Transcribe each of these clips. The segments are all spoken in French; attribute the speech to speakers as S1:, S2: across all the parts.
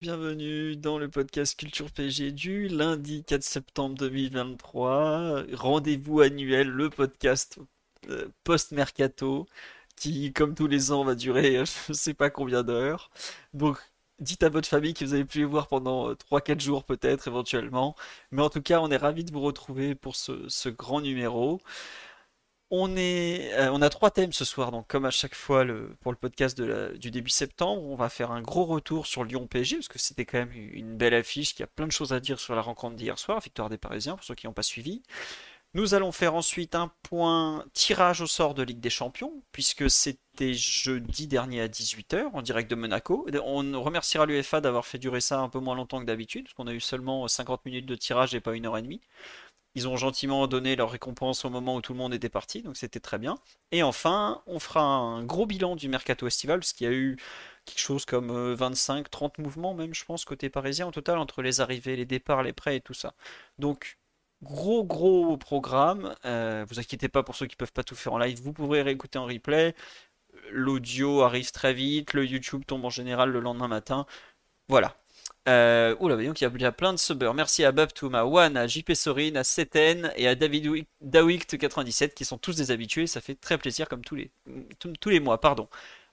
S1: Bienvenue dans le podcast Culture PG du lundi 4 septembre 2023. Rendez-vous annuel, le podcast euh, post-mercato qui, comme tous les ans, va durer je ne sais pas combien d'heures. Donc, dites à votre famille que vous avez pu les voir pendant 3-4 euh, jours peut-être éventuellement. Mais en tout cas, on est ravis de vous retrouver pour ce, grand numéro. Euh, on a trois thèmes ce soir, donc comme à chaque fois pour le podcast du début septembre, on va faire un gros retour sur Lyon-PSG, parce que c'était quand même une belle affiche, qui a plein de choses à dire sur la rencontre d'hier soir, victoire des Parisiens, pour ceux qui n'ont pas suivi. Nous allons faire ensuite un point tirage au sort de Ligue des Champions, puisque c'était jeudi dernier à 18h en direct de Monaco. On remerciera l'UEFA d'avoir fait durer ça un peu moins longtemps que d'habitude, parce qu'on a eu seulement 50 minutes de tirage et pas une heure et demie. Ils ont gentiment donné leur récompense au moment où tout le monde était parti, donc c'était très bien. Et enfin, on fera un gros bilan du Mercato Estival, parce qu'il y a eu quelque chose comme 25-30 euh, mouvements même, je pense, côté parisien au total, entre les arrivées, les départs, les prêts et tout ça. Donc Gros gros programme. Euh, vous inquiétez pas pour ceux qui peuvent pas tout faire en live. Vous pourrez réécouter en replay. L'audio arrive très vite. Le YouTube tombe en général le lendemain matin. Voilà. Euh, oula, voyons qu'il y a plein de subbers. Merci à Babtoum, à One, à JP Sorin, à Seten et à David Dawict97 qui sont tous des habitués. Ça fait très plaisir comme tous les, mois. Pardon.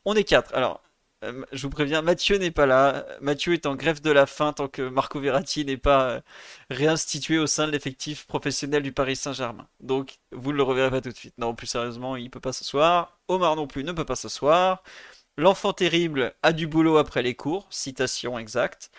S1: On est quatre. Alors, euh, je vous préviens, Mathieu n'est pas là. Mathieu est en grève de la faim tant que Marco Verratti n'est pas euh, réinstitué au sein de l'effectif professionnel du Paris Saint-Germain. Donc, vous ne le reverrez pas tout de suite. Non, plus sérieusement, il peut pas s'asseoir. Omar non plus ne peut pas s'asseoir. L'enfant terrible a du boulot après les cours, citation exacte.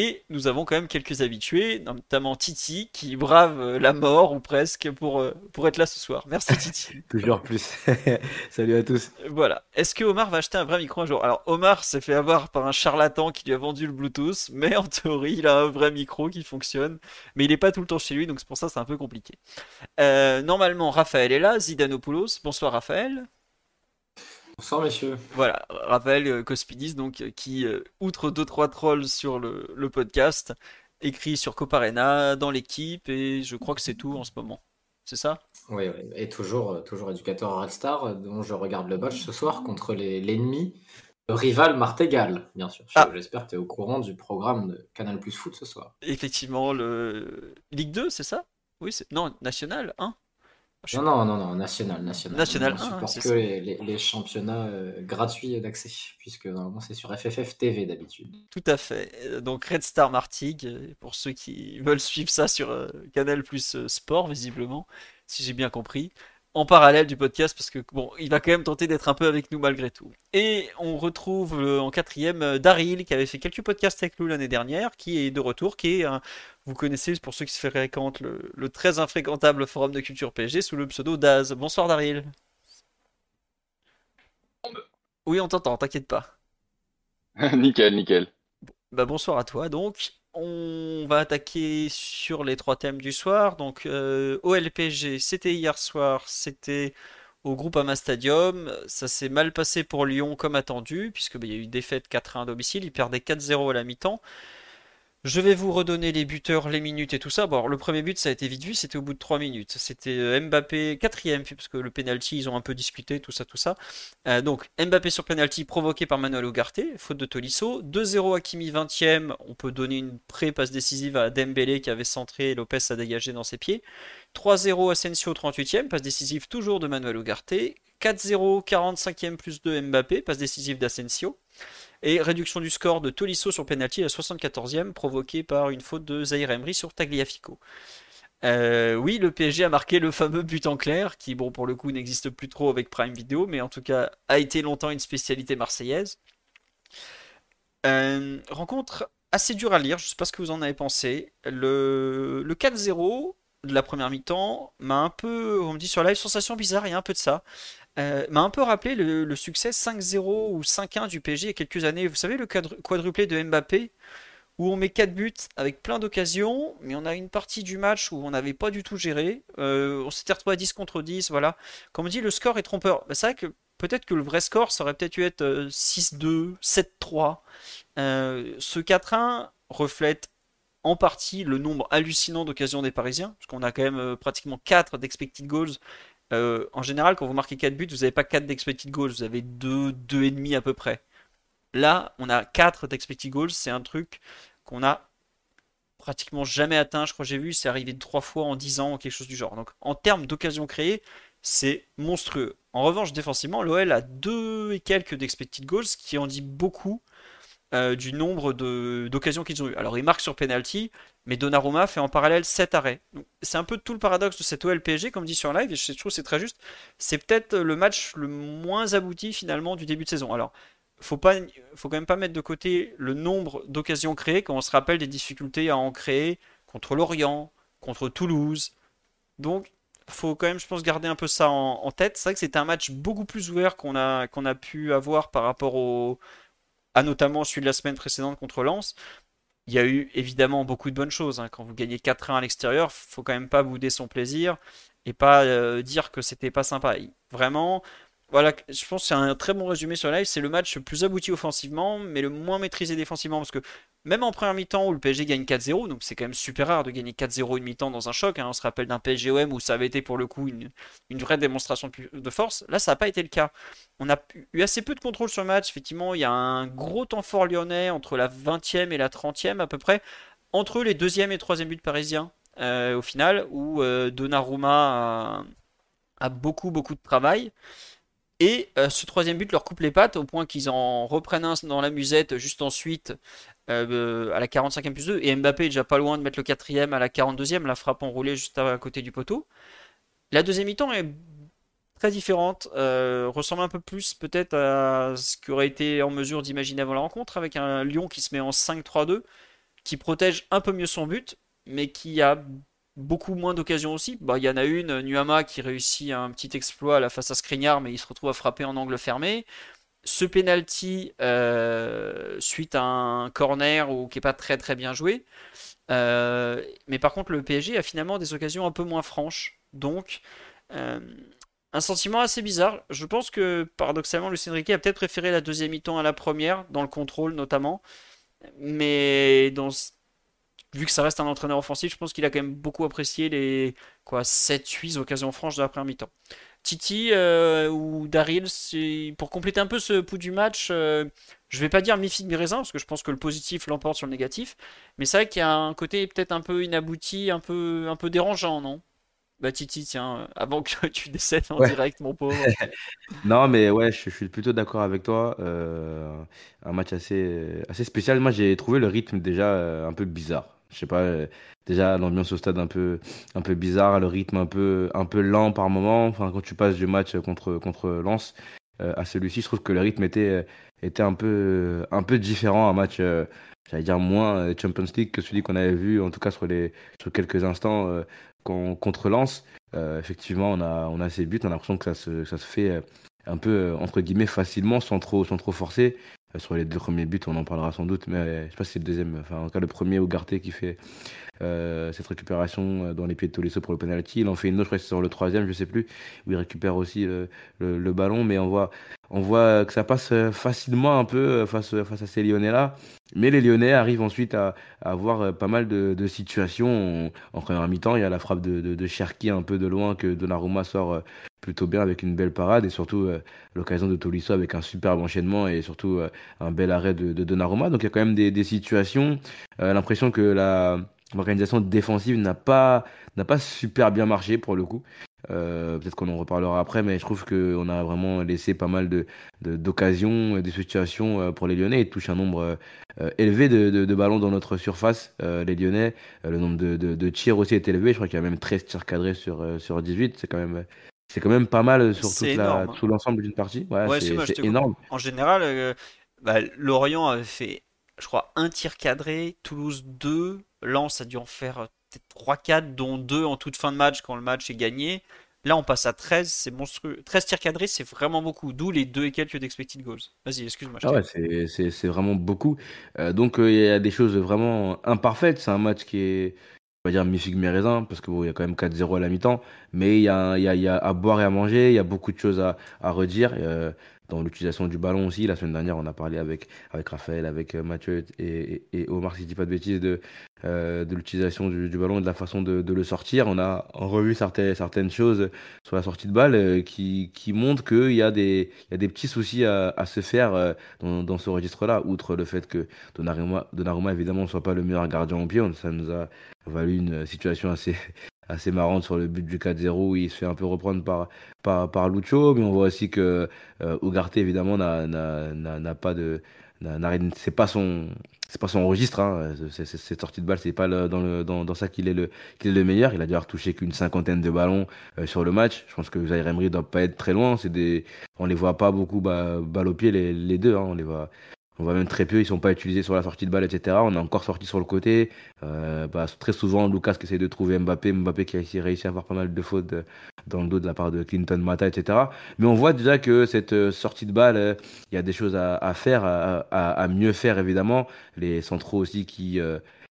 S1: Et nous avons quand même quelques habitués, notamment Titi, qui brave euh, la mort ou presque pour, euh, pour être là ce soir. Merci Titi.
S2: Toujours plus. Salut à tous.
S1: Voilà. Est-ce que Omar va acheter un vrai micro un jour? Alors Omar s'est fait avoir par un charlatan qui lui a vendu le Bluetooth, mais en théorie il a un vrai micro qui fonctionne, mais il n'est pas tout le temps chez lui, donc c'est pour ça c'est un peu compliqué. Euh, normalement Raphaël est là, Zidanopoulos. Bonsoir Raphaël.
S3: Bonsoir messieurs.
S1: Voilà, Raphaël euh, Cospidis, donc, euh, qui, euh, outre 2-3 trolls sur le, podcast, écrit sur Coparena, dans l'équipe, et je crois que c'est tout en ce moment. C'est ça?
S3: Oui, oui, et toujours, toujours éducateur à Red Star, dont je regarde le match ce soir contre l'ennemi, le rival Martégal, bien sûr. Ah. J'espère que tu es au courant du programme de Canal Plus Foot ce soir.
S1: Effectivement, le Ligue 2, c'est ça? Oui, c'est non, National 1
S3: non, non, non, non, national, national.
S1: National
S3: On que les, championnats euh, gratuits d'accès, puisque normalement c'est sur FFF TV d'habitude.
S1: Tout à fait. Euh, donc Red Star Martigues, euh, pour ceux qui veulent suivre ça sur Canal Plus Sport, visiblement, si j'ai bien compris en parallèle du podcast parce que bon, il va quand même tenter d'être un peu avec nous malgré tout. Et on retrouve en quatrième Daryl qui avait fait quelques podcasts avec nous l'année dernière, qui est de retour, qui est vous connaissez pour ceux qui se fréquentent le, le très infréquentable forum de culture PSG sous le pseudo Daz. Bonsoir Daryl. Oui, on t'entend, t'inquiète pas.
S4: nickel, nickel.
S1: Bah bonsoir à toi donc. On va attaquer sur les trois thèmes du soir. Donc euh, OLPG, c'était hier soir, c'était au Groupama Stadium. Ça s'est mal passé pour Lyon comme attendu, puisque bah, il y a eu défaite 4-1 à domicile. Ils perdaient 4-0 à la mi-temps. Je vais vous redonner les buteurs, les minutes et tout ça. Bon, le premier but, ça a été vite vu, c'était au bout de 3 minutes. C'était euh, Mbappé, quatrième, parce que le penalty, ils ont un peu discuté, tout ça, tout ça. Euh, donc, Mbappé sur penalty provoqué par Manuel Ugarte, faute de Tolisso. 2-0 Hakimi, 20ème. On peut donner une pré-passe décisive à Dembélé qui avait centré, Lopez a dégagé dans ses pieds. 3-0 Asensio, 38ème, passe décisive toujours de Manuel Ugarte. 4-0, 45ème plus 2 Mbappé, passe décisive d'Asensio. Et réduction du score de Tolisso sur penalty à la 74e, provoquée par une faute de Zaire Emery sur Tagliafico. Euh, oui, le PSG a marqué le fameux but en clair, qui, bon, pour le coup, n'existe plus trop avec Prime Video, mais en tout cas, a été longtemps une spécialité marseillaise. Euh, rencontre assez dure à lire, je ne sais pas ce que vous en avez pensé. Le, le 4-0 de la première mi-temps m'a un peu, on me dit sur live, sensation bizarre, il y a un peu de ça. Euh, m'a un peu rappelé le, succès 5-0 ou 5-1 du PSG il y a quelques années. Vous savez, le quadruplé de Mbappé, où on met 4 buts avec plein d'occasions, mais on a une partie du match où on n'avait pas du tout géré. Euh, on s'était retrouvé à 10 contre 10, voilà. Comme on dit, le score est trompeur. Bah, c'est vrai que peut-être que le vrai score, ça aurait peut-être dû être 6-2, euh, 7-3. ce 4-1 reflète en partie le nombre hallucinant d'occasions des Parisiens, parce qu'on a quand même pratiquement 4 d'expected goals euh, en général, quand vous marquez 4 buts, vous n'avez pas 4 d'expected goals, vous avez 2, 2,5 à peu près. Là, on a 4 d'expected goals, c'est un truc qu'on a pratiquement jamais atteint. Je crois que j'ai vu, c'est arrivé 3 fois en 10 ans quelque chose du genre. Donc en termes d'occasions créées, c'est monstrueux. En revanche, défensivement, l'OL a 2 et quelques d'expected goals, ce qui en dit beaucoup euh, du nombre d'occasions qu'ils ont eu. Alors ils marquent sur penalty, mais Donnarumma fait en parallèle 7 arrêts. C'est un peu tout le paradoxe de cette OLPG, comme dit sur live, et je trouve c'est très juste. C'est peut-être le match le moins abouti finalement du début de saison. Alors, faut pas, faut quand même pas mettre de côté le nombre d'occasions créées quand on se rappelle des difficultés à en créer contre Lorient, contre Toulouse. Donc, faut quand même, je pense, garder un peu ça en, tête. C'est vrai que c'était un match beaucoup plus ouvert qu'on a, qu'on a pu avoir par rapport au, à notamment celui de la semaine précédente contre Lens il y a eu évidemment beaucoup de bonnes choses. Hein. Quand vous gagnez 4-1 à l'extérieur, faut quand même pas bouder son plaisir et pas euh, dire que c'était pas sympa. Vraiment, voilà, je pense que c'est un très bon résumé sur live. C'est le match le plus abouti offensivement, mais le moins maîtrisé défensivement. Parce que même en première mi-temps où le PSG gagne 4-0, donc c'est quand même super rare de gagner 4-0 une mi-temps dans un choc. Hein. On se rappelle d'un PSG-OM où ça avait été pour le coup une, vraie démonstration de force. Là, ça n'a pas été le cas. On a eu assez peu de contrôle sur le match. Effectivement, il y a un gros temps fort lyonnais entre la 20e et la 30e à peu près. Entre les deuxième et troisième buts parisiens euh, au final, où euh, Donnarumma a, a beaucoup beaucoup de travail. Et euh, ce troisième but leur coupe les pattes au point qu'ils en reprennent un dans la musette juste ensuite euh, à la 45e plus 2. Et Mbappé est déjà pas loin de mettre le quatrième à la 42e, la frappe enroulée juste à côté du poteau. La deuxième mi-temps est très différente, euh, ressemble un peu plus peut-être à ce qu'aurait été en mesure d'imaginer avant la rencontre, avec un Lyon qui se met en 5-3-2, qui protège un peu mieux son but, mais qui a beaucoup moins d'occasions aussi. Bah, il y en a une, Nuama qui réussit un petit exploit à la face à Skriniar, mais il se retrouve à frapper en angle fermé. Ce penalty euh, suite à un corner ou qui est pas très très bien joué. Euh, mais par contre, le PSG a finalement des occasions un peu moins franches. Donc, euh, un sentiment assez bizarre. Je pense que paradoxalement, Lucien Riquet a peut-être préféré la deuxième mi-temps à la première, dans le contrôle notamment. Mais dans vu que ça reste un entraîneur offensif, je pense qu'il a quand même beaucoup apprécié les quoi 7-8 occasions franches de la première mi-temps. Titi euh, ou Daryl, pour compléter un peu ce pouls du match, euh, je vais pas dire mi figue mi raisin parce que je pense que le positif l'emporte sur le négatif, mais c'est vrai qu'il y a un côté peut-être un peu inabouti, un peu un peu dérangeant, non? Bah Titi, tiens, avant que tu décèdes en direct, mon pauvre.
S2: non, mais ouais, je, suis plutôt d'accord avec toi. Euh, un match assez, assez spécial. Moi, j'ai trouvé le rythme déjà un peu bizarre je sais pas, euh, déjà l'ambiance au stade un peu, un peu bizarre, le rythme un peu, un peu lent par moment. Enfin, quand tu passes du match contre, contre Lens euh, à celui-ci, je trouve que le rythme était, euh, était un peu, un peu différent. Un match, j'allais dire moins Champions League que celui qu'on avait vu, en tout cas sur, les, sur quelques instants contre Lens. effectivement, on a, on a ces buts, on a l'impression que ça se, ça se fait un peu, entre guillemets, facilement, sans trop, sans trop forcer. Euh, sur les deux premiers buts, on en parlera sans doute, mais je sais pas si c'est le deuxième. Enfin, en tout cas, le premier, Ougarté, qui fait euh, cette récupération euh, dans les pieds de Tolisso pour le penalty. Il en fait une autre, je crois que c'est sur le troisième, je sais plus, où il récupère aussi le, ballon, mais on voit, on voit que ça passe facilement un peu face, face à ces Lyonnais-là. Mais les Lyonnais arrivent ensuite à, avoir pas mal de, situations. En, première mi-temps, il y a la frappe de, de, Cherki un peu de loin que Donnarumma sort plutôt bien avec une belle parade et surtout euh, l'occasion de Tolisso avec un superbe enchaînement et surtout euh, un bel arrêt de, de, Donnarumma. Donc il y a quand même des, des situations. Euh, l'impression que la l'organisation défensive n'a pas n'a pas super bien marché pour le coup. Peut-être qu'on en reparlera après, mais je trouve qu'on a vraiment laissé pas mal de d'occasions, des situations pour les Lyonnais. Ils touchent un nombre élevé de, de, ballons dans notre surface, les Lyonnais. le nombre de, de, tirs aussi est élevé. Je crois qu'il y a même 13 tirs cadrés sur, sur 18. C'est quand même c'est quand même pas mal sur toute la, tout l'ensemble d'une partie. Ouais, c'est énorme.
S1: En général, euh, bah, Lorient avait fait, je crois, un tir cadré, Toulouse 2, Lens a dû en faire 3-4, dont 2 en toute fin de match quand le match est gagné. Là, on passe à 13, c'est monstrueux. 13 tirs cadrés, c'est vraiment beaucoup. D'où les 2 et quelques d'expected goals. Vas-y, excuse-moi.
S2: Ah ouais, c'est vraiment beaucoup. donc, il y a des choses vraiment imparfaites. C'est un match qui est, va dire, mi figue parce qu'il y a quand même 4-0 à la mi-temps. Mais il y a, y, y a, à boire et à manger. Il y a beaucoup de choses à, à redire dans l'utilisation du ballon aussi. La semaine dernière, on a parlé avec, avec Raphaël, avec euh, Mathieu et, et, Omar, si je dis pas de bêtises, de, euh, de l'utilisation du, ballon et de la façon de, le sortir. On a revu certaines, certaines choses sur la sortie de balle euh, qui, qui montrent qu'il y, y a des petits soucis à, se faire dans, dans ce registre-là, outre le fait que Donnarumma, Donnarumma évidemment, ne soit pas le meilleur gardien au pied. Ça nous a valu une situation assez, assez marrante sur le but du 4-0 où il se fait un peu reprendre par, par, par Lucho. Mais on voit aussi que euh, Ugarte, évidemment, n'a pas de. C'est pas son. C'est pas son registre, hein. cette sortie de balle, c'est pas dans, le, dans, dans, ça qu'il est, le, qu'il est le meilleur. Il a dû avoir touché qu'une cinquantaine de ballons euh, sur le match. Je pense que Zaire Emery doit pas être très loin. C'est des, on les voit pas beaucoup bah, balle au pied les, les deux. Hein. On les voit, on voit même très peu, ils sont pas utilisés sur la sortie de balle, etc. On a encore sorti sur le côté. Euh, bah, très souvent, Lucas qui essaie de trouver Mbappé, Mbappé qui a réussi à avoir pas mal de fautes euh, dans le dos de la part de Clinton Mata, etc. Mais on voit déjà que cette euh, sortie de balle, il y a des choses à, faire, à, mieux faire évidemment. Les centraux aussi qui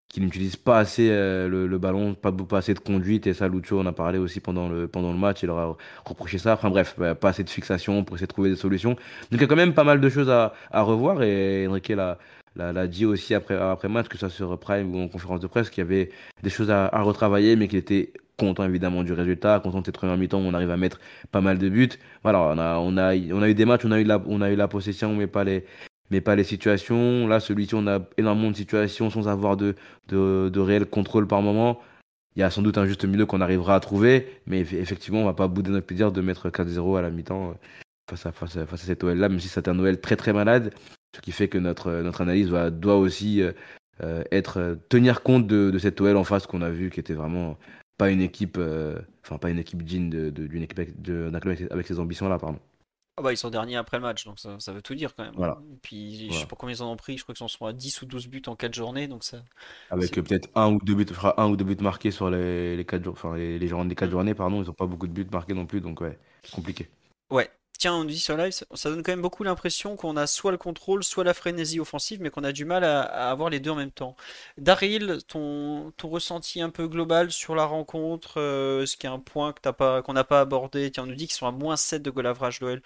S2: qui n'utilisent pas assez euh, le, ballon, pas, pas assez de conduite. Et ça, Lucho en a parlé aussi pendant le, pendant le match. Il leur a reproché ça. Enfin bref, bah, pas assez de fixation pour essayer de trouver des solutions. Donc il y a quand même pas mal de choses à, à revoir. Et Enrique l'a, l'a, dit aussi après, après match, que ça sur Prime ou en conférence de presse, qu'il y avait des choses à, retravailler, mais qu'il était content évidemment du résultat, content de cette première mi-temps où on arrive à mettre pas mal de buts. Voilà, on a, on a, on a eu des matchs, on a eu la, on a eu la possession, mais pas les, mais pas les situations. Là, celui-ci, on a énormément de situations sans avoir de, de, de réel contrôle par moment. Il y a sans doute un juste milieu qu'on arrivera à trouver, mais effectivement, on va pas bouder notre plaisir de mettre 4-0 à la mi-temps euh, face à, face, face à cette OL-là, même si c'est un Noël très très malade, ce qui fait que notre, notre analyse va, doit aussi euh, euh, être tenir compte de, de cette OL en face qu'on a vu, qui était vraiment pas une équipe, enfin pas une équipe digne d'une équipe d'un club avec ces ambitions-là, pardon.
S1: Ah bah ils sont derniers après le match, donc ça, ça veut tout dire quand même. Voilà. Puis je sais pas combien ils en ont pris, je crois qu'ils en sont à 10 ou 12 buts en 4 journées, donc ça.
S2: Avec peut-être un ou deux buts, un ou deux buts marqués sur les, les 4 jours, enfin les, les journées des 4 mm. journées, pardon, ils ont pas beaucoup de buts marqués non plus, donc ouais, c'est compliqué.
S1: Ouais, Tiens, on dit sur live, ça donne quand même beaucoup l'impression qu'on a soit le contrôle, soit la frénésie offensive, mais qu'on a du mal à, avoir les deux en même temps. Daryl, ton, ressenti un peu global sur la rencontre, euh, ce qui est un point que pas, qu'on n'a pas abordé. Tiens, on nous dit qu'ils sont à moins 7 de goal average l'OL.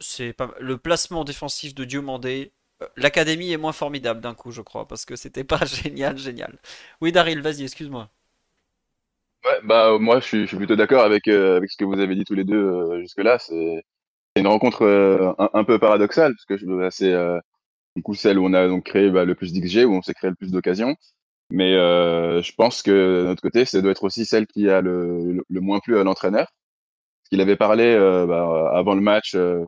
S1: C'est pas le placement défensif de Diomandé. Euh, l'académie est moins formidable d'un coup, je crois, parce que c'était pas génial, génial. Oui, Daryl, vas-y, excuse-moi.
S4: Ouais, bah moi je suis, plutôt d'accord avec, euh, avec ce que vous avez dit tous les deux jusque-là. C'est c'est une rencontre euh, un, peu paradoxale, parce que c'est euh, du coup celle où on a donc créé bah, le plus d'XG, où on s'est créé le plus d'occasions. Mais euh, je pense que de notre côté, ça doit être aussi celle qui a le, le, moins plu à l'entraîneur. Qu'il avait parlé bah, avant le match, je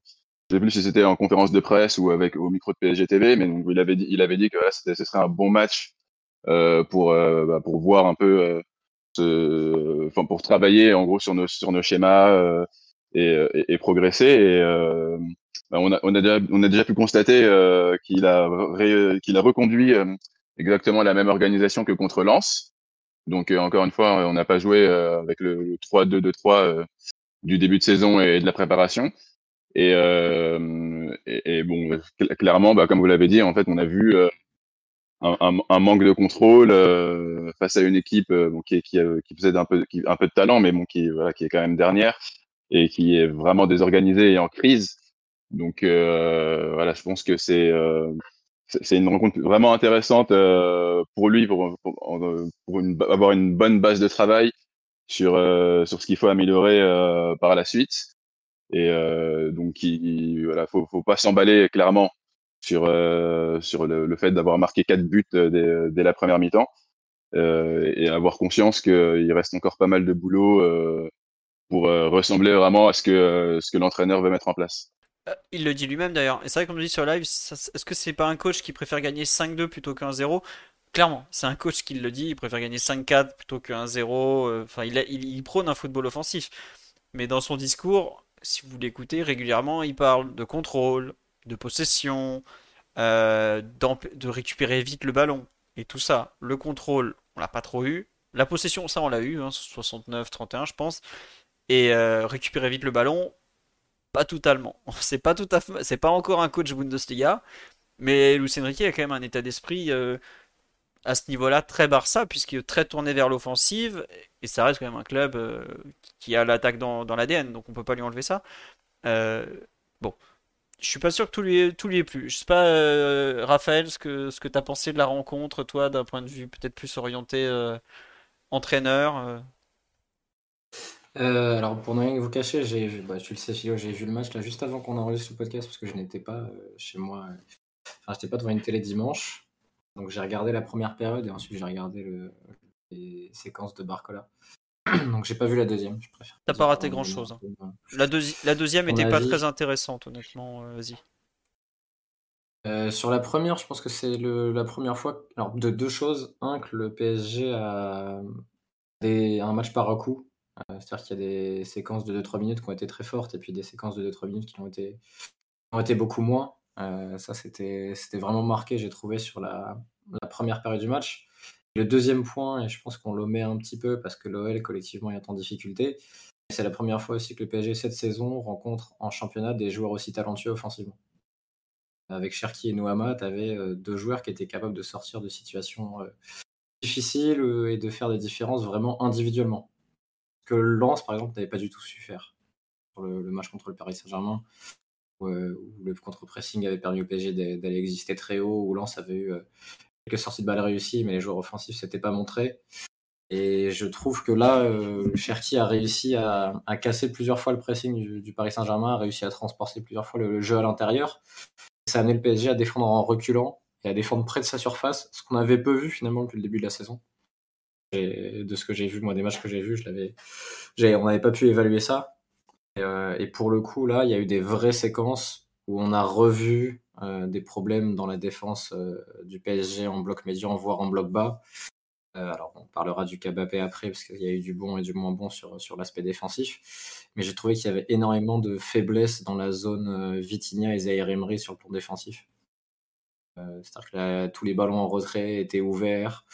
S4: sais plus si c'était en conférence de presse ou avec au micro de PSG TV, mais donc, il avait dit, il avait dit que ce serait un bon match pour bah, pour voir un peu, enfin pour travailler en gros sur nos sur nos schémas et, et, progresser. Et euh, bah, on, a, on, a déjà, on a déjà pu constater euh, qu'il a, qu'il a reconduit euh, exactement la même organisation que contre Lens. Donc encore une fois, on n'a pas joué avec le, 3-2-2-3 du début de saison et de la préparation. Et, euh, et, et, bon, clairement, bah, comme vous l'avez dit, en fait, on a vu euh, un, un, un, manque de contrôle euh, face à une équipe bon, qui, qui, qui, possède un peu, qui, un peu de talent, mais bon, qui, voilà, qui est quand même dernière et qui est vraiment désorganisé et en crise. Donc euh, voilà, je pense que c'est euh, c'est une rencontre vraiment intéressante euh, pour lui pour, pour, pour une, avoir une bonne base de travail sur euh, sur ce qu'il faut améliorer euh, par la suite. Et euh, donc il, voilà, faut faut pas s'emballer clairement sur sur le, le fait d'avoir marqué quatre buts dès, dès la première mi-temps et avoir conscience qu'il reste encore pas mal de boulot pour euh, ressembler vraiment à ce que, euh, ce que l'entraîneur veut mettre en place.
S1: Euh, il le dit lui-même d'ailleurs. Et c'est vrai, comme on dit sur live, est-ce que c'est pas un coach qui préfère gagner 5-2 plutôt qu'un 0 Clairement, c'est un coach qui le dit. Il préfère gagner 5-4 plutôt qu'un 0. Enfin, il, il, prône un football offensif. Mais dans son discours, si vous l'écoutez régulièrement, il parle de contrôle, de possession, de récupérer vite le ballon. Et tout ça, le contrôle, on l'a pas trop eu. La possession, ça on l'a eu, hein, 69-31 je pense. Et récupérer vite le ballon. Pas totalement. C'est pas tout à c'est pas encore un coach Bundesliga, mais Luis Enrique a quand même un état d'esprit à ce niveau-là très Barça, puisqu'il est très tourné vers l'offensive, et ça reste quand même un club qui a l'attaque dans, l'ADN, donc on peut pas lui enlever ça. bon, je suis pas sûr que tout lui, tout lui ait plu. Je sais pas, euh, Raphaël, ce que, ce que tu as pensé de la rencontre, toi, d'un point de vue peut-être plus orienté euh, entraîneur euh.
S3: alors, pour ne rien vous cacher, j'ai, bah, tu le sais, Philo, j'ai vu le match là juste avant qu'on enregistre le podcast parce que je n'étais pas chez moi. Enfin, j'étais pas devant une télé dimanche. Donc, j'ai regardé la première période et ensuite j'ai regardé le, les séquences de Barcola. Donc j'ai pas vu la deuxième, je préfère.
S1: T'as pas raté grand chose. Hein. La, la, deuxième était pas très intéressante, honnêtement. Euh, vas-y.
S3: Euh, sur la première, je pense que c'est la première fois. Alors, de deux choses. Un, que le PSG a des, un match par coup. Euh, c'est-à-dire qu'il y a des séquences de 2-3 minutes qui ont été très fortes et puis des séquences de 2-3 minutes qui ont été, ont été beaucoup moins. ça, c'était vraiment marqué, j'ai trouvé, sur la, première période du match. Le deuxième point, et je pense qu'on l'omet un petit peu parce que l'OL collectivement est en difficulté, c'est la première fois aussi que le PSG cette saison rencontre en championnat des joueurs aussi talentueux offensivement. Avec Cherki et Nouama, tu avais euh, deux joueurs qui étaient capables de sortir de situations euh, difficiles euh, et de faire des différences vraiment individuellement. Que Lens, par exemple, n'avait pas du tout su faire pour le, match contre le Paris Saint-Germain, où, le contre-pressing avait permis au PSG d'aller exister très haut, où Lens avait eu quelques sorties de balles réussies, mais les joueurs offensifs s'étaient pas montrés. Et je trouve que là, euh, Cherki a réussi à, casser plusieurs fois le pressing du, Paris Saint-Germain, a réussi à transporter plusieurs fois le, jeu à l'intérieur. Ça a amené le PSG à défendre en reculant et à défendre près de sa surface, ce qu'on avait peu vu finalement depuis le début de la saison. De ce que j'ai vu, moi, des matchs que j'ai vus, je l'avais, on n'avait pas pu évaluer ça. Et, euh, et, pour le coup, là, il y a eu des vraies séquences où on a revu euh, des problèmes dans la défense euh, du PSG en bloc médian, voire en bloc bas. Alors, on parlera du Kabapé après, parce qu'il y a eu du bon et du moins bon sur, l'aspect défensif. Mais j'ai trouvé qu'il y avait énormément de faiblesses dans la zone Vitinha et Zahir Emery sur le plan défensif. C'est-à-dire que tous les ballons en retrait étaient ouverts.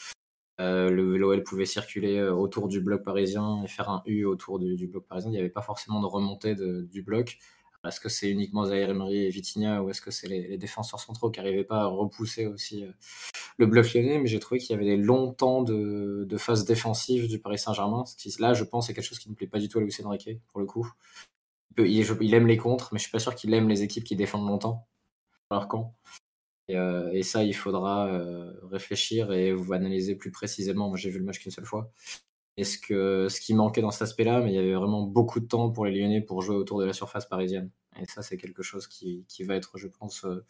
S3: Euh, L'OL pouvait circuler autour du bloc parisien et faire un U autour du, bloc parisien. Il n'y avait pas forcément de remontée du bloc. Est-ce que c'est uniquement Zaire Emery et Vitinha ou est-ce que c'est les, défenseurs centraux qui n'arrivaient pas à repousser aussi euh, le bloc lyonnais? Mais j'ai trouvé qu'il y avait des longs temps de, phase défensive du Paris Saint-Germain. Là, je pense, c'est quelque chose qui ne plaît pas du tout à Luis Enrique, pour le coup. Il, aime les contres, mais je suis pas sûr qu'il aime les équipes qui défendent longtemps. Alors quand? Et, euh, et, ça, il faudra euh, réfléchir et vous analyser plus précisément. Moi, j'ai vu le match qu'une seule fois. Est-ce que ce qui manquait dans cet aspect-là, mais il y avait vraiment beaucoup de temps pour les Lyonnais pour jouer autour de la surface parisienne. Et ça, c'est quelque chose qui, va être, je pense, euh,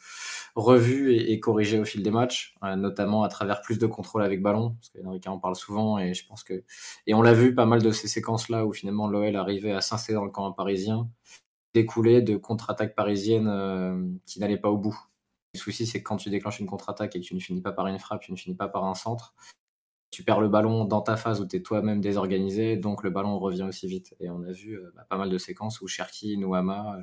S3: revu et, corrigé au fil des matchs, notamment à travers plus de contrôle avec ballon, parce qu'Enrique en parle souvent, et je pense que et on l'a vu pas mal de ces séquences-là où finalement l'OL arrivait à s'installer dans le camp parisien, découlé de contre-attaques parisiennes qui n'allaient pas au bout. Le souci, c'est que quand tu déclenches une contre-attaque et que tu ne finis pas par une frappe, tu ne finis pas par un centre, tu perds le ballon dans ta phase où tu es toi-même désorganisé, donc le ballon revient aussi vite. Et on a vu euh, bah, pas mal de séquences où Cherki, Nouama euh,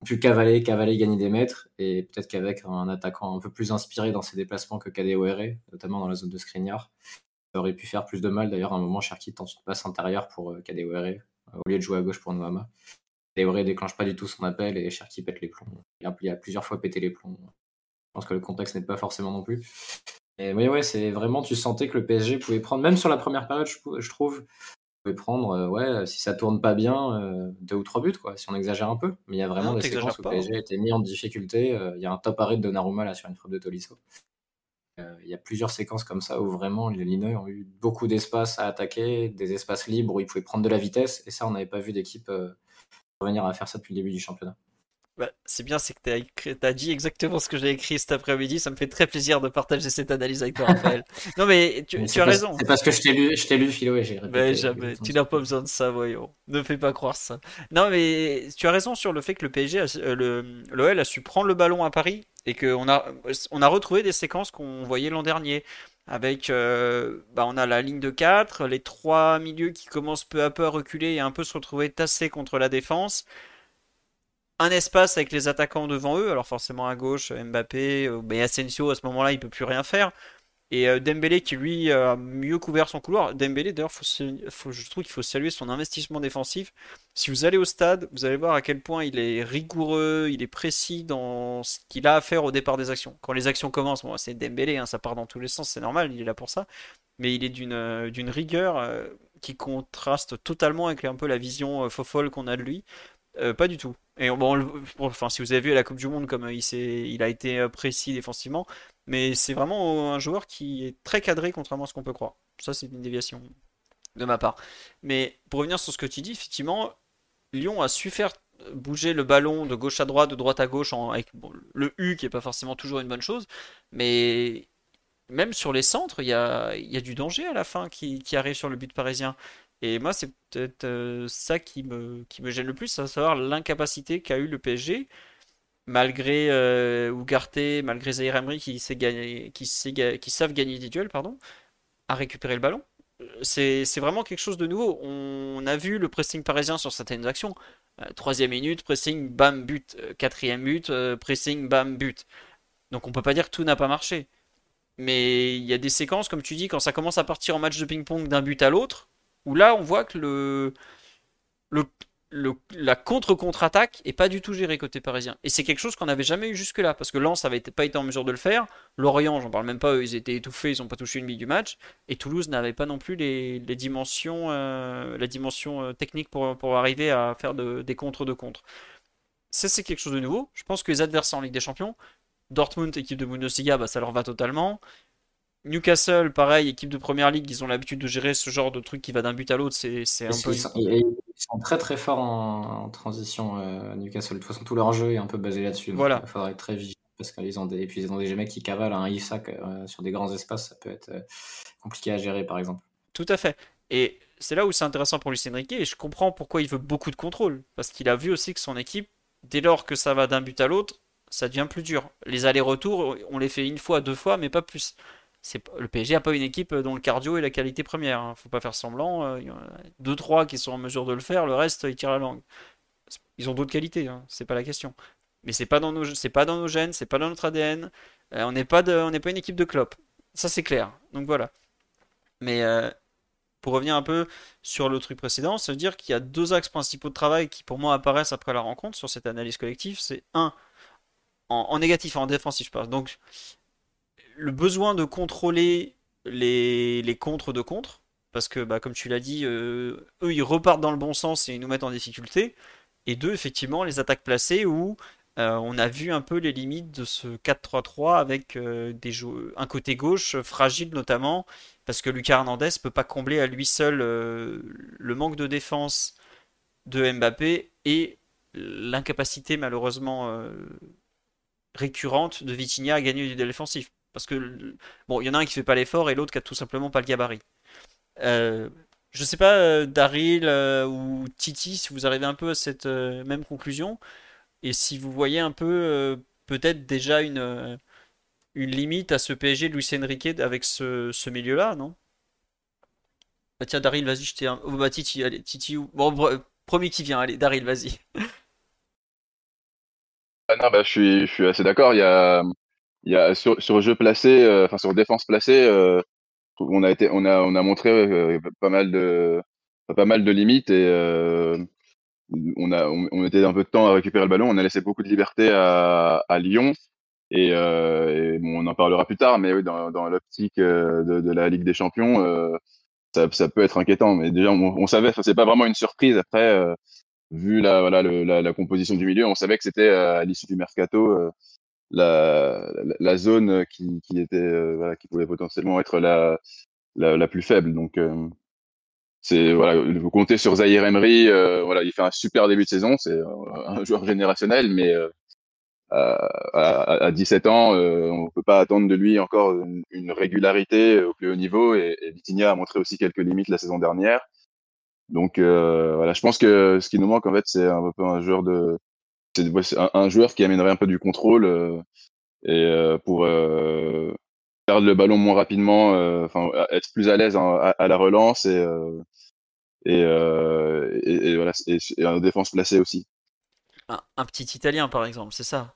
S3: ont pu cavaler, cavaler, gagner des mètres, et peut-être qu'avec un attaquant un peu plus inspiré dans ses déplacements que KDOR, notamment dans la zone de Skriniar, ça aurait pu faire plus de mal. D'ailleurs, à un moment, Cherki tente une passe intérieure pour euh, KDOR, au lieu de jouer à gauche pour Nouama. KDOR déclenche pas du tout son appel et Cherki pète les plombs. Il a plusieurs fois pété les plombs. Je pense que le contexte n'est pas forcément non plus. Et oui, ouais, c'est vraiment, tu sentais que le PSG pouvait prendre, même sur la première période, je, trouve, pouvait prendre, euh, ouais, si ça tourne pas bien, euh, deux ou trois buts, quoi, si on exagère un peu. Mais il y a vraiment des séquences où le PSG a été mis en difficulté. Euh, il y a un top arrêt de Donnarumma là sur une frappe de Tolisso. Il y a plusieurs séquences comme ça où vraiment les Linois ont eu beaucoup d'espace à attaquer, des espaces libres où ils pouvaient prendre de la vitesse. Et ça, on n'avait pas vu d'équipe revenir à faire ça depuis le début du championnat.
S1: Bah, c'est bien, c'est que tu as, dit exactement ce que j'ai écrit cet après-midi. Ça me fait très plaisir de partager cette analyse avec toi, Raphaël. non, mais tu, as raison.
S3: C'est parce que je t'ai lu, je lu philo et j'ai
S1: répété. jamais. Tu n'as pas besoin de ça, voyons. Ne fais pas croire ça. Non, mais tu as raison sur le fait que le PSG, a, le, l'OL a su prendre le ballon à Paris et qu'on a, on a retrouvé des séquences qu'on voyait l'an dernier. Avec, euh, bah, on a la ligne de 4, les trois milieux qui commencent peu à peu à reculer et un peu se retrouver tassés contre la défense un espace avec les attaquants devant eux, alors forcément à gauche, Mbappé, mais euh, Asensio à ce moment-là il peut plus rien faire. Et euh, Dembélé qui lui a mieux couvert son couloir. Dembélé d'ailleurs, je trouve qu'il faut saluer son investissement défensif. Si vous allez au stade, vous allez voir à quel point il est rigoureux, il est précis dans ce qu'il a à faire au départ des actions. Quand les actions commencent, bon, c'est Dembélé, hein, ça part dans tous les sens, c'est normal, il est là pour ça. Mais il est d'une euh, d'une rigueur euh, qui contraste totalement avec un peu la vision fofolle qu'on a de lui. pas du tout. Et bon, enfin, si vous avez vu la Coupe du Monde comme il, il a été précis défensivement, mais c'est vraiment un joueur qui est très cadré, contrairement à ce qu'on peut croire. Ça, c'est une déviation de ma part. Mais pour revenir sur ce que tu dis, effectivement, Lyon a su faire bouger le ballon de gauche à droite, de droite à gauche, avec le U qui n'est pas forcément toujours une bonne chose. Mais même sur les centres, il y a, du danger à la fin qui, arrive sur le but parisien. Et moi, c'est peut-être euh, ça qui me, gêne le plus, à savoir l'incapacité qu'a eu le PSG malgré euh, malgré Zahir Emery qui, savent gagner des duels, pardon, à récupérer le ballon. C'est vraiment quelque chose de nouveau. On a vu le pressing parisien sur certaines actions. Euh, troisième minute, pressing, bam, but. Euh, quatrième but, pressing, bam, but. Donc on peut pas dire que tout n'a pas marché. Mais il y a des séquences, comme tu dis, quand ça commence à partir en match de ping-pong d'un but à l'autre, où là on voit que le, la contre-contre-attaque est pas du tout gérée côté parisien. Et c'est quelque chose qu'on n'avait jamais eu jusque-là, parce que Lens n'avait pas été en mesure de le faire. Lorient, j'en parle même pas, ils étaient étouffés, ils n'ont pas touché une bille du match. Et Toulouse n'avait pas non plus les, dimensions, euh, la dimension euh, technique pour, pour, arriver à faire des contres de contre. Ça, c'est quelque chose de nouveau. Je pense que les adversaires en Ligue des Champions, Dortmund, équipe de Bundesliga, bah, ça leur va totalement. Newcastle, pareil, équipe de première ligue, ils ont l'habitude de gérer ce genre de truc qui va d'un but à l'autre. C'est, un peu.
S3: Ils sont, très très forts en, transition, euh, Newcastle. De toute façon, tout leur jeu est un peu basé là-dessus.
S1: Voilà.
S3: Il faudra être très vigilant parce qu'ils ont des, et puis ils ont des mecs qui cavalent un Isaac euh, sur des grands espaces. Ça peut être euh, compliqué à gérer, par exemple.
S1: Tout à fait. Et c'est là où c'est intéressant pour Lucien Riquet et je comprends pourquoi il veut beaucoup de contrôle. Parce qu'il a vu aussi que son équipe, dès lors que ça va d'un but à l'autre, ça devient plus dur. Les allers-retours, on les fait une fois, deux fois, mais pas plus le PSG n'a pas une équipe dont le cardio est la qualité première. Hein. Faut pas faire semblant. Euh, il y en a deux trois qui sont en mesure de le faire. Le reste, ils tirent la langue. Ils ont d'autres qualités. Hein. C'est pas la question. Mais c'est pas dans nos, c'est pas dans nos gènes, c'est pas dans notre ADN. Euh, on n'est pas on n'est pas une équipe de clopes. Ça c'est clair. Donc voilà. Mais euh, pour revenir un peu sur le truc précédent, ça veut dire qu'il y a deux axes principaux de travail qui pour moi apparaissent après la rencontre sur cette analyse collective. C'est un en, négatif, en défensif, je pense. Donc le besoin de contrôler les, les contres de contre, parce que bah, comme tu l'as dit, euh, eux ils repartent dans le bon sens et ils nous mettent en difficulté. Et deux, effectivement, les attaques placées où euh, on a vu un peu les limites de ce 4-3-3 avec euh, des un côté gauche fragile notamment, parce que Lucas Hernandez peut pas combler à lui seul le manque de défense de Mbappé et l'incapacité malheureusement récurrente de Vitinha à gagner du défensif. Parce que, bon, il y en a un qui fait pas l'effort et l'autre qui a tout simplement pas le gabarit. Euh, je sais pas, euh, Daryl euh, ou Titi, si vous arrivez un peu à cette euh, même conclusion, et si vous voyez un peu peut-être déjà une, une limite à ce PSG de Luis Enrique avec ce, milieu-là, non? Bah tiens, Daryl, vas-y, je t'ai un... Oh, bah Titi, allez, Titi, bon, premier qui vient, allez, Daryl, vas-y.
S4: Ah bah, je suis, je suis assez d'accord. Il y a, il y a sur, sur jeu placé, euh, enfin sur défense placée, euh, on a été, on a, on a montré euh, pas mal de, pas mal de limites et on a, on, était un peu de temps à récupérer le ballon. On a laissé beaucoup de liberté à, à Lyon et, et bon, on en parlera plus tard, mais oui, dans, dans l'optique de, de, la Ligue des Champions, ça, ça, peut être inquiétant. Mais déjà, on, on savait, c'est pas vraiment une surprise après. Vu la, voilà, le, la, la, composition du milieu, on savait que c'était à l'issue du mercato la, la, zone qui, qui était euh, voilà, qui pouvait potentiellement être la, la, la plus faible. Donc euh, c'est voilà, vous comptez sur Zahir Emery, euh, voilà, il fait un super début de saison, c'est un joueur générationnel, mais à, à, 17 ans, on peut pas attendre de lui encore une, régularité au plus haut niveau. Et, et Vitinha a montré aussi quelques limites la saison dernière. Donc voilà, je pense que ce qui nous manque en fait, c'est un peu un joueur de c'est un, joueur qui amènerait un peu du contrôle euh, et euh, pour euh, perdre le ballon moins rapidement, enfin être plus à l'aise à, la relance et et, et, voilà et, en défense placée aussi.
S1: Un, petit Italien par exemple, c'est ça?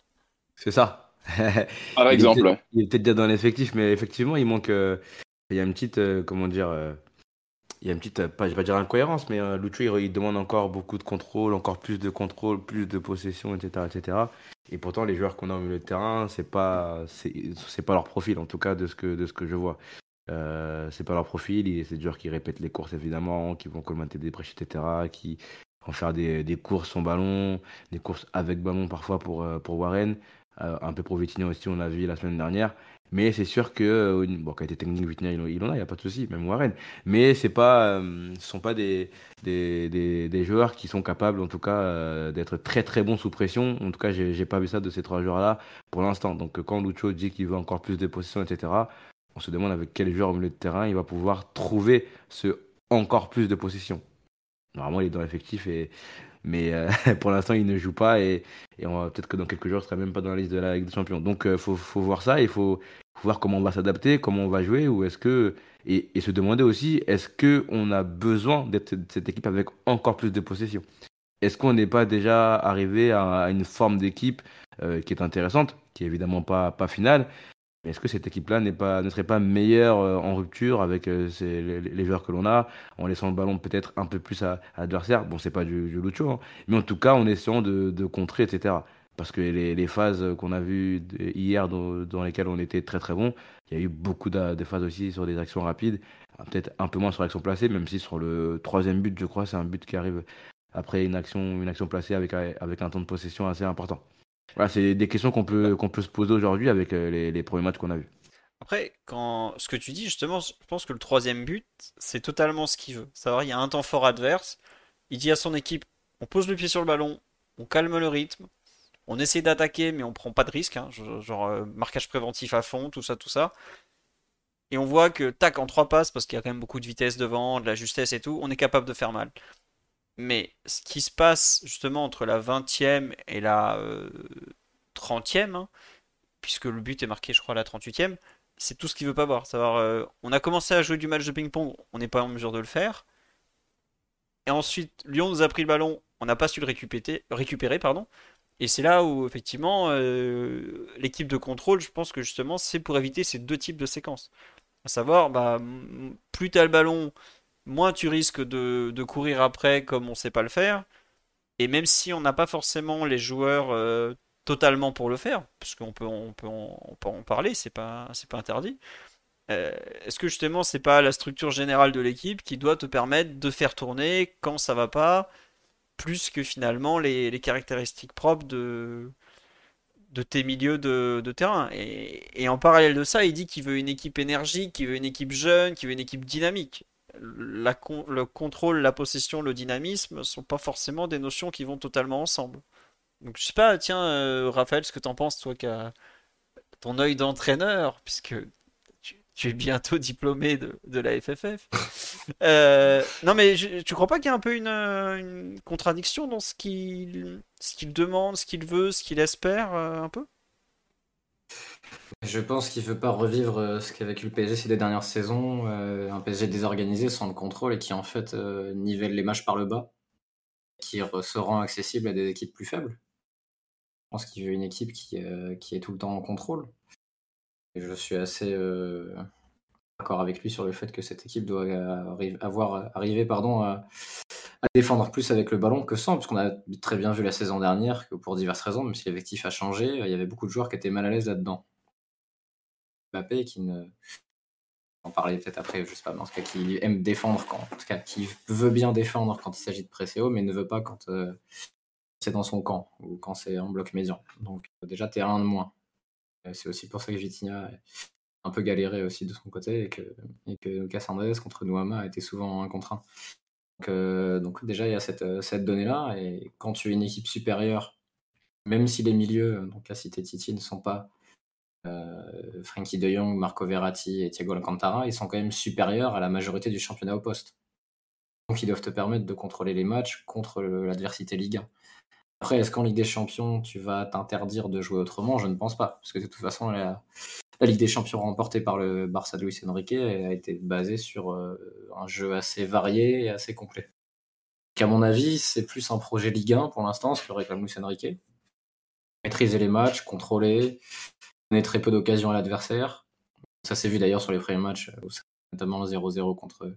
S2: C'est ça.
S4: Par exemple.
S2: Il est peut-être déjà dans l'effectif, mais effectivement, il manque. Euh, il y a une petite. Euh, comment dire euh, Il y a une petite. pas, je vais pas dire incohérence, mais Lucho, il, demande encore beaucoup de contrôle, encore plus de contrôle, plus de possession, etc. etc. Et pourtant, les joueurs qu'on a au milieu de terrain, c'est pas, c'est pas leur profil, en tout cas, de ce que, de ce que je vois. Euh, c'est pas leur profil, c'est des joueurs qui répètent les courses évidemment, qui vont colmater des brèches, etc., qui vont faire des, des, courses sans ballon, des courses avec ballon parfois pour, euh, pour Warren, euh, un peu pour Vitinha aussi, on l'a vu la semaine dernière. Mais c'est sûr que, bon, qualité technique, Vitinha, il, en a, il n'y a pas de souci, même Warren. Mais c'est pas, ce ne sont pas des, des, des, joueurs qui sont capables, en tout cas, d'être très très bons sous pression. En tout cas, j'ai pas vu ça de ces trois joueurs-là pour l'instant. Donc, quand Lucho dit qu'il veut encore plus de possession, etc., on se demande avec quel joueur au milieu de terrain il va pouvoir trouver ce encore plus de possession. Normalement, il est dans l'effectif, et... mais euh, pour l'instant, il ne joue pas et, peut-être que dans quelques jours, il ne sera même pas dans la liste de la Ligue des Champions. Donc, il euh, faut, voir ça, il faut, voir comment on va s'adapter, comment on va jouer, ou est-ce que et, se demander aussi, est-ce que on a besoin d'être cette équipe avec encore plus de possession? Est-ce qu'on n'est pas déjà arrivé à, une forme d'équipe euh, qui est intéressante, qui est évidemment pas, pas finale, est-ce que cette équipe-là ne serait pas meilleure euh, en rupture avec euh, les, joueurs que l'on a, en laissant le ballon peut-être un peu plus à, l'adversaire? Bon, c'est pas du, du Lucho, hein, mais en tout cas en essayant de, contrer, etc. Parce que les, phases qu'on a vues hier dans, lesquelles on était très très bon, il y a eu beaucoup de, phases aussi sur des actions rapides, peut-être un peu moins sur l'action placée, même si sur le troisième but, je crois, c'est un but qui arrive après une action, une action placée avec un temps de possession assez important. Voilà, c'est des questions qu'on peut, se poser aujourd'hui avec euh, les, premiers matchs qu'on a vus.
S1: Après, quand ce que tu dis, justement, je pense que le troisième but, c'est totalement ce qu'il veut. Savoir, il y a un temps fort adverse. Il dit à son équipe on pose le pied sur le ballon, on calme le rythme, on essaie d'attaquer, mais on prend pas de risque. Hein, genre, euh, marquage préventif à fond, tout ça, tout ça. Et on voit que, tac, en trois passes, parce qu'il y a quand même beaucoup de vitesse devant, de la justesse et tout, on est capable de faire mal. Mais ce qui se passe justement entre la 20e et la 30e, euh, hein, puisque le but est marqué, je crois, à la 38e, c'est tout ce qu'il veut pas voir. Savoir, euh, on a commencé à jouer du match de ping-pong, on n'est pas en mesure de le faire. Et ensuite, Lyon nous a pris le ballon, on n'a pas su le récupérer, récupérer pardon. Et c'est là où, effectivement, euh, l'équipe de contrôle, je pense que justement, c'est pour éviter ces deux types de séquences. À savoir, bah, plus tu le ballon, moins tu risques de, courir après comme on sait pas le faire. Et même si on n'a pas forcément les joueurs euh, totalement pour le faire, parce qu'on peut, on peut, on peut en parler, c'est pas, c'est pas interdit. Euh, est-ce que justement c'est pas la structure générale de l'équipe qui doit te permettre de faire tourner quand ça va pas, plus que finalement les, caractéristiques propres de, de tes milieux de, terrain? Et, en parallèle de ça, il dit qu'il veut une équipe énergique, qu'il veut une équipe jeune, qu'il veut une équipe dynamique le contrôle, la possession, le dynamisme sont pas forcément des notions qui vont totalement ensemble. Donc je sais pas, tiens, euh, Raphaël, ce que t'en penses, toi qui as ton œil d'entraîneur, puisque tu, es bientôt diplômé de, la FFF. Euh, non mais tu crois pas qu'il y a un peu une, contradiction dans ce qu'il demande, ce qu'il veut, ce qu'il espère, euh, un peu?
S3: Je pense qu'il veut pas revivre euh, ce qu'a vécu le PSG ces deux dernières saisons, euh, un PSG désorganisé sans le contrôle et qui en fait euh, nivelle les matchs par le bas, qui se rend accessible à des équipes plus faibles. Je pense qu'il veut une équipe qui, qui est tout le temps en contrôle. Et je suis assez d'accord avec lui sur le fait que cette équipe doit avoir arrivé pardon, à, défendre plus avec le ballon que sans, parce qu'on a très bien vu la saison dernière que pour diverses raisons, même si l'effectif a changé, il y avait beaucoup de joueurs qui étaient mal à l'aise là-dedans. Mbappé qui ne. On parlait peut-être après, je sais pas, mais en tout cas, qui aime défendre quand. En tout cas, qui veut bien défendre quand il s'agit de presser haut, mais ne veut pas quand euh, c'est dans son camp ou quand c'est en bloc médian. Donc, déjà, un de moins. C'est aussi pour ça que Vitinha un peu galéré aussi de son côté et que, et que Lucas Andrés contre Nouama été souvent un contre un. Donc, euh, donc déjà, il y a cette, cette donnée-là. Et quand tu es une équipe supérieure, même si les milieux, donc la cité Titi, ne sont pas euh, Frankie de Jong, Marco Verratti et Thiago Alcantara, ils sont quand même supérieurs à la majorité du championnat au poste. Donc ils doivent te permettre de contrôler les matchs contre l'adversité Ligue 1. Après, est-ce qu'en Ligue des Champions, tu vas t'interdire de jouer autrement? Je ne pense pas. Parce que de toute façon, la, Ligue des Champions remportée par le Barça de Luis Enrique a été basée sur euh, un jeu assez varié et assez complet. Donc à mon avis, c'est plus un projet Ligue 1 pour l'instant, ce que réclame Luis Enrique. maîtriser les matchs, contrôler, donner très peu d'occasions à l'adversaire. Ça s'est vu d'ailleurs sur les premiers matchs, notamment 0-0 contre,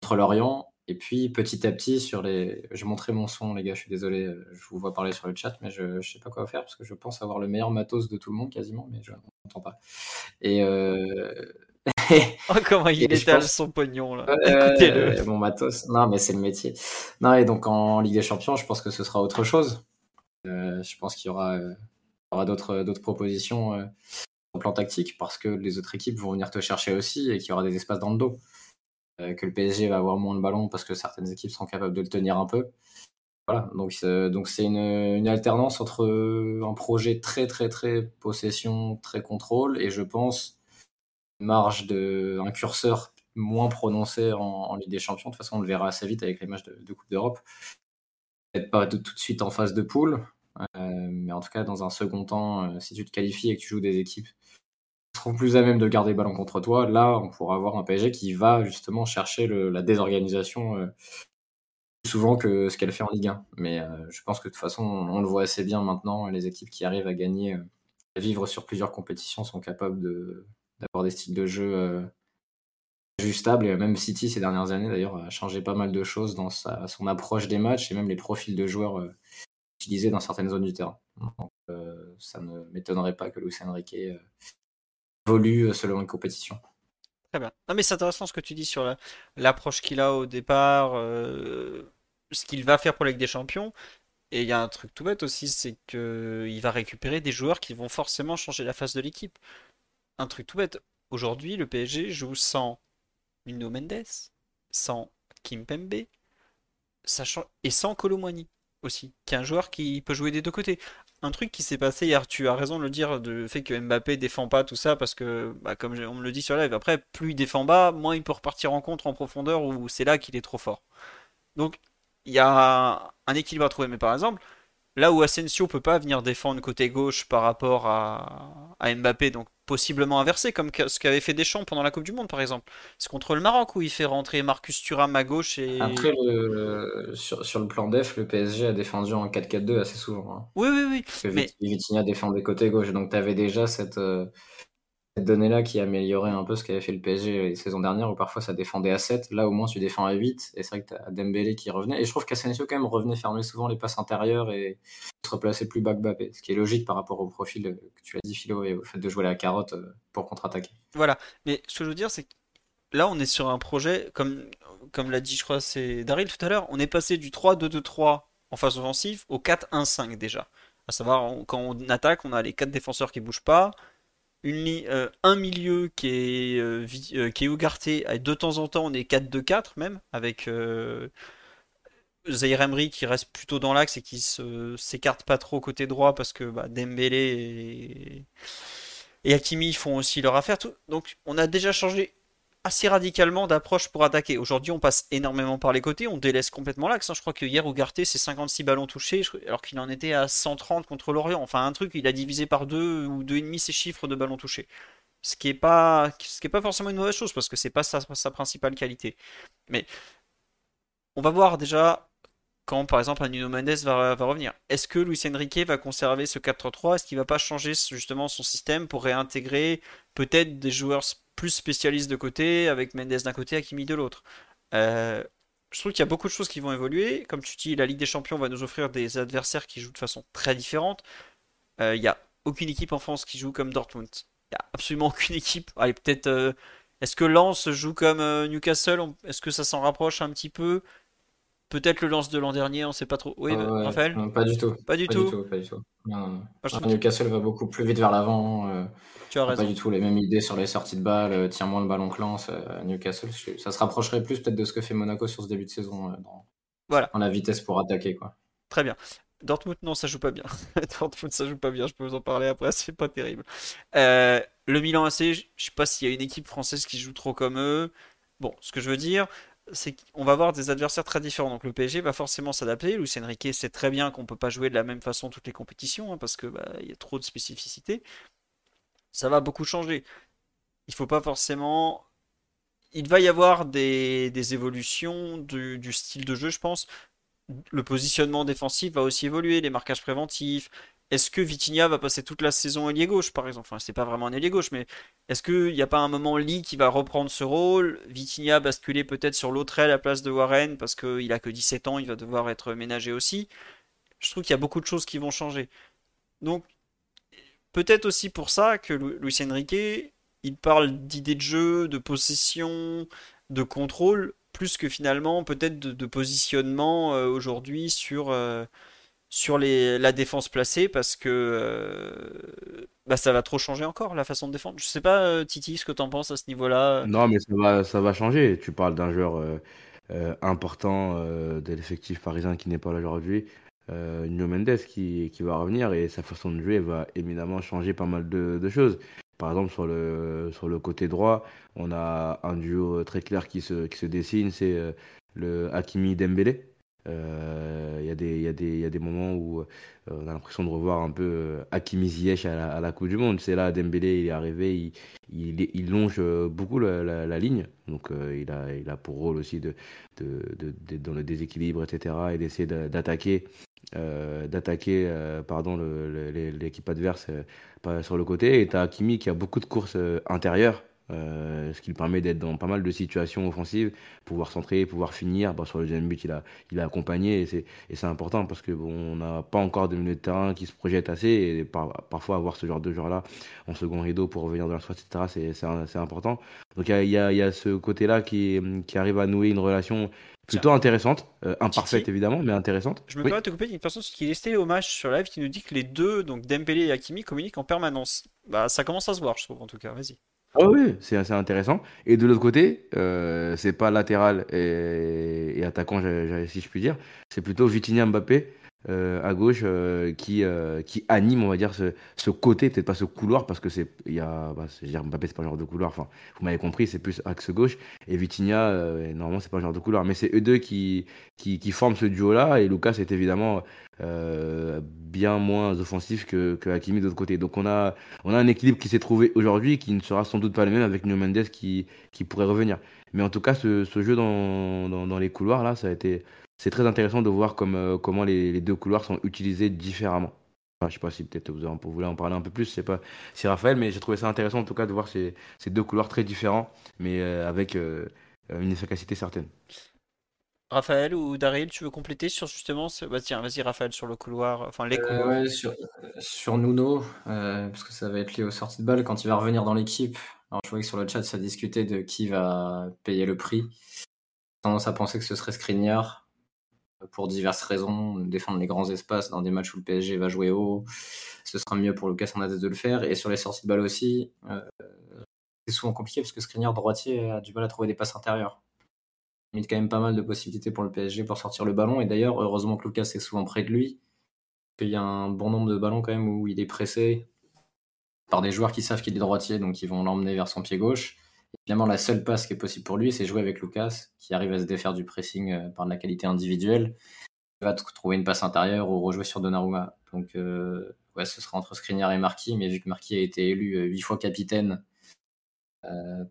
S3: contre Lorient. Et puis petit à petit, sur les. Je montrais mon son, les gars, je suis désolé, je vous vois parler sur le chat, mais je ne sais pas quoi faire parce que je pense avoir le meilleur matos de tout le monde quasiment, mais je n'entends pas. Et. Euh...
S1: oh, comment il étale son pognon là. Écoutez-le.
S3: mon matos. Non, mais c'est le métier. Non, et donc en Ligue des Champions, je pense que ce sera autre chose. Euh, je pense qu'il y aura, euh, aura d'autres, propositions euh, au plan tactique parce que les autres équipes vont venir te chercher aussi et qu'il y aura des espaces dans le dos. Euh, que le PSG va avoir moins de ballons parce que certaines équipes sont capables de le tenir un peu. Voilà, donc donc c'est une, alternance entre un projet très très très possession, très contrôle et je pense marge de un curseur moins prononcé en, Ligue des Champions. De toute façon, on le verra assez vite avec les matchs de, Coupe d'Europe. Peut-être pas tout, de suite en phase de poule, euh, mais en tout cas dans un second temps, euh, si tu te qualifies et que tu joues des équipes seront plus à même de garder ballon contre toi, là, on pourra avoir un PSG qui va justement chercher la désorganisation euh, plus souvent que ce qu'elle fait en Ligue 1. Mais euh, je pense que de toute façon, on, le voit assez bien maintenant. Les équipes qui arrivent à gagner, euh, à vivre sur plusieurs compétitions sont capables d'avoir des styles de jeu ajustables. Et même City, ces dernières années, d'ailleurs, a changé pas mal de choses dans sa, son approche des matchs et même les profils de joueurs utilisés dans certaines zones du terrain. Donc, ça ne m'étonnerait pas que Luis Enrique euh, selon une compétition.
S1: Très bien. Non, mais c'est intéressant ce que tu dis sur l'approche qu'il a au départ, euh, ce qu'il va faire pour la Ligue des Champions. Et il y a un truc tout bête aussi, c'est qu'il va récupérer des joueurs qui vont forcément changer la face de l'équipe. Un truc tout bête. Aujourd'hui, le PSG joue sans Nuno Mendes, sans Kim Pembe, et sans Colomwani aussi, qui est un joueur qui peut jouer des deux côtés un truc qui s'est passé hier, tu as raison de le dire, du fait que Mbappé défend pas tout ça, parce que, bah, comme on me le dit sur live, après, plus il défend bas, moins il peut repartir en contre en profondeur, où c'est là qu'il est trop fort. Donc, il y a un équilibre à trouver, mais par exemple, là où Asensio peut pas venir défendre côté gauche par rapport à, à Mbappé, donc possiblement inversé, comme ce qu'avait fait Deschamps pendant la Coupe du Monde, par exemple. C'est contre le Maroc où il fait rentrer Marcus Thuram à gauche et.
S3: Après, sur, le plan def, le PSG a défendu en 4-4-2 assez souvent. Hein.
S1: Oui, oui, oui.
S3: Parce que mais... Vitinha défendait côté gauche, donc tu avais déjà cette. Euh, cette donnée-là qui améliorait un peu ce qu'avait fait le PSG les saisons dernières où parfois ça défendait à 7. Là, au moins, tu défends à 8. Et c'est vrai que tu as Dembélé qui revenait. Et je trouve qu'Asensio, quand même, revenait fermer souvent les passes intérieures et se replacer plus que Mbappé. Ce qui est logique par rapport au profil que tu as dit, Philo, et au fait de jouer la carotte euh, pour contre-attaquer.
S1: Voilà. Mais ce que je veux dire, c'est que là, on est sur un projet, comme, comme l'a dit, je crois, c'est Daryl tout à l'heure, on est passé du 3-2-2-3 en phase offensive au 4-1-5 déjà. À savoir, quand on attaque, on a les 4 défenseurs qui bougent pas euh, un milieu qui est, euh, euh, et de temps en temps on est 4-2-4 même, avec Zaire Emery qui reste plutôt dans l'axe et qui s'écarte pas trop côté droit parce que bah, Dembélé et, et Hakimi font aussi leur affaire. Donc on a déjà changé assez radicalement d'approche pour attaquer. Aujourd'hui, on passe énormément par les côtés, on délaisse complètement l'axe. Hein. Je crois que hier, Ougarté, c'est 56 ballons touchés, alors qu'il en était à 130 contre l'Orient. Enfin, un truc, il a divisé par deux ou deux et demi ses chiffres de ballons touchés. Ce qui est pas, pas forcément une mauvaise chose parce que c'est pas sa, principale qualité. Mais on va voir déjà quand, par exemple, un Nuno Mendes va, va revenir. Est-ce que Luis Enrique va conserver ce 4-3 Est-ce qu'il va pas changer justement son système pour réintégrer peut-être des joueurs plus spécialiste de côté, avec Mendes d'un côté, Hakimi de l'autre. Euh, je trouve qu'il y a beaucoup de choses qui vont évoluer. Comme tu dis, la Ligue des Champions va nous offrir des adversaires qui jouent de façon très différente. Euh, il n'y a aucune équipe en France qui joue comme Dortmund. Il n'y a absolument aucune équipe. Allez, peut-être. Euh, est-ce que Lens joue comme Newcastle? Est-ce que ça s'en rapproche un petit peu? Peut-être le lance de l'an dernier, on sait pas trop. Oui, Raphaël?
S3: Pas du tout.
S1: Pas du tout.
S3: Pas du tout. Newcastle va beaucoup plus vite vers l'avant. Euh, tu as raison. Pas du tout les mêmes idées sur les sorties de balles. Euh, tient moins le ballon que lance. Euh, Newcastle, ça se rapprocherait plus peut-être de ce que fait Monaco sur ce début de saison. dans,
S1: voilà.
S3: la vitesse pour attaquer. quoi.
S1: Très bien. Dortmund, non, ça joue pas bien. Dortmund, ça joue pas bien. Je peux vous en parler après. C'est pas terrible. le Milan AC, je sais pas s'il y a une équipe française qui joue trop comme eux. Bon, ce que je veux dire, c'est qu'on va avoir des adversaires très différents. Donc le PSG va forcément s'adapter. Luis Enrique sait très bien qu'on ne peut pas jouer de la même façon toutes les compétitions hein, parce qu'il bah, y a trop de spécificités. Ça va beaucoup changer. Il faut pas forcément. Il va y avoir des, évolutions du, du, style de jeu, je pense. Le positionnement défensif va aussi évoluer, les marquages préventifs, est-ce que Vitinha va passer toute la saison ailier gauche, par exemple? Enfin, c'est pas vraiment un ailier gauche, mais est-ce qu'il n'y a pas un moment Lee qui va reprendre ce rôle? Vitinha basculer peut-être sur l'autre aile à la place de Warren parce qu'il a que 17 ans, il va devoir être ménagé aussi. Je trouve qu'il y a beaucoup de choses qui vont changer. Donc, peut-être aussi pour ça que Luis Enrique, il parle d'idées de jeu, de possession, de contrôle, plus que finalement peut-être de, positionnement euh, aujourd'hui sur, euh, sur la défense placée, parce que euh, bah, ça va trop changer encore la façon de défendre. Je sais pas, Titi, ce que tu en penses à ce niveau-là?
S2: Non, mais ça va changer. Tu parles d'un joueur important de l'effectif parisien qui n'est pas là aujourd'hui. Euh, Mendes qui, qui, va revenir et sa façon de jouer va éminemment changer pas mal de, de choses. Par exemple, sur le, sur le côté droit, on a un duo très clair qui se, qui se dessine, c'est euh, le Hakimi Dembélé. Euh, il y, y, y, a des moments où euh, on a l'impression de revoir un peu Hakimi Ziyech à la, Coupe du Monde. C'est là, Dembélé, il est arrivé, il, il, longe beaucoup la, ligne. Donc il, a, il a pour rôle aussi de, de, de, dans le déséquilibre, etc. et d'essayer d'attaquer euh, d'attaquer euh, pardon l'équipe adverse euh, sur le côté. Et tu as Kimi qui a beaucoup de courses intérieures ce qui lui permet d'être dans pas mal de situations offensives, pouvoir centrer, pouvoir finir. Bah, sur le deuxième but, il a, il a accompagné et c'est important parce que bon, on n'a pas encore de milieu de terrain qui se projette assez et parfois avoir ce genre de joueur-là en second rideau pour revenir dans la soirée, etc., c'est important. Donc il y a, y a, ce côté-là qui, qui arrive à nouer une relation Plutôt intéressante, euh, imparfaite évidemment, mais intéressante.
S1: Je me permets de te couper, il y a une personne qui est au match sur live qui nous dit que les deux, donc Dembélé et Hakimi, communiquent en permanence. Bah, ça commence à se voir, je trouve, en tout cas. Vas-y.
S2: Ah oui, c'est assez intéressant. Et de l'autre côté, euh, c'est pas latéral et, attaquant, si je puis dire. C'est plutôt Vitinha Mbappé euh, à gauche euh, qui, euh, qui anime, on va dire, ce, ce côté, peut-être pas ce couloir, parce que c'est, il bah, Mbappé, c'est pas le genre de couloir, enfin, vous m'avez compris, c'est plus axe gauche, et Vitinha, normalement, c'est pas le genre de couloir, mais c'est eux deux qui, qui, qui forment ce duo-là, et Lucas est évidemment bien moins offensif que, que Hakimi de l'autre côté. Donc on a, on a un équilibre qui s'est trouvé aujourd'hui, qui ne sera sans doute pas le même avec New Mendes qui, qui pourrait revenir. Mais en tout cas, ce, jeu dans, dans, les couloirs, là, ça a été c'est très intéressant de voir comme, euh, comment les, deux couloirs sont utilisés différemment. Enfin, je sais pas si peut-être vous, vous, voulez en parler un peu plus, je sais pas si Raphaël, mais j'ai trouvé ça intéressant en tout cas de voir ces, ces deux couloirs très différents, mais euh, avec euh, une efficacité certaine.
S1: Raphaël ou Daryl, tu veux compléter sur justement ce... bah, tiens, vas-y Raphaël sur le couloir, enfin les couloirs.
S3: ouais, sur, sur Nuno, parce que ça va être lié aux sorties de balle quand il va revenir dans l'équipe. Alors je vois que sur le chat ça discutait de qui va payer le prix. Tendance à penser que ce serait Skriniar, pour diverses raisons, défendre les grands espaces dans des matchs où le PSG va jouer haut, ce sera mieux pour Lucas Hernandez de le faire. Et sur les sorties de balle aussi, euh, c'est souvent compliqué parce que Skriniar droitier a du mal à trouver des passes intérieures. Il y a quand même pas mal de possibilités pour le PSG pour sortir le ballon. Et d'ailleurs, heureusement que Lucas est souvent près de lui. Il y a un bon nombre de ballons quand même où il est pressé par des joueurs qui savent qu'il est droitier, donc ils vont l'emmener vers son pied gauche. Évidemment, la seule passe qui est possible pour lui, c'est jouer avec Lucas, qui arrive à se défaire du pressing euh, par de la qualité individuelle. Il va trouver une passe intérieure ou rejouer sur Donnarumma. Donc, euh, ouais, ce sera entre Skriniar et Marquis, mais vu que Marquis a été élu euh, huit fois capitaine,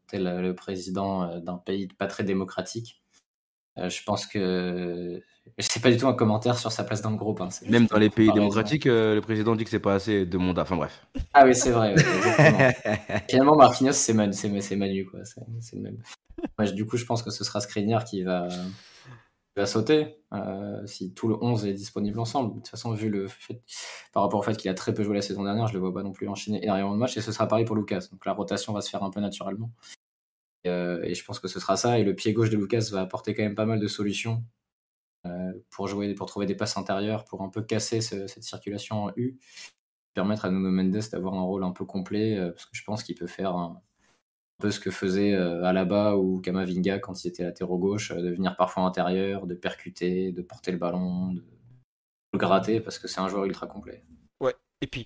S3: tel le président d'un pays pas très démocratique, je pense que c'est pas du tout un commentaire sur sa place dans le groupe. Hein.
S2: Même dans les pays démocratiques, euh, le président dit que c'est pas assez de mandat. Enfin bref.
S3: Ah oui, c'est vrai. Finalement, Marquinhos, c'est Manu, Manu, quoi. C'est le même. du coup, je pense que ce sera Skriniar qui va, va sauter euh, si tout le 11 est disponible ensemble. De toute façon, vu le fait, par rapport au fait qu'il a très peu joué la saison dernière, je le vois pas non plus enchaîner énormément de matchs et ce sera pareil pour Lucas. Donc la rotation va se faire un peu naturellement. Euh, et je pense que ce sera ça. Et le pied gauche de Lucas va apporter quand même pas mal de solutions euh, pour jouer, pour trouver des passes intérieures, pour un peu casser cette circulation en U, permettre à Nuno Mendes d'avoir un rôle un peu complet, euh, parce que je pense qu'il peut faire un, peu ce que faisait Alaba ou Kamavinga quand il était latéraux gauche, de venir parfois intérieur, de percuter, de porter le ballon, de le gratter, parce que c'est un joueur ultra complet.
S1: Ouais, et puis,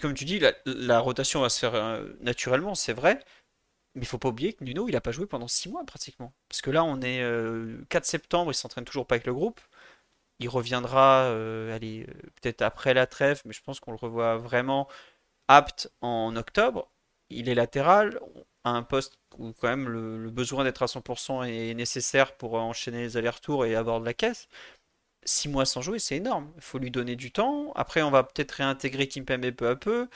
S1: comme tu dis, la rotation va se faire naturellement, c'est vrai, mais il faut pas oublier que Nuno, il a pas joué pendant 6 mois pratiquement. Parce que là, on est 4 euh, septembre, il s'entraîne toujours pas avec le groupe. Il reviendra, euh, allez, euh, peut-être après la trêve, mais je pense qu'on le revoit vraiment apte en octobre. Il est latéral, à un poste où quand même le, besoin d'être à 100% est nécessaire pour enchaîner les allers-retours et avoir de la caisse. six mois sans jouer, c'est énorme. Il faut lui donner du temps. Après, on va peut-être réintégrer Kimpembe peu à peu.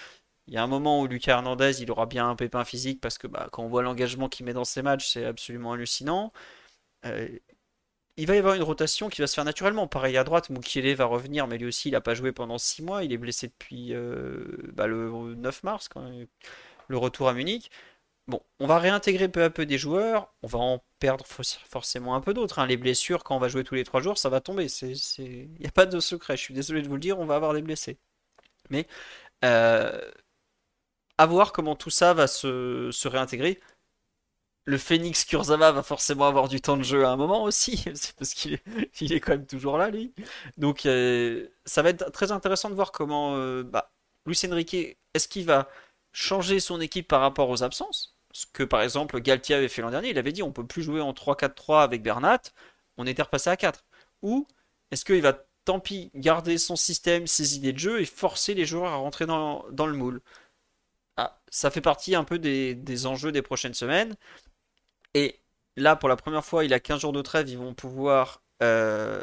S1: Il y a un moment où Lucas Hernandez, il aura bien un pépin physique parce que bah, quand on voit l'engagement qu'il met dans ses matchs, c'est absolument hallucinant. Euh, il va y avoir une rotation qui va se faire naturellement. Pareil à droite, Mukiele va revenir, mais lui aussi, il n'a pas joué pendant 6 mois. Il est blessé depuis euh, bah, le 9 mars, quand le retour à Munich. Bon, on va réintégrer peu à peu des joueurs. On va en perdre forcément un peu d'autres. Hein. Les blessures, quand on va jouer tous les 3 jours, ça va tomber. Il n'y a pas de secret. Je suis désolé de vous le dire, on va avoir des blessés. Mais euh, à voir comment tout ça va se, réintégrer le Phoenix Kurzawa va forcément avoir du temps de jeu à un moment aussi, parce qu'il est, quand même toujours là, lui. Donc, euh, ça va être très intéressant de voir comment euh, bah, Luis Enrique, est-ce qu'il va changer son équipe par rapport aux absences? Ce que, par exemple, Galtier avait fait l'an dernier, il avait dit on peut plus jouer en 3-4-3 avec Bernat, on était repassé à 4. Ou est-ce qu'il va, tant pis, garder son système, ses idées de jeu et forcer les joueurs à rentrer dans le moule? Ah, ça fait partie un peu des, enjeux des prochaines semaines. Et là, pour la première fois, il a 15 jours de trêve, ils vont pouvoir euh,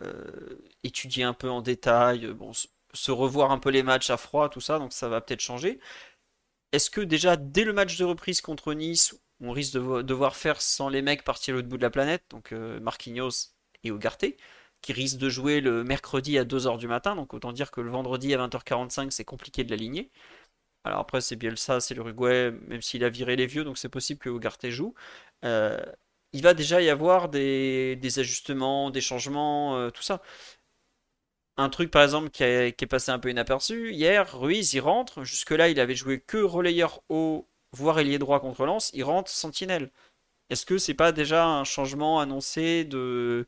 S1: étudier un peu en détail, bon, se revoir un peu les matchs à froid, tout ça, donc ça va peut-être changer. Est-ce que déjà, dès le match de reprise contre Nice, on risque de devoir faire sans les mecs partir à l'autre bout de la planète, donc euh, Marquinhos et Ugarte, qui risquent de jouer le mercredi à 2h du matin, donc autant dire que le vendredi à 20h45, c'est compliqué de l'aligner. Alors après, c'est Bielsa, c'est l'Uruguay, même s'il a viré les vieux, donc c'est possible que Ugarte joue. Euh, il va déjà y avoir des, ajustements, des changements, euh, tout ça. Un truc par exemple qui, est passé un peu inaperçu, hier, Ruiz il rentre, jusque-là il avait joué que relayeur haut, voire ailier droit contre Lens, il rentre sentinelle. Est-ce que c'est pas déjà un changement annoncé de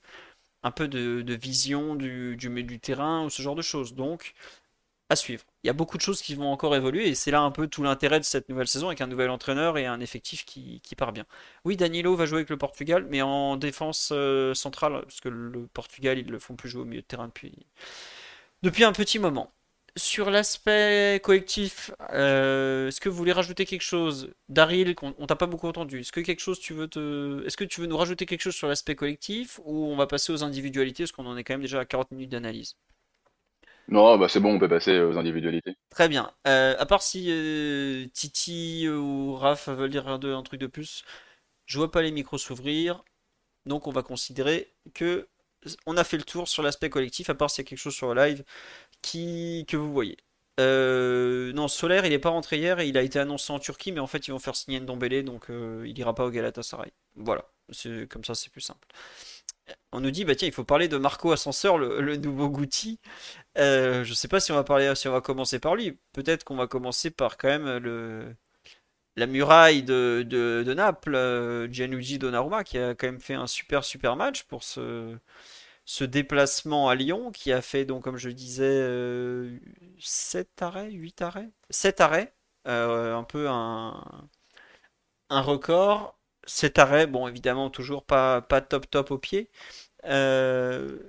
S1: un peu de, vision du, du, du terrain ou ce genre de choses? Donc, à suivre il y a beaucoup de choses qui vont encore évoluer et c'est là un peu tout l'intérêt de cette nouvelle saison avec un nouvel entraîneur et un effectif qui, part bien. Oui, Danilo va jouer avec le Portugal, mais en défense euh, centrale, parce que le Portugal, ils le font plus jouer au milieu de terrain depuis, depuis un petit moment. Sur l'aspect collectif, euh, est-ce que vous voulez rajouter quelque chose? Daryl, on, t'a pas beaucoup entendu. Est-ce que quelque chose tu veux te... Est-ce que tu veux nous rajouter quelque chose sur l'aspect collectif ou on va passer aux individualités parce qu'on en est quand même déjà à 40 minutes d'analyse?
S4: Non, bah c'est bon, on peut passer aux individualités.
S1: Très bien. Euh, à part si euh, Titi ou Raph veulent dire un, truc de plus, je vois pas les micros s'ouvrir. Donc on va considérer que on a fait le tour sur l'aspect collectif, à part s'il y a quelque chose sur le live qui, que vous voyez. Euh, non, Solaire, il n'est pas rentré hier il a été annoncé en Turquie, mais en fait, ils vont faire signer Ndombele, donc il ira pas au Galatasaray. Voilà, comme ça, c'est plus simple on nous dit bah tiens il faut parler de Marco Ascenseur le, nouveau Gucci euh, je sais pas si on va parler si on va commencer par lui. Peut-être qu'on va commencer par quand même le la muraille de, Naples euh, Gianluigi Donnarumma qui a quand même fait un super super match pour ce ce déplacement à Lyon qui a fait donc comme je disais 7 euh, arrêts 8 arrêts 7 arrêts un peu un un record cet arrêt, bon, évidemment, toujours pas, pas top top au pied. Euh...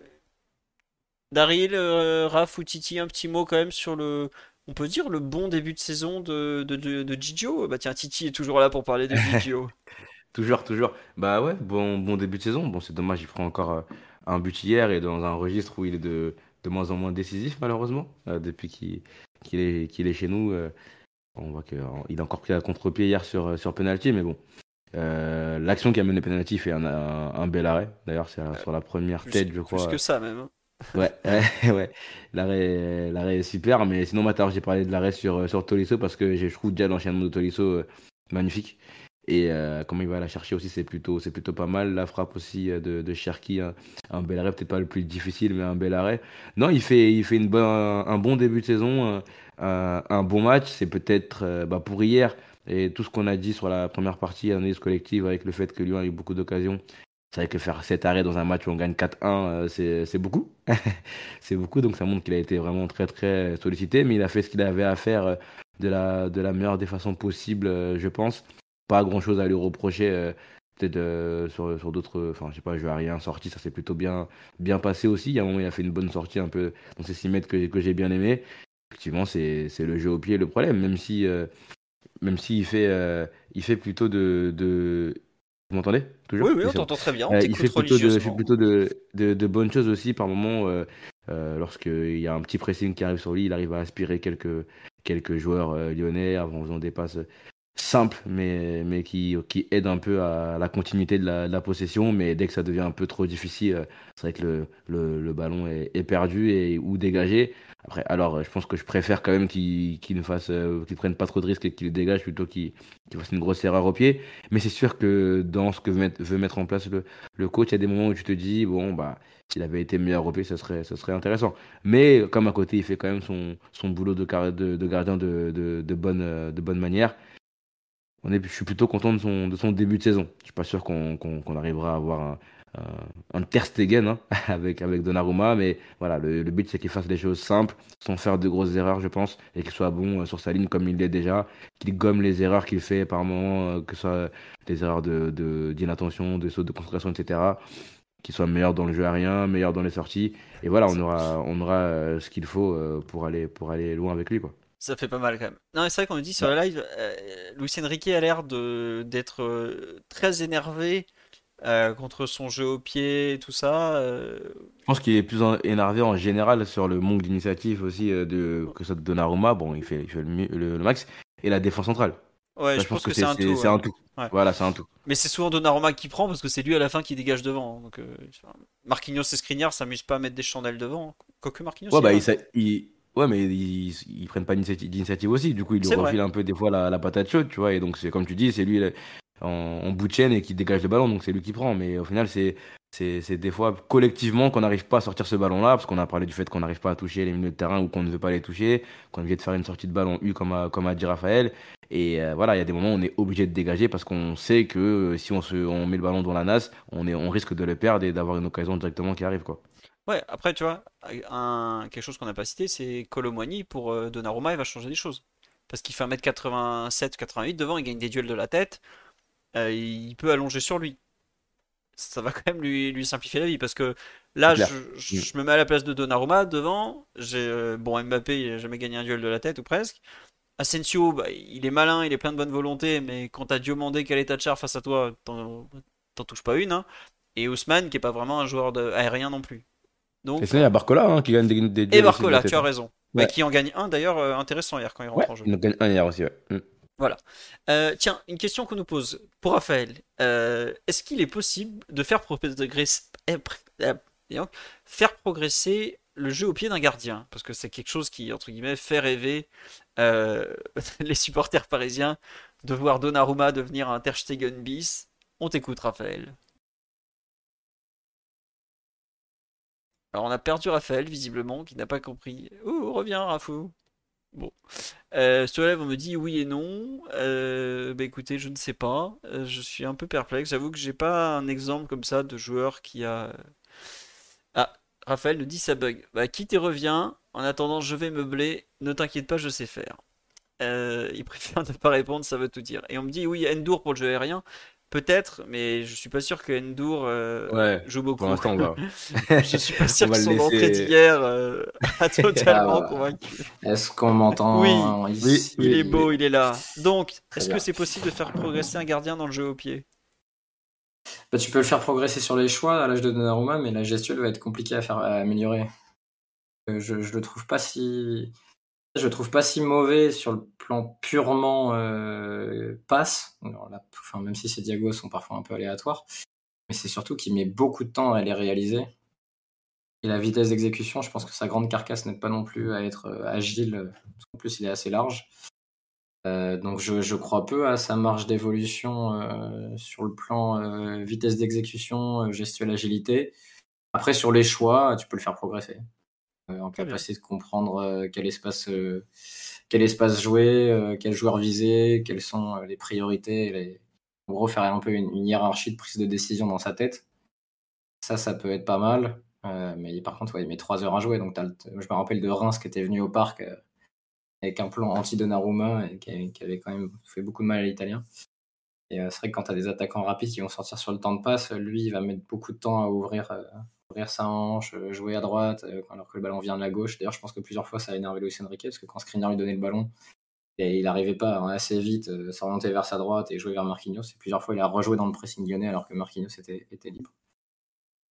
S1: Daryl, euh, Raph ou Titi, un petit mot quand même sur le, on peut dire, le bon début de saison de, de, de, Gigio? Bah tiens, Titi est toujours là pour parler de Gigio.
S2: toujours, toujours. Bah ouais, bon, bon début de saison. Bon, c'est dommage, il prend encore euh, un but hier et dans un registre où il est de, de moins en moins décisif, malheureusement, euh, depuis qu'il est, est chez nous. on voit qu'il a encore pris à contre-pied hier sur, sur penalty, mais bon, euh, l'action qui a mené penalty fait un, bel arrêt. D'ailleurs, c'est sur la première tête, je crois.
S1: Plus que ça, même. Hein.
S2: Ouais, ouais, L'arrêt, l'arrêt est super. Mais sinon, maintenant, j'ai parlé de l'arrêt sur, sur Tolisso parce que je trouve déjà l'enchaînement de Tolisso euh, magnifique. Et euh, comment il va la chercher aussi, c'est plutôt, c'est plutôt pas mal. La frappe aussi de, de Cherki, un, bel arrêt, peut-être pas le plus difficile, mais un bel arrêt. Non, il fait, il fait une bonne, un bon début de saison, un, bon match. C'est peut-être bah, pour hier, et tout ce qu'on a dit sur la première partie, analyse collective, avec le fait que Lyon a eu beaucoup d'occasions, c'est vrai que faire 7 arrêts dans un match où on gagne 4-1, euh, c'est beaucoup. c'est beaucoup, donc ça montre qu'il a été vraiment très très sollicité, mais il a fait ce qu'il avait à faire euh, de la, de la meilleure des façons possibles, euh, je pense. Pas grand chose à lui reprocher, peut-être sur, sur d'autres. Enfin, je sais pas, je à rien sorti, ça s'est plutôt bien, bien passé aussi. Il y a un moment, il a fait une bonne sortie un peu dans ces 6 mètres que, que j'ai bien aimé. Effectivement, c'est le jeu au pied le problème, même si même s'il fait, euh, il fait plutôt de, de Vous m'entendez toujours?
S1: Oui, oui, on t'entend très bien, on
S2: Euh, il fait plutôt de, il fait plutôt de, de, de bonnes choses aussi par moment. Euh, euh, Lorsqu'il y a un petit pressing qui arrive sur lui, il arrive à aspirer quelques, quelques joueurs lyonnais en faisant des passes simples, mais, mais qui, qui aident un peu à la continuité de la, de la possession. Mais dès que ça devient un peu trop difficile, c'est vrai que le, le, le ballon est, est perdu et, ou dégagé. Après, alors, euh, je pense que je préfère quand même qu'il ne fasse, euh, qu'il prenne pas trop de risques et qu'il dégage plutôt qu'il fasse une grosse erreur au pied. Mais c'est sûr que dans ce que veut mettre, en place le, coach, il y a des moments où tu te dis, bon, bah, s'il avait été meilleur au pied, ça serait, intéressant. Mais comme à côté, il fait quand même son, boulot de, gardien de, de, bonne, manière. On est, je suis plutôt content de son, début de saison. Je suis pas sûr qu'on arrivera à avoir un, un Ter Stegen hein, avec, avec Donnarumma, mais voilà, le, le but c'est qu'il fasse les choses simples, sans faire de grosses erreurs, je pense, et qu'il soit bon euh, sur sa ligne comme il l'est déjà, qu'il gomme les erreurs qu'il fait par moment, euh, que ce soit des erreurs de, de, d'inattention, de saut de concentration, etc. Qu'il soit meilleur dans le jeu aérien, meilleur dans les sorties, et voilà, on aura, on aura euh, ce qu'il faut euh, pour aller, pour aller loin avec lui, quoi.
S1: Ça fait pas mal quand même. Non, mais c'est vrai qu'on nous dit sur la live, euh, Luis Enrique a l'air de d'être euh, très énervé euh, contre son jeu au pied et tout ça. euh.
S2: Je pense qu'il est plus en- énervé en général sur le manque d'initiative aussi euh, de que ça de Donnarumma. Bon, il fait, il fait le, mi- le- le max. Et la défense centrale.
S1: Ouais, je pense que c'est
S2: c'est
S1: un tout.
S2: c'est
S1: ouais.
S2: un tout.
S1: Ouais.
S2: Voilà, c'est un tout.
S1: Mais c'est souvent Donnarumma qui prend parce que c'est lui à la fin qui dégage devant. Donc, euh, Marquinhos et Skriniar s'amusent pas à mettre des chandelles devant. Quoique Marquinhos,
S2: Ouais,
S1: il
S2: bah, ouais, mais ils, ils prennent pas d'initiative aussi. Du coup, ils lui
S1: vrai.
S2: refilent un peu des fois la, la patate chaude, tu vois. Et donc, c'est comme tu dis, c'est lui là, en, bout de chaîne et qui dégage le ballon. Donc, c'est lui qui prend. Mais au final, c'est c'est des fois collectivement qu'on n'arrive pas à sortir ce ballon-là. Parce qu'on a parlé du fait qu'on n'arrive pas à toucher les milieux de terrain ou qu'on ne veut pas les toucher. Qu'on vient de faire une sortie de ballon U comme a, comme dit Raphaël. Et euh, voilà, il y a des moments où on est obligé de dégager parce qu'on sait que euh, si on, se, on met le ballon dans la nasse, on, est, on risque de le perdre et d'avoir une occasion directement qui arrive, quoi.
S1: Ouais, après, tu vois, quelque chose qu'on n'a pas cité, c'est Colomboigny pour euh, Donnarumma, il va changer des choses. Parce qu'il fait 1m87 88 devant, il gagne des duels de la tête, euh, il peut allonger sur lui. Ça va quand même lui, lui simplifier la vie. Parce que là,
S2: C'est
S1: je,
S2: clair.
S1: je- je me mets à la place de Donnarumma devant. J'ai, euh, bon, Mbappé, il n'a jamais gagné un duel de la tête ou presque. Asensio, bah, il est malin, il est plein de bonne volonté, mais quand t'as Diomandé, Kaletachar face à toi, t'en t'en touches pas une. hein. Et Ousmane, qui est pas vraiment un joueur de... aérien non plus. Donc,
S2: Et sinon, il y a Barcola hein, qui gagne des, des duels
S1: et
S2: de
S1: Barcola, tu as
S2: hein.
S1: raison. Bah,
S2: Ouais.
S1: qui en gagne un d'ailleurs euh, intéressant hier quand il rentre
S2: Ouais,
S1: en jeu.
S2: il en gagne un hier aussi, ouais. Mm.
S1: Euh, tiens, une question qu'on nous pose pour Raphaël. Euh, Est-ce qu'il est possible de faire progresser, eh, donc, faire progresser le jeu au pied d'un gardien? Parce que c'est quelque chose qui, entre guillemets, fait rêver euh, les supporters parisiens de voir Donnarumma devenir un Ter Stegen bis. On t'écoute, Raphaël. Alors, on a perdu Raphaël, visiblement, qui n'a pas compris. Ouh, reviens, Rafou. Bon. Euh, live, on me dit oui et non. Euh, bah écoutez, je ne sais pas. Euh, je suis un peu perplexe. J'avoue que j'ai pas un exemple comme ça de joueur qui a. Ah, Raphaël nous dit ça bug. Bah quitte et reviens. En attendant, je vais meubler. Ne t'inquiète pas, je sais faire. Euh, il préfère ne pas répondre, ça veut tout dire. Et on me dit oui, Endur pour le jeu aérien. Peut-être, mais je suis pas sûr que Endur euh,
S2: Ouais,
S1: joue beaucoup.
S2: Pour l'instant, on va.
S1: Je suis pas sûr que son entrée d'hier euh, a totalement
S3: Ah, bah.
S1: convaincu.
S3: Est-ce qu'on m'entend
S1: Oui, Il est beau, il est là. Donc, est-ce que c'est possible de faire progresser un gardien dans le jeu au pied?
S3: Bah, tu peux le faire progresser sur les choix à l'âge de Donnarumma, mais la gestuelle va être compliquée à faire à améliorer. Euh, Je, je le trouve pas si je trouve pas si mauvais sur le plan purement euh, passe. Même si ces diagos sont parfois un peu aléatoires, mais c'est surtout qu'il met beaucoup de temps à les réaliser. Et la vitesse d'exécution, je pense que sa grande carcasse n'aide pas non plus à être euh, agile, parce qu'en plus il est assez large. Euh, donc je, crois peu à sa marge d'évolution sur le plan vitesse d'exécution, gestuelle agilité. Après sur les choix, tu peux le faire progresser. Euh, en capacité de comprendre euh, quel espace euh, quel espace jouer, quel joueur viser, quelles sont les priorités, les... en gros faire un peu une, une hiérarchie de prise de décision dans sa tête. Ça, ça peut être pas mal. Mais par contre, ouais, il met 3 heures à jouer. Donc le- je me rappelle de Reims qui était venu au parc avec un plan anti-Donnarumma et qui avait, quand même fait beaucoup de mal à l'italien. Et c'est vrai que quand tu as des attaquants rapides qui vont sortir sur le temps de passe, lui, il va mettre beaucoup de temps à ouvrir, ouvrir sa hanche, euh, jouer à droite, euh, alors que le ballon vient de la gauche. D'ailleurs, je pense que plusieurs fois, ça a énervé Luis Enrique, parce que quand Skriniar lui donnait le ballon, Et il n'arrivait pas hein, assez vite euh, s'orienter vers sa droite et jouer vers Marquinhos. Et plusieurs fois, il a rejoué dans le pressing lyonnais alors que Marquinhos était, libre.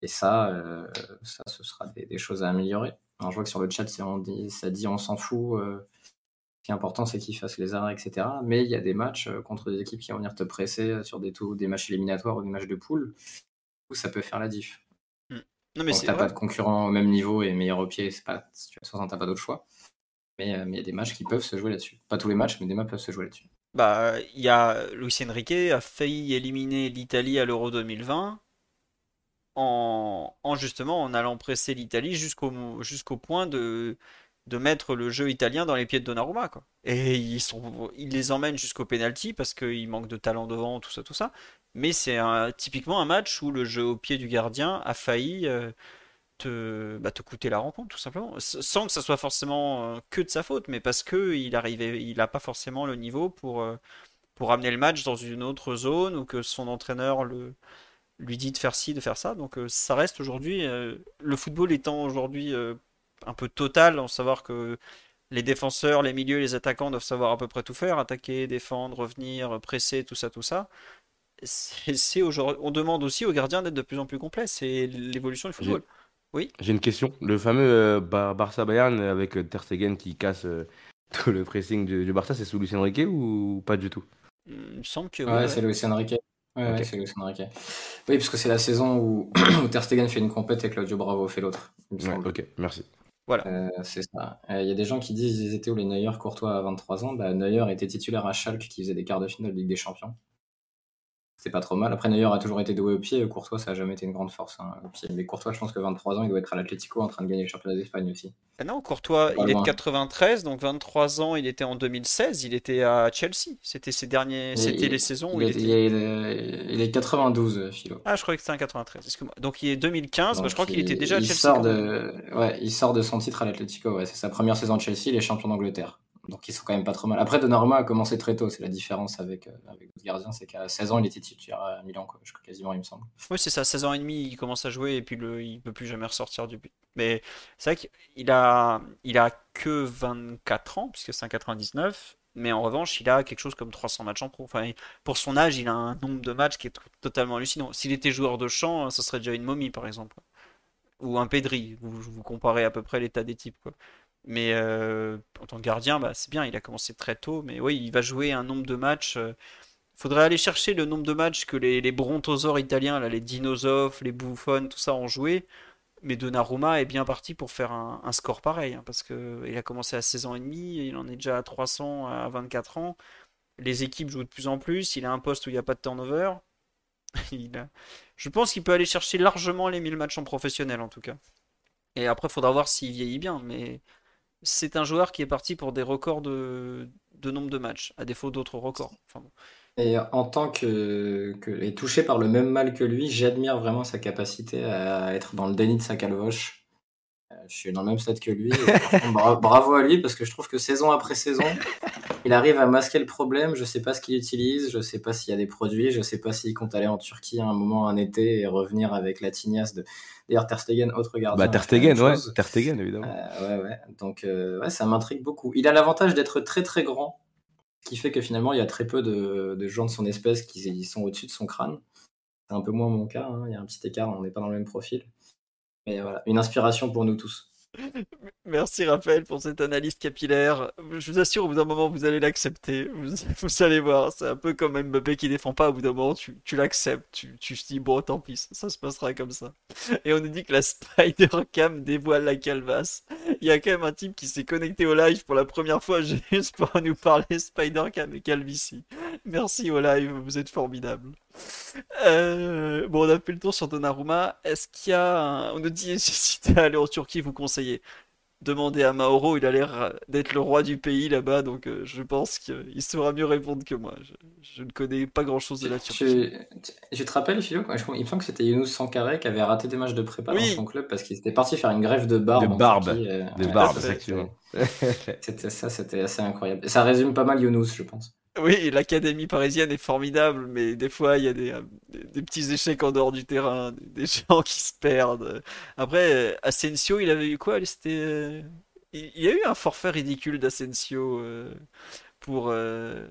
S3: Et ça, euh, ça, ce sera des, choses à améliorer. Alors, je vois que sur le chat, on dit, ça dit on s'en fout. Ce qui est important, c'est qu'il fasse les arrêts, etc. Mais il y a des matchs contre des équipes qui vont venir te presser sur des, des matchs éliminatoires ou des matchs de poule où ça peut faire la diff.
S1: Non, mais
S3: tu n'as pas de concurrent au même niveau et meilleur au pied, c'est pas, tu n'as pas d'autre choix. Euh, mais il y a des matchs qui peuvent se jouer là-dessus. Pas tous les matchs, mais des matchs peuvent se jouer là-dessus.
S1: Bah, il y a Luis Enrique a failli éliminer l'Italie à l'Euro 2020 en, en, justement en allant presser l'Italie jusqu'au jusqu'au point de, de mettre le jeu italien dans les pieds de Donnarumma quoi. Et ils sont ils les emmènent jusqu'au penalty parce qu'il manque de talent devant tout ça tout ça. Mais c'est typiquement un match où le jeu au pied du gardien a failli euh, te, bah, te coûter la rencontre, tout simplement. Sans que ça soit forcément euh, que de sa faute, mais parce que il arrivait, il n'a pas forcément le niveau pour, euh, pour amener le match dans une autre zone ou que son entraîneur le, lui dit de faire ci, de faire ça. Donc ça reste aujourd'hui, le football étant aujourd'hui un peu total, en savoir que les défenseurs, les milieux, les attaquants doivent savoir à peu près tout faire, attaquer, défendre, revenir, presser, tout ça, tout ça. C'est, on demande aussi aux gardiens d'être de plus en plus complets. C'est l'évolution du football. Oui.
S2: J'ai une question. Le fameux euh, Barça Bayern avec euh, Ter Stegen qui casse euh, tout le pressing du, Barça, c'est sous Lucien Riquet ou pas du tout?
S1: Il me semble que
S3: ouais, c'est Lucien Riquet. Ouais, c'est Lucien Riquet. Oui, parce que c'est la saison où, Ter Stegen fait une compète et Claudio Bravo fait l'autre.
S2: ok, merci.
S1: Voilà.
S3: c'est ça. Il y a des gens qui disent ils étaient où les Neuer Courtois à 23 ans? Bah, Neuer était titulaire à Schalke qui faisait des quarts de finale de Ligue des Champions c'est pas trop mal. Après, Neuer a toujours été doué au pied. Courtois, ça a jamais été une grande force hein, au pied. Mais Courtois, je pense que 23 ans, il doit être à l'Atlético en train de gagner le championnat d'Espagne aussi.
S1: Ah non, Courtois, il est de 93, donc 23 ans, il était en 2016, il était à Chelsea. C'était ses derniers, c'était les saisons où il, était.
S3: Il est, 92, Philo.
S1: Ah, je croyais que c'était en 93. Donc il est 2015, bah, je crois qu'il était déjà à Chelsea.
S3: Sort de... Ouais, il sort de son titre à l'Atlético. Ouais, c'est sa première saison à Chelsea, il est champion d'Angleterre. Donc ils sont quand même pas trop mal. Après, Donnarumma a commencé très tôt. C'est la différence avec, euh, avec d'autres gardiens. C'est qu'à 16 ans, il était titulaire à Milan, quoi. Quasiment, il me semble.
S1: Oui, c'est ça. 16 ans et demi, il commence à jouer et puis le, il peut plus jamais ressortir du but. Mais c'est vrai qu'il a, il a que 24 ans, puisque c'est un 99. Mais en revanche, il a quelque chose comme 300 matchs en pro. Enfin, pour son âge, il a un nombre de matchs qui est totalement hallucinant. S'il était joueur de champ, ce serait déjà une momie, par exemple. Ou un Pedri. Vous, comparez à peu près l'état des types. Mais euh, en tant que gardien, bah, c'est bien, il a commencé très tôt. Mais oui, il va jouer un nombre de matchs. Euh, faudrait aller chercher le nombre de matchs que les, brontosaures italiens, là, les dinosaures, les Buffon, tout ça ont joué. Mais Donnarumma est bien parti pour faire un, score pareil. Hein, parce qu'il a commencé à 16 ans et demi, il en est déjà à 300 à 24 ans. Les équipes jouent de plus en plus. Il a un poste où il n'y a pas de turnover. Je pense qu'il peut aller chercher largement les 1000 matchs en professionnel en tout cas. Et après, il faudra voir s'il vieillit bien. Mais c'est un joueur qui est parti pour des records de, nombre de matchs, à défaut d'autres records.
S3: Et en tant que, touché par le même mal que lui, j'admire vraiment sa capacité à être dans le déni de sa calvoche. Je suis dans le même stade que lui. bravo à lui parce que je trouve que saison après saison, il arrive à masquer le problème. Je sais pas ce qu'il utilise, je sais pas s'il y a des produits, je sais pas s'il compte aller en Turquie à un moment, un été et revenir avec la tignasse de, D'ailleurs, Ter Stegen, autre gardien.
S2: Bah, Ter Stegen, ouais. Ter Stegen, évidemment.
S3: Euh, ouais, ouais. Donc, euh, ouais, ça m'intrigue beaucoup. Il a l'avantage d'être très, très grand, ce qui fait que finalement, il y a très peu de, de gens de son espèce qui sont au-dessus de son crâne. C'est un peu moins mon cas. Hein. Il y a un petit écart, on n'est pas dans le même profil. Mais voilà, une inspiration pour nous tous.
S1: Merci Raphaël pour cette analyse capillaire. Je vous assure, au bout d'un moment, vous allez l'accepter. Vous, allez voir, c'est un peu comme Mbappé qui défend pas. Au bout d'un moment, tu, l'acceptes. Tu, te dis, bon, tant pis, ça se passera comme ça. Et on nous dit que la Spider Cam dévoile la calvasse. Il y a quand même un type qui s'est connecté au live pour la première fois juste pour nous parler Spider Cam et calvitie. Merci au live, vous êtes formidable. Euh, bon, on a fait le tour sur Donnarumma. Est-ce qu'il y a On nous dit si t'es allé en Turquie, vous conseillez. Demandez à Mauro, il a l'air d'être le roi du pays là-bas, donc euh, je pense qu'il saura mieux répondre que moi. Je, ne connais pas grand-chose de la Turquie.
S3: Je, te rappelle, Philo, il me semble que c'était Younous Sankaré qui avait raté des matchs de prépa dans son club parce qu'il était parti faire une grève de barbe.
S2: De barbe, euh, de barbe,
S3: C'était ça, c'était assez incroyable. Ça résume pas mal Younous, je pense.
S1: Oui, l'académie parisienne est formidable, mais des fois il y a des, euh, petits échecs en dehors du terrain, des gens qui se perdent. Après, Asensio, il avait eu quoi? C'était, euh, il y a eu un forfait ridicule d'Asensio euh, pour, euh,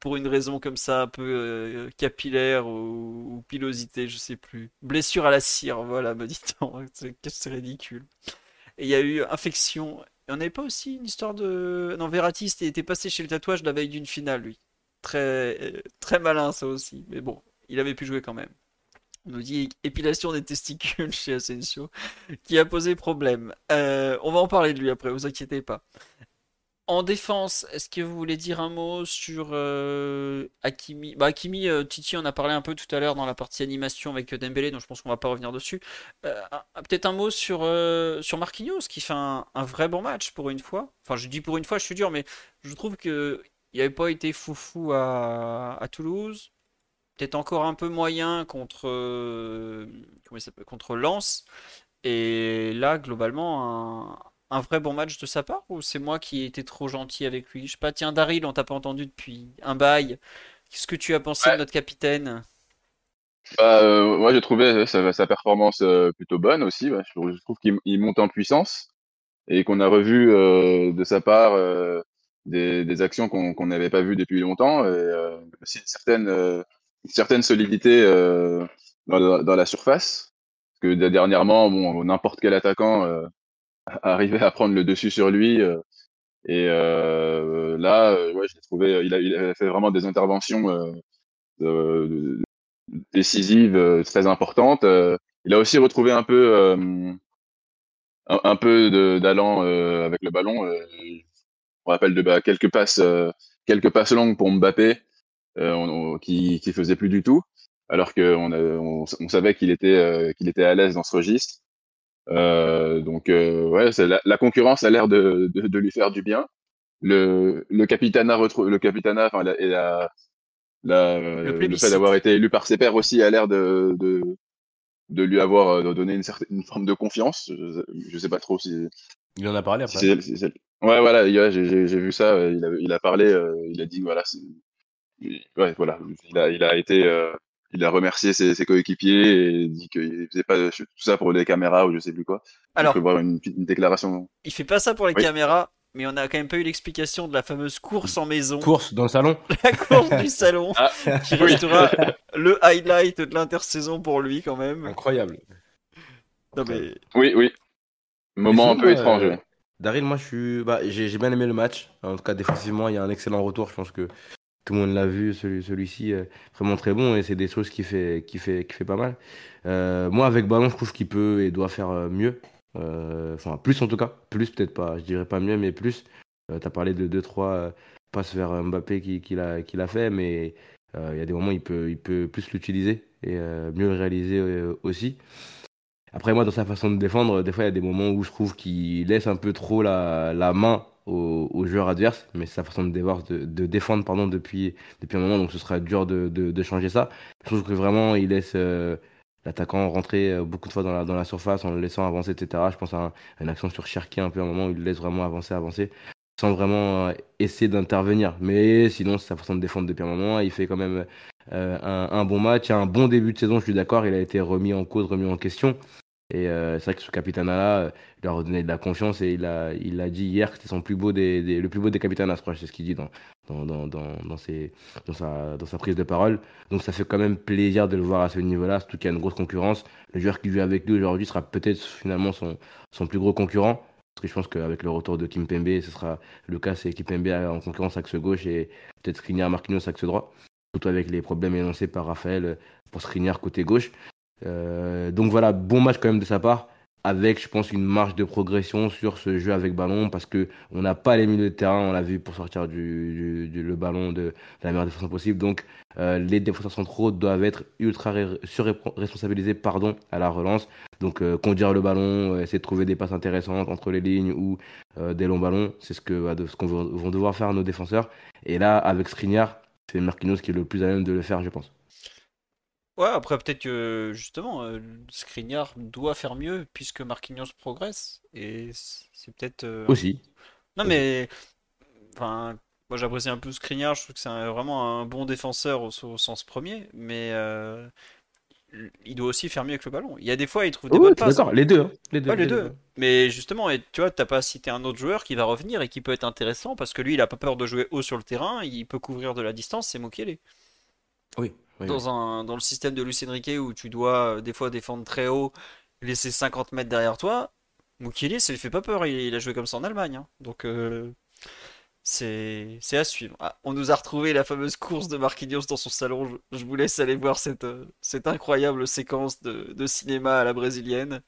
S1: pour une raison comme ça, un peu euh, capillaire ou, pilosité, je sais plus. Blessure à la cire, voilà, me dit-on. C'est ridicule. Et il y a eu infection. Et on n'avait pas aussi une histoire de. Non, Verratti, était passé chez le tatouage la veille d'une finale, lui. Très, très malin, ça aussi. Mais bon, il avait pu jouer quand même. On nous dit épilation des testicules chez Asensio, qui a posé problème. Euh, on va en parler de lui après, vous inquiétez pas. En défense, est-ce que vous voulez dire un mot sur euh, Hakimi? Bah, Hakimi, euh, Titi en a parlé un peu tout à l'heure dans la partie animation avec Dembélé, donc je pense qu'on va pas revenir dessus. Euh, peut-être un mot sur, euh, sur Marquinhos, qui fait un, un vrai bon match pour une fois. Enfin, je dis pour une fois, je suis dur, mais je trouve que il n'avait pas été foufou à, à Toulouse. Peut-être encore un peu moyen contre, euh, comment il s'appelle, contre Lens. Et là, globalement, un, un vrai bon match de sa part ou c'est moi qui ai été trop gentil avec lui? Je sais pas, tiens, Daryl, on t'a pas entendu depuis un bail. Qu'est-ce que tu as pensé de notre capitaine?
S4: Bah, euh, moi, j'ai trouvé euh, sa, sa performance euh, plutôt bonne aussi. ouais. Je, je trouve qu'il il monte en puissance et qu'on a revu euh, de sa part des, des actions qu'on n'avait pas vues depuis longtemps et aussi une certaine, une certaine solidité dans, la, dans la surface. Parce que dernièrement, bon, n'importe quel attaquant arrivait à prendre le dessus sur lui. euh, et euh, là, euh, ouais, je l'ai trouvé, il a, il a fait vraiment des interventions de- décisive, euh, très importante. Euh, il a aussi retrouvé un peu, un, un peu d'allant avec le ballon. On rappelle de bah, quelques passes, quelques passes longues pour Mbappé, euh, on, on- qui, qui faisait plus du tout, alors qu'on on, on savait qu'il était, euh, qu'il était à l'aise dans ce registre. Euh, donc euh, ouais, c'est la, la concurrence a l'air de, de, de lui faire du bien. Le, le capitana retrouve le capitana, enfin la, et la, la,
S1: Le
S4: le fait d'avoir été élu par ses pairs aussi a l'air de, de, de lui avoir euh, donné une certaine une forme de confiance. Je, je sais pas trop si,
S2: Il en a parlé
S4: si
S2: après.
S4: si c'est- ouais voilà, a- j'ai j'ai- j'ai vu ça. Il a, il a parlé, euh, il a dit voilà, c'est- ouais voilà, il a, il a été, euh, il a remercié ses, ses coéquipiers et dit qu'il faisait pas tout ça pour les caméras ou je sais plus quoi.
S1: Alors,
S4: voir une, une déclaration.
S1: il fait pas ça pour les
S4: Oui.
S1: caméras, mais on a quand même pas eu l'explication de la fameuse course en maison,
S2: Course dans le salon.
S1: la course du salon,
S4: Ah,
S1: qui
S4: oui.
S1: restera le highlight de l'intersaison pour lui quand même.
S2: Incroyable.
S1: Non mais
S4: Oui, oui. Moment un peu
S2: euh,
S4: étrange.
S2: Daryl, moi, je suis, bah, j'ai j'ai bien aimé le match. En tout cas, défensivement, il y a un excellent retour. Je pense que tout le monde l'a vu, celui, celui-ci, euh, vraiment très bon. Et c'est des choses qui fait, qui fait, qui fait pas mal. Euh, moi, avec ballon, je trouve qu'il peut et doit faire euh, mieux. Euh, Enfin, plus en tout cas. Plus, peut-être pas. Je dirais pas mieux, mais plus. Euh, tu as parlé de 2-3 passes vers Mbappé qu'il qui l'a qu'il a fait, mais il y a des moments où il peut, il peut plus l'utiliser et mieux le réaliser aussi. Après, moi, dans sa façon de défendre, des fois, il y a des moments où je trouve qu'il laisse un peu trop la, la main aux, aux joueurs adverses, mais c'est sa façon de, défendre pardon, depuis, depuis un moment, donc ce sera dur de, de, de changer ça. Je trouve que vraiment, il laisse euh, l'attaquant rentrer euh, beaucoup de fois dans la, dans la surface en le laissant avancer, etc. Je pense à, à une action sur Cherki, un peu un moment où il laisse vraiment avancer, avancer, sans vraiment euh, essayer d'intervenir. Mais sinon, c'est sa façon de défendre depuis un moment. Il fait quand même euh, un, un bon match, un bon début de saison, je suis d'accord, il a été remis en cause, remis en question. Et euh, c'est vrai que ce capitana-là, euh, il leur a redonné de la confiance et il a, il a dit hier que c'était son plus beau des, des- le plus beau des capitanas, je crois, c'est ce qu'il dit dans, dans, dans, dans, dans, sa, dans sa prise de parole. Donc ça fait quand même plaisir de le voir à ce niveau-là, surtout qu'il y a une grosse concurrence. Le joueur qui joue avec lui aujourd'hui sera peut-être finalement son, son plus gros concurrent. Parce que je pense qu'avec le retour de Kim Pembe, ce sera le cas, c'est Kim Pembe en concurrence axe gauche et peut-être Skriniar Marquinhos axe droit. Surtout avec les problèmes énoncés par Raphaël euh, pour Skriniar côté gauche. Euh, donc voilà, bon match quand même de sa part, avec je pense une marge de progression sur ce jeu avec ballon, parce que on n'a pas les milieux de terrain, on l'a vu pour sortir du, le ballon de, la meilleure défense possible. Donc euh, les défenseurs centraux doivent être ultra pardon, à la relance. Donc euh, conduire le ballon, essayer de trouver des passes intéressantes entre les lignes ou des longs ballons, c'est ce que de- ce qu'on vont devoir faire nos défenseurs. Et là, avec Skriniar, c'est Marquinhos qui est le plus à même de le faire, je pense.
S1: Ouais, après peut-être que justement euh, Skriniar doit faire mieux puisque Marquinhos progresse et c'est peut-être euh,
S2: Aussi.
S1: Non mais enfin moi j'apprécie un peu Skriniar, je trouve que c'est un- vraiment un bon défenseur au, au sens premier, mais euh, il doit aussi faire mieux avec le ballon. Il y a des fois, il trouve des
S2: Oui,
S1: bonnes passes.
S2: d'accord, les deux. hein, Les deux.
S1: Ouais, les deux. Mais justement, et tu vois, t'as pas cité un autre joueur qui va revenir et qui peut être intéressant parce que lui, il a pas peur de jouer haut sur le terrain, il peut couvrir de la distance, c'est Mukele.
S2: Oui, oui, oui.
S1: Dans un, dans le système de Luis Enrique où tu dois euh, des fois défendre très haut, laisser 50 mètres derrière toi, Mukele, ça lui fait pas peur, il, il a joué comme ça en Allemagne. hein. Donc, euh, c'est à suivre. Ah, on nous a retrouvé la fameuse course de Marquinhos dans son salon. Je, je vous laisse aller voir cette, euh, cette incroyable séquence de, de cinéma à la brésilienne.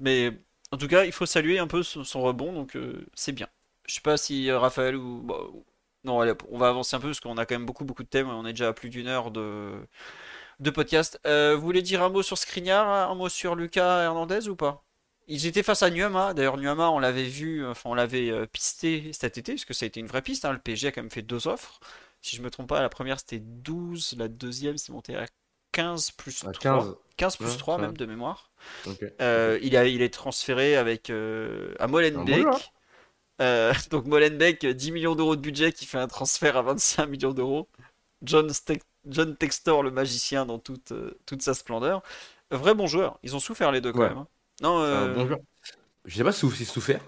S1: Mais en tout cas, il faut saluer un peu son, son rebond, donc euh, c'est bien. Je sais pas si Raphaël ou... bah, ou- non, allez, on va avancer un peu parce qu'on a quand même beaucoup beaucoup de thèmes. On est déjà à plus d'une heure de, de podcast. Euh, vous voulez dire un mot sur Skriniar, un mot sur Lucas Hernandez ou pas? Ils étaient face à Nuama. D'ailleurs, Nuama, on l'avait vu, enfin, on l'avait euh, pisté cet été, parce que ça a été une vraie piste. hein. Le PSG a quand même fait deux offres. Si je me trompe pas, la première c'était 12, la deuxième c'est monté à 15 plus
S2: À
S1: 3.
S2: 15.
S1: 15 plus
S2: Ouais,
S1: 3
S2: ça
S1: même de mémoire. Euh, il a, il est transféré avec euh, à Molenbeek. Euh, donc Molenbeek, 10 millions d'euros de budget qui fait un transfert à 25 millions d'euros. John, Ste- John Textor, le magicien, dans toute, euh, toute sa splendeur. Vrai bon joueur. Ils ont souffert les deux quand
S2: Ouais.
S1: même. hein. Non,
S2: C'est
S1: euh,
S2: bon joueur. Je sais pas si s'il souffert,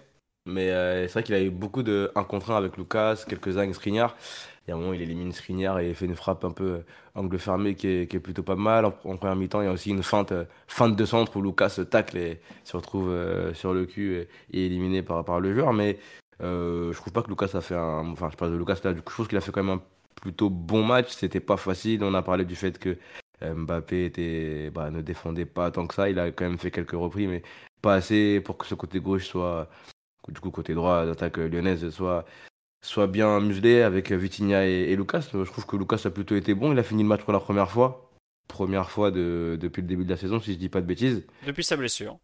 S2: mais c'est vrai qu'il a eu beaucoup de 1 contre 1 avec Lucas, quelques-uns avec Skriniar. Il y a un moment, il élimine Skriniar et fait une frappe un peu angle fermé qui est, qui est plutôt pas mal. En, en première mi-temps, il y a aussi une feinte, feinte de centre où Lucas se tacle et se retrouve euh, sur le cul et, et éliminé par, par le joueur. Mais euh, je trouve pas que Lucas a fait un. Enfin, je parle de Lucas là, du coup, je trouve qu'il a fait quand même un plutôt bon match. C'était pas facile. On a parlé du fait que euh, Mbappé était, bah, ne défendait pas tant que ça. Il a quand même fait quelques reprises, mais pas assez pour que ce côté gauche soit, du coup, côté droit d'attaque euh, lyonnaise soit, soit bien muselé avec Vitinha et, et Lucas. Je trouve que Lucas a plutôt été bon. Il a fini le match pour la première fois. Première fois de, depuis le début de la saison, si je dis pas de bêtises.
S1: depuis sa blessure.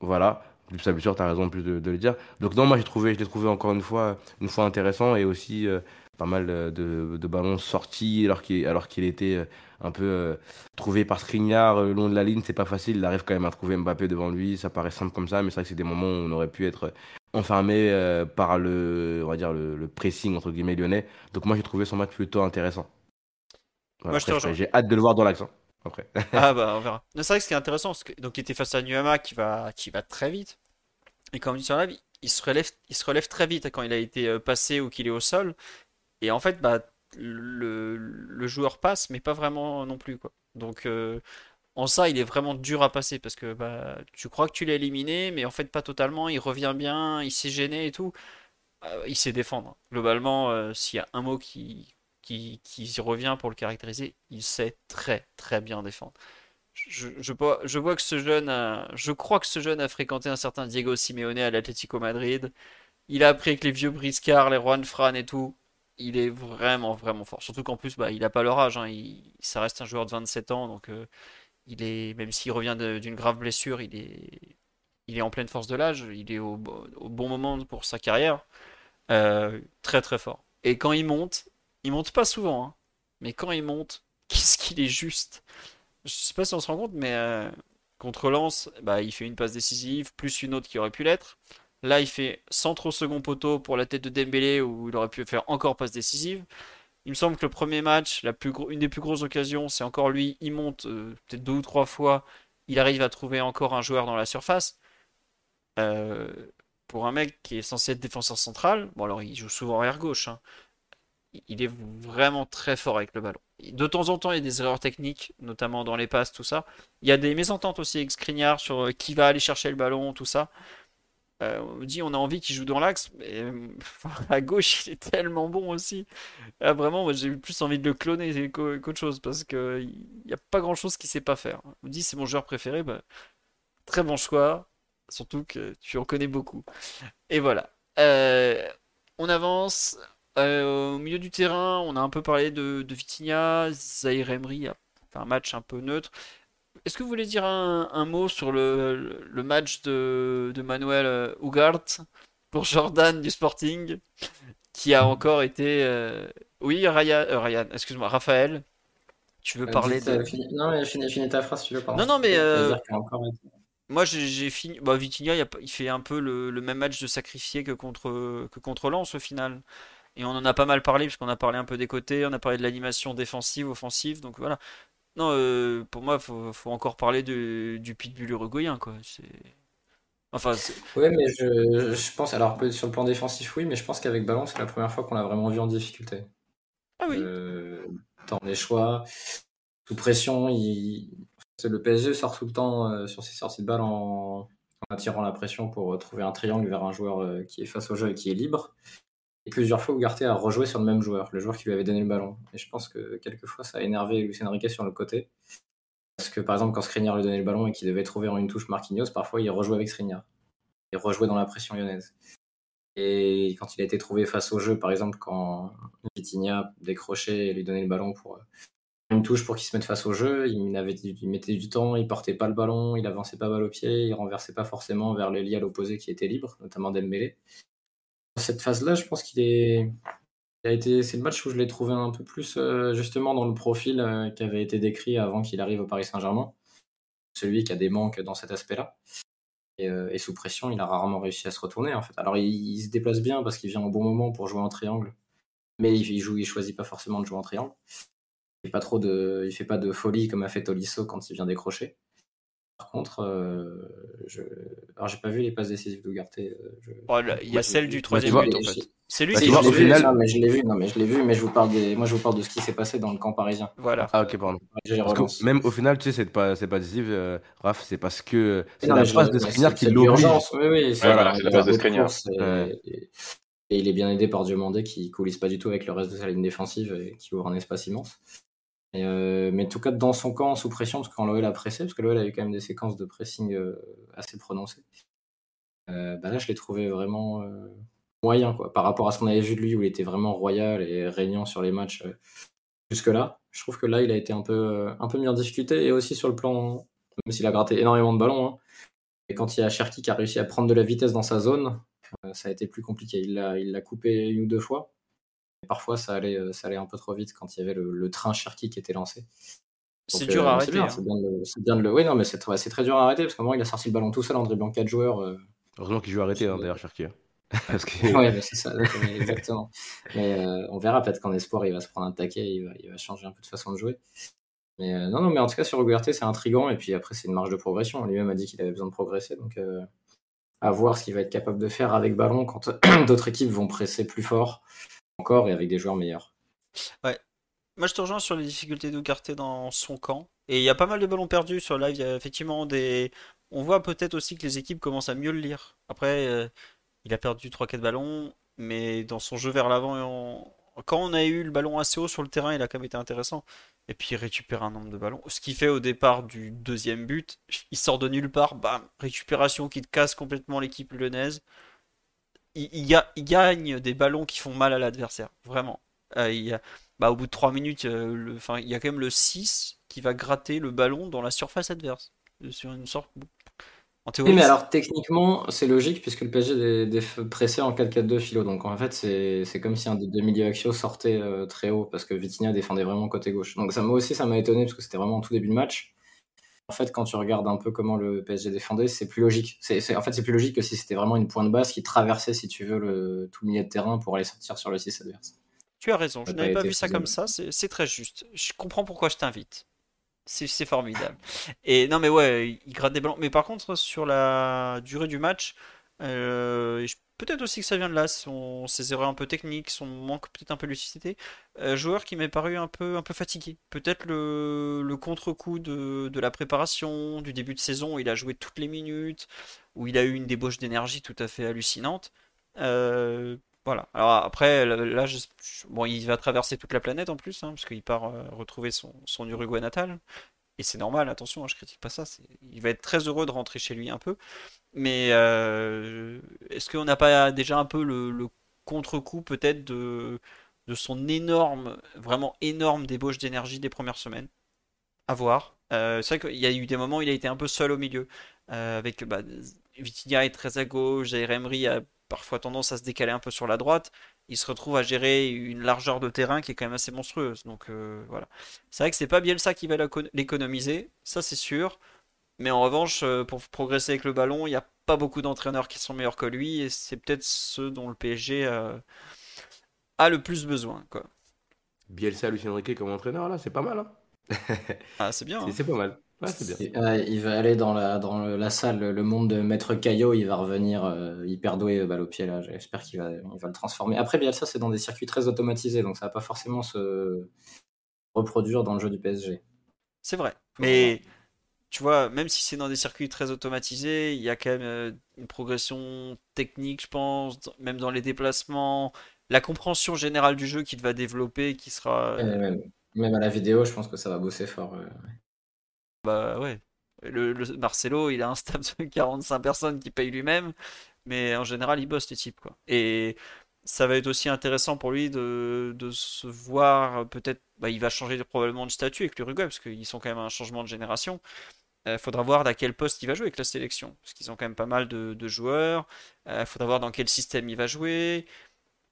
S2: Voilà. Depuis sa blessure, t'as raison en plus de, de le dire. Donc non, moi j'ai trouvé, je l'ai trouvé encore une fois, une fois intéressant et aussi euh, pas mal euh, de, de ballons sortis alors qu'il alors qu'il était euh, un peu euh, trouvé par Skriniar le long de la ligne. C'est pas facile. Il arrive quand même à trouver Mbappé devant lui. Ça paraît simple comme ça, mais c'est vrai que c'est des moments où on aurait pu être enfermé euh, par le, on va dire le, le pressing entre guillemets lyonnais. Donc moi j'ai trouvé son match plutôt intéressant. Voilà, j'ai hâte de le voir dans l'accent. Après.
S1: Ah bah on verra. C'est vrai que ce qui est intéressant, que donc il était face à Nuama qui va, qui va très vite. Et la vie, il se relève, il se relève très vite quand il a été euh, passé ou qu'il est au sol. Et en fait, bah, le, joueur passe, mais pas vraiment non plus. Donc euh, en ça, il est vraiment dur à passer parce que bah, tu crois que tu l'as éliminé, mais en fait pas totalement. Il revient bien, il s'est gêné et tout. Euh, il sait défendre. Globalement, s'il y a un mot qui, revient pour le caractériser, il sait très très bien défendre. Je, vois, que ce jeune je crois que ce jeune a fréquenté un certain Diego Simeone à l'Atlético Madrid. Il a appris avec les vieux briscards, les Juan Fran et tout. Il est vraiment vraiment fort. Surtout qu'en plus, bah, il a pas leur âge. hein. Il, ça reste un joueur de 27 ans, donc euh, il est, même s'il revient d'une grave blessure, il est, il est en pleine force de l'âge. Il est au bon moment pour sa carrière. Euh, très très fort. Et quand il monte, il monte pas souvent, hein, mais quand il monte, qu'est-ce qu'il est juste. Je sais pas si on se rend compte, mais euh, contre Lens, bah, il fait une passe décisive, plus une autre qui aurait pu l'être. Là, il fait centre au second poteau pour la tête de Dembélé, où il aurait pu faire encore passe décisive. Il me semble que le premier match, la plus une des plus grosses occasions, c'est encore lui. Il monte euh, peut-être deux ou trois fois. Il arrive à trouver encore un joueur dans la surface. Euh, pour un mec qui est censé être défenseur central, bon alors il joue souvent arrière gauche, hein. Il est vraiment très fort avec le ballon. De temps en temps, il y a des erreurs techniques, notamment dans les passes, tout ça. Il y a des mésententes aussi avec Skriniar sur euh, qui va aller chercher le ballon, tout ça. Euh, on dit on a envie qu'il joue dans l'axe, mais à gauche il est tellement bon aussi. Ah, vraiment, moi j'ai plus envie de le cloner qu'au- qu'autre chose parce que il n'y a pas grand chose qu'il sait pas faire. On dit c'est mon joueur préféré, bah, très bon choix, surtout que tu en connais beaucoup. Et voilà. Euh, on avance. Euh, au milieu du terrain, on a un peu parlé de, de Vitinha, Zahir Emery a fait un match un peu neutre. Est-ce que vous voulez dire un, un mot sur le, le- le match de, de Manuel euh, Ugarte pour Jordan du Sporting, qui a encore été... euh, Oui, Ryan, euh, Ryan, excuse-moi, Raphaël, tu veux parler
S3: dites,
S1: de...
S3: fini- Non, mais finis, finis ta phrase tu veux. pardon.
S1: Non, non, mais, Moi, j'ai fini. Bah, Vitinha, il, fait un peu le, le même match de sacrifié que contre, que contre Lens au final. Et on en a pas mal parlé, puisqu'on a parlé un peu des côtés, on a parlé de l'animation défensive, offensive. Donc voilà. Non, euh, pour moi, faut, faut encore parler de, du pitbull uruguayen, quoi. C'est... Enfin,
S3: Ouais, mais je, je pense, alors sur le plan défensif, oui, mais je pense qu'avec ballon, c'est la première fois qu'on l'a vraiment vu en difficulté.
S1: ah oui.
S3: Euh, dans les choix, sous pression, il... le PSG sort tout le temps euh, sur ses sorties de balle en... en attirant la pression pour euh, trouver un triangle vers un joueur euh, qui est face au jeu et qui est libre. Et plusieurs fois, Ugarte a rejoué sur le même joueur, le joueur qui lui avait donné le ballon. Et je pense que quelquefois, ça a énervé Luis Enrique sur le côté. Parce que par exemple, quand Skriniar lui donnait le ballon et qu'il devait trouver en une touche Marquinhos, parfois il rejouait avec Skriniar. Il rejouait dans la pression lyonnaise. Et quand il a été trouvé face au jeu, par exemple, quand Vitinha décrochait et lui donnait le ballon pour euh, une touche pour qu'il se mette face au jeu, il, mettait du temps, il portait pas le ballon, il avançait pas balle au pied, il renversait pas forcément vers l'ailier à l'opposé qui était libre, notamment Dembélé. Cette phase-là, je pense qu'il est, été, c'est le match où je l'ai trouvé un peu plus euh, justement dans le profil euh, qui avait été décrit avant qu'il arrive au Paris Saint-Germain, celui qui a des manques dans cet aspect-là. Et, euh, sous pression, il a rarement réussi à se retourner en fait. Alors il, se déplace bien parce qu'il vient au bon moment pour jouer en triangle, mais il, il joue, il choisit pas forcément de jouer en triangle. Il fait pas trop de, il fait pas de folie comme a fait Tolisso quand il vient décrocher. Par contre, euh, je... alors j'ai pas vu les passes décisives d'Ugarte. euh, je-
S1: Oh, il y a
S3: Moi,
S1: celle du troisième but, en fait. C'est lui
S2: Bah,
S1: qui
S3: l'ai vu,
S2: final-
S3: non, mais je l'ai vu, non, mais je l'ai vu, mais je vous parle des, moi je vous parle de ce qui s'est passé dans le camp parisien.
S1: Voilà.
S2: Ah, ok, pardon. Parce que même au final, tu sais, c'est pas, c'est pas décisif, euh, Raph, c'est parce que c'est
S3: Non,
S2: la passe de Skriniar
S3: c'est-
S2: qui l'oblige.
S3: l'urgence, Oui, oui, c'est
S4: voilà, la passe de Skriniar.
S3: Et, il est bien aidé par Diomandé qui coulisse pas du tout avec le reste de sa ligne défensive et qui ouvre un espace immense. Euh, mais en tout cas, dans son camp, sous pression, parce que quand l'OL a pressé, parce que l'OL a eu quand même des séquences de pressing euh, assez prononcées, euh, bah là, je l'ai trouvé vraiment moyen, quoi. Par rapport à ce qu'on avait vu de lui, où il était vraiment royal et régnant sur les matchs jusque-là. Je trouve que là, il a été un peu, euh, un peu mis en difficulté, et aussi sur le plan, même s'il a gratté énormément de ballons, hein, et quand il y a Cherki qui a réussi à prendre de la vitesse dans sa zone, ça a été plus compliqué. Il l'a coupé une ou deux fois. Parfois, ça allait, euh, ça allait un peu trop vite quand il y avait le, le train Cherki qui était lancé.
S1: C'est dur
S3: euh,
S1: à arrêter. hein.
S3: C'est bien, de le- c'est bien de le. Oui, non, mais c'est très, dur à arrêter parce qu'à un moment, il a sorti le ballon tout seul en dribblant quatre joueurs. euh,
S2: Heureusement qu'il joue arrêté, hein, d'ailleurs, Cherki. hein. Parce que...
S3: Ouais, mais c'est ça, exactement. Mais euh, on verra peut-être qu'en espoir, il va se prendre un taquet, il va, il va changer un peu de façon de jouer. Mais euh, non, non, mais en tout cas, sur Ugarte, c'est intriguant. Et puis après, c'est une marge de progression. Lui-même a dit qu'il avait besoin de progresser. Donc, euh, à voir ce qu'il va être capable de faire avec ballon quand d'autres équipes vont presser plus fort encore et avec des joueurs meilleurs.
S1: Moi, je te rejoins sur les difficultés d'Ugarte dans son camp. Et il y a pas mal de ballons perdus sur live. Il y a effectivement des. On voit peut-être aussi que les équipes commencent à mieux le lire. Après, euh, il a perdu 3-4 ballons, mais dans son jeu vers l'avant, quand on a eu le ballon assez haut sur le terrain, il a quand même été intéressant. Et puis il récupère un nombre de ballons. Ce qui fait au départ du deuxième but, il sort de nulle part, bam, récupération qui casse complètement l'équipe lyonnaise. Il, il ga- il gagne des ballons qui font mal à l'adversaire, vraiment. Euh, il bah, au bout de 3 minutes, euh, le- enfin, il y a quand même le 6 qui va gratter le ballon dans la surface adverse. Euh, Sur une sorte. En
S3: Oui,
S1: théorie,
S3: mais
S1: c'est-
S3: alors techniquement, c'est logique puisque le PSG est, pressé en 4-4-2 philo. Donc en fait, c'est comme si un des deux milieux axiaux sortait euh, très haut parce que Vitinha défendait vraiment côté gauche. Donc ça m'a aussi, ça m'a étonné parce que c'était vraiment au tout début de match. En fait, quand tu regardes un peu comment le PSG défendait, c'est plus logique. C'est, en fait, c'est plus logique que si c'était vraiment une pointe basse qui traversait, si tu veux, le, tout le milieu de terrain pour aller sortir sur le 6 adverse.
S1: Tu as raison, je
S3: Ça
S1: n'avais pas vu ça comme ça, c'est très juste. Je comprends pourquoi je t'invite. C'est c'est formidable. Et non, mais ouais, il gratte des ballons. Mais par contre, sur la durée du match, euh, peut-être aussi que ça vient de là, son, ses erreurs un peu techniques, son manque peut-être un peu de lucidité. Euh, joueur qui m'est paru un peu, un peu fatigué. Peut-être le, contre-coup de, la préparation, du début de saison, où il a joué toutes les minutes, où il a eu une débauche d'énergie tout à fait hallucinante. Euh, voilà. Alors après, là, bon, il va traverser toute la planète en plus, hein, parce qu'il part retrouver son Uruguay natal. Et c'est normal, attention, hein, je critique pas ça. Il va être très heureux de rentrer chez lui un peu. Mais euh, est-ce qu'on n'a pas déjà un peu le, contre-coup peut-être de, son énorme, vraiment énorme débauche d'énergie des premières semaines? À voir. Euh, c'est vrai qu'il y a eu des moments où il a été un peu seul au milieu. Euh, avec bah, est très à gauche, Zaïre Emery a parfois tendance à se décaler un peu sur la droite. Il se retrouve à gérer une largeur de terrain qui est quand même assez monstrueuse. Donc euh, voilà. C'est vrai que c'est pas Bielsa qui va l'éco- l'économiser, ça c'est sûr. Mais en revanche, euh, pour progresser avec le ballon, il n'y a pas beaucoup d'entraîneurs qui sont meilleurs que lui. Et c'est peut-être ceux dont le PSG euh, a le plus besoin. Quoi.
S2: Bielsa, Lucien Riquet comme entraîneur, là, c'est pas mal. Hein
S1: Ah, c'est bien. hein.
S2: C'est pas mal. Ouais, c'est bien.
S3: Et, ouais, il va aller dans la, dans le- la salle, le monde de Maître Caillot, il va revenir euh, hyper doué, euh, balle au pied là. J'espère qu'il va, il va le transformer. Après, Bielsa, c'est dans des circuits très automatisés, donc ça va pas forcément se reproduire dans le jeu du PSG.
S1: C'est vrai. Mais tu vois, même si c'est dans des circuits très automatisés, il y a quand même euh, une progression technique, je pense, même dans les déplacements, la compréhension générale du jeu qu'il va développer, qui sera.
S3: Même à la vidéo, je pense que ça va bosser fort. euh.
S1: Bah ouais. Le, Marcelo, il a un staff de 45 personnes qui paye lui-même, mais en général, il bosse les types, quoi. Et ça va être aussi intéressant pour lui de, de se voir, peut-être, bah, il va changer probablement de statut avec l'Uruguay, parce qu'ils sont quand même un changement de génération. Il faudra voir à quel poste il va jouer avec la sélection, parce qu'ils ont quand même pas mal de, joueurs. Il faudra voir dans quel système il va jouer.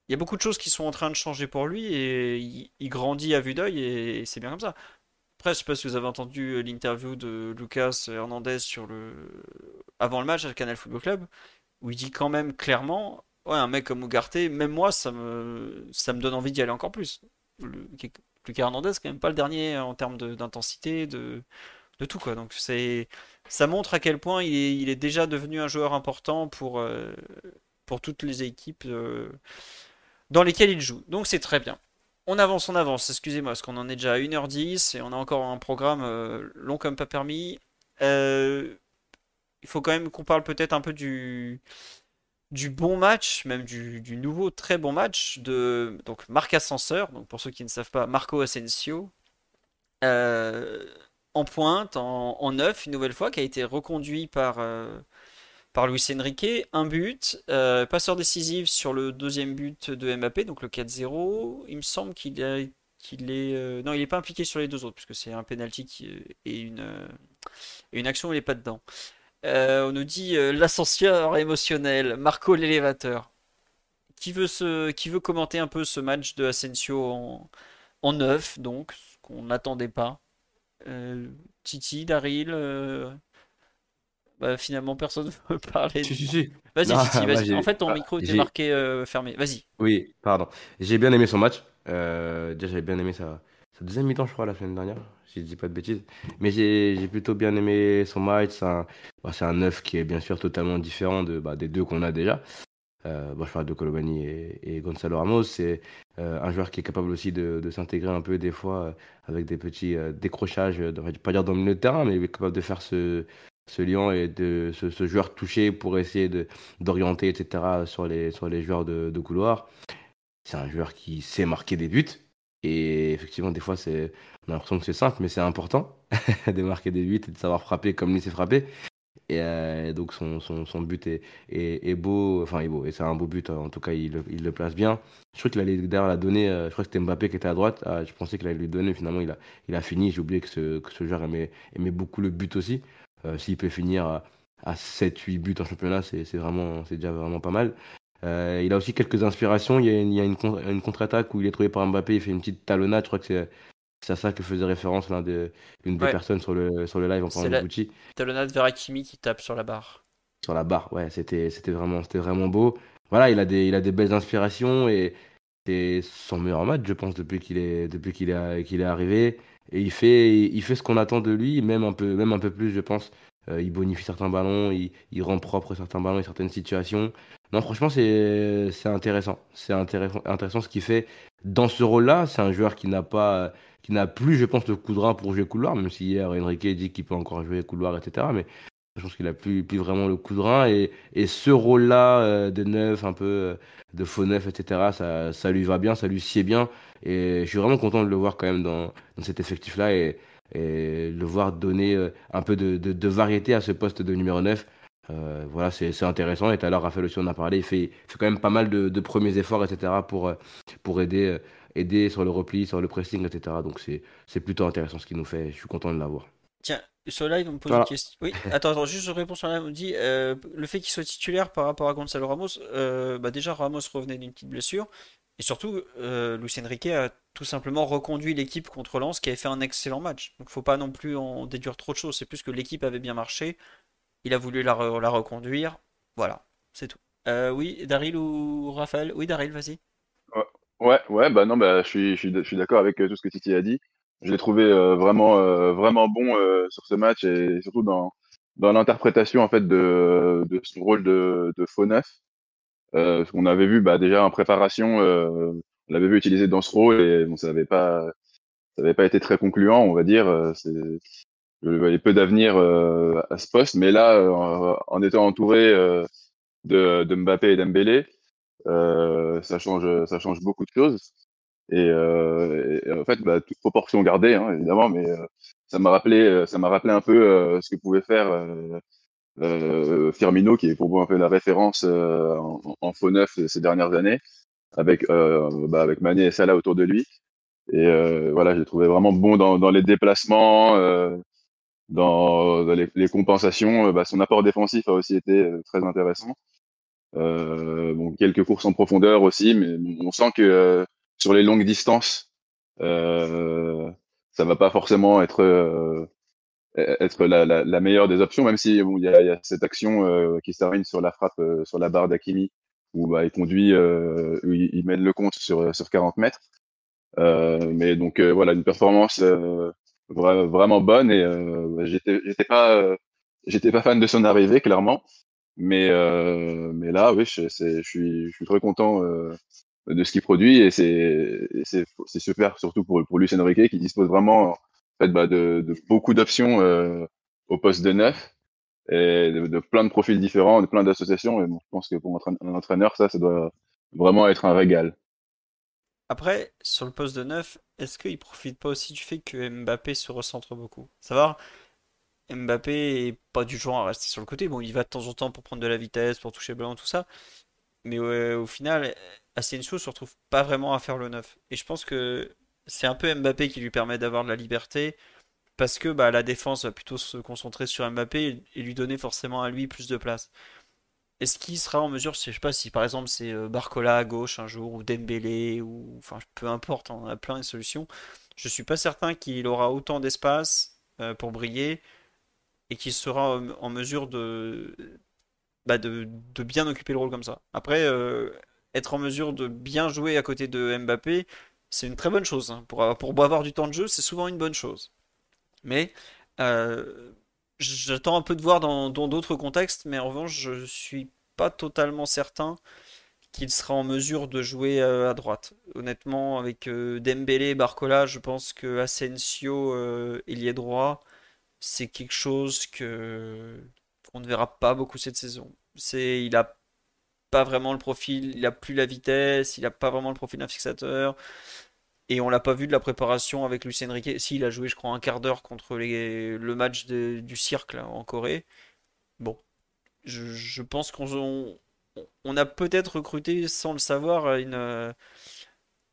S1: Il y a beaucoup de choses qui sont en train de changer pour lui, et il, il grandit à vue d'œil, et c'est bien comme ça. Après, je sais pas si vous avez entendu euh, l'interview de Lucas Hernandez sur le... avant le match à Canal Football Club, où il dit quand même clairement, ouais, un mec comme Ugarte, même moi, ça me, ça me donne envie d'y aller encore plus. Lucas Hernandez, quand même pas le dernier en termes d'intensité, de... de tout, quoi. Donc ça montre à quel point il est, il est déjà devenu un joueur important pour, euh, pour toutes les équipes euh, dans lesquelles il joue. Donc c'est très bien. On avance, on avance, excusez-moi, parce qu'on en est déjà à 1h10 et on a encore un programme euh, long comme pas permis. Euh, il faut quand même qu'on parle peut-être un peu du, bon match, même du, nouveau très bon match de Marc Ascenseur, donc pour ceux qui ne savent pas, Marco Asensio, euh, en pointe, en, neuf, une nouvelle fois, qui a été reconduit par, par Luis Enrique, un but, euh, passeur décisif sur le deuxième but de Mbappé, donc le 4-0. Il me semble qu'il est, euh, non, il n'est pas impliqué sur les deux autres, puisque c'est un penalty qui, et une, euh, et une action où il n'est pas dedans. On nous dit l'ascenseur émotionnel, Marco l'élévateur. Qui veut commenter un peu ce match de en, en neuf, donc, qu'on n'attendait pas? Titi, Daryl, bah, finalement personne ne veut parler.
S2: Si, si, si.
S1: Vas-y, vas-y. En fait, ton
S2: ah,
S1: micro était marqué euh, fermé. Vas-y.
S2: Oui, pardon. J'ai bien aimé son match. Euh, déjà, j'avais bien aimé sa, sa deuxième mi-temps, je crois, la semaine dernière, si je dis pas de bêtises. Mais j'ai plutôt bien aimé son match. C'est un, bah, un neuf qui est bien sûr totalement différent de, bah, des deux qu'on a déjà. Euh, bon, je parle de Colomani et, et Gonzalo Ramos. C'est euh, un joueur qui est capable aussi de, de s'intégrer un peu des fois euh, avec des petits décrochages, va pas dire dans le milieu de terrain, mais il est capable de faire ce, ce lien et de ce, joueur touché pour essayer d'orienter, etc. sur les, sur les joueurs de, couloir. C'est un joueur qui sait marquer des buts. Et effectivement, des fois, c'est, on a l'impression que c'est simple, mais c'est important de marquer des buts et de savoir frapper comme lui s'est frappé. Et euh, donc, son, son, son but est, est, beau. Enfin, est beau. Et c'est un beau but. En tout cas, il, il le place bien. Je crois qu'il allait d'ailleurs la donner. euh, je crois que c'était Mbappé qui était à droite. Ah, je pensais qu'il allait lui donner. Finalement, il a, il a fini. J'ai oublié que ce, que ce joueur aimait, aimait beaucoup le but aussi. Euh, S'il peut finir à, à 7-8 buts en championnat, c'est vraiment, c'est déjà vraiment pas mal. Euh, il a aussi quelques inspirations. Il y a une, il y a une, con- une contre-attaque où il est trouvé par Mbappé. Il fait une petite talonnade. Je crois que c'est à ça que faisait référence l'un des, l'une des
S1: Ouais.
S2: personnes sur le, sur le live en parlant
S1: la-
S2: de Gucci
S1: Talonnade vers Hakimi qui tape sur la barre.
S2: sur la barre. Ouais, c'était vraiment vraiment beau. Voilà, il a des il a des belles inspirations et c'est son meilleur match, je pense, depuis qu'il est depuis qu'il est qu'il est arrivé. Et il fait il fait ce qu'on attend de lui, même un peu même un peu plus, je pense. Euh, il bonifie certains ballons, il, rend propre certains ballons et certaines situations. Non, franchement, c'est intéressant. C'est intéressant intéressant ce qu'il fait dans ce rôle-là. C'est un joueur qui n'a pas qui n'a plus, je pense, coup de rein pour jouer couloir, même si hier Enrique dit qu'il peut encore jouer couloir, etc. Mais je pense qu'il a plus, vraiment le coup de rein. Et, ce rôle-là euh, de neuf, un peu euh, de faux neuf, etc., ça, lui va bien, ça lui sied bien. Et je suis vraiment content de le voir quand même dans, cet effectif-là et, et le voir donner euh, un peu de, variété à ce poste de numéro 9. Euh, voilà, c'est intéressant. Et tout à l'heure, Raphaël aussi en a parlé. Il fait, quand même pas mal de, premiers efforts, etc., pour, aider, sur le repli, sur le pressing, etc. Donc c'est plutôt intéressant ce qu'il nous fait. Je suis content de l'avoir.
S1: Tiens, sur le live, on me pose
S2: Voilà.
S1: une question. Oui, attends, attends, juste je réponds sur le live. On me dit euh, le fait qu'il soit titulaire par rapport à Gonzalo Ramos, euh, bah déjà Ramos revenait d'une petite blessure. Et surtout, euh, Luis Enrique a tout simplement reconduit l'équipe contre Lens qui avait fait un excellent match. Donc faut pas non plus en déduire trop de choses. C'est plus que l'équipe avait bien marché. Il a voulu la, re- la reconduire. Voilà, c'est tout. Euh, oui, Daryl ou Raphaël? Oui, Daryl, vas-y.
S4: Ouais, ouais, bah non, bah je suis, je suis, je suis d'accord avec tout ce que Titi a dit. Je l'ai trouvé vraiment, vraiment bon sur ce match et surtout dans, dans l'interprétation en fait de, de son rôle de, de faux neuf. Euh, on avait vu bah, déjà en préparation, euh, on l'avait vu utiliser dans ce rôle et bon, ça n'avait pas, ça avait pas été très concluant, on va dire. Euh, c'est, je voyais peu d'avenir euh, à ce poste, mais là, euh, en étant entouré de, de Mbappé et Dembélé, ça change, ça change beaucoup de choses. Et, et en fait, bah, toute proportion gardée, hein, évidemment, mais ça m'a rappelé, ça m'a rappelé un peu ce que pouvait faire euh, Firmino, qui est pour moi un peu la référence euh, en, en, faux neuf ces dernières années, avec, euh, bah, avec Mané et Salah autour de lui. Et voilà, j'ai trouvé vraiment bon dans, dans les déplacements, dans, dans les, les, compensations. Bah, son apport défensif a aussi été très intéressant. bon, quelques courses en profondeur aussi, mais on sent que sur les longues distances, euh, ça va pas forcément être E-, être la, meilleure des options, même si il y, a, y, a, cette action euh, qui se termine sur la frappe euh, sur la barre d'Akimi, où bah, il conduit, euh, où il, mène le compte sur, sur 40 mètres. mais donc voilà, une performance vra vraiment bonne et j'étais j'étais pas j'étais pas fan de son arrivée clairement, mais mais là oui, suis je suis très content de ce qu'il produit et c'est super surtout pour pour Lucien Riquet qui dispose vraiment fait, bah, de, beaucoup d'options euh, au poste de neuf et de, plein de profils différents, de plein d'associations. Et je pense que pour un entraîneur, ça, ça doit vraiment être un régal.
S1: Après, sur le poste de neuf, est-ce qu'il profite pas aussi du fait que Mbappé se recentre beaucoup? Savoir, Mbappé est pas du genre à rester sur le côté. Bon, il va de temps en temps pour prendre de la vitesse, pour toucher le tout ça. Mais au final, Asensio se retrouve pas vraiment à faire le neuf. Et je pense que c'est un peu Mbappé qui lui permet d'avoir de la liberté parce que bah, la défense va plutôt se concentrer sur Mbappé et lui donner forcément à lui plus de place. Est-ce qu'il sera en mesure, je sais pas si par exemple c'est euh, Barcola à gauche un jour ou Dembélé ou enfin peu importe, on a plein de solutions. Je suis pas certain qu'il aura autant d'espace euh, pour briller et qu'il sera en mesure de, bah, de, bien occuper le rôle comme ça. Après, euh, être en mesure de bien jouer à côté de Mbappé, c'est une très bonne chose. Hein. Pour, pour avoir du temps de jeu, c'est souvent une bonne chose. Mais euh, j'attends un peu de voir dans d'autres contextes, mais en revanche, je suis pas totalement certain qu'il sera en mesure de jouer euh, à droite. Honnêtement, avec euh, Dembélé et Barcola, je pense que Asensio, euh, droit, c'est quelque chose que qu'on ne verra pas beaucoup cette saison. C'est, il a pas vraiment le profil, il a plus la vitesse, il a pas vraiment le profil d'un fixateur. Et on l'a pas vu de la préparation avec Lucien Riquet. Si, il a joué, je crois, un quart d'heure contre le match du cirque en Corée. Bon, je, pense qu'on on, a peut-être recruté, sans le savoir,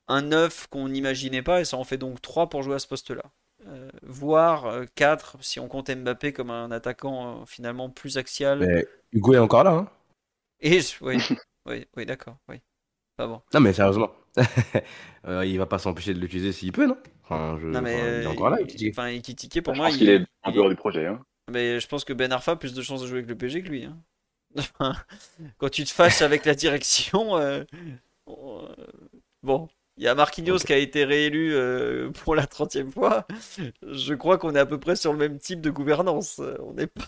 S1: un 9 qu'on n'imaginait pas, et ça en fait donc 3 pour jouer à ce poste-là. Euh, voire 4 euh, si on compte Mbappé comme un attaquant euh, finalement plus axial.
S2: Mais Hugo est encore là, hein
S1: et oui, oui, oui d'accord, oui. Pas bon.
S2: Non mais sérieusement, euh, il va pas s'empêcher de l'utiliser s'il peut, non? Enfin, je...
S1: Non mais enfin, il est encore là, Ekitike. Enfin, Ekitike pour
S4: je
S1: moi,
S4: pense il... qu'il est en dehors du projet. Hein.
S1: Mais je pense que Ben Arfa a plus de chances de jouer avec le PG que lui. Hein. Quand tu te fâches avec la direction, euh... bon, il y a Marquinhos qui a été réélu euh, pour la 30e fois. Je crois qu'on est à peu près sur le même type de gouvernance. On n'est pas,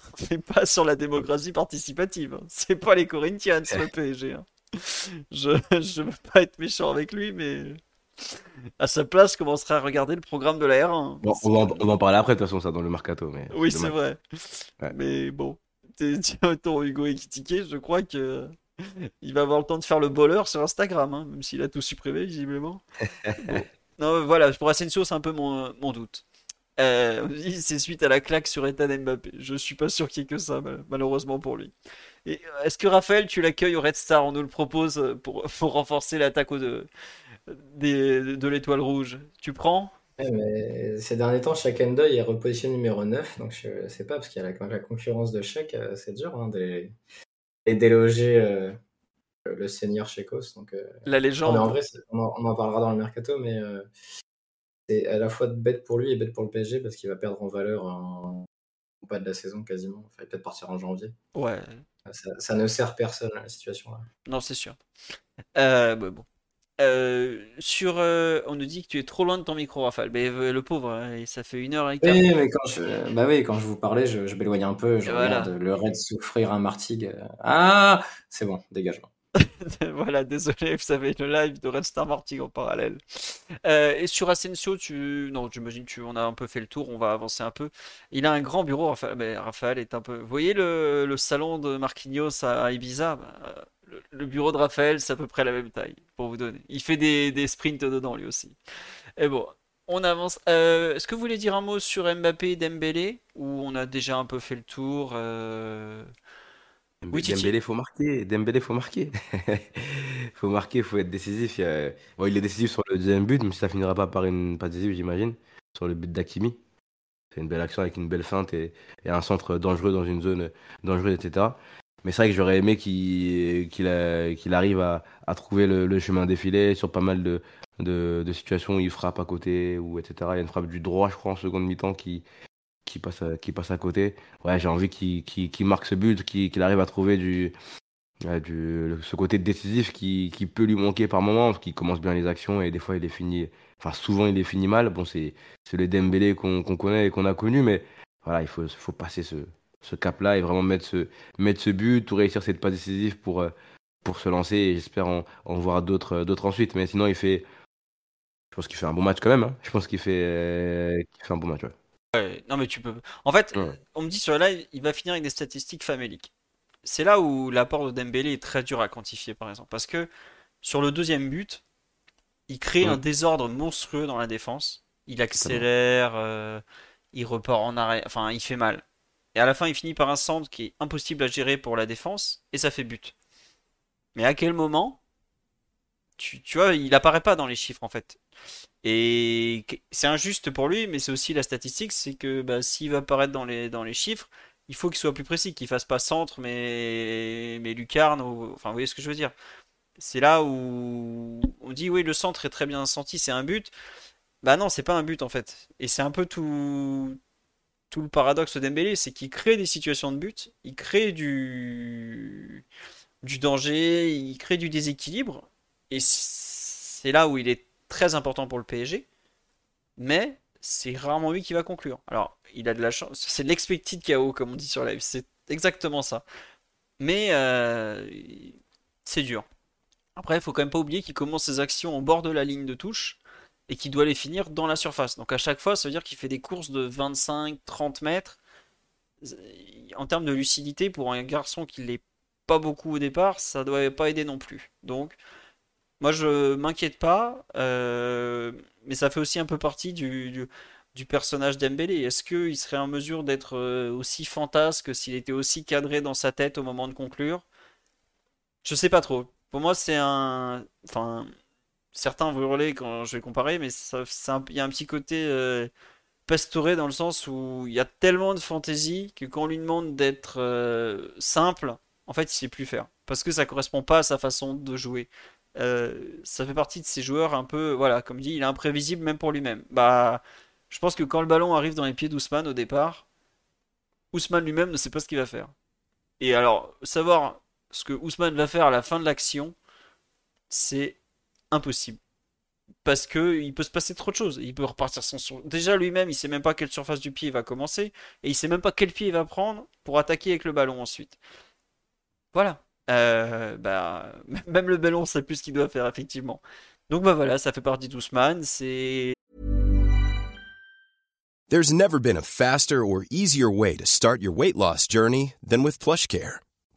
S1: pas, sur la démocratie participative. Hein. C'est pas les Corinthians, le PSG. Hein. Je ne veux pas être méchant avec lui, mais à sa place, je commencerai à regarder le programme de la R1.
S2: Bon, on, va en, on, en, parler après, de toute façon, ça, dans le mercato. Mais
S1: oui, c'est vrai. Ouais. Mais bon, ton Hugo et Kitike, je crois que il va avoir le temps de faire le bowler sur Instagram, hein, même s'il a tout supprimé, visiblement. bon. Non, voilà, pour Asensio, c'est un peu mon, mon doute. Euh, c'est suite à la claque sur Ethan Mbappé. Je suis pas sûr qu'il y ait que ça, malheureusement pour lui. Est-ce que Raphaël, tu l'accueilles au Red Star? On nous le propose pour, pour renforcer l'attaque de, de, de l'étoile rouge. Tu prends?
S3: Ouais, mais Ces derniers temps, chaque Endoy est repositionné numéro 9, donc je sais pas, parce qu'il y a la, la concurrence de chaque, euh, c'est dur hein, des, et déloger euh, le seigneur Chekos. Donc, euh,
S1: la légende.
S3: en vrai, on en, on en, parlera dans le mercato, mais euh, c'est à la fois bête pour lui et bête pour le PSG parce qu'il va perdre en valeur en, pas de la saison quasiment. Enfin, il va peut-être partir en janvier.
S1: Ouais.
S3: Ça, ça, ne sert personne la situation là.
S1: Non, c'est sûr. Euh, bah, bon. Euh, sur, euh, on nous dit que tu es trop loin de ton micro, Raphaël. Mais euh, le pauvre, hein, ça fait une heure et quart.
S3: Oui, mais quand je, bah oui, quand je vous parlais, je, je m'éloigne un peu. Je
S1: Voilà.
S3: regarde le raid souffrir un Martigues. Ah, c'est bon, dégagement.
S1: Voilà, désolé, vous avez le live de Red Star Martin en parallèle. Et sur Asensio, tu... Non, j'imagine tu on a un peu fait le tour, on va avancer un peu. Il a un grand bureau, Raphaël, mais Raphaël est un peu... Vous voyez le, le salon de Marquinhos à Ibiza? Bah, le, le bureau de Raphaël, c'est à peu près la même taille, pour vous donner. Il fait des, des sprints dedans, lui aussi. Et bon, on avance. Euh, est-ce que vous voulez dire un mot sur Mbappé et Dembélé? Ou on a déjà un peu fait le tour? euh, Oui.
S2: Dembélé, faut marquer. Dembélé, faut marquer. faut marquer, faut être décisif. Il, bon, est décisif sur le deuxième but, mais ça finira pas par une passe décisive, j'imagine, sur le but d'Hakimi. C'est une belle action avec une belle feinte et, et un centre dangereux dans une zone dangereuse, etc. Mais c'est vrai que j'aurais aimé qu'il a- qu'il arrive à, trouver le, le chemin défilé sur pas mal de, de, situations où il frappe à côté, ou etc. Il y a une frappe du droit, je crois, en seconde mi-temps qui, qui, passe à, qui passe à côté. Ouais, j'ai envie qu'il qu'il marque ce but, qu'il arrive à trouver du, ouais, du, ce côté décisif qui, qui peut lui manquer par moment, parce qu'il commence bien les actions et des fois il est fini, enfin souvent il est fini mal. Bon, c'est le Dembélé qu'on qu'on connaît et qu'on a connu, mais voilà, il faut, faut passer ce, ce cap-là et vraiment mettre ce, mettre ce but, tout réussir cette passe décisive pour, euh, pour se lancer et j'espère en, en voir d'autres d'autres ensuite. Mais sinon, il fait, je pense qu'il fait un bon match quand même. hein. Je pense qu'il fait, euh, qu'il fait un bon match. ouais.
S1: Ouais, non mais tu peux. En fait,
S2: Ouais.
S1: on me dit sur le live, il va finir avec des statistiques faméliques. C'est là où l'apport de Dembélé est très dur à quantifier, par exemple, parce que sur le deuxième but, il crée
S2: Ouais.
S1: un désordre monstrueux dans la défense. Il accélère, euh, il repart en arrêt, enfin, il fait mal. Et à la fin, il finit par un centre qui est impossible à gérer pour la défense, et ça fait but. Mais à quel moment, tu, vois, il apparaît pas dans les chiffres en fait. Et c'est injuste pour lui, mais c'est aussi la statistique, c'est que bah, s'il va apparaître dans les, chiffres, il faut qu'il soit plus précis, qu'il fasse pas centre, mais, mais lucarne, enfin vous voyez ce que je veux dire. C'est là où on dit oui, le centre est très bien senti, c'est un but. Bah non, c'est pas un but en fait. Et c'est un peu tout, tout le paradoxe de Dembélé, c'est qu'il crée des situations de but, il crée du, danger, il crée du déséquilibre, et c'est là où il est très important pour le PSG, mais c'est rarement lui qui va conclure. Alors, il a de la chance, c'est l'expected KO comme on dit sur live, c'est exactement ça. Mais euh, c'est dur. Après, il faut quand même pas oublier qu'il commence ses actions au bord de la ligne de touche et qu'il doit les finir dans la surface. Donc à chaque fois, ça veut dire qu'il fait des courses de 25-30 mètres. En termes de lucidité, pour un garçon qui l'est pas beaucoup au départ, ça doit pas aider non plus. Donc, moi je m'inquiète pas, euh, mais ça fait aussi un peu partie du personnage d'Embélé. Est-ce qu'il serait en mesure d'être euh, aussi fantasque s'il était aussi cadré dans sa tête au moment de conclure? Je sais pas trop. Pour moi, c'est un. Enfin, certains vont hurler quand je vais comparer, mais il y a un petit côté euh, Pastore dans le sens où il y a tellement de fantaisie que quand on lui demande d'être euh, simple, en fait, il sait plus faire. Parce que ça correspond pas à sa façon de jouer. Euh, ça fait partie de ces joueurs un peu, voilà, comme dit, il est imprévisible même pour lui-même. Bah, je pense que quand le ballon arrive dans les pieds d'Ousmane au départ, Ousmane lui-même ne sait pas ce qu'il va faire. Et alors, savoir ce que Ousmane va faire à la fin de l'action, c'est impossible. Parce que il peut se passer trop de choses. Il peut repartir sans sur... Déjà lui-même, il sait même pas quelle surface du pied il va commencer. Et il sait même pas quel pied il va prendre pour attaquer avec le ballon ensuite. Voilà. Euh, bah, même le ballon sait plus ce qu'il doit faire, effectivement. Donc bah voilà, ça fait partie d'Ousmane. C'est
S5: There's never been a faster or easier way to start your weight loss journey than with PlushCare.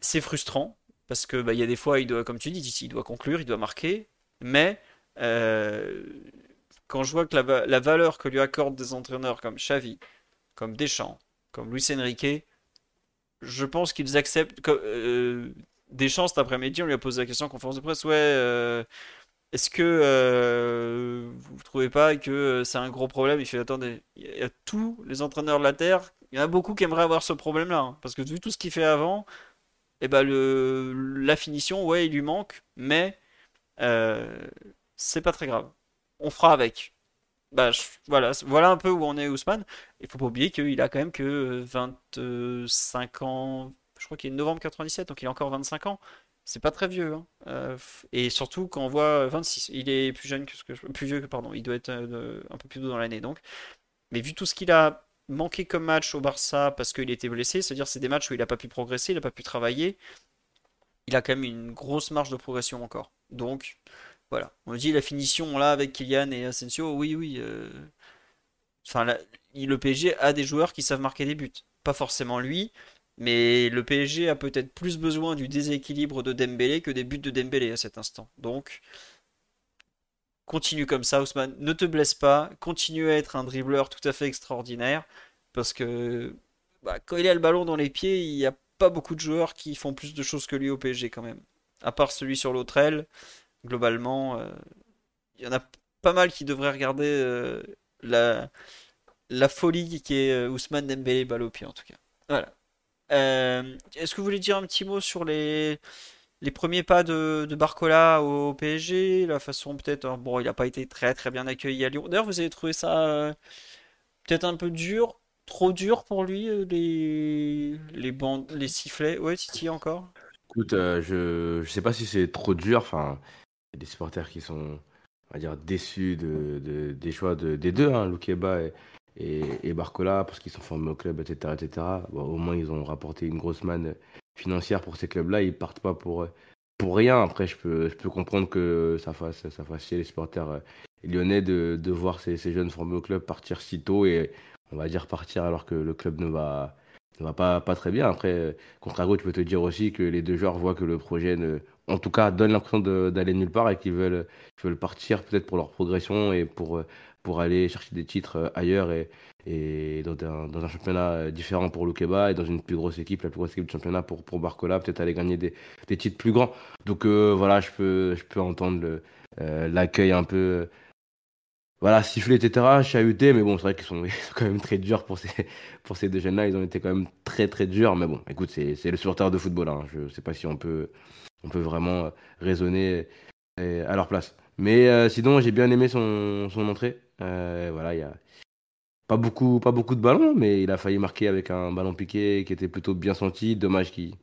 S1: C'est frustrant parce que bah, il y a des fois, il doit, comme tu dis, il doit conclure, il doit marquer, mais euh, quand je vois que la, va- la valeur que lui accordent des entraîneurs comme Xavi, comme Deschamps, comme Luis Enrique, je pense qu'ils acceptent. euh, Deschamps, cet après-midi, on lui a posé la question en conférence de presse, ouais, euh, est-ce que euh, vous ne trouvez pas que euh, c'est un gros problème? Il fait, attendez, il y a tous les entraîneurs de la Terre, il y en a beaucoup qui aimeraient avoir ce problème-là, hein, parce que vu tout ce qu'il fait avant, et ben la finition, ouais, il lui manque, mais euh, c'est pas très grave. On fera avec. Bah, voilà, voilà un peu où on est Ousmane. Il faut pas oublier qu'il a quand même que 25 ans. Je crois qu'il est novembre 97, donc il a encore 25 ans. C'est pas très vieux. hein. Euh, et surtout quand on voit 26, il est plus jeune que ce que je... plus vieux que pardon. Il doit être euh, un peu plus tôt dans l'année donc. Mais vu tout ce qu'il a manqué comme match au Barça parce qu'il était blessé, c'est-à-dire c'est des matchs où il a pas pu progresser, il a pas pu travailler, il a quand même une grosse marge de progression encore. Donc voilà, on dit la finition là avec Kylian et Asensio, oui oui. euh, Enfin, le PSG a des joueurs qui savent marquer des buts. Pas forcément lui, mais le PSG a peut-être plus besoin du déséquilibre de Dembélé que des buts de Dembélé à cet instant. Donc, continue comme ça, Ousmane. Ne te blesse pas. Continue à être un dribbleur tout à fait extraordinaire. Parce que bah, quand il a le ballon dans les pieds, il n'y a pas beaucoup de joueurs qui font plus de choses que lui au PSG quand même. À part celui sur l'autre aile, globalement, euh, il y en a pas mal qui devraient regarder euh, la, folie qui est euh, Ousmane Dembélé balle au pied en tout cas. Voilà. Euh, est-ce que vous voulez dire un petit mot sur les, les premiers pas de, Barcola au PSG, la façon peut-être, hein, bon, il n'a pas été très très bien accueilli à Lyon. D'ailleurs, vous avez trouvé ça euh, peut-être un peu dur, trop dur pour lui, euh, les les bandes, les sifflets? Ouais, Titi encore?
S2: Écoute, euh, je je sais pas si c'est trop dur. Enfin, il y a des supporters qui sont, on va dire, déçus de, de- des choix de, des deux, hein, Loukeba et, et, et Barcola, parce qu'ils sont formés au club, etc., etc. Bon, au moins, ils ont rapporté une grosse manne financière pour ces clubs-là. Ils partent pas pour, pour rien. Après, je peux, je peux comprendre que ça fasse, ça fasse chier les supporters euh, lyonnais de, de voir ces, jeunes formés au club partir si tôt et, on va dire, partir alors que le club ne va, ne va pas, pas très bien. Après, Contrario, tu peux te dire aussi que les deux joueurs voient que le projet, en tout cas, donne l'impression d'aller nulle part et qu'ils veulent, veulent partir peut-être pour leur progression et pour, pour aller chercher des titres euh, ailleurs et, et dans, un, dans un championnat euh, différent pour Loukeba et dans une plus grosse équipe, la plus grosse équipe du championnat pour, pour Barcola, peut-être aller gagner des, des titres plus grands. Donc euh, voilà, je peux, je peux entendre l'accueil un peu. voilà, siffler, etc., chahuté, mais bon, c'est vrai qu'ils sont, quand même très durs pour ces, pour ces deux jeunes-là. Ils ont été quand même très, très durs. Mais bon, écoute, c'est le supporter de football. Hein. Je sais pas si on peut, on peut vraiment raisonner à leur place. Mais sinon, j'ai bien aimé son, son entrée. Euh, voilà, il y a pas beaucoup, pas beaucoup de ballons, mais il a failli marquer avec un ballon piqué qui était plutôt bien senti. Dommage qu'il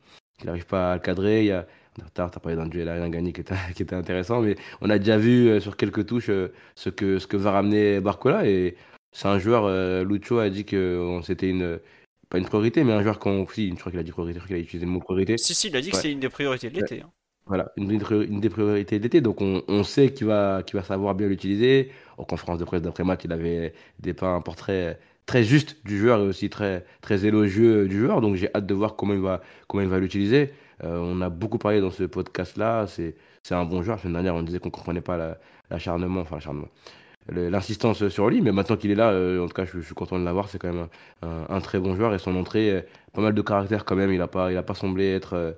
S2: n'arrive pas à le cadrer. Il y a, T'as parlé d'un duel aérien gagné qui était, qui était intéressant, mais on a déjà vu euh, sur quelques touches euh, ce que, ce que va ramener Barcola. Et c'est un joueur, euh, Lucho a dit que c'était une, pas une priorité, mais un joueur qu'on. Si, je crois qu'il a dit priorité, je crois qu'il a utilisé le mot priorité.
S1: Si, si, il a dit que c'était une des priorités de l'été. hein.
S2: Voilà, une, des priorités d'été. Donc on, on sait qu'il va, qu'il va savoir bien l'utiliser. En conférence de presse d'après-match, il avait dépeint un portrait très juste du joueur et aussi très, très élogieux du joueur. Donc j'ai hâte de voir comment il va, l'utiliser. Euh, on a beaucoup parlé dans ce podcast-là. C'est, un bon joueur. La semaine dernière, on disait qu'on ne comprenait pas la- l'acharnement, enfin l'insistance sur lui. Mais maintenant qu'il est là, euh, en tout cas, je, suis content de l'avoir. C'est quand même un, un- très bon joueur et son entrée, euh, pas mal de caractère quand même. Il n'a pas, pas semblé être.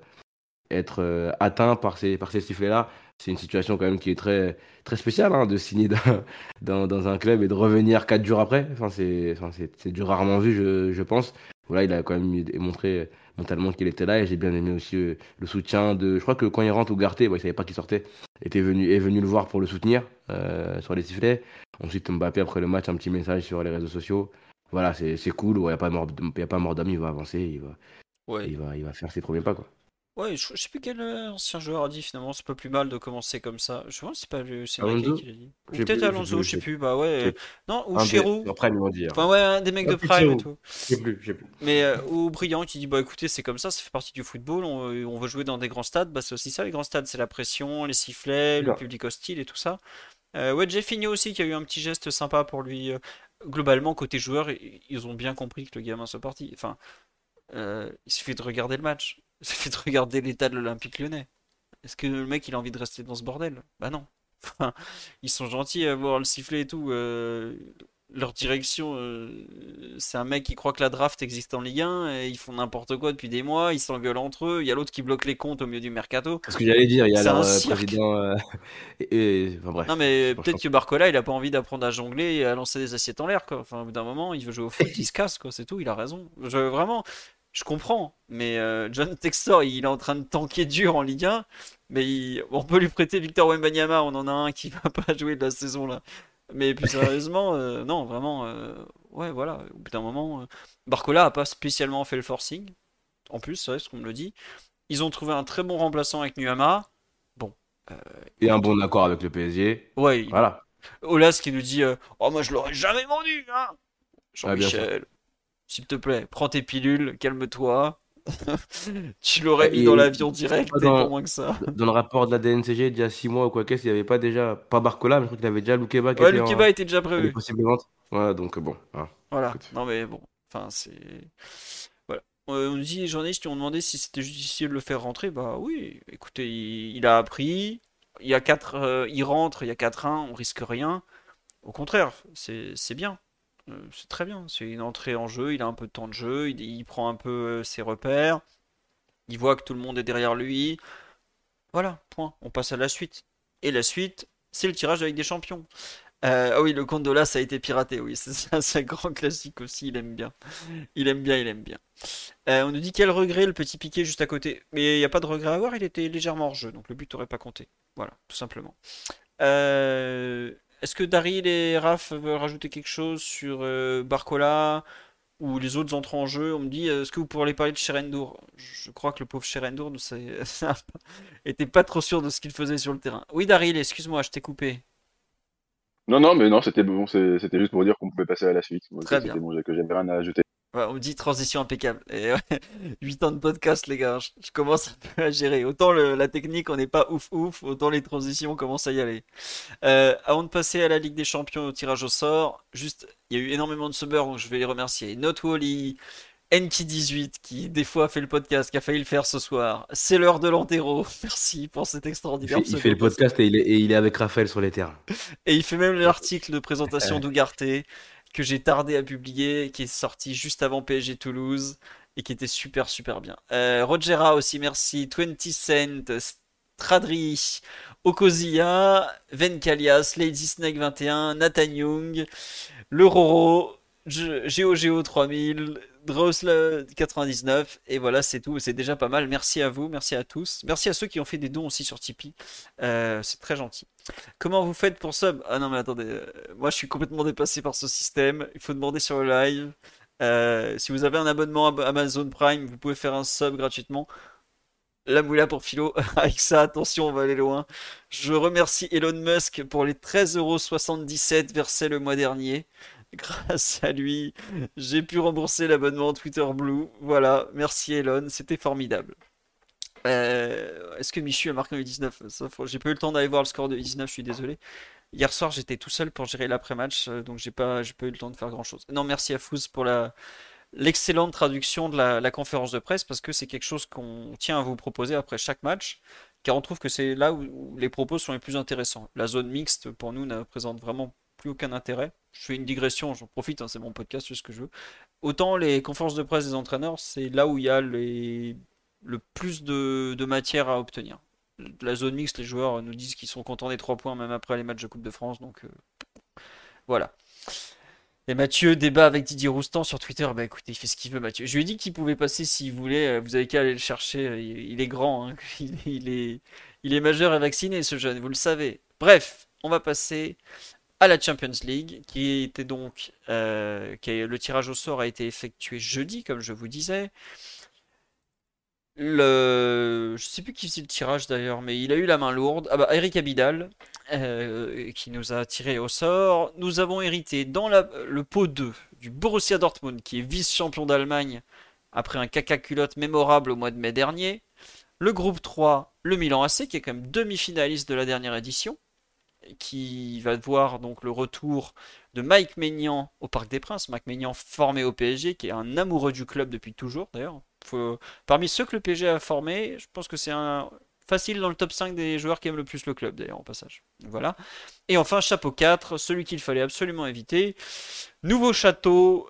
S2: Euh, être euh, atteint par ces, par ces sifflets-là. C'est une situation quand même qui est très, très spéciale hein, de signer dans, dans, dans un club et de revenir quatre jours après. Enfin, c'est enfin, c'est- c'est du rarement vu, je, je pense. Voilà, il a quand même montré mentalement qu'il était là et j'ai bien aimé aussi euh, le soutien de. Je crois que quand il rentre, Ougarté, bon, il savait pas qu'il sortait, était venu, est venu le voir pour le soutenir euh, sur les sifflets. Ensuite, Mbappé, après le match, un petit message sur les réseaux sociaux. Voilà, c'est c'est cool. Il n'y a pas mort, y a pas mort d'homme, il va avancer, il va,
S1: Ouais.
S2: il va, il va faire ses premiers pas. Quoi.
S1: Ouais, je, je sais plus quel euh, ancien joueur a dit finalement, c'est pas plus mal de commencer comme ça. Je pense que c'est pas le- c'est
S2: Alonso
S1: qui l'a dit. Ou peut-être Alonso, je sais plus. Bah ouais. Non, ou
S2: hein.
S1: Enfin ouais, un des mecs de Prime et tout.
S2: Je sais plus, je sais plus.
S1: Mais euh, ou Brillant qui dit bah écoutez c'est comme ça, ça fait partie du football, on, euh, on veut jouer dans des grands stades, bah c'est aussi ça les grands stades, c'est la pression, les sifflets, le public hostile et tout ça. Euh, ouais Jeff Igno aussi qui a eu un petit geste sympa pour lui. globalement côté joueur, ils ont bien compris que le gamin soit parti. Enfin, euh, il suffit de regarder le match, il suffit de regarder l'état de l'Olympique Lyonnais. Est-ce que le mec il a envie de rester dans ce bordel? Bah non. Enfin, ils sont gentils à voir le sifflet et tout. euh, leur direction, euh, c'est un mec qui croit que la draft existe en Ligue 1 et ils font n'importe quoi depuis des mois, ils s'engueulent entre eux. Il y a l'autre qui bloque les comptes au milieu du mercato.
S2: C'est ce que j'allais dire, il y a leur euh, président. et, et- enfin bref.
S1: Non mais peut-être que Barcola il a pas envie d'apprendre à jongler et à lancer des assiettes en l'air. Enfin au bout d'un moment il veut jouer au foot, il se casse quoi, c'est tout, il a raison. Je, vraiment, je comprends. Mais euh, John Textor il est en train de tanker dur en Ligue 1, mais il- on peut lui prêter Victor Wembanyama, on en a un qui va pas jouer de la saison là. Mais plus sérieusement, euh, non vraiment, euh, ouais voilà, au bout d'un moment, Barcola a pas spécialement fait le forcing. En plus, c'est vrai ce qu'on me le dit. Ils ont trouvé un très bon remplaçant avec Nuama. Bon,
S2: Et un bon accord avec le PSG.
S1: ouais, il-
S2: Voilà.
S1: Olas qui nous dit Oh, moi je l'aurais jamais vendu, hein
S2: Ah,
S1: Jean-Michel, s'il te plaît, prends tes pilules, calme-toi. tu l'aurais mis
S2: Et-
S1: dans l'avion direct, et
S2: dans-
S1: pas moins que ça.
S2: Dans le rapport de la DNCG d'il y a 6 mois ou quoi qu'est-ce, il n'y avait pas déjà, pas Barcola, mais je crois qu'il avait déjà Loukeba qui
S1: Ouais,
S2: était
S1: le
S2: en-
S1: était déjà prévu.
S2: possible vente. Voilà, donc bon. hein.
S1: Voilà,
S2: écoute.
S1: non mais bon, enfin c'est. Voilà. Euh, on nous dit, les journalistes qui ont demandé si c'était judicieux de le faire rentrer. Bah oui, écoutez, il, il a appris. Il y a 4, il rentre, il y a 4-1, on risque rien. Au contraire, c'est bien. Euh, c'est très bien. C'est une entrée en jeu, il a un peu de temps de jeu, il, prend un peu euh, ses repères, il voit que tout le monde est derrière lui. Voilà, point. On passe à la suite. Et la suite, c'est le tirage avec des champions. Euh, ah oui, le compte de ça a été piraté. Oui, c'est un, grand classique aussi. Il aime bien. Il aime bien, il aime bien. On nous dit quel regret le petit piqué juste à côté. Mais il n'y a pas de regret à avoir, il était légèrement hors jeu, donc le but n'aurait pas compté. Voilà, tout simplement. Euh, Est-ce que Daryl et Raph veulent rajouter quelque chose sur euh, Barcola ou les autres entrants en jeu? On me dit, euh, est-ce que vous pourriez parler de Sherendour? Je crois que le pauvre Sherendour ne sait- était pas trop sûr de ce qu'il faisait sur le terrain. Oui, Daryl, excuse-moi, je t'ai coupé.
S4: Non, non, mais non, c'était bon, c'était juste pour dire qu'on pouvait passer à la suite. Moi,
S1: Très bien.
S4: bon, que j'avais rien à ajouter.
S1: On me dit transition impeccable. Et ouais, 8 ans de podcast, les gars, je, je commence un peu à gérer. Autant le- la technique, on n'est pas ouf ouf, autant les transitions, on commence à y aller. Euh, avant de passer à la Ligue des Champions au tirage au sort, juste, il y a eu énormément de subeurs, donc je vais les remercier. Not Wally, Enki18, qui des fois fait le podcast, qui a failli le faire ce soir. C'est l'heure de l'enterro. Merci pour cet
S2: Il
S1: extraordinaire
S2: fait, il fait le podcast et il, est, et il est avec Raphaël sur les terrains.
S1: et il fait même l'article de présentation d'Ougarté que j'ai tardé à publier, qui est sorti juste avant PSG Toulouse et qui était super super bien. Euh, Rogera aussi, merci. 20 Cent, Stradri, Okozia, Venkalias, Lady Snake 21, Nathan Young, Le Roro, GeoGeo 3000, Drosle 99 et voilà c'est tout, c'est déjà pas mal. Merci à vous, merci à tous, merci à ceux qui ont fait des dons aussi sur Tipeee, Euh, c'est très gentil. Comment vous faites pour sub? Ah non mais attendez, euh, moi je suis complètement dépassé par ce système. Il faut demander sur le live. Euh, si vous avez un abonnement à Amazon Prime, vous pouvez faire un sub gratuitement. La moula pour Philo. Avec ça, attention, on va aller loin. Je remercie Elon Musk pour les 13,77€ versés le mois dernier. Grâce à lui, j'ai pu rembourser l'abonnement Twitter Blue. Voilà, merci Elon, c'était formidable. Euh, est-ce que Michu a marqué le 19? Ça, faut- J'ai pas eu le temps d'aller voir le score de 19, je suis désolé. Hier soir, j'étais tout seul pour gérer l'après-match, euh, donc j'ai pas, pas eu le temps de faire grand-chose. Non, merci à Fouz pour l'excellente traduction de la, conférence de presse, parce que c'est quelque chose qu'on tient à vous proposer après chaque match, car on trouve que c'est là où, où les propos sont les plus intéressants. La zone mixte, pour nous, ne présente vraiment plus aucun intérêt. Je fais une digression, j'en profite, hein, c'est mon podcast, c'est ce que je veux. Autant les conférences de presse des entraîneurs, c'est là où il y a le plus de, matière à obtenir. La zone mixte, les joueurs nous disent qu'ils sont contents des 3 points même après les matchs de Coupe de France, donc euh, voilà. Et Mathieu débat avec Didier Roustan sur Twitter. Bah écoutez, il fait ce qu'il veut, Mathieu. Je lui ai dit qu'il pouvait passer s'il voulait. euh, Vous avez qu'à aller le chercher. euh, Il, est grand. hein. Il est, il est majeur et vacciné, ce jeune. Vous le savez. Bref, on va passer à la Champions League, qui était donc. euh, le tirage au sort a été effectué jeudi, comme je vous disais. Le, je sais plus qui faisait le tirage d'ailleurs, mais il a eu la main lourde. Ah bah Eric Abidal, euh, qui nous a tiré au sort. Nous avons hérité dans le pot 2 du Borussia Dortmund, qui est vice-champion d'Allemagne après un caca culotte mémorable au mois de mai dernier. Le groupe 3, le Milan AC, qui est quand même demi-finaliste de la dernière édition, qui va voir donc le retour de Mike Maignan au Parc des Princes. Mike Maignan formé au PSG, qui est un amoureux du club depuis toujours d'ailleurs. Parmi ceux que le PSG a formé, je pense que c'est un facile dans le top 5 des joueurs qui aiment le plus le club d'ailleurs en passage. Voilà. Et enfin, chapeau 4, celui qu'il fallait absolument éviter. Nouveau château,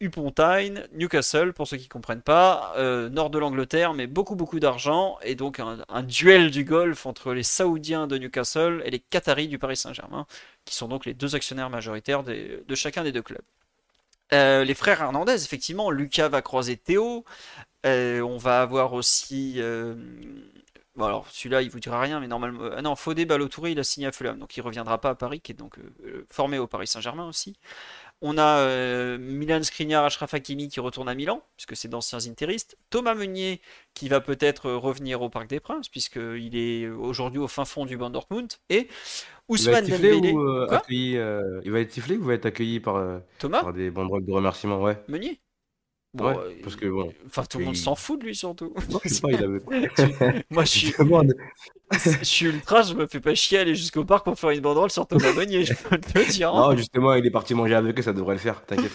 S1: Upontine, Newcastle, pour ceux qui ne comprennent pas, euh, nord de l'Angleterre, mais beaucoup beaucoup d'argent, et donc un, duel du golf entre les Saoudiens de Newcastle et les Qataris du Paris Saint-Germain, qui sont donc les deux actionnaires majoritaires de chacun des deux clubs. Euh, les frères Hernandez, effectivement, Lucas va croiser Théo. Euh, on va avoir aussi. Bon, alors celui-là, il vous dira rien, mais normalement. Ah non, Fodé Balotouré, il a signé à Fulham, donc il reviendra pas à Paris, qui est donc formé au Paris Saint-Germain aussi. On a euh, Milan Skriniar, Ashraf Hakimi qui retourne à Milan, puisque c'est d'anciens interistes. Thomas Meunier qui va peut-être revenir au Parc des Princes, puisqu'il est aujourd'hui au fin fond du Ban Dortmund. Et Ousmane Dembélé.
S2: Euh, euh, il va être sifflé ou va être accueilli par,
S1: Thomas?
S2: par des banderoles de remerciement ouais.
S1: Meunier?
S2: Ouais, parce que bon.
S1: Enfin, tout le monde s'en fout de lui surtout.
S2: Non, pas, il avait...
S1: Moi, je suis. je suis ultra, je me fais pas chier aller jusqu'au parc pour faire une banderole sur Thomas Meunier, je peux te dire.
S2: Hein. Non, justement, il est parti manger avec eux, ça devrait le faire, t'inquiète.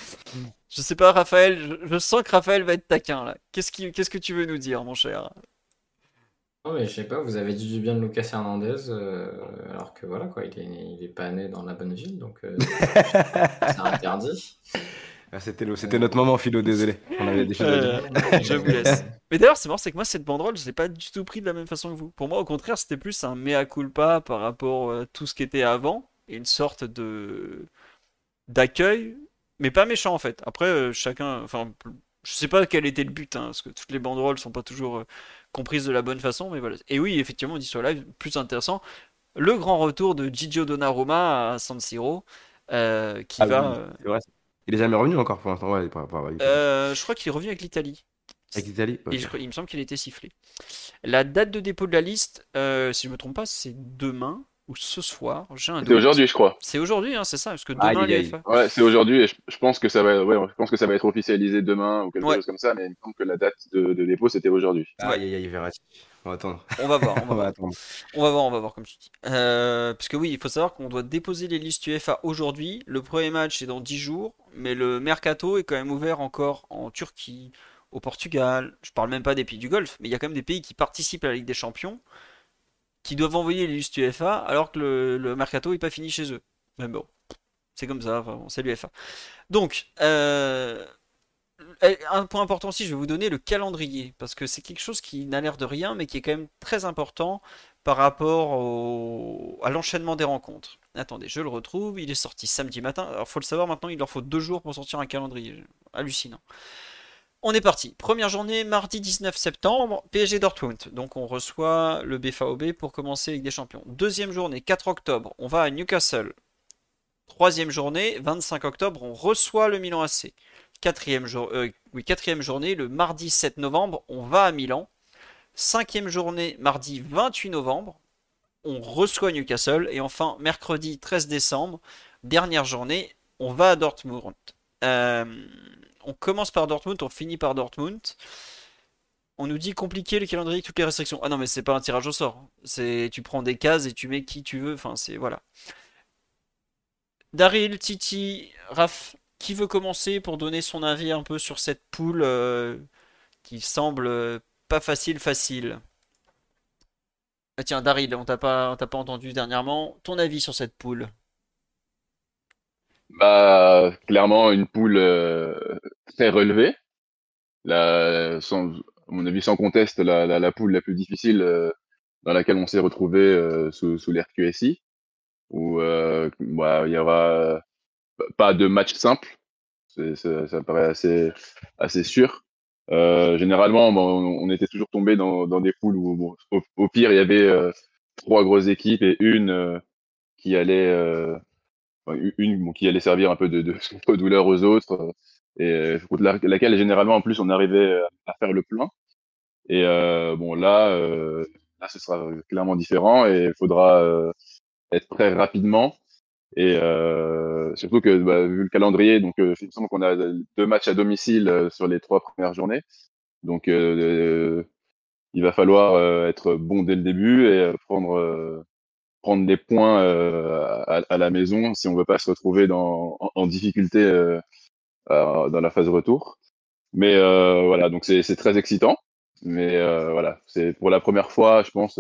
S1: Je sais pas, Raphaël, je, sens que Raphaël va être taquin là. Qu'est-ce qui... Qu'est-ce que tu veux nous dire, mon cher?
S3: Non, mais je sais pas, vous avez dit du bien de Lucas Hernandez, euh, alors que voilà, quoi, il est, il est pas né dans la bonne ville, donc euh, c'est interdit.
S2: Ah, c'était, notre moment, Philo, désolé. On avait des choses à dire.
S1: Euh, je vous laisse. Mais d'ailleurs, c'est marrant, c'est que moi, cette banderole, je ne l'ai pas du tout pris de la même façon que vous. Pour moi, au contraire, c'était plus un mea culpa par rapport à tout ce qui était avant et une sorte de d'accueil, mais pas méchant en fait. Après, euh, chacun, enfin, je sais pas quel était le but, hein, parce que toutes les banderoles sont pas toujours euh, comprises de la bonne façon, mais voilà. Et oui, effectivement, on dit sur live, plus intéressant, le grand retour de Gigio Donnarumma à San Siro, qui ah va.
S2: Il est jamais revenu encore pour l'instant. Ouais,
S1: euh, je crois qu'il est revenu avec l'Italie.
S2: Avec l'Italie
S1: Il me semble qu'il a été sifflé. La date de dépôt de la liste, euh, si je me trompe pas, c'est demain ou ce soir.
S4: C'est aujourd'hui, je crois.
S1: C'est aujourd'hui, hein, c'est ça, parce que demain,
S4: Ouais, c'est aujourd'hui, et je, pense que ça va, ouais, je pense que ça va être officialisé demain ou quelque chose comme ça, mais il me semble que la date de, dépôt c'était aujourd'hui.
S2: Aïe, aïe, aïe, on va attendre.
S1: On va voir. On va, attendre. On va voir, on va voir, comme tu dis. Euh, parce que oui, il faut savoir qu'on doit déposer les listes UEFA aujourd'hui. Le premier match est dans 10 jours, mais le mercato est quand même ouvert encore en Turquie, au Portugal. Je parle même pas des pays du Golfe, mais il y a quand même des pays qui participent à la Ligue des Champions qui doivent envoyer les listes UEFA alors que le, mercato n'est pas fini chez eux. Mais bon, c'est comme ça, enfin, c'est l'UEFA. Donc, euh, un point important aussi, je vais vous donner le calendrier, parce que c'est quelque chose qui n'a l'air de rien, mais qui est quand même très important par rapport à l'enchaînement des rencontres. Attendez, je le retrouve, il est sorti samedi matin. Alors, faut le savoir maintenant, il leur faut deux jours pour sortir un calendrier. Hallucinant. On est parti. Première journée, mardi 19 septembre, PSG Dortmund. Donc on reçoit le BFAOB pour commencer avec des champions. Deuxième journée, 4 octobre, on va à Newcastle. Troisième journée, 25 octobre, on reçoit le Milan AC. Quatrième, euh, oui, quatrième journée, le mardi 7 novembre, on va à Milan. Cinquième journée, mardi 28 novembre, on reçoit Newcastle. Et enfin, mercredi 13 décembre, dernière journée, on va à Dortmund. Euh, on commence par Dortmund, on finit par Dortmund. On nous dit compliqué le calendrier toutes les restrictions. Ah non, mais c'est pas un tirage au sort. C'est tu prends des cases et tu mets qui tu veux. Enfin, voilà. Daryl, Titi, Raph, qui veut commencer pour donner son avis un peu sur cette poule euh, qui semble pas facile, facile? Ah Tiens, Daryl, on t'a pas, pas entendu dernièrement. Ton avis sur cette poule?
S4: Bah, clairement, une poule euh, très relevée. La, sans, à mon avis, sans conteste, la, la, poule la plus difficile dans laquelle on s'est retrouvé sous, sous l'RQSI, où bah, il y aura pas de match simple. ça me paraît assez, assez sûr. Euh, généralement, on, était toujours tombé dans, dans des poules où, au, pire, il y avait euh, trois grosses équipes et une euh, qui allait, euh, une qui allait servir un peu de, de, de douleur aux autres, et laquelle généralement, en plus, on arrivait à faire le plein. Et bon, là, là, ce sera clairement différent et il faudra être prêt rapidement. Et surtout que, bah, vu le calendrier, donc il me semble qu'on a deux matchs à domicile sur les trois premières journées. Donc, il va falloir être bon dès le début et prendre prendre des points à, la maison si on veut pas se retrouver en, difficulté dans la phase retour. Mais voilà, donc c'est très excitant. Mais voilà, c'est pour la première fois, je pense,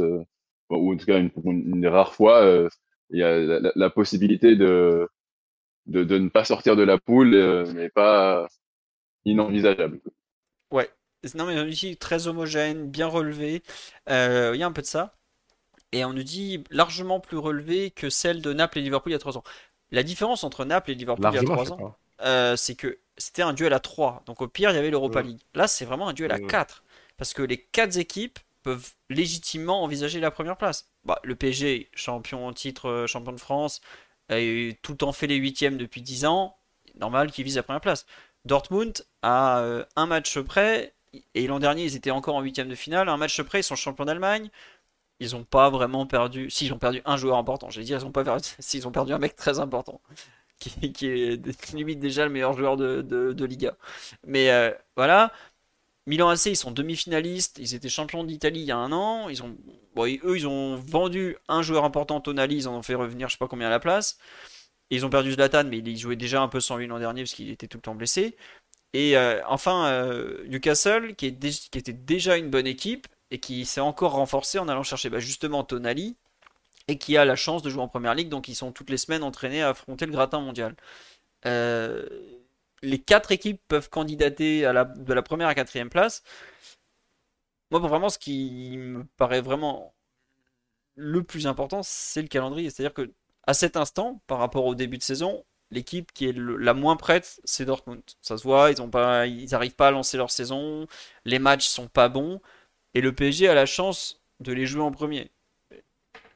S4: ou en tout cas une, une, rare fois, il y a la, possibilité de, de, ne pas sortir de la poule, mais pas inenvisageable.
S1: Ouais, non mais ici très homogène, bien relevé. Euh, il y a un peu de ça et on nous dit largement plus relevé que celle de Naples et Liverpool il y a 3 ans. La différence entre Naples et Liverpool il y a 3 ans, euh, c'est que c'était un duel à 3. Donc au pire, il y avait l'Europa League. Là, c'est vraiment un duel à 4. Parce que les 4 équipes peuvent légitimement envisager la première place. Bah, le PSG, champion en titre, euh, champion de France, a tout le temps fait les huitièmes depuis 10 ans. Normal qu'il vise la première place. Dortmund a euh, un match près, et l'an dernier ils étaient encore en huitième de finale. Un match près, ils sont champions d'Allemagne ils ont pas vraiment perdu. Si, ils ont perdu un joueur important. Je vais dire, ils ont pas perdu. S'ils ont perdu un mec très important, qui, est limite déjà le meilleur joueur de, de, Liga. Mais euh, voilà. Milan AC, ils sont demi-finalistes. Ils étaient champions d'Italie il y a un an. Ils ont, eux, ils ont vendu un joueur important, Tonali. Ils en ont fait revenir, je sais pas combien à la place. ils ont perdu Zlatan, mais il jouait déjà un peu sans lui l'an dernier parce qu'il était tout le temps blessé. Et euh, enfin, euh, Newcastle, qui était déjà une bonne équipe, et qui s'est encore renforcé en allant chercher bah, justement Tonali et qui a la chance de jouer en première ligue, donc ils sont toutes les semaines entraînés à affronter le gratin mondial. Euh, les quatre équipes peuvent candidater de la première à quatrième place. Moi, vraiment, ce qui me paraît vraiment le plus important, c'est le calendrier. C'est-à-dire que à cet instant, par rapport au début de saison, l'équipe qui est la moins prête, c'est Dortmund. Ça se voit, ils n'arrivent pas, pas à lancer leur saison, les matchs sont pas bons. Et le PSG a la chance de les jouer en premier.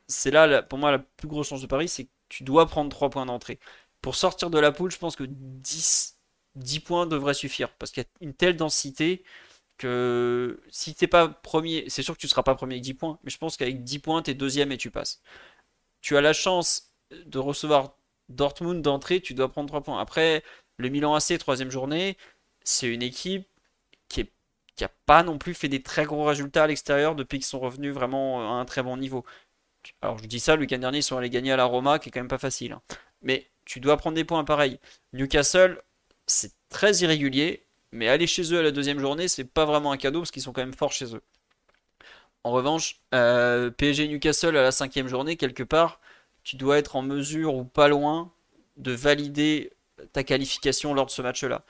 S1: C'est là, pour moi, la plus grosse chance de Paris, c'est que tu dois prendre 3 points d'entrée. Pour sortir de la poule, je pense que 10, 10 points devraient suffire. Parce qu'il y a une telle densité que si t'es pas premier, c'est sûr que tu seras pas premier avec 10 points, mais je pense qu'avec 10 points, tu es deuxième et tu passes. Tu as la chance de recevoir Dortmund d'entrée, tu dois prendre 3 points. Après, le Milan AC, troisième journée, c'est une équipe qui est qui n'a pas non plus fait des très gros résultats à l'extérieur depuis qu'ils sont revenus vraiment à un très bon niveau. Alors je dis ça, le week-end dernier ils sont allés gagner à la Roma, qui est quand même pas facile. Hein. Mais tu dois prendre des points pareils. Newcastle, c'est très irrégulier, mais aller chez eux à la deuxième journée, c'est pas vraiment un cadeau parce qu'ils sont quand même forts chez eux. En revanche, euh, PSG Newcastle à la cinquième journée, quelque part, tu dois être en mesure ou pas loin de valider ta qualification lors de ce match-là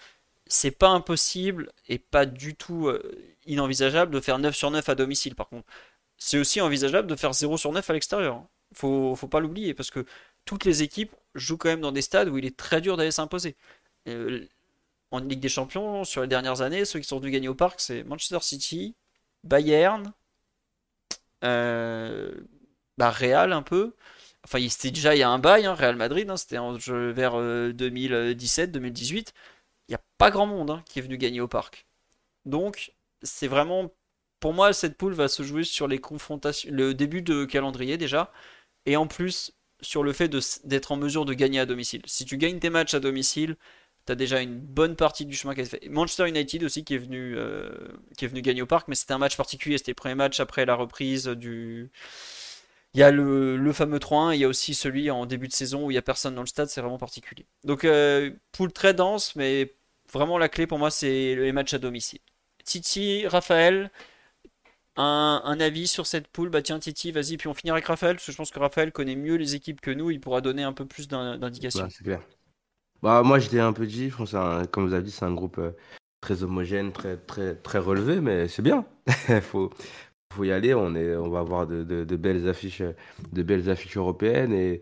S1: c'est pas impossible et pas du tout euh, inenvisageable de faire 9 sur 9 à domicile par contre. C'est aussi envisageable de faire 0 sur 9 à l'extérieur. Hein. Faut, faut pas l'oublier parce que toutes les équipes jouent quand même dans des stades où il est très dur d'aller s'imposer. Euh, en Ligue des Champions, sur les dernières années, ceux qui sont venus gagner au parc, c'est Manchester City, Bayern, euh, bah Real un peu. Enfin, c'était déjà il y a un bail, hein, Real Madrid, hein, c'était vers 2017-2018 il n'y a pas grand monde hein, qui est venu gagner au parc. Donc, c'est vraiment. Pour moi, cette poule va se jouer sur les confrontations, le début de calendrier déjà, et en plus sur le fait d'être en mesure de gagner à domicile. Si tu gagnes tes matchs à domicile, tu as déjà une bonne partie du chemin qui été fait. Manchester United aussi qui est venu, euh, est gagner au parc, mais c'était un match particulier, c'était le premier match après la reprise du. Il y a le, fameux 3-1, il y a aussi celui en début de saison où il n'y a personne dans le stade, c'est vraiment particulier. Donc, euh, poule très dense, mais vraiment la clé pour moi, c'est les matchs à domicile. Titi, Raphaël, un, avis sur cette poule? Bah tiens, Titi, vas-y, puis on finira avec Raphaël, parce que je pense que Raphaël connaît mieux les équipes que nous, il pourra donner un peu plus d'indications.
S2: c'est clair. Bah, moi, j'étais un peu dit, je comme vous avez dit, c'est un groupe euh, très homogène, très, très, très relevé, mais c'est bien. Il faut, faut y aller. On, est, on va avoir de, belles affiches, de belles affiches européennes. Et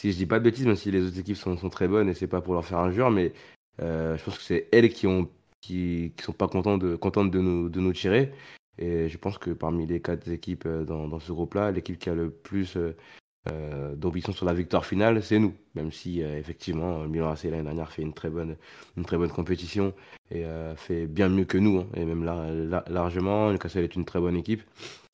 S2: si je dis pas de bêtises, même si les autres équipes sont, très bonnes, et c'est pas pour leur faire injure, mais je pense que c'est elles qui ont qui, qui, sont pas contentes de, nous, tirer. Et je pense que parmi les quatre équipes euh, dans, ce groupe-là, l'équipe qui a le plus, euh, euh, d'ambition sur la victoire finale, c'est nous. Même si euh, effectivement Milan AC l'année dernière fait une très bonne, compétition et euh, fait bien mieux que nous, hein. et même là, là, largement. Newcastle est une très bonne équipe,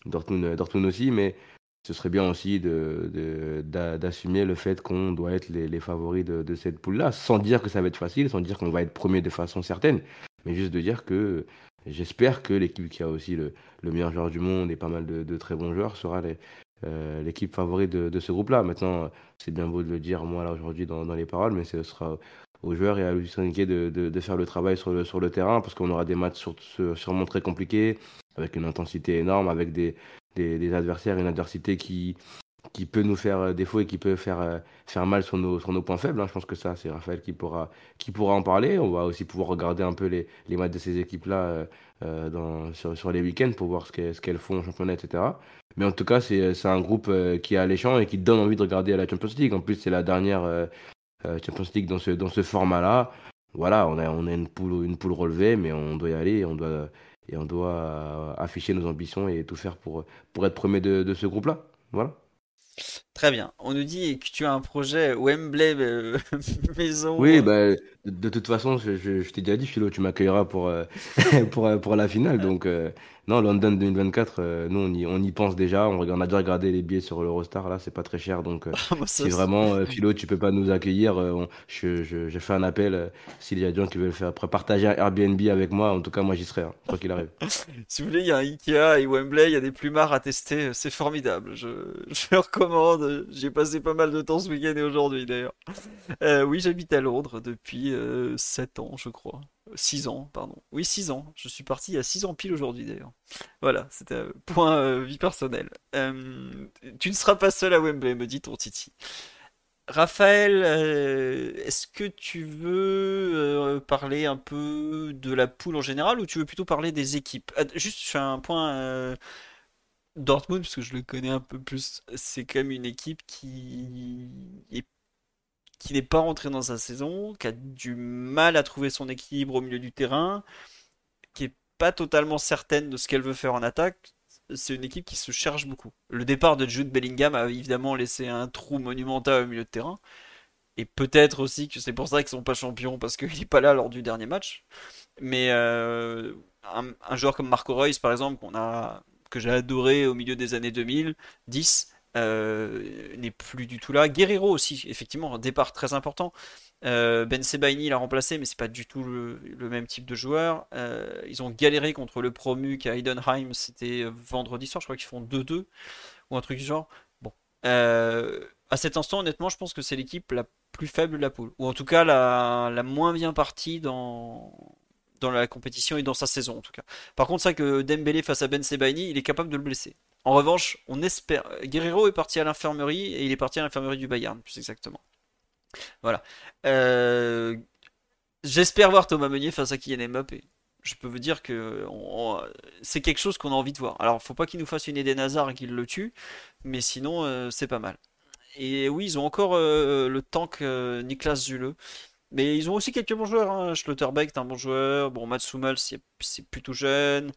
S2: Dortmund, Dortmund aussi, mais ce serait bien aussi de, d'assumer le fait qu'on doit être les, favoris de, de cette poule-là, sans dire que ça va être facile, sans dire qu'on va être premier de façon certaine, mais juste de dire que j'espère que l'équipe qui a aussi le, le, meilleur joueur du monde et pas mal de, de très bons joueurs sera euh, l'équipe favorite de, ce groupe-là. Maintenant, c'est bien beau de le dire, moi, là, aujourd'hui, dans, les paroles, mais ce sera aux joueurs et à Luis Enrique de, de, faire le travail sur le, sur le terrain, parce qu'on aura des matchs sûrement très compliqués, avec une intensité énorme, avec des, des, adversaires, une adversité qui, qui peut nous faire euh, défaut et qui peut faire, euh, faire mal sur nos, sur nos points faibles. Hein. Je pense que ça, c'est Raphaël qui pourra, qui pourra en parler. On va aussi pouvoir regarder un peu les, les matchs de ces équipes-là euh, sur, sur, les week-ends pour voir ce qu'elles, font en championnat, etc. Mais en tout cas, c'est, un groupe qui est alléchant et qui donne envie de regarder la Champions League. En plus, c'est la dernière Champions League dans ce, dans ce format-là. Voilà, on a, on a une, poule, une poule relevée, mais on doit y aller on doit, et on doit afficher nos ambitions et tout faire pour, être premier de, ce groupe-là.
S1: Très bien. On nous dit que tu as un projet Wembley euh, maison.
S2: Oui, bah, de, toute façon, je, je, t'ai déjà dit, Philo, tu m'accueilleras pour, euh, pour, euh, pour la finale. Donc, non, London 2024, nous, on y, on y pense déjà. On, on, a déjà regardé les billets sur l'Eurostar. Là, c'est pas très cher. Donc, ah, bah, si vraiment, Philo, tu peux pas nous accueillir, je, je, fais un appel. S'il y a des gens qui veulent faire partager un Airbnb avec moi, en tout cas, moi, j'y serai, hein, quoi qu'il arrive.
S1: si vous voulez, il y a un Ikea et Wembley, il y a des plumards à tester. C'est formidable. Je, je recommande. J'ai passé pas mal de temps ce week-end et aujourd'hui d'ailleurs. Euh, oui, j'habite à Londres depuis 7 euh, ans, je crois. 6 ans, pardon. Oui, 6 ans. Je suis parti il y a 6 ans pile aujourd'hui d'ailleurs. Voilà, c'était un point euh, vie personnelle. tu ne seras pas seul à Wembley, me dit ton Titi. Raphaël, est-ce que tu veux parler un peu de la poule en général ou tu veux plutôt parler des équipes? Juste, je un point Dortmund, parce que je le connais un peu plus, c'est quand même une équipe qui qui n'est pas rentrée dans sa saison, qui a du mal à trouver son équilibre au milieu du terrain, qui est pas totalement certaine de ce qu'elle veut faire en attaque. C'est une équipe qui se cherche beaucoup. Le départ de Jude Bellingham a évidemment laissé un trou monumental au milieu de terrain. Et peut-être aussi que c'est pour ça qu'ils sont pas champions, parce qu'il n'est pas là lors du dernier match. Mais euh, un, un, joueur comme Marco Reus, par exemple, qu'on a que j'ai adoré au milieu des années 2010, euh, n'est plus du tout là. Guerrero aussi, effectivement, un départ très important. Euh, ben Sebaini l'a remplacé, mais c'est pas du tout le, même type de joueur. Euh, ils ont galéré contre le promu qu'à Heidenheim, c'était vendredi soir, je crois qu'ils font 2-2 ou un truc du genre. Bon, à cet instant, honnêtement, je pense que c'est l'équipe la plus faible de la poule, ou en tout cas la moins bien partie dans, dans la compétition et dans sa saison en tout cas. Par contre, c'est vrai que Dembélé face à Ben Sebaini, il est capable de le blesser. En revanche, on espère. Guerrero est parti à l'infirmerie et il est parti à l'infirmerie du Bayern, plus exactement. Voilà. Euh, j'espère voir Thomas Meunier face à Kylian Mbappé. Je peux vous dire que c'est quelque chose qu'on a envie de voir. Alors, faut pas qu'il nous fasse une idée Nazar et qu'il le tue, mais sinon, euh, c'est pas mal. Et oui, ils ont encore euh, le tank Niklas Zule. Mais ils ont aussi quelques bons joueurs. Hein. Schlotterbeck est un bon joueur. Bon, Mats c'est plutôt jeune.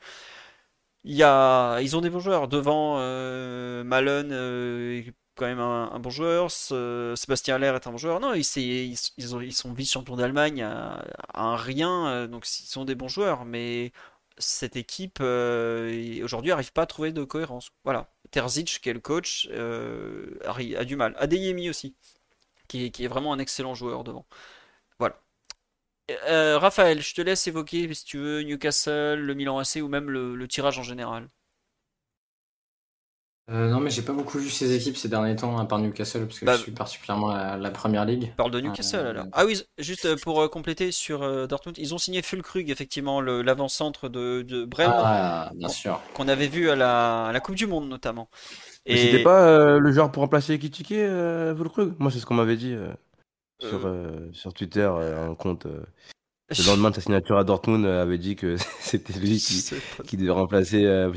S1: Il y a... Ils ont des bons joueurs. Devant, euh, Malone euh, est quand même un, bon joueur. Sébastien Aller est un bon joueur. Non, ils, ils, ils sont vice-champions d'Allemagne à, un rien. Euh, donc, ils sont des bons joueurs. Mais cette équipe, aujourd'hui, n'arrive pas à trouver de cohérence. Voilà. Terzic, qui est le coach, a, du mal. Adeyemi aussi, qui qui est vraiment un excellent joueur devant. Euh, Raphaël, je te laisse évoquer, si tu veux, Newcastle, le Milan AC ou même le, tirage en général.
S3: Euh, non, mais j'ai pas beaucoup vu ces équipes ces derniers temps, à part Newcastle, parce que bah, je suis particulièrement à la première ligue.
S1: Parle de Newcastle euh, alors. Ah oui, juste pour compléter sur Dortmund, ils ont signé Fulkrug, effectivement, l'avant-centre de, de Brême.
S3: Ah, bien sûr.
S1: Qu'on avait vu à la, Coupe du Monde notamment.
S2: Et... C'était pas le genre pour remplacer Kitike, Fulkrug? Moi, c'est ce qu'on m'avait dit sur, euh. Euh, sur Twitter, euh, un compte. Le lendemain de sa signature à Dortmund, avait dit que c'était lui qui, qui devait remplacer euh,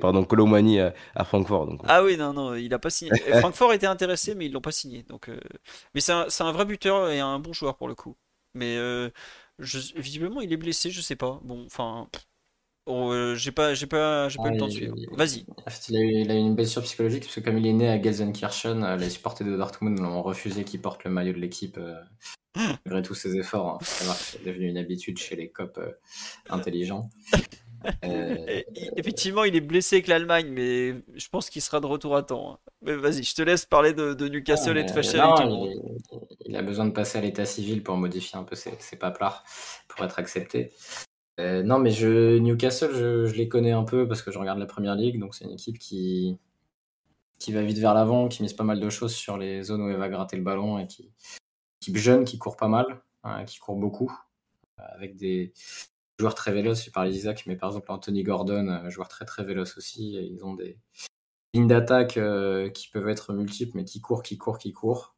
S2: pardon, Colomani à, Francfort. Donc,
S1: ah oui, non, non, il n'a pas signé. Francfort était intéressé, mais ils l'ont pas signé. Donc, Mais c'est un, un, vrai buteur et un bon joueur pour le coup. Mais je, visiblement, il est blessé, je sais pas. Bon, enfin, Oh, euh, j'ai pas, j'ai pas, j'ai pas eu le
S3: Ah,
S1: temps de
S3: il,
S1: suivre. Vas-y.
S3: en fait, il a eu, il a eu une blessure psychologique parce que comme il est né à Gelsenkirchen, euh, les supporters de Dortmund l'ont refusé qu'il porte le maillot de l'équipe euh, malgré tous ses efforts. hein. C'est devenu une habitude chez les copes euh, intelligents.
S1: Effectivement, il est blessé avec l'Allemagne, mais je pense qu'il sera de retour à temps. hein. Mais vas-y, je te laisse parler de, de Newcastle et de le monde.
S3: il, il a besoin de passer à l'état civil pour modifier un peu ses, ses paplards pour être accepté. Euh, non, mais je, Newcastle, je, les connais un peu parce que je regarde la première ligue, donc c'est une équipe qui, va vite vers l'avant, qui mise pas mal de choses sur les zones où elle va gratter le ballon et qui, équipe jeune qui court pas mal, hein, qui court beaucoup, euh, avec des joueurs très véloces. J'ai parlé d'Isaac, mais par exemple Anthony Gordon, euh, joueur très très véloce aussi. Ils ont des lignes d'attaque qui peuvent être multiples, mais qui courent, qui courent, qui courent.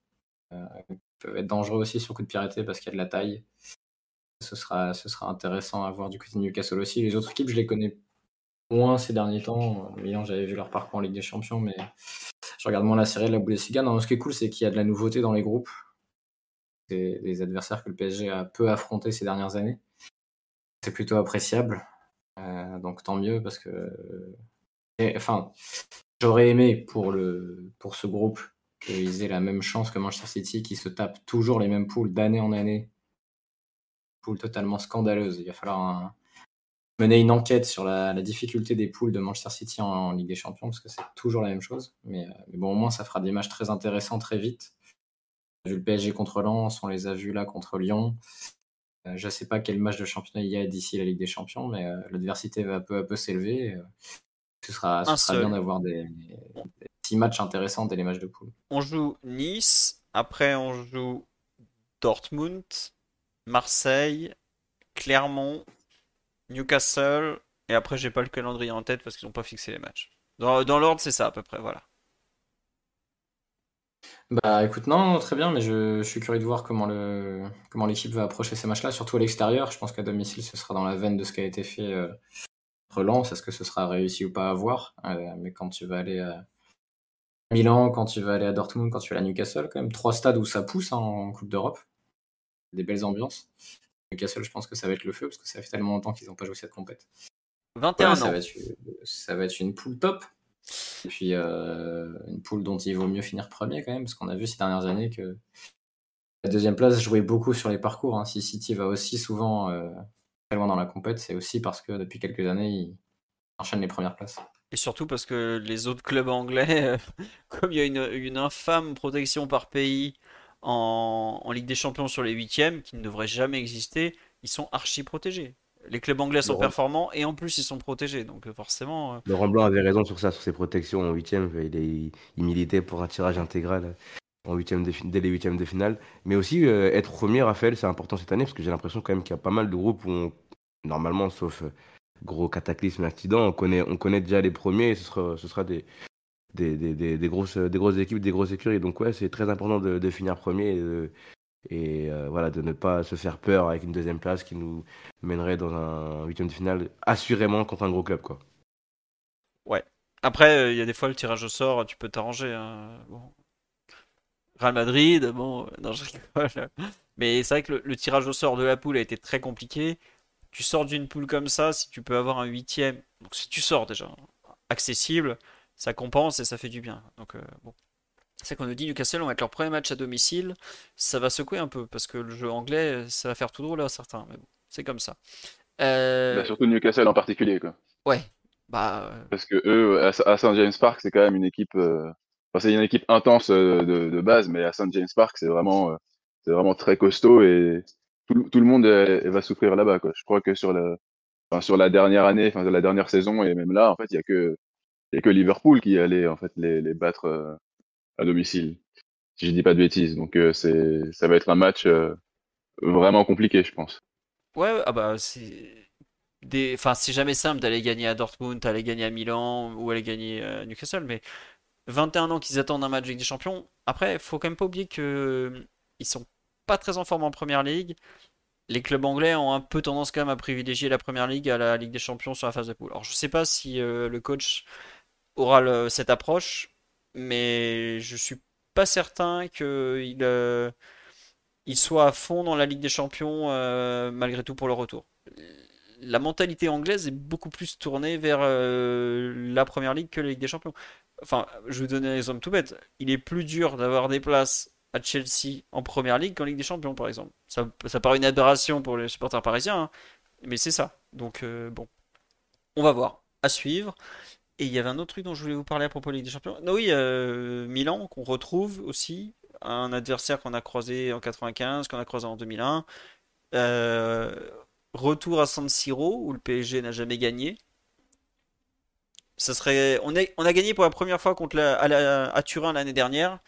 S3: Euh, peuvent être dangereux aussi sur coup de pied arrêté parce qu'il y a de la taille. Ce sera, ce sera intéressant à voir du côté de Newcastle aussi. Les autres équipes, je les connais moins ces derniers temps. Milan, j'avais vu leur parcours en Ligue des Champions, mais je regarde moins la série de la Bundesliga. Non, ce qui est cool, c'est qu'il y a de la nouveauté dans les groupes. C'est des adversaires que le PSG a peu affrontés ces dernières années. C'est plutôt appréciable. Euh, donc tant mieux parce que. et, enfin, j'aurais aimé pour, le, pour ce groupe qu'ils aient la même chance que Manchester City qui se tape toujours les mêmes poules d'année en année. Poules totalement scandaleuses. Il va falloir un- mener une enquête sur la, la difficulté des poules de Manchester City en, en Ligue des Champions parce que c'est toujours la même chose. Mais, euh, mais bon, au moins, ça fera des matchs très intéressants très vite. On a vu le PSG contre Lens, on les a vus là contre Lyon. Euh, je ne sais pas quel match de championnat il y a d'ici la Ligue des Champions, mais euh, l'adversité va peu à peu s'élever. ce sera, ce sera bien d'avoir des, des petits matchs intéressants dès les matchs de poule.
S1: On joue Nice, après on joue Dortmund, Marseille, Clermont, Newcastle, et après j'ai pas le calendrier en tête parce qu'ils n'ont pas fixé les matchs. Dans, l'ordre, c'est ça à peu près, voilà.
S3: Bah écoute, non, très bien, mais je, suis curieux de voir comment l'équipe va approcher ces matchs-là, surtout à l'extérieur. Je pense qu'à domicile, ce sera dans la veine de ce qui a été fait euh, Lens. Est-ce que ce sera réussi ou pas à voir Euh, Mais quand tu vas aller à Milan, quand tu vas aller à Dortmund, quand tu vas à Newcastle, quand même trois stades où ça pousse hein, en Coupe d'Europe, des belles ambiances. Newcastle, je pense que ça va être le feu parce que ça fait tellement longtemps qu'ils n'ont pas joué cette compète.
S1: 21
S3: Ouais, ça
S1: ans.
S3: va, être, ça va être une poule top. Et puis euh, une poule dont il vaut mieux finir premier quand même, parce qu'on a vu ces dernières années que la deuxième place jouait beaucoup sur les parcours. hein. Si City va aussi souvent euh, très loin dans la compète, c'est aussi parce que depuis quelques années, ils enchaînent les premières places.
S1: Et surtout parce que les autres clubs anglais, comme il y a une, une infâme protection par pays en, en Ligue des Champions sur les huitièmes, qui ne devrait jamais exister, ils sont archi protégés. Les clubs anglais sont performants et en plus ils sont protégés. Donc euh, forcément, euh,
S2: Laurent Blanc avait raison sur ça, sur ses protections en huitième. Il, est- il militait pour un tirage intégral en huitième de fi- dès les huitièmes de finale. Mais aussi, euh, être premier, Raphaël, c'est important cette année parce que j'ai l'impression quand même qu'il y a pas mal de groupes où, on- normalement, sauf gros cataclysme, accident, on connaît, on connaît déjà les premiers et ce sera, ce sera des, des, des, des, grosses, des grosses équipes, des grosses écuries. Donc, ouais, c'est très important de, finir premier et, de, euh, voilà, de ne pas se faire peur avec une deuxième place qui nous mènerait dans un huitième de finale assurément contre un gros club, quoi.
S1: après euh, il y a des fois le tirage au sort, tu peux t'arranger. hein. Bon. Real Madrid, bon, non, je rigole. Mais c'est vrai que le, le tirage au sort de la poule a été très compliqué. Tu sors d'une poule comme ça, si tu peux avoir un huitième, donc si tu sors déjà accessible, ça compense et ça fait du bien. Donc euh, bon. C'est qu'on nous dit Newcastle vont être leur premier match à domicile, ça va secouer un peu parce que le jeu anglais, ça va faire tout drôle à certains. Mais bon, c'est comme ça. Euh,
S4: Bah, surtout Newcastle en particulier, quoi.
S1: ouais, bah euh,
S4: Parce que eux, à, St James Park, c'est quand même une équipe. euh, Enfin, c'est une équipe intense de, de base, mais à St James Park, c'est vraiment, c'est vraiment très costaud et tout, le- tout le monde va souffrir là-bas, quoi. Je crois que sur la, enfin, sur la dernière année, enfin, la dernière saison et même là, en fait, il y a que, il y a que Liverpool qui allait en fait les, les battre euh, à domicile, si je dis pas de bêtises. Donc euh, ça va être un match euh, vraiment compliqué, je pense.
S1: Ouais, ah bah c'est des enfin c'est jamais simple d'aller gagner à Dortmund, d'aller gagner à Milan ou aller gagner à Newcastle mais 21 ans qu'ils attendent un match Ligue des Champions. Après, faut quand même pas oublier que ils sont pas très en forme en Première Ligue. Les clubs anglais ont un peu tendance quand même à privilégier la Première Ligue à la Ligue des Champions sur la phase de poule. Alors je sais pas si le coach aura cette approche, mais je suis pas certain qu'il euh, il soit à fond dans la Ligue des Champions euh, malgré tout pour le retour. la mentalité anglaise est beaucoup plus tournée vers la première ligue que la Ligue des Champions. Enfin, je vais vous donner un exemple tout bête. Il est plus dur d'avoir des places à Chelsea en première ligue qu'en Ligue des Champions, par exemple. Ça, ça paraît une aberration pour les supporters parisiens, hein, mais c'est ça. Donc, euh, bon, on va voir. À suivre. Et il y avait un autre truc dont je voulais vous parler à propos de Ligue des Champions. Non, oui, euh, Milan, qu'on retrouve aussi. Un adversaire qu'on a croisé en 95, qu'on a croisé en 2001. Euh, retour à San Siro, où le PSG n'a jamais gagné. Ça serait, on, a gagné pour la première fois contre à, à Turin l'année dernière.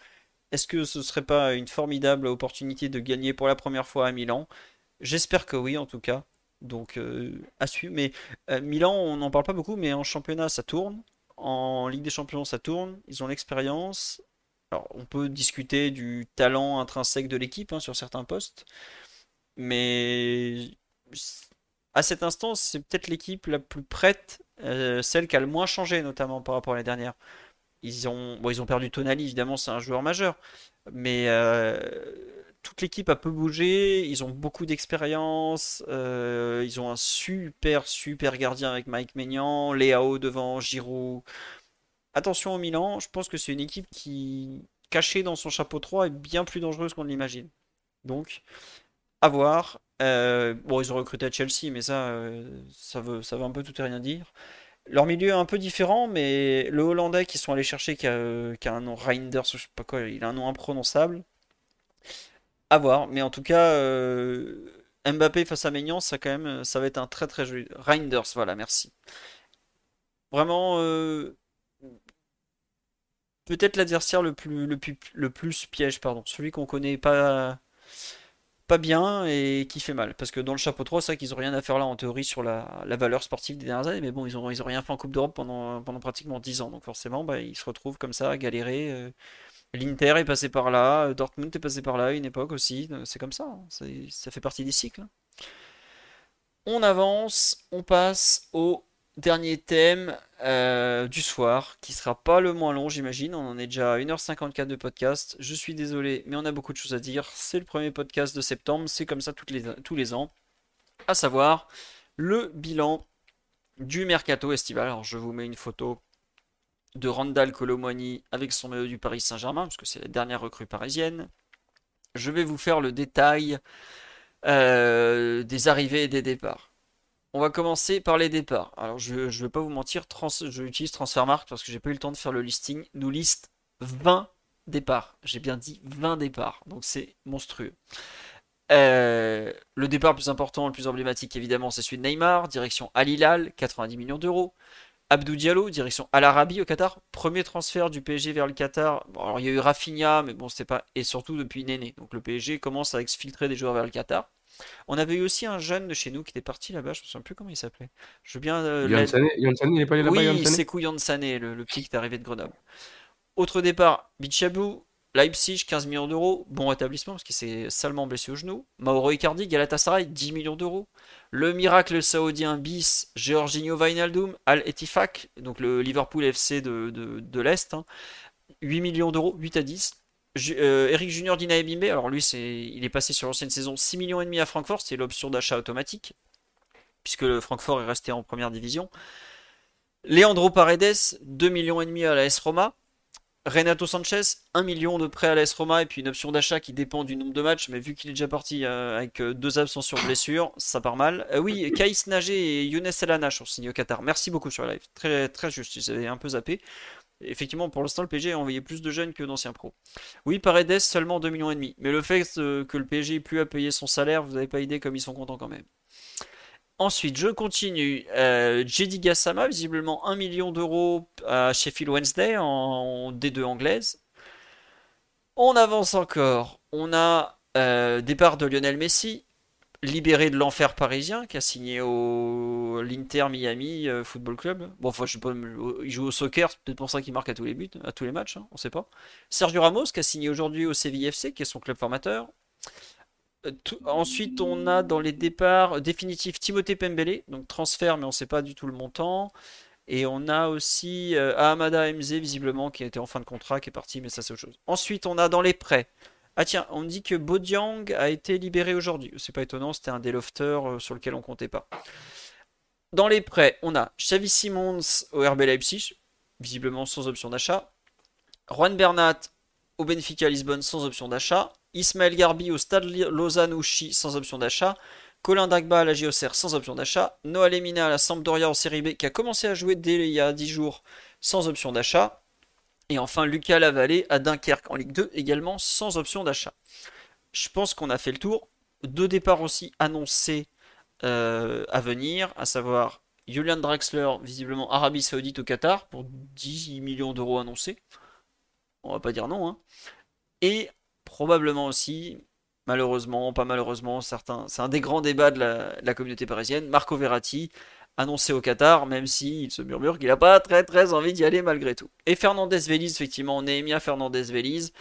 S1: Est-ce que ce serait pas une formidable opportunité de gagner pour la première fois à Milan? J'espère que oui, en tout cas. Donc, euh, à suivre. Mais euh, Milan, on n'en parle pas beaucoup, mais en championnat, ça tourne. En Ligue des Champions, ça tourne. Ils ont l'expérience. Alors, on peut discuter du talent intrinsèque de l'équipe hein, sur certains postes. Mais à cet instant, c'est peut-être l'équipe la plus prête, euh, celle qui a le moins changé, notamment par rapport à la dernière. Ils ont, bon, ils ont perdu Tonali, évidemment, c'est un joueur majeur. Mais toute l'équipe a peu bougé. Ils ont beaucoup d'expérience. Euh, ils ont un super, super gardien avec Mike Maignan. Léao devant Giroud. Attention au Milan, je pense que c'est une équipe qui, cachée dans son chapeau 3, est bien plus dangereuse qu'on l'imagine. Donc, à voir. Euh, bon, ils ont recruté à Chelsea, mais ça, ça, veut, ça veut un peu tout et rien dire. Leur milieu est un peu différent, mais le Hollandais qui sont allés chercher, qui a, un nom Reinders, je sais pas quoi, il a un nom imprononçable. À voir, mais en tout cas, euh, Mbappé face à Maignan, ça quand va être un très très joli. Reinders, voilà, merci. Vraiment, euh, peut-être l'adversaire le plus, le, plus, piège, pardon, celui qu'on connaît pas pas bien et qui fait mal. Parce que dans le chapeau 3, c'est vrai qu'ils ont rien à faire là en théorie sur la, valeur sportive des dernières années, mais bon, ils ont, ils ont rien fait en Coupe d'Europe pendant, pendant pratiquement 10 ans. Donc forcément, bah, ils se retrouvent comme ça à galérer. Euh. L'Inter est passé par là, Dortmund est passé par là une époque aussi. C'est comme ça, hein. ça fait partie des cycles. Hein. On avance, on passe au dernier thème euh, du soir, qui sera pas le moins long, j'imagine. On en est déjà à 1h54 de podcast. Je suis désolé, mais on a beaucoup de choses à dire. C'est le premier podcast de septembre, c'est comme ça tous les ans. À savoir le bilan du mercato estival. Alors, je vous mets une photo de Randall Colomwani avec son maillot du Paris Saint-Germain, parce que c'est la dernière recrue parisienne. Je vais vous faire le détail euh, des arrivées et des départs. On va commencer par les départs. Alors, je ne vais pas vous mentir, je utilise Transfermarkt parce que j'ai pas eu le temps de faire le listing. Nous liste 20 départs. J'ai bien dit 20 départs. Donc, c'est monstrueux. Euh, le départ le plus important, le plus emblématique, évidemment, c'est celui de Neymar, direction Al Hilal, 90 millions d'euros. Abdou Diallo, direction Al Arabi au Qatar, premier transfert du PSG vers le Qatar. alors il y a eu Rafinha, mais bon, c'était pas. Et surtout depuis Néné. Donc le PSG commence à exfiltrer des joueurs vers le Qatar. On avait eu aussi un jeune de chez nous qui était parti là-bas, je ne me souviens plus comment il s'appelait. Je veux bien. Euh,
S2: il n'est pas allé là-bas
S1: Oui, c'est Yansane, le, le petit qui est arrivé de Grenoble. Autre départ, Bichabou, Leipzig, 15 millions d'euros. Bon rétablissement parce qu'il s'est salement blessé au genou. Mauro Icardi, Galatasaray, 10 millions d'euros. Le miracle saoudien bis, Georginio Wijnaldum, Al Etifak, donc le Liverpool FC de, l'Est, 8 hein. millions d'euros, 8 à 10. Euh, Eric Junior Dina Ebimbe, alors lui, il est passé sur l'ancienne saison 6 millions et demi à Francfort, c'est l'option d'achat automatique, puisque le Francfort est resté en première division. Leandro Paredes, 2 millions et demi à la S Roma. Renato Sanchez, 1 million de prêt à l'AS Roma et puis une option d'achat qui dépend du nombre de matchs, mais vu qu'il est déjà parti euh, avec euh, deux absences sur blessure, ça part mal. oui, Kaïs Nagé et Younes Elanash ont signé au Qatar. Merci beaucoup sur la live. Très, très juste, j'avais un peu zappé. Effectivement, pour l'instant, le PSG a envoyé plus de jeunes que d'anciens pros. Oui, Paredes, seulement 2 millions et demi. Mais le fait que le PSG ait plus à payer son salaire, vous n'avez pas idée comme ils sont contents quand même. Ensuite, je continue. Euh, Jedi Gassama, visiblement 1 million d'euros à Sheffield Wednesday en D2 anglaise. On avance encore. On a euh, départ de Lionel Messi, libéré de l'enfer parisien, qui a signé au l'Inter Miami euh, Football Club. Bon, enfin, il joue au soccer, c'est peut-être pour ça qu'il marque à tous les buts, à tous les matchs, hein, on sait pas. Sergio Ramos, qui a signé aujourd'hui au CVFC, qui est son club formateur. Euh, ensuite, on a dans les départs définitifs Timothée Pembele, donc transfert, mais on ne sait pas du tout le montant. Et on a aussi euh, Ahamada MZ, visiblement, qui était en fin de contrat, qui est parti, mais ça c'est autre chose. Ensuite, on a dans les prêts ah tiens, on dit que Bodiang a été libéré aujourd'hui. C'est pas étonnant, c'était un des lofters euh, sur lequel on comptait pas. Dans les prêts, on a Xavi Simons au RB Leipzig, visiblement sans option d'achat. Juan Bernat au Benfica Lisbonne sans option d'achat. Ismaël Garbi au Stade Lausanne Ouchy sans option d'achat. Colin Dagba à la JOCR sans option d'achat. Noah Lemina à la Sampdoria en Série B qui a commencé à jouer dès il y a 10 jours sans option d'achat. Et enfin Lucas Lavallée à Dunkerque en Ligue 2 également sans option d'achat. Je pense qu'on a fait le tour. Deux départs aussi annoncés euh, à venir, à savoir Julian Draxler, visiblement Arabie Saoudite au Qatar, pour 10 millions d'euros annoncés. On va pas dire non. Hein. Et probablement aussi, malheureusement, pas malheureusement, certains, c'est un des grands débats de la, communauté parisienne, Marco Verratti, annoncé au Qatar, même s'il se murmure qu'il n'a pas très très envie d'y aller malgré tout. Et Fernandez Veliz, effectivement, Nehemia Fernandez Veliz,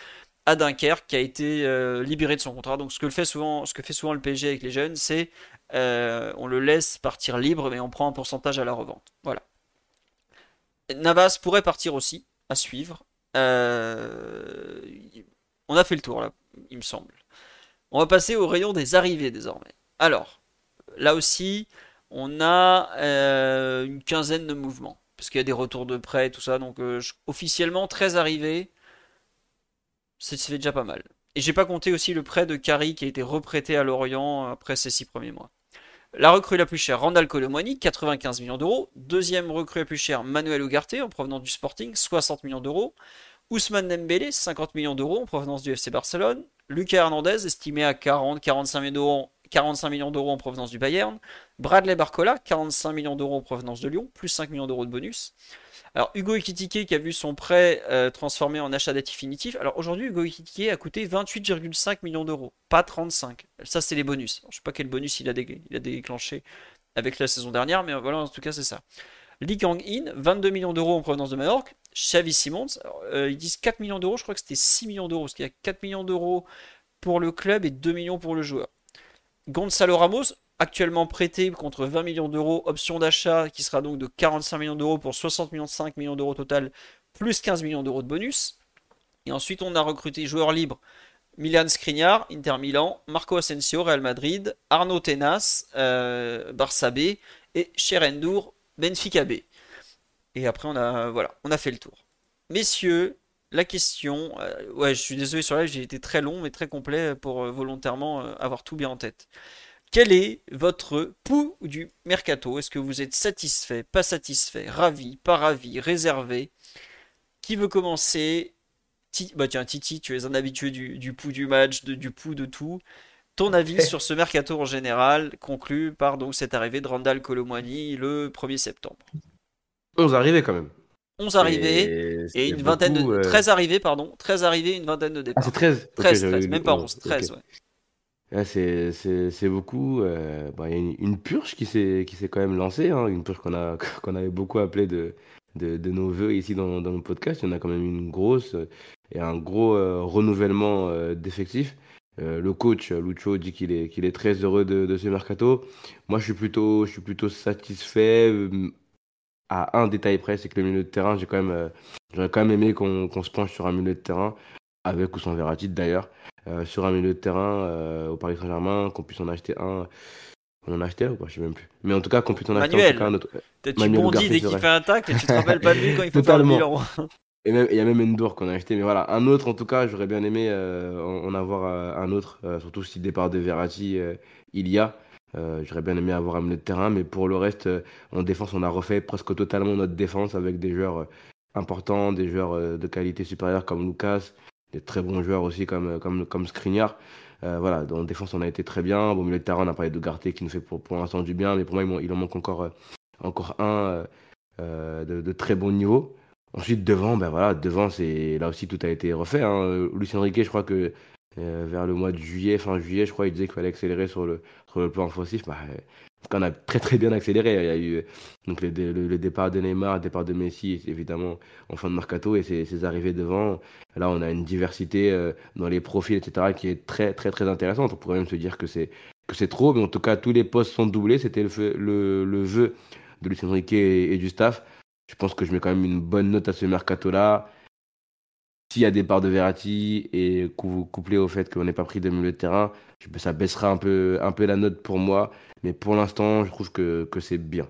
S1: à Dunkerque, qui a été euh, libéré de son contrat. Donc ce que, fait souvent, ce que fait souvent le PSG avec les jeunes, c'est euh, on le laisse partir libre, mais on prend un pourcentage à la revente. Voilà. Navas pourrait partir aussi, à suivre. Euh, on a fait le tour là, il me semble. On va passer au rayon des arrivées désormais. Alors, là aussi, on a une quinzaine de mouvements. Parce qu'il y a des retours de prêt, tout ça. Donc, officiellement, 13 arrivées fait déjà pas mal. Et j'ai pas compté aussi le prêt de Kari qui a été reprêté à Lorient après ses six premiers mois. La recrue la plus chère, Randall Colomwani, 95 millions d'euros. Deuxième recrue la plus chère, Manuel Ugarte, en provenance du Sporting, 60 millions d'euros. Ousmane Dembélé, 50 millions d'euros, en provenance du FC Barcelone. Lucas Hernandez, estimé à 40-45 millions d'euros 45 millions d'euros en provenance du Bayern. Bradley Barcola, 45 millions d'euros en provenance de Lyon, plus 5 millions d'euros de bonus. Alors Hugo Ekitike qui a vu son prêt euh, transformé en achat définitif. Alors aujourd'hui Hugo Ekitike a coûté 28,5 millions d'euros, pas 35. Ça c'est les bonus. Je je sais pas quel bonus il a, déclenché avec la saison dernière, mais voilà en tout cas c'est ça. Lee Kang-in, 22 millions d'euros en provenance de Majorque. Xavi Simons, euh, ils disent 4 millions d'euros, je crois que c'était 6 millions d'euros, parce qu'il y a 4 millions d'euros pour le club et 2 millions pour le joueur. Gonzalo Ramos, actuellement prêté contre 20 millions d'euros, option d'achat qui sera donc de 45 millions d'euros pour 60 millions 5 millions d'euros total, plus 15 millions d'euros de bonus. Et ensuite, on a recruté joueurs libres Milan Skriniar, Inter Milan, Marco Asensio, Real Madrid, Arnaud Tenas, euh, Barça B et Cherendour, Benfica B. Et après, on a, voilà, on a fait le tour. Messieurs, la question, euh, ouais, je suis désolé sur live, j'ai été très long mais très complet pour euh, volontairement avoir tout bien en tête. Quel est votre pouls du mercato? Est-ce que vous êtes satisfait, pas satisfait, ravi, pas ravi, réservé? Qui veut commencer? Bah tiens, Titi, tu es un habitué du, du pouls du match, du pouls de tout. Ton avis sur ce mercato en général, conclu par donc cette arrivée de Randall Colomwani le 1er septembre?
S2: 11 arrivées quand même.
S1: 11 arrivées et, une vingtaine de. 13 euh, arrivées, pardon. 13 arrivées et une vingtaine de départs.
S2: Ah, c'est 13
S1: 13, 13 même pas 11, 13, ouais
S2: c'est beaucoup. Euh, bah, il y a une, purge qui s'est quand même lancée, hein, une purge qu'on a qu'on avait beaucoup appelée de, de, de nos voeux ici dans, dans le podcast. Il y en a quand même une grosse euh, et un gros euh, renouvellement d'effectifs. Le coach Lucho dit qu'il est qu'il est très heureux de, de ce mercato. Moi, je suis plutôt je suis plutôt satisfait. à un détail près, c'est que le milieu de terrain, j'ai quand même j'aurais quand même aimé qu'on qu'on se penche sur un milieu de terrain avec ou sans Verratti d'ailleurs. Euh, sur un milieu de terrain euh, au Paris Saint-Germain, qu'on puisse en acheter un. On en a acheté ou pas Je sais même plus. Mais en tout cas, qu'on puisse en acheter un, autre.
S1: Tu bondis dès qu'il fait un tacle et tu te rappelles pas de lui quand il faut faire le bilan.
S2: Et il y a même Endor qu'on a acheté, mais voilà, un autre en tout cas, j'aurais bien aimé euh, en, avoir un autre, surtout si le départ de Verratti il y a. j'aurais bien aimé avoir un milieu de terrain, mais pour le reste, en défense, on a refait presque totalement notre défense avec des joueurs importants, des joueurs de qualité supérieure comme Lucas, des très bons joueurs aussi comme, comme, comme. Euh, voilà, dans défense, on a été très bien. Bon, milieu de terrain, on a parlé de Garté qui nous fait pour, l'instant du bien, mais pour moi, il, en manque encore, euh, encore un euh, de, très bon niveau. Ensuite, devant, ben voilà, devant, c'est là aussi tout a été refait. Hein. Lucien Riquet, je crois que vers le mois de juillet, fin juillet, je crois, il disait qu'il fallait accélérer sur le, sur le plan offensif. Bah, qu'on a très très bien accéléré. Il y a eu donc le, le, départ de Neymar, le départ de Messi, évidemment en fin de mercato et ses, arrivées devant. Là, on a une diversité euh, dans les profils, etc., qui est très très très intéressante. On pourrait même se dire que c'est que c'est trop, mais en tout cas, tous les postes sont doublés. C'était le, le, le vœu de Lucien Riquet et, du staff. Je pense que je mets quand même une bonne note à ce mercato-là. S'il y a des parts de Verratti et couplé au fait qu'on n'ait pas pris de milieu de terrain, ça baissera un peu, un peu la note pour moi. Mais pour l'instant, je trouve que, que c'est bien.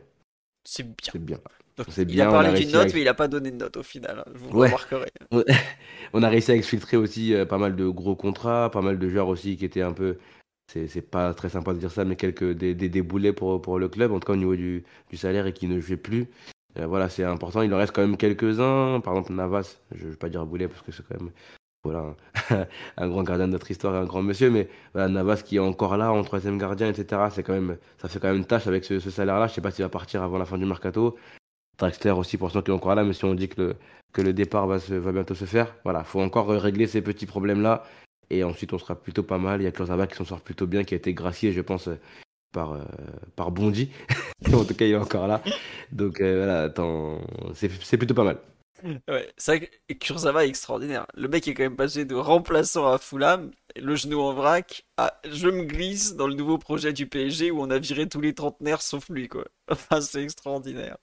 S1: C'est bien.
S2: C'est bien.
S1: Donc, il
S2: bien,
S1: a parlé d'une note,
S2: à-
S1: mais il a pas donné de note au final. hein, Vous
S2: Ouais.
S1: remarquerez.
S2: On a réussi à exfiltrer aussi euh, pas mal de gros contrats, pas mal de joueurs aussi qui étaient un peu. C'est c'est pas très sympa de dire ça, mais quelques des, des, des boulets pour, pour le club, en tout cas au niveau du, du salaire et qui ne jouaient plus. Euh, voilà, c'est important. Il en reste quand même quelques-uns. Par exemple, Navas, je ne vais pas dire boulet parce que c'est quand même voilà, un, grand gardien de notre histoire et un grand monsieur, mais voilà, Navas qui est encore là en troisième gardien, etc. C'est quand même, ça fait quand même tâche avec ce, salaire-là. Je sais pas s'il va partir avant la fin du mercato. Draxler aussi pour ceux qui est encore là, mais si on dit que le, que le départ va, se- va bientôt se faire, voilà, faut encore régler ces petits problèmes-là. Et ensuite, on sera plutôt pas mal. Il y a Klozava qui s'en sort plutôt bien, qui a été gracié, je pense, par, euh, en tout cas, il est encore là. Donc euh, voilà, c'est plutôt pas mal.
S1: Ouais, c'est vrai que Kurzawa est extraordinaire. Le mec est quand même passé de remplaçant à Fulham, le genou en vrac, à je me glisse dans le nouveau projet du PSG où on a viré tous les trentenaires sauf lui, quoi. C'est extraordinaire.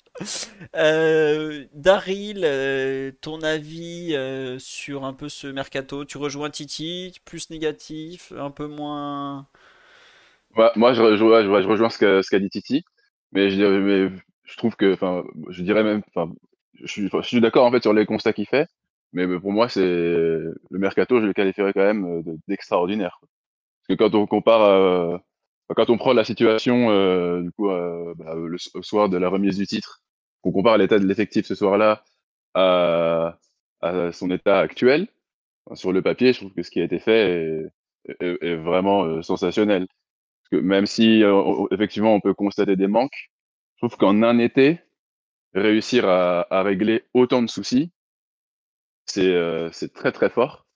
S1: Euh, Daryl, euh, ton avis euh, sur un peu ce mercato? Tu rejoins Titi, plus négatif, un peu moins.
S4: Ouais, moi, je, je, ouais, je, rejoins ce qu'a dit Titi, mais je, mais je trouve que, enfin, je dirais même, enfin, je suis, d'accord en fait sur les constats qu'il fait, mais pour moi, c'est le mercato, je le qualifierais quand même euh, de- d'extraordinaire. Parce que quand on compare, euh, quand on prend la situation euh, du coup bah, le, au soir de la remise du titre, qu'on compare l'état de l'effectif ce soir-là à, son état actuel, sur le papier, je trouve que ce qui a été fait est, vraiment sensationnel. Même si euh, effectivement on peut constater des manques, je trouve qu'en un été, réussir à, régler autant de soucis, c'est euh, très très fort.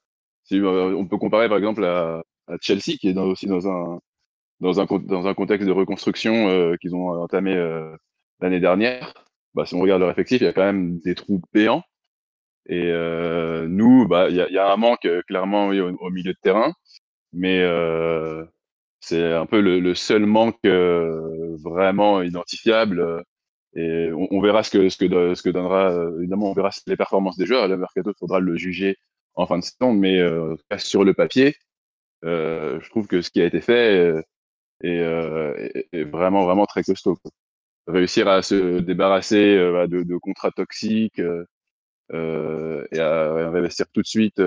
S4: Euh, on peut comparer par exemple à, Chelsea qui est aussi dans un contexte de reconstruction qu'ils ont entamé l'année dernière. Bah, si on regarde leur effectif, il y a quand même des trous béants. Et nous, bah, il y a, un manque clairement au, milieu de terrain, mais c'est un peu le, le seul manque euh, vraiment identifiable. euh, Et on, on verra ce que, ce que, ce que donnera, euh, évidemment, on verra les performances des joueurs. Le mercato, il faudra le juger en fin de saison, mais euh, sur le papier, euh, je trouve que ce qui a été fait euh, est, est- vraiment, vraiment très costaud. quoi. Réussir à se débarrasser bah, de, de contrats toxiques et à investir tout de suite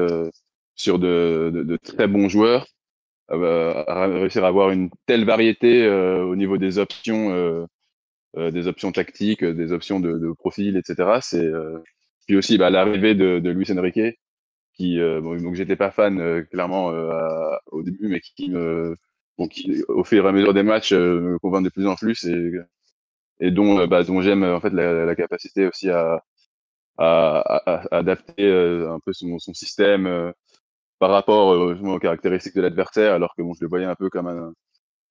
S4: sur de, de, de très bons joueurs à réussir à avoir une telle variété euh, au niveau des options, euh, euh, des options tactiques, des options de, de profil, etc. C'est puis aussi bah, l'arrivée de, de Luis Enrique, qui bon, donc j'étais pas fan clairement à- au début, mais qui me bon, qui au fur et à mesure des matchs euh, me convainc de plus en plus et et dont bah, dont j'aime en fait la, la capacité aussi à à, à- à adapter euh, un peu son, son système par rapport euh, aux caractéristiques de l'adversaire, alors que bon, je le voyais un peu comme un,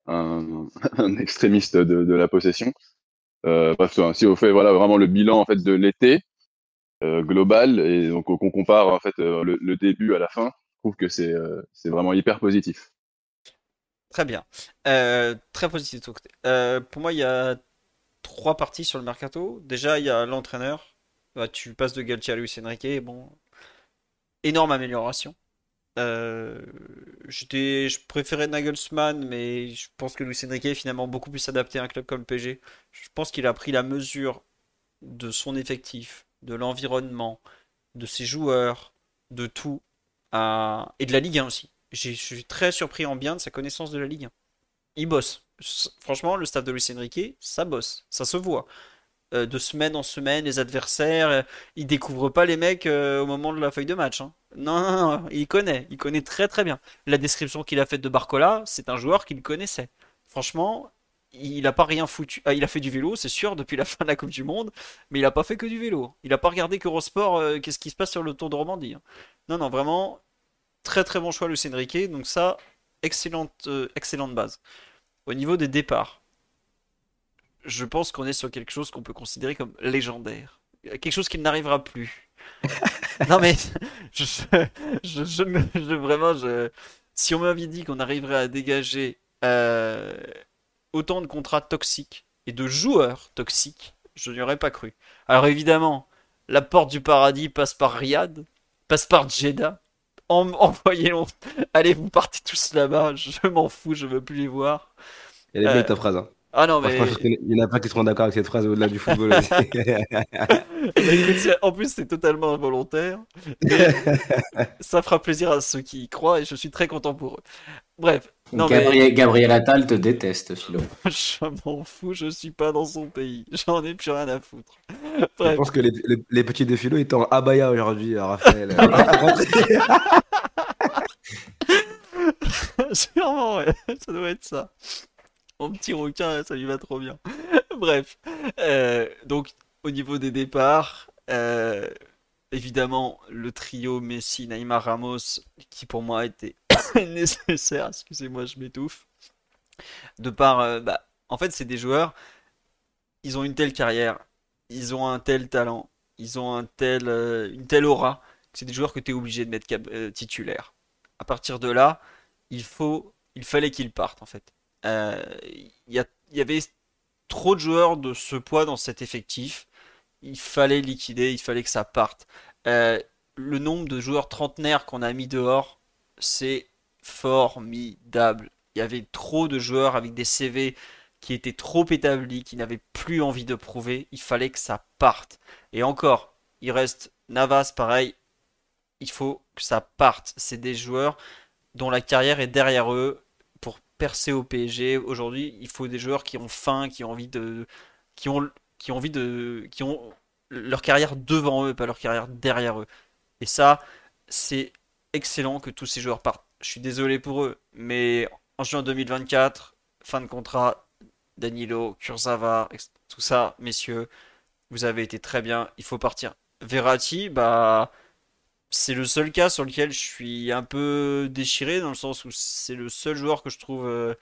S4: extrémiste de, la possession. Euh, bref, si on fait voilà vraiment le bilan en fait de l'été euh, global et donc qu'on compare en fait euh, le, début à la fin, je trouve que c'est vraiment hyper positif.
S1: Très bien. Très positif pour moi, il y a trois parties sur le mercato. Déjà, il y a l'entraîneur. Bah, tu passes de Galtier à Luis Enrique. Bon, énorme amélioration. Euh, je préférais Nagelsmann, mais je pense que Luis Enrique est finalement beaucoup plus adapté à un club comme le PSG. Je pense qu'il a pris la mesure de son effectif, de l'environnement, de ses joueurs, de tout, et de la Ligue 1 aussi. Je suis très surpris en bien de sa connaissance de la Ligue 1. Il bosse. Franchement, le staff de Luis Enrique, ça bosse, ça se voit. Euh, de semaine en semaine, les adversaires, euh, il découvre pas les mecs euh, au moment de la feuille de match. hein. Non, non, non, il connaît, il connaît très très bien. La description qu'il a faite de Barcola, c'est un joueur qu'il connaissait. Franchement, il a pas rien foutu. Ah, il a fait du vélo, c'est sûr, depuis la fin de la Coupe du Monde, mais il a pas fait que du vélo. Il a pas regardé qu'Eurosport, euh, qu'est-ce qui se passe sur le Tour de Romandie. hein. Non, non, vraiment, très très bon choix, Luis Enrique. Donc ça, excellente, excellente base. Au niveau des départs, je pense qu'on est sur quelque chose qu'on peut considérer comme légendaire. Quelque chose qui n'arrivera plus. Non mais, je, je, je, me- je- vraiment, si on m'avait dit qu'on arriverait à dégager euh, autant de contrats toxiques et de joueurs toxiques, je n'y aurais pas cru. Alors évidemment, la porte du paradis passe par Riyad, passe par Jeddah. En- Envoyez-le. Allez, vous partez tous là-bas. Je m'en fous, je veux plus les voir.
S2: Elle est belle ta phrase. Hein.
S1: Ah non, mais.
S2: je pense qu'il y en a pas qui seront d'accord avec cette phrase au-delà du football
S1: en plus, c'est totalement involontaire. Ça fera plaisir à ceux qui y croient et je suis très content pour eux. Bref, non
S3: Gabriel, Gabriel Attal te déteste, Philo.
S1: je m'en fous, je suis pas dans son pays. J'en ai plus rien à foutre.
S2: Je pense que les, les- les petits de philo étaient en abaya aujourd'hui, euh, Raphaël.
S1: sûrement, ouais. Ça doit être ça. Mon petit requin, ça lui va trop bien. Bref, euh, donc au niveau des départs, euh, évidemment le trio Messi, Neymar, Ramos, qui pour moi était nécessaire. Excusez-moi, je m'étouffe. De par, euh, bah, en fait, c'est des joueurs, ils ont une telle carrière, ils ont un tel talent, ils ont un tel, une telle aura, c'est des joueurs que tu es obligé de mettre titulaire. À partir de là, il il fallait qu'ils partent en fait. Euh, Il il y avait trop de joueurs de ce poids dans cet effectif. Il fallait liquider, il fallait que ça parte. Euh, le nombre de joueurs trentenaires qu'on a mis dehors, c'est formidable. Il y avait trop de joueurs avec des CV qui étaient trop établis, qui n'avaient plus envie de prouver. Il fallait que ça parte. Et encore, il reste Navas, pareil. Il faut que ça parte. C'est des joueurs dont la carrière est derrière eux percer au PSG. Aujourd'hui, il faut des joueurs qui ont faim, qui ont envie de, qui ont, envie de, qui ont leur carrière devant eux, pas leur carrière derrière eux. Et ça, c'est excellent que tous ces joueurs partent. Je suis désolé pour eux, mais en juin 2024, fin de contrat, Danilo, Kurzawa, tout ça, messieurs, vous avez été très bien. Il faut partir. Verratti, bah. C'est le seul cas sur lequel je suis un peu déchiré, dans le sens où c'est le seul joueur que je trouve euh,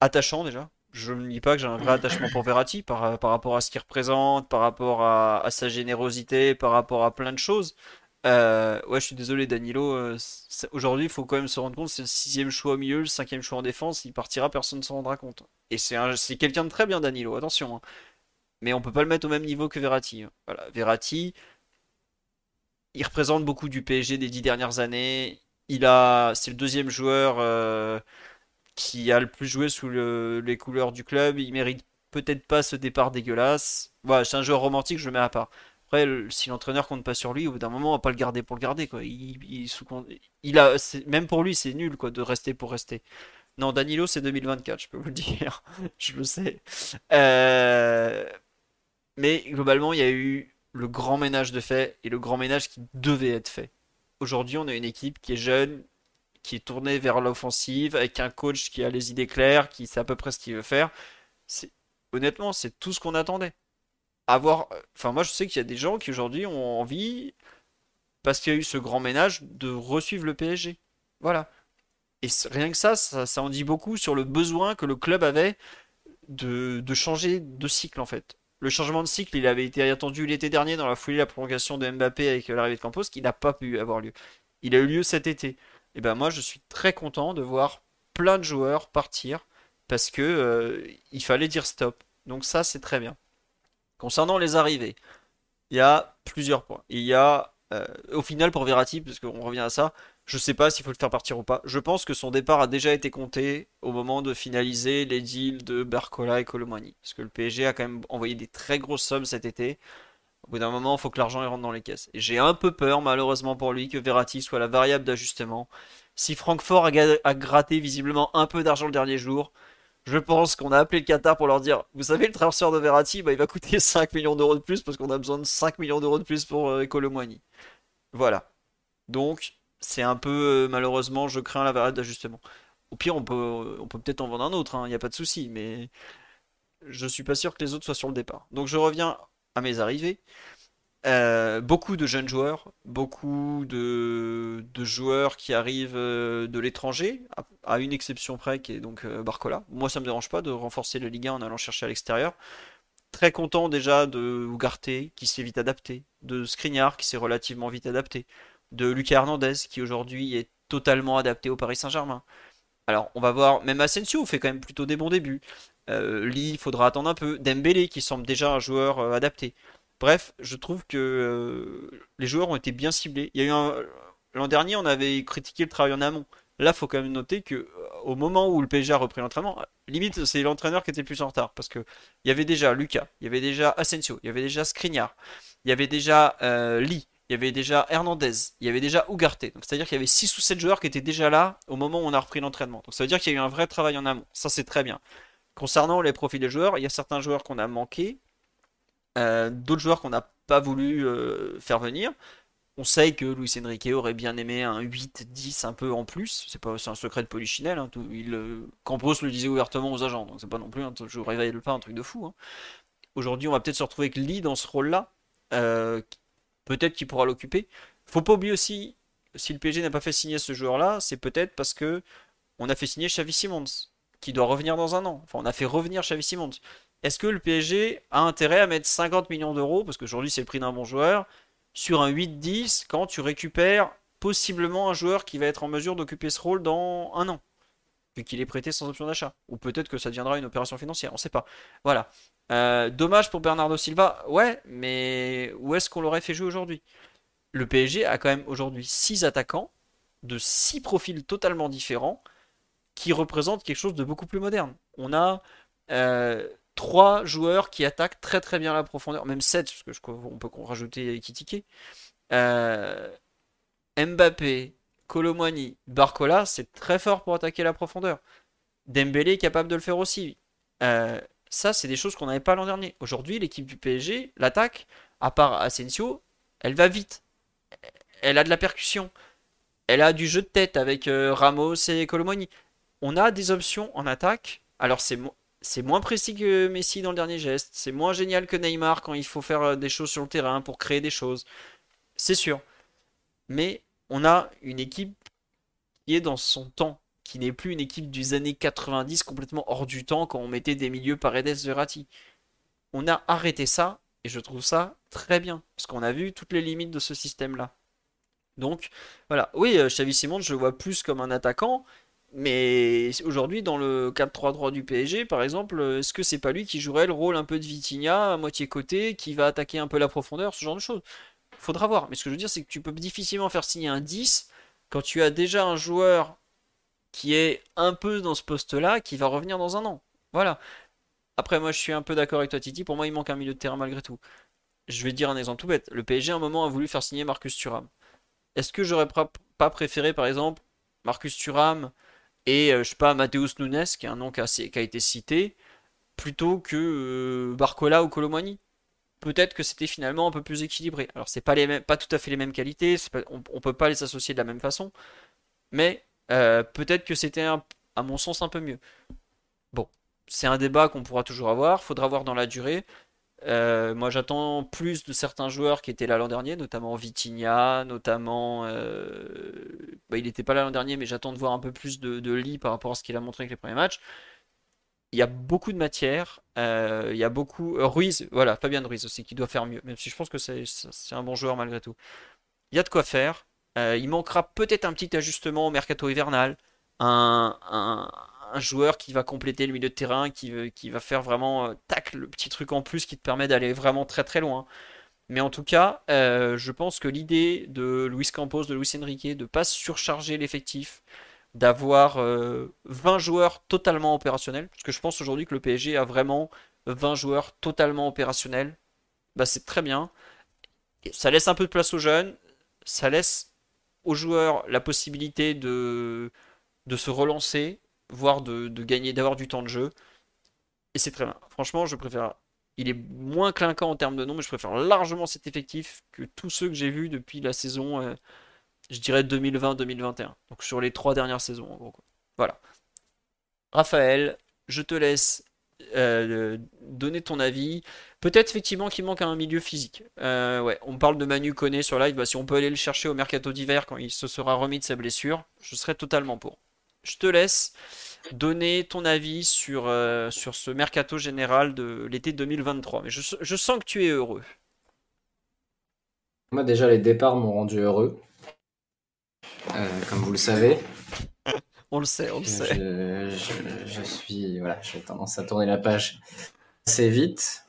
S1: attachant déjà. Je ne dis pas que j'ai un vrai attachement pour Verratti par, par rapport à ce qu'il représente, par rapport à, à sa générosité, par rapport à plein de choses. Euh, ouais, je suis désolé, Danilo. euh, aujourd'hui, il faut quand même se rendre compte, c'est le sixième choix au milieu, le cinquième choix en défense. Il partira, personne ne s'en rendra compte. Et c'est un- c'est quelqu'un de très bien, Danilo, attention. hein. Mais on peut pas le mettre au même niveau que Verratti. hein. Voilà, Verratti il représente beaucoup du PSG des dix dernières années. Il a, c'est le deuxième joueur euh, qui a le plus joué sous le- les couleurs du club. Il mérite peut-être pas ce départ dégueulasse. Voilà, c'est un joueur romantique, je le mets à part. Après, si l'entraîneur compte pas sur lui, au bout d'un moment, on va pas le garder pour le garder. Il, a, même pour lui, c'est nul, quoi, de rester pour rester. Non, Danilo, c'est 2024, je peux vous le dire. Je le sais. Euh, mais globalement, il y a eu le grand ménage de fait et le grand ménage qui devait être fait. Aujourd'hui, on a une équipe qui est jeune, qui est tournée vers l'offensive, avec un coach qui a les idées claires, qui sait à peu près ce qu'il veut faire. Honnêtement, c'est tout ce qu'on attendait. Avoir, enfin, moi, je sais qu'il y a des gens qui aujourd'hui ont envie, parce qu'il y a eu ce grand ménage, de resuivre le PSG. Voilà. Et rien que ça, ça, en dit beaucoup sur le besoin que le club avait de changer de cycle, en fait. Le changement de cycle, il avait été attendu l'été dernier dans la foulée de la prolongation de Mbappé avec l'arrivée de Campos, qui n'a pas pu avoir lieu. Il a eu lieu cet été. Et ben moi, je suis très content de voir plein de joueurs partir parce que euh, il fallait dire stop. Donc ça, c'est très bien. Concernant les arrivées, il y a plusieurs points. Il y a, euh, au final, pour Verratti, parce qu'on revient à ça, je sais pas s'il faut le faire partir ou pas. Je pense que son départ a déjà été compté au moment de finaliser les deals de Barcola et Colomani. Parce que le PSG a quand même envoyé des très grosses sommes cet été. Au bout d'un moment, il faut que l'argent rentre dans les caisses. Et j'ai un peu peur, malheureusement pour lui, que Verratti soit la variable d'ajustement. Si Francfort a, gratté visiblement un peu d'argent le dernier jour, je pense qu'on a appelé le Qatar pour leur dire, vous savez, le transfert de Verratti, bah, il va coûter 5 millions d'euros de plus parce qu'on a besoin de 5 millions d'euros de plus pour euh. Voilà. Donc, c'est un peu, euh, malheureusement, je crains la variable d'ajustement. Au pire, on peut, on peut peut-être en vendre un autre, il n'y a pas de souci, mais je suis pas sûr que les autres soient sur le départ. Donc, je reviens à mes arrivées. Euh, beaucoup de jeunes joueurs, beaucoup de, joueurs qui arrivent euh, de l'étranger, à, une exception près qui est donc euh, Barcola. Moi, ça me dérange pas de renforcer la Ligue 1 en allant chercher à l'extérieur. Très content déjà de Ugarte qui s'est vite adapté, de Skriniar qui s'est relativement vite adapté, de Lucas Hernandez qui aujourd'hui est totalement adapté au Paris Saint-Germain. Alors, on va voir, même Asensio fait quand même plutôt des bons débuts. Euh, Lee, il faudra attendre un peu. Dembélé qui semble déjà un joueur euh, adapté. Bref, je trouve que euh, les joueurs ont été bien ciblés. L'an dernier, on avait critiqué le travail en amont. Là, faut quand même noter que au moment où le PSG a repris l'entraînement, limite c'est l'entraîneur qui était plus en retard parce que il y avait déjà Lucas, il y avait déjà Asensio, il y avait déjà Skriniar, il y avait déjà Lee, il y avait déjà Hernandez, il y avait déjà Ugarte. C'est-à-dire qu'il y avait 6 ou 7 joueurs qui étaient déjà là au moment où on a repris l'entraînement. Donc ça veut dire qu'il y a eu un vrai travail en amont. Ça c'est très bien. Concernant les profils des joueurs, il y a certains joueurs qu'on a manqué, euh, d'autres joueurs qu'on n'a pas voulu euh, faire venir. On sait que Luis Enrique aurait bien aimé un 8-10 un peu en plus. C'est pas un secret de polichinelle. Hein. il, euh, Campos le disait ouvertement aux agents. Donc c'est pas non plus, un, je réveille pas un truc de fou. Hein. Aujourd'hui, on va peut-être se retrouver avec Lee dans ce rôle-là. Peut-être qu'il pourra l'occuper. Faut pas oublier aussi, si le PSG n'a pas fait signer ce joueur-là, c'est peut-être parce que on a fait signer Xavi Simons, qui doit revenir dans un an. Enfin, on a fait revenir Xavi Simons. Est-ce que le PSG a intérêt à mettre 50 millions d'euros, parce qu'aujourd'hui c'est le prix d'un bon joueur, sur un 8-10 quand tu récupères possiblement un joueur qui va être en mesure d'occuper ce rôle dans un an, vu qu'il est prêté sans option d'achat? Ou peut-être que ça deviendra une opération financière, on ne sait pas. Voilà. Euh, dommage pour Bernardo Silva, ouais, mais où est-ce qu'on l'aurait fait jouer aujourd'hui? Le PSG a quand même aujourd'hui 6 attaquants de 6 profils totalement différents qui représentent quelque chose de beaucoup plus moderne. On a euh, trois joueurs qui attaquent très très bien la profondeur, même 7, parce que je, on peut rajouter Kitike. Euh, Mbappé, Colomwani, Barcola, c'est très fort pour attaquer la profondeur. Dembélé est capable de le faire aussi. Euh, ça, c'est des choses qu'on n'avait pas l'an dernier. Aujourd'hui, l'équipe du PSG, l'attaque, à part Asensio, elle va vite. Elle a de la percussion. Elle a du jeu de tête avec euh, Ramos et Colomwani. On a des options en attaque. Alors, c'est c'est moins précis que Messi dans le dernier geste, c'est moins génial que Neymar quand il faut faire euh, des choses sur le terrain pour créer des choses. C'est sûr. Mais on a une équipe qui est dans son temps, qui n'est plus une équipe des années 90 complètement hors du temps quand on mettait des milieux Paredes Verratti. On a arrêté ça et je trouve ça très bien parce qu'on a vu toutes les limites de ce système-là. Donc voilà, oui, euh, Xavi Simon, je le vois plus comme un attaquant, mais aujourd'hui, dans le 4-3-3 du PSG, par exemple, est-ce que c'est pas lui qui jouerait le rôle un peu de Vitinha à moitié côté, qui va attaquer un peu la profondeur, ce genre de choses? Faudra voir. Mais ce que je veux dire, c'est que tu peux difficilement faire signer un 10 quand tu as déjà un joueur qui est un peu dans ce poste-là, qui va revenir dans un an. Voilà. Après, moi, je suis un peu d'accord avec toi, Titi. Pour moi, il manque un milieu de terrain malgré tout. Je vais dire un exemple tout bête. Le PSG, à un moment, a voulu faire signer Marcus Thuram. Est-ce que j'aurais pas préféré, par exemple, Marcus Thuram et euh, je sais pas, Mateus Nunes, qui est un nom qui a, été cité, plutôt que euh, Barcola ou Colomani? Peut-être que c'était finalement un peu plus équilibré. Alors c'est pas les pas tout à fait les mêmes qualités, on, ne peut pas les associer de la même façon, mais euh, peut-être que c'était à mon sens un peu mieux. Bon, c'est un débat qu'on pourra toujours avoir, faudra voir dans la durée. Euh, moi, j'attends plus de certains joueurs qui étaient là l'an dernier, notamment Vitinha, notamment. Euh, bah, il n'était pas là l'an dernier, mais j'attends de voir un peu plus de, Lee par rapport à ce qu'il a montré avec les premiers matchs. Il y a beaucoup de matière. Il y a beaucoup. Ruiz, voilà, Fabien Ruiz aussi, qui doit faire mieux, même si je pense que c'est un bon joueur malgré tout. Il y a de quoi faire. Il manquera peut-être un petit ajustement au mercato hivernal. un, joueur qui va compléter le milieu de terrain, qui, va faire vraiment euh, tac, le petit truc en plus qui te permet d'aller vraiment très très loin. Mais en tout cas, euh, je pense que l'idée de Luis Campos, de Luis Enrique, de ne pas surcharger l'effectif, d'avoir 20 euh, joueurs totalement opérationnels, parce que je pense aujourd'hui que le PSG a vraiment 20 joueurs totalement opérationnels, bah c'est très bien. Ça laisse un peu de place aux jeunes, ça laisse joueurs la possibilité de, de se relancer, voire de, gagner, d'avoir du temps de jeu. Et c'est très bien. Franchement, je préfère. Il est moins clinquant en termes de nom, mais je préfère largement cet effectif que tous ceux que j'ai vus depuis la saison, euh, je dirais 2020-2021. Donc sur les trois dernières saisons, en gros. Voilà. Raphaël, je te laisse euh, donner ton avis. Peut-être effectivement qu'il manque un milieu physique. Euh, ouais, on parle de Manu Koné sur live. Bah, si on peut aller le chercher au mercato d'hiver quand il se sera remis de sa blessure, je serais totalement pour je te laisse donner ton avis sur, euh, sur ce mercato général de l'été 2023. Mais je, sens que tu es heureux.
S3: Moi déjà les départs m'ont rendu heureux. Euh, comme vous le savez.
S1: on le sait, on le sait.
S3: Je, suis voilà, j'ai tendance à tourner la page assez vite.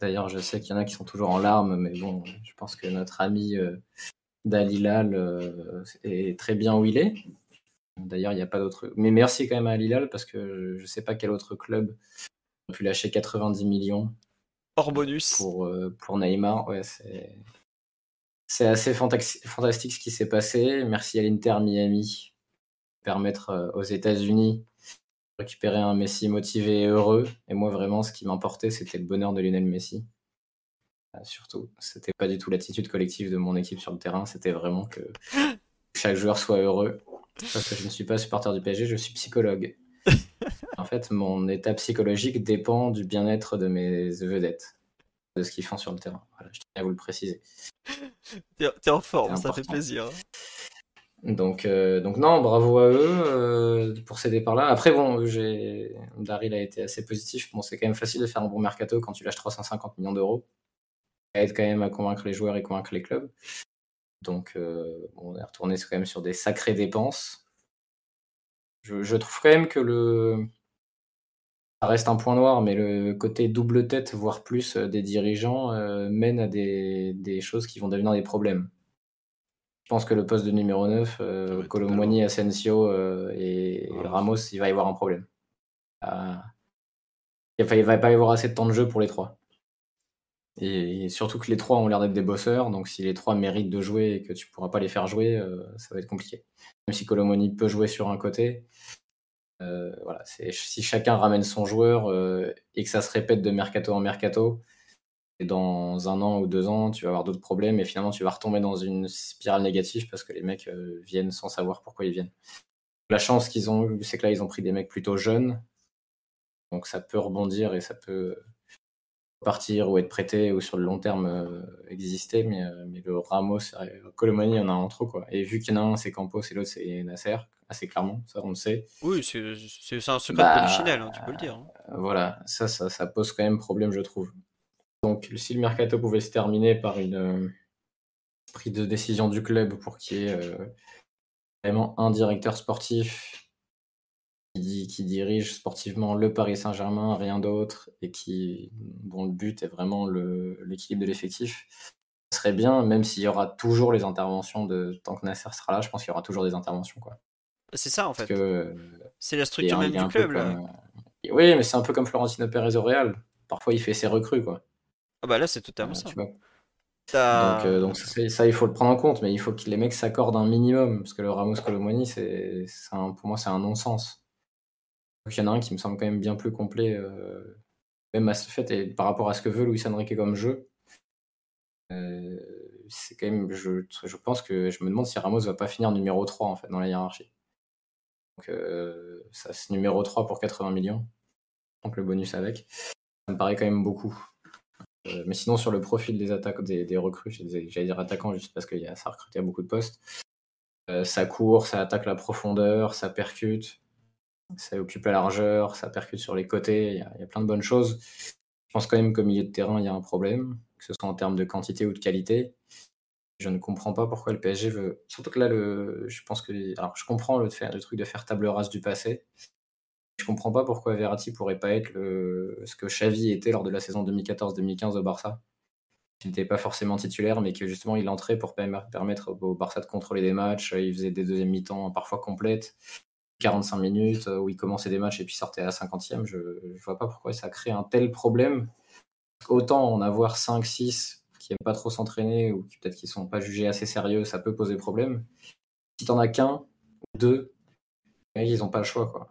S3: D'ailleurs, je sais qu'il y en a qui sont toujours en larmes, mais bon, je pense que notre ami euh, Dalilal est très bien où il est. D'ailleurs, il n'y a pas d'autre. Mais merci quand même à Lilal parce que je ne sais pas quel autre club a pu lâcher 90 millions.
S1: Hors bonus.
S3: Pour, pour Neymar. Ouais, c'est. C'est assez fantastique ce qui s'est passé. Merci à l'Inter Miami permettre aux États-Unis récupérer un Messi motivé et heureux. Et moi, vraiment, ce qui m'importait, c'était le bonheur de Lionel Messi. Euh, surtout, c'était pas du tout l'attitude collective de mon équipe sur le terrain. C'était vraiment que chaque joueur soit heureux. Parce que je ne suis pas supporter du PSG, je suis psychologue. en fait, mon état psychologique dépend du bien-être de mes vedettes, de ce qu'ils font sur le terrain. Voilà, je tiens à vous le préciser.
S1: T'es en forme, ça fait plaisir.
S3: Donc, euh, donc non, bravo à eux euh, pour ces départs-là. Après, bon, j'ai Daryl a été assez positif. Bon, c'est quand même facile de faire un bon mercato quand tu lâches 350 millions d'euros. Ça aide quand même à convaincre les joueurs et convaincre les clubs. Donc, euh, on est retourné quand même sur des sacrées dépenses. Je, trouve quand même que le ça reste un point noir, mais le côté double tête, voire plus, des dirigeants mène à des choses qui vont devenir des problèmes. Je pense que le poste de numéro 9, euh, Colomboigny, Asensio euh, et Ramos, il va y avoir un problème. Ah. Il ne va pas y avoir assez de temps de jeu pour les trois. Et, surtout que les trois ont l'air d'être des bosseurs, donc si les trois méritent de jouer et que tu ne pourras pas les faire jouer, euh, ça va être compliqué. Même si Colomboigny peut jouer sur un côté, voilà, si chacun ramène son joueur et que ça se répète de mercato en mercato, et dans un an ou deux ans, tu vas avoir d'autres problèmes et finalement tu vas retomber dans une spirale négative parce que les mecs euh, viennent sans savoir pourquoi ils viennent. La chance qu'ils ont eue, c'est que là, ils ont pris des mecs plutôt jeunes. Donc ça peut rebondir et ça peut partir ou être prêté ou sur le long terme euh, exister. Mais, euh, mais, le Ramos, Colomani, il y en a un trop. Quoi. Et vu qu'il y en a un, c'est Campos et l'autre, c'est Nasser, assez clairement, ça on le sait.
S1: Oui, c'est un secret bah, polichinelle, hein, tu peux le dire. Hein.
S3: Voilà, ça, ça, ça pose quand même problème, je trouve. Donc, si le mercato pouvait se terminer par une euh, prise de décision du club pour qu'il y ait euh, vraiment un directeur sportif qui, qui, dirige sportivement le Paris Saint-Germain, rien d'autre, et qui, dont le but est vraiment l'équilibre de l'effectif, ce serait bien, même s'il y aura toujours les interventions de tant que Nasser sera là, je pense qu'il y aura toujours des interventions. quoi.
S1: C'est ça en fait. C'est la structure même du club.
S3: Oui, mais c'est un peu comme Florentino Pérez au Real. Parfois, il fait ses recrues, quoi.
S1: Ah bah là, c'est totalement ça.
S3: Donc, euh, donc ça, il faut le prendre en compte, mais il faut que les mecs s'accordent un minimum, parce que le Ramos Colomoni, c'est, pour moi, c'est un non-sens. il y en a un qui me semble quand même bien plus complet, euh, même à ce fait, et par rapport à ce que veut Luis Enrique comme jeu. Euh, c'est quand même, je, je, pense que je me demande si Ramos va pas finir numéro 3 en fait dans la hiérarchie. Donc ça c'est numéro 3 pour 80 millions, donc le bonus avec. Ça me paraît quand même beaucoup. Euh, mais sinon, sur le profil des attaques, des, recrues, j'allais dire attaquants juste parce que ça recrute à beaucoup de postes. Euh, ça court, ça attaque la profondeur, ça percute, ça occupe la largeur, ça percute sur les côtés. Il y, a, plein de bonnes choses. Je pense quand même qu'au milieu de terrain, il y a un problème, que ce soit en termes de quantité ou de qualité. Je ne comprends pas pourquoi le PSG veut. Surtout que là, le... je pense que. Alors, je comprends le, le truc de faire table rase du passé. Je comprends pas pourquoi Verratti pourrait pas être ce que Xavi était lors de la saison 2014-2015 au Barça. Il n'était pas forcément titulaire, mais que justement il entrait pour permettre au Barça de contrôler des matchs. Il faisait des deuxièmes mi-temps parfois complètes, 45 minutes, où il commençait des matchs et puis sortait à la 50e. Je ne vois pas pourquoi ça crée un tel problème. Autant en avoir 5-6 qui n'aiment pas trop s'entraîner ou qui peut-être qui sont pas jugés assez sérieux, ça peut poser problème. Si t'en as qu'un ou deux, ils n'ont pas le choix. Quoi.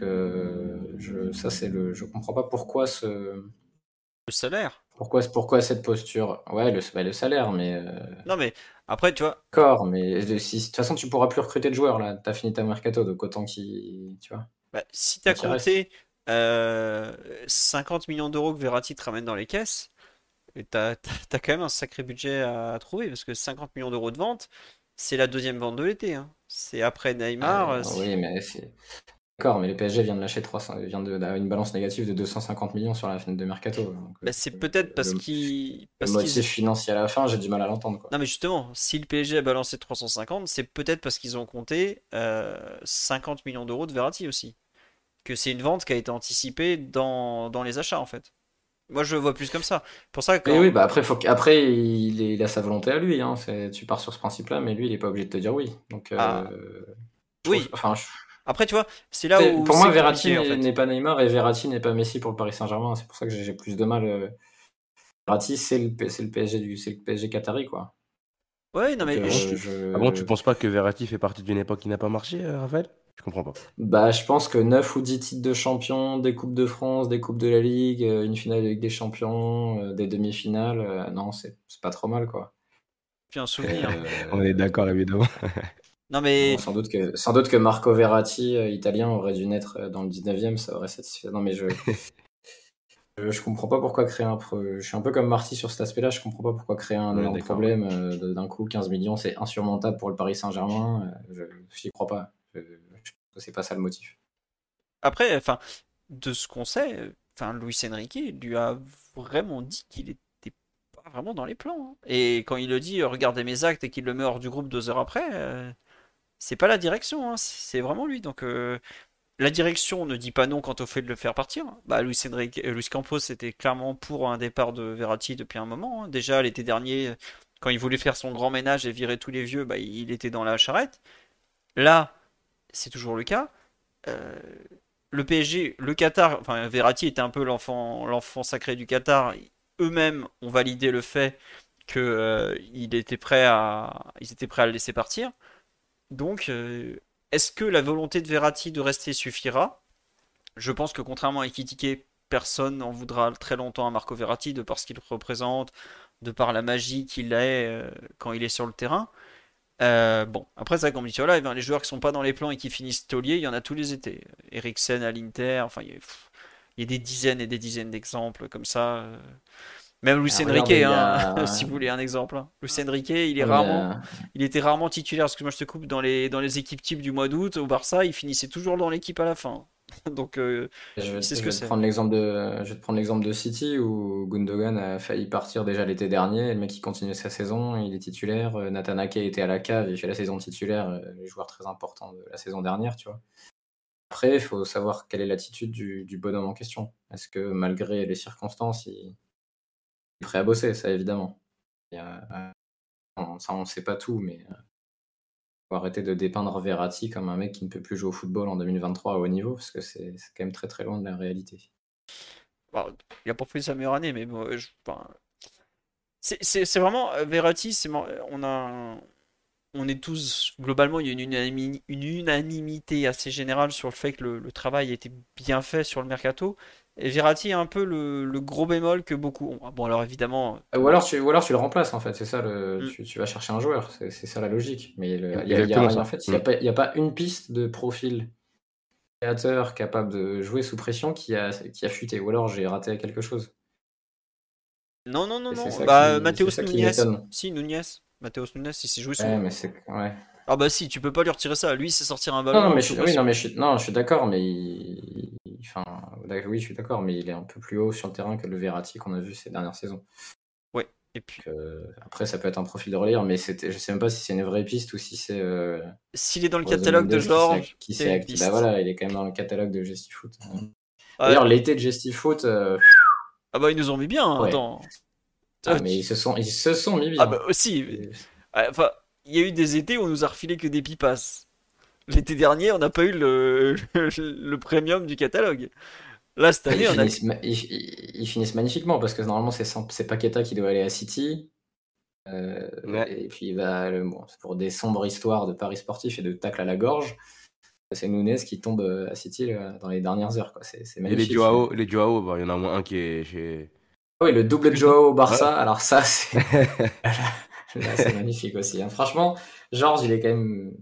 S3: Donc, je, ça, c'est le. Je comprends pas pourquoi ce.
S1: Le salaire.
S3: Pourquoi, pourquoi cette posture? Ouais, le, bah, le salaire, mais. Euh,
S1: non, mais après, tu vois.
S3: D'accord, mais de, toute façon, tu pourras plus recruter de joueurs là. T'as fini ta mercato, donc autant qui. Tu vois.
S1: Bah, si t'as compté 50 euh, millions d'euros que Verratti te ramène dans les caisses, t'as as, quand même un sacré budget à, trouver parce que 50 millions d'euros de vente, c'est la deuxième vente de l'été. Hein. C'est après Neymar.
S3: Ah, oui, mais D'accord, mais le PSG vient de lâcher 300, vient de, une balance négative de 250 millions sur la fin de mercato.
S1: Bah, c'est peut-être parce qu'il.
S3: Le motif financier à la fin, j'ai du mal à l'entendre.
S1: Non, mais justement, si le PSG a balancé 350, c'est peut-être parce qu'ils ont compté 50 euh, millions d'euros de Verratti aussi. Que c'est une vente qui a été anticipée dans, dans les achats en fait. Moi, je le vois plus comme ça. Pour ça que.
S3: oui, bah après, faut après il, a sa volonté à lui. Hein. Tu pars sur ce principe-là, mais lui, il est pas obligé de te dire oui. Donc.
S1: Ah.
S3: Euh, Je
S1: Oui.
S3: Enfin, je-
S1: Après, tu vois, c'est là où.
S3: pour moi, Verratti
S1: en
S3: n'est
S1: fait.
S3: pas Neymar et Verratti n'est pas Messi pour le Paris Saint-Germain. C'est pour ça que j'ai plus de mal. euh, Verratti, c'est le, P- c'est le PSG du, c'est le PSG qatari, quoi.
S1: Ouais, non, mais.
S3: Euh,
S1: je-
S3: je-
S2: Ah bon, tu penses pas que Verratti fait partie d'une époque qui n'a pas marché, euh, Raphaël? Je comprends pas.
S3: Bah, je pense que 9 ou 10 titres de champion, des Coupes de France, des Coupes de la Ligue, euh, une finale avec des champions, des demi-finales, non, c'est c'est pas trop mal, quoi.
S1: Puis un souvenir.
S3: Euh,
S2: On est d'accord, évidemment.
S1: Non, mais.
S3: Bon, sans, doute que, sans doute que Marco Verratti, euh, italien, aurait dû naître euh, dans le 19e, ça aurait satisfait. Non, mais je, je, comprends pas pourquoi créer un. pro- Je suis un peu comme Marty sur cet aspect-là, je comprends pas pourquoi créer un
S2: Ouais,
S3: problème euh, d'un coup, 15 millions, c'est insurmontable pour le Paris Saint-Germain. Je n'y crois pas. Je, je pense que c'est pas ça le motif.
S1: Après, enfin, de ce qu'on sait, enfin, Luis Enrique lui a vraiment dit qu'il était pas vraiment dans les plans. hein. Et quand il le dit, regardez mes actes et qu'il le met hors du groupe deux heures après, euh, c'est pas la direction, hein, c'est vraiment lui. Donc, euh, la direction ne dit pas non quant au fait de le faire partir. Bah, Luis Enrique, euh, Luis Campos était clairement pour un départ de Verratti depuis un moment. hein. Déjà, l'été dernier, quand il voulait faire son grand ménage et virer tous les vieux, bah, il était dans la charrette. Là, c'est toujours le cas. Euh, le PSG, le Qatar, enfin Verratti était un peu l'enfant, sacré du Qatar. Eux-mêmes ont validé le fait que euh, prêt à, ils étaient prêts à le laisser partir. Donc, euh, est-ce que la volonté de Verratti de rester suffira? Je pense que contrairement à Ekitike, personne n'en voudra très longtemps à Marco Verratti de par ce qu'il représente, de par la magie qu'il est euh, quand il est sur le terrain. Euh, bon, après ça, comme dit sur live, les joueurs qui sont pas dans les plans et qui finissent taulier, il y en a tous les étés. Eriksen à l'Inter, enfin, il y a des dizaines et des dizaines d'exemples comme ça. Euh. Même Luis
S3: Ah,
S1: Enrique, hein,
S3: a-
S1: si vous voulez un exemple. hein. Luis Enrique, il est rarement,
S3: euh,
S1: il était rarement titulaire, parce que moi je te coupe dans les, dans les équipes types du mois d'août, au Barça, il finissait toujours dans l'équipe à la fin. Donc, euh,
S3: Je vais,
S1: c'est ce
S3: je
S1: que c'est.
S3: prendre l'exemple de, je vais te prendre l'exemple de City où Gundogan a failli partir déjà l'été dernier. Le mec il continue sa saison, il est titulaire. Euh, Nathan Ake était à la cave, il fait la saison titulaire, euh, les joueurs très importants de la saison dernière, tu vois. Après, il faut savoir quelle est l'attitude du, du bonhomme en question. Est-ce que malgré les circonstances, il prêt à bosser, ça évidemment. Euh, on- ça on sait pas tout, mais euh, faut arrêter de dépeindre Verratti comme un mec qui ne peut plus jouer au football en 2023 à haut niveau, parce que c'est quand même très très loin de la réalité.
S1: Bon, il a pas fait sa meilleure année, mais bon, c'est vraiment euh, Verratti. Mar- on a, on est tous globalement, il y a une, unanimi- une unanimité assez générale sur le fait que le, le travail était bien fait sur le mercato. Et Verratti a un peu le, le gros bémol que beaucoup ont. Bon, alors évidemment,
S3: Ou alors tu, ou alors tu le remplaces en fait, c'est ça, le,
S1: Mm.
S3: tu, tu vas chercher un joueur, c'est ça la logique. Mais le- y a- y en fait, il n'y a,
S2: Mm.
S3: a pas une piste de profil créateur capable de jouer sous pression qui a, qui a fuité, ou alors j'ai raté quelque chose.
S1: non, non, non, non.
S3: ça
S1: Bah,
S3: qui-
S1: Mateus
S3: m'étonne.
S1: si Nunes, Mateus Nunes, il s'est joué sous.
S3: Ouais, mais c'est. Ouais.
S1: Ah bah si, tu peux pas lui retirer ça. Lui, c'est sortir un ballon.
S3: non, mais je, oui, non, mais je suis, non, je suis d'accord, mais il- enfin, oui, je suis d'accord, mais il est un peu plus haut sur le terrain que le Verratti qu'on a vu ces dernières saisons.
S1: Et puis,
S3: Donc, euh, après, ça peut être un profil de relire, mais je sais même pas si c'est une vraie piste ou si c'est. Euh,
S1: s'il est dans le catalogue de Georges,
S3: Qui s'est. Bah voilà, il est quand même dans le catalogue de Gestifoot.
S1: Ouais.
S3: D'ailleurs, l'été de Gestifoot, euh,
S1: Ah bah ils nous ont mis bien. hein,
S3: Ouais.
S1: Attends.
S3: ah, mais ils se sont, ils se sont mis bien.
S1: Ah bah aussi. Ouais, Enfin, il y a eu des étés où on nous a refilé que des pipasses. L'été dernier, on n'a pas eu le, le premium du catalogue. Là, cette année,
S3: Ils
S1: on a.
S3: finissent, ils, finissent magnifiquement parce que normalement c'est Paqueta qui doit aller à City. Euh,
S2: Ouais.
S3: Et puis il va le- bon, c'est pour des sombres histoires de paris sportifs et de tacle à la gorge. C'est Nunez qui tombe euh, à City là, dans les dernières heures. quoi. C'est c'est
S2: Et les
S3: magnifique.
S2: Joao, les Joao, bah, il y en a au moins un qui est chez.
S3: Ah oui, le double de Joao au Barça. Alors ça, c'est Là, c'est magnifique aussi. hein. Franchement, Georges, il est quand même.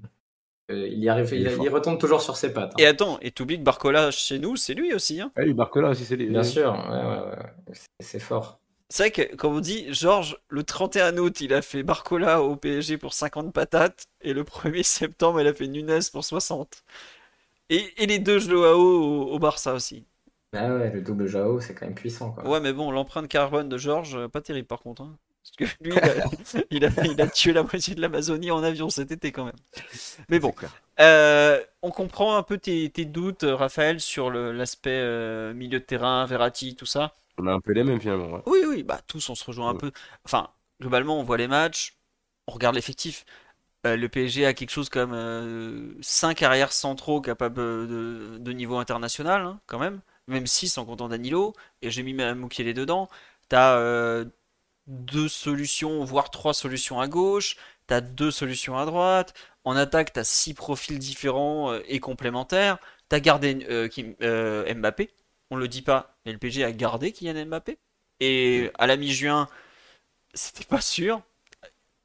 S3: Euh, il y arrive,
S2: Il
S3: il, retombe toujours sur ses pattes. hein.
S1: Et attends, et t'oublies que Barcola chez nous, c'est lui aussi. Hein.
S2: Ah oui, Barcola aussi, c'est les.
S3: Bien sûr, ouais, ouais, ouais, ouais. C'est- fort.
S1: C'est vrai que, comme on dit, Georges, le 31 août, il a fait Barcola au PSG pour 50 patates, et le 1er septembre, il a fait Nunes pour 60. Et, et les deux Joao au, au Barça aussi.
S3: Ah ouais, le double Joao, c'est quand même puissant. Quoi.
S1: Ouais, mais bon, l'empreinte carbone de Georges, euh, pas terrible par contre. hein. Que lui, il a, il a- il a tué la moitié de l'Amazonie en avion cet été quand même. Mais bon, euh, on comprend un peu tes, tes doutes, euh, Raphaël, sur l'aspect euh, milieu de terrain, Verratti, tout ça.
S2: On a un peu les mêmes finalement. ouais.
S1: Oui, oui, bah tous on se rejoint un
S2: Ouais.
S1: peu. Enfin, globalement, on voit les matchs, on regarde l'effectif. Euh, le PSG a quelque chose comme 5 arrières centraux capables de, niveau international, hein, quand même. Même 6 en comptant Danilo. Et j'ai mis Mukele dedans. T'as euh, deux solutions, voire trois solutions à gauche. T'as deux solutions à droite. En attaque, t'as six profils différents euh, et complémentaires. T'as gardé euh, Mbappé. On le dit pas, mais le PSG a gardé Kylian Mbappé. Et à la mi-juin, c'était pas sûr.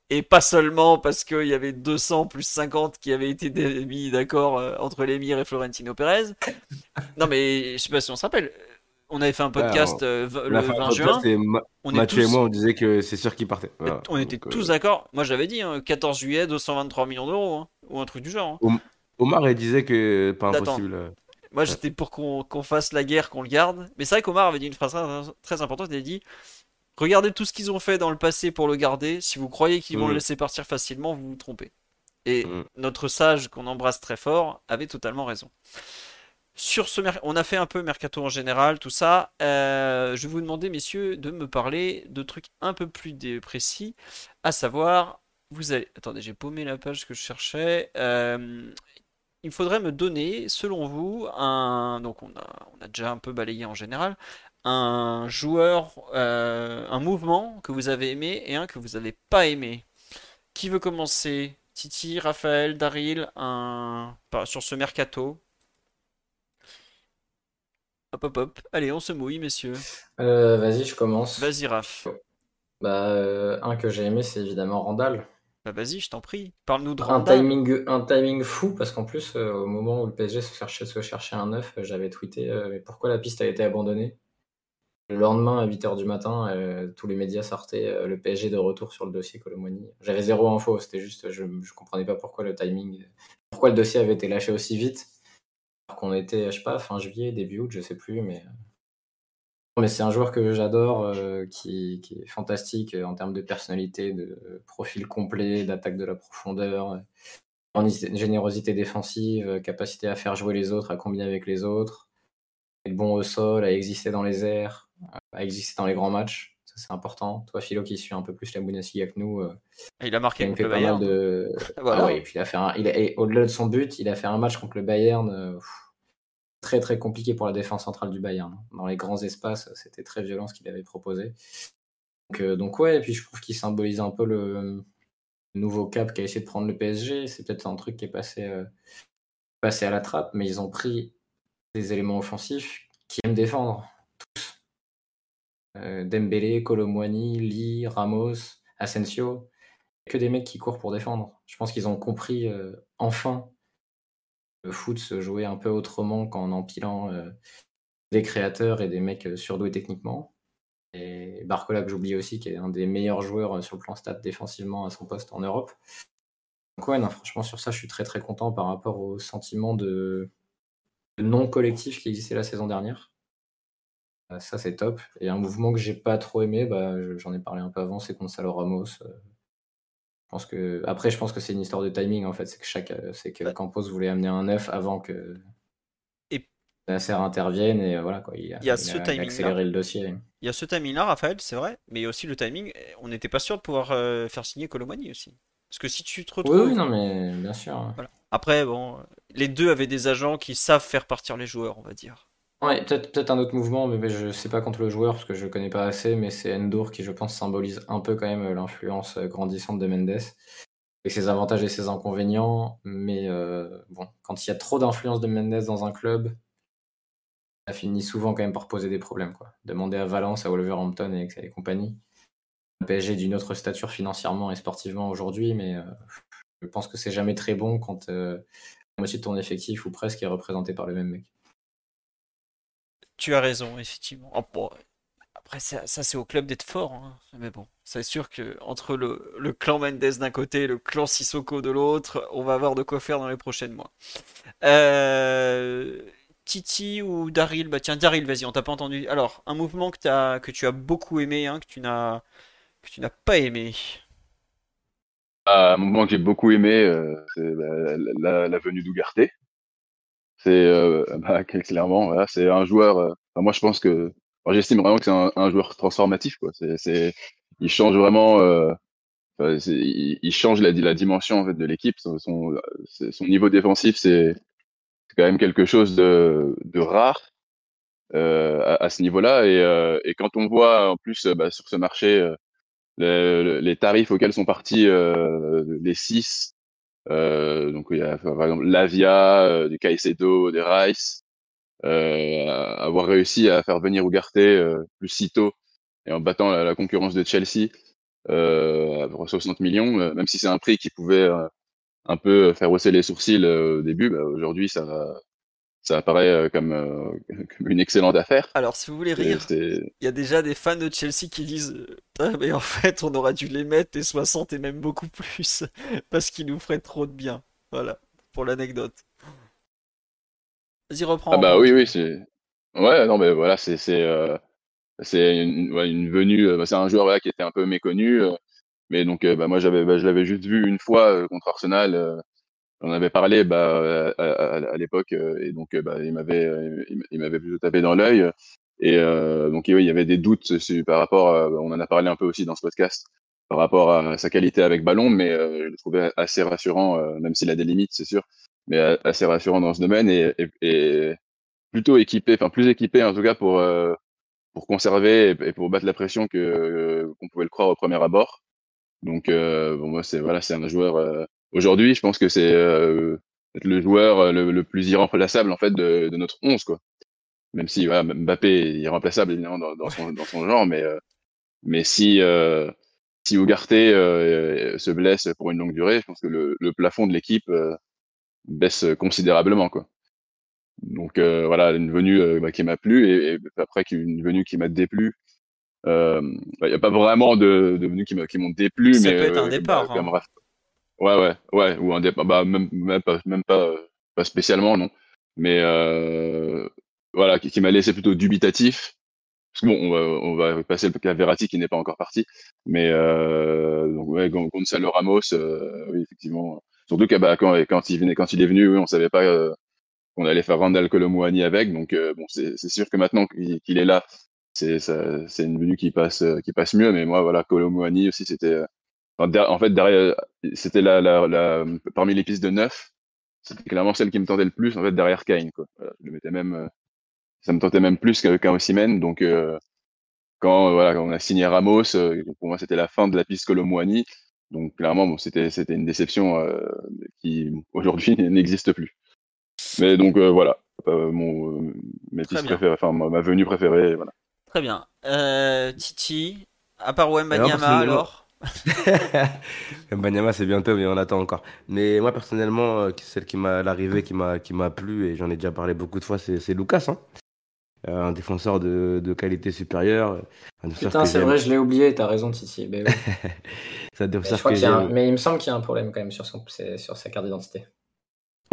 S1: Et pas seulement parce qu'il y avait 200 plus 50 qui avaient été mis d'accord euh, entre l'émir et Florentino Pérez. Non, mais je sais pas si on se rappelle. On avait fait un podcast euh, le 20 juin.
S2: on Mathieu et moi, on disait que c'est sûr qu'il partait.
S1: On était tous euh, d'accord. Moi, j'avais dit 14 hein, juillet, 223 millions d'euros, hein, ou un truc du genre.
S2: Hein. Omar, il disait que pas impossible.
S1: Moi, j'étais pour qu'on fasse la guerre, qu'on le garde. Mais c'est vrai qu'Omar avait dit une phrase très, très importante. Il a dit Regardez tout ce qu'ils ont fait dans le passé pour le garder. Si vous croyez qu'ils vont le mm. laisser partir facilement, vous vous trompez. Et mm. notre sage, qu'on embrasse très fort, avait totalement raison. Sur ce, on a fait un peu mercato en général, tout ça. Euh, je vais vous demander, messieurs, de me parler de trucs un peu plus précis, à savoir, vous allez. Attendez, j'ai paumé la page que je cherchais. Euh, il faudrait me donner, selon vous, un. Donc, on a, déjà un peu balayé en général, un joueur, euh, un mouvement que vous avez aimé et un que vous n'avez pas aimé. Qui veut commencer? Titi, Raphaël, Daryl, un... sur ce mercato? Hop hop hop. Allez, on se mouille, messieurs.
S3: Euh, vas-y, je commence.
S1: Vas-y, Raph.
S3: Bah, euh, un que j'ai aimé, c'est évidemment Randall.
S1: Bah vas-y, je t'en prie. Parle-nous de
S3: Randall. Un timing, un timing fou, parce qu'en plus, au moment où le PSG se cherchait, se cherchait un neuf, j'avais tweeté mais pourquoi la piste a été abandonnée? Le lendemain, à 8h du matin, euh, tous les médias sortaient euh, le PSG de retour sur le dossier Colomoni. J'avais zéro info, c'était juste, je ne comprenais pas pourquoi le timing, pourquoi le dossier avait été lâché aussi vite. Qu'on était, je sais pas, fin juillet, début août, je sais plus, mais. Euh, c'est un joueur que j'adore, qui, est fantastique en termes de personnalité, de profil complet, d'attaque de la profondeur, générosité défensive, capacité à faire jouer les autres, à combiner avec les autres, être bon au sol, à exister dans les airs, à exister dans les grands matchs. C'est important. Toi, Philo, qui suit un peu plus la Bundesliga que nous. Euh,
S1: il a marqué
S3: contre le Bayern. De... Ah et puis il a fait un... il au-delà de son but, il a fait un match contre le Bayern. Euh, très très compliqué pour la défense centrale du Bayern. Dans les grands espaces, c'était très violent ce qu'il avait proposé. Donc, euh, donc ouais, et puis je trouve qu'il symbolise un peu le, nouveau cap qu'a essayé de prendre le PSG. C'est peut-être un truc qui est passé, passé à la trappe, mais ils ont pris des éléments offensifs qui aiment défendre. Euh, Dembélé, Colomwani, Lee, Ramos, Asensio, que des mecs qui courent pour défendre. Je pense qu'ils ont compris euh, enfin le foot se jouer un peu autrement qu'en empilant euh, des créateurs et des mecs surdoués techniquement. Et Barcola, que j'oublie aussi, qui est un des meilleurs joueurs sur le plan stat défensivement à son poste en Europe. Donc ouais, franchement, sur ça, je suis très très content par rapport au sentiment de non collectif qui existait la saison dernière. Euh, ça, c'est top. Et un mouvement que j'ai pas trop aimé, bah, j'en ai parlé un peu avant, c'est Gonzalo Ramos. Euh. Je pense que... Après, je pense que c'est une histoire de timing, en fait. C'est que, chaque... Euh, c'est que Campos voulait amener un neuf avant que
S1: et...
S3: Nasser intervienne. Et voilà, quoi. Il a, ce accéléré le dossier.
S1: Il y a ce timing-là, Raphaël, c'est vrai. Mais il y a aussi le timing. On n'était pas sûr de pouvoir faire signer Colomani aussi. Parce que si tu te retrouves.
S3: Oui, non, mais bien sûr.
S1: Après, bon, les deux avaient des agents qui savent faire partir les joueurs, on va dire.
S3: Peut-être un autre mouvement, mais, je sais pas contre le joueur parce que je connais pas assez, mais c'est Endur qui, je pense, symbolise un peu quand même euh, l'influence euh, grandissante de Mendes, avec ses avantages et ses inconvénients. Mais euh, bon, quand il y a trop d'influence de Mendes dans un club, ça finit souvent quand même par poser des problèmes. Quoi. Demander à Valence, à Wolverhampton et, et compagnie. Le PSG d'une autre stature financièrement et sportivement aujourd'hui, mais je pense que c'est jamais très bon quand la moitié de ton effectif ou presque est représenté par le même mec.
S1: Tu as raison, effectivement. Oh, après, ça, c'est au club d'être fort. Hein. Mais bon, c'est sûr que entre le, clan Mendes d'un côté et le clan Sissoko de l'autre, on va avoir de quoi faire dans les prochains mois. Euh, Titi ou Daryl? Bah tiens, Daryl, vas-y, on t'a pas entendu. Alors, un mouvement que, as, que tu as beaucoup aimé, hein, que tu n'as pas aimé.
S4: Ah, un mouvement que j'ai beaucoup aimé, euh, c'est la, venue d'Ougarté. C'est euh, bah, clairement, voilà, c'est un joueur. Euh, moi, je pense que, j'estime vraiment que c'est un, joueur transformatif. Quoi. C'est, il change vraiment. Euh, il, change la, la, dimension en fait, de l'équipe. Son, son, niveau défensif, c'est quand même quelque chose de, de rare euh, à, ce niveau-là. Et, euh, et, quand on voit en plus bah, sur ce marché les, les, tarifs auxquels sont partis les six, donc il y a par exemple Lavia, du Caicedo, des Rice, avoir réussi à faire venir Ugarte plus sitôt et en battant la, concurrence de Chelsea euh, à 60 millions, euh, même si c'est un prix qui pouvait euh, un peu faire hausser les sourcils au début, bah, aujourd'hui ça, ça apparaît comme, une excellente affaire.
S1: Alors, si vous voulez rire, il y a déjà des fans de Chelsea qui disent ah, mais en fait, on aurait dû les mettre les 60 et même beaucoup plus parce qu'ils nous feraient trop de bien. Voilà, pour l'anecdote. Vas-y, reprends.
S4: Ah bah oui, oui, c'est. Ouais, non, mais voilà, c'est c'est une, ouais, une venue, euh, bah, c'est un joueur voilà, qui était un peu méconnu. Euh, mais donc, euh, bah, moi, bah, je l'avais juste vu une fois contre Arsenal. On avait parlé bah, à, l'époque et donc bah, il m'avait il m'avait plutôt tapé dans l'œil et donc oui, il y avait des doutes par rapport on en a parlé un peu aussi dans ce podcast par rapport à sa qualité avec ballon mais je le trouvais assez rassurant même s'il a des limites c'est sûr mais assez rassurant dans ce domaine et, plutôt équipé enfin plus équipé en tout cas pour pour conserver et, pour battre la pression que euh, qu'on pouvait le croire au premier abord. Donc euh, bon, moi c'est voilà c'est un joueur euh, aujourd'hui je pense que c'est le joueur le, plus irremplaçable en fait de, de, notre 11 quoi. Même si voilà, Mbappé est irremplaçable évidemment dans, dans, son, dans son genre mais mais si si Ugarte se blesse pour une longue durée, je pense que le, le plafond de l'équipe baisse considérablement quoi. Donc euh, voilà, une venue euh, bah, qui m'a plu et, et après une venue qui m'a déplu. Il euh, n'y bah, a pas vraiment de, de venues qui m'ont déplu,
S1: Ça
S4: mais
S1: peut être un départ. Bah, hein.
S4: Ouais, ouais, ouais, ou un départ. Bah, même, même, pas, même pas, pas spécialement, non. Mais voilà, qui, m'a laissé plutôt dubitatif. Parce que bon, on va, passer le cas Verratti qui n'est pas encore parti. Mais euh, donc ouais, Gonzalo Ramos, oui, effectivement. Surtout que bah, quand, il est venu, oui, on savait pas on allait faire Randall Colomouani avec. Donc euh, bon, c'est sûr que maintenant qu'il est là, c'est une venue qui passe euh, mieux. Mais moi, voilà, Colomouani aussi, c'était euh, en fait derrière, c'était la, la, la, parmi les pistes de neuf, c'était clairement celle qui me tentait le plus en fait derrière Kane. Quoi. je le mettais même, ça me tentait même plus qu'un qu Donc quand voilà, quand on a signé Ramos, pour moi c'était la fin de la piste Colomouani. Donc clairement, bon, c'était c'était une déception qui aujourd'hui n'existe plus. Mais donc euh, voilà, euh, mon, euh, mes enfin ma, venue préférée, voilà.
S1: Très bien. Titi, à part Wembanyama alors,
S2: Wembanyama c'est bientôt mais on attend encore. Mais moi personnellement, celle qui m'a l'arrivée qui m'a qui m'a plu et j'en ai déjà parlé beaucoup de fois, c'est Lucas. Hein. un défenseur de, de, qualité supérieure.
S3: Putain, c'est vrai, je l'ai oublié, t'as raison, Titi. Mais, mais, mais il me semble qu'il y a un problème quand même sur, son, sur sa carte d'identité.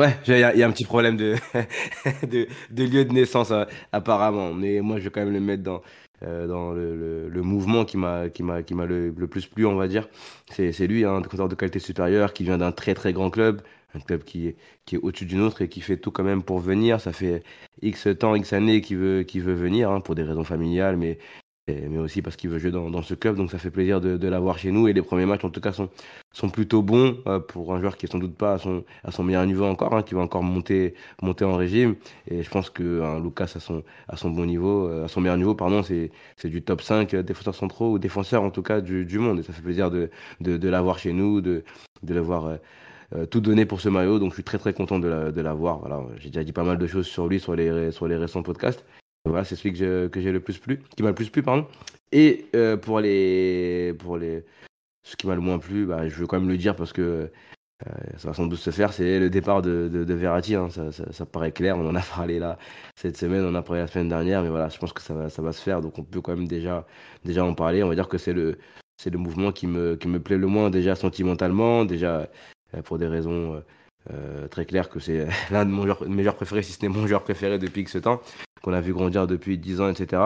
S2: Ouais, il y, a un petit problème de, de, de, lieu de naissance euh, apparemment, mais moi je vais quand même le mettre dans, euh, dans le, le, mouvement qui m'a qui m'a qui m'a le, le, plus plu, on va dire. C'est c'est lui, hein, un défenseur de qualité supérieure qui vient d'un très très grand club, un club qui est qui est au-dessus d'une autre et qui fait tout quand même pour venir. Ça fait X temps, X années qu'il veut qu'il veut venir hein, pour des raisons familiales, mais mais aussi parce qu'il veut jouer dans, ce club, donc ça fait plaisir de, l'avoir chez nous. Et les premiers matchs, en tout cas, sont, sont plutôt bons euh, pour un joueur qui est sans doute pas à son, à son meilleur niveau encore, hein, qui va encore monter, monter en régime. Et je pense que hein, Lucas, à son, à son bon niveau, euh, à son meilleur niveau, pardon, c'est du top 5 euh, défenseurs centraux ou défenseurs en tout cas du, du monde. Et ça fait plaisir de, de, l'avoir chez nous, de, de l'avoir. tout donné pour ce maillot, donc je suis très très content de l'avoir. Voilà, j'ai déjà dit pas mal de choses sur lui sur les, sur les récents podcasts. Voilà, c'est celui que j'ai le plus plu, qui m'a le plus plu, pardon. Et euh, pour les, pour les, ce qui m'a le moins plu, bah, je veux quand même le dire parce que euh, ça va sans doute se faire, c'est le départ de, de, de Verratti. Hein. Ça, ça, paraît clair, on en a parlé là cette semaine, on en a parlé la semaine dernière, mais voilà, je pense que ça va, ça va se faire, donc on peut quand même déjà, déjà en parler. On va dire que c'est le, c'est le mouvement qui me, qui me plaît le moins, déjà sentimentalement, déjà euh, pour des raisons euh, très claires que c'est l'un de mes joueurs préférés, si ce n'est mon joueur préféré depuis que ce temps qu'on a vu grandir depuis 10 ans, etc.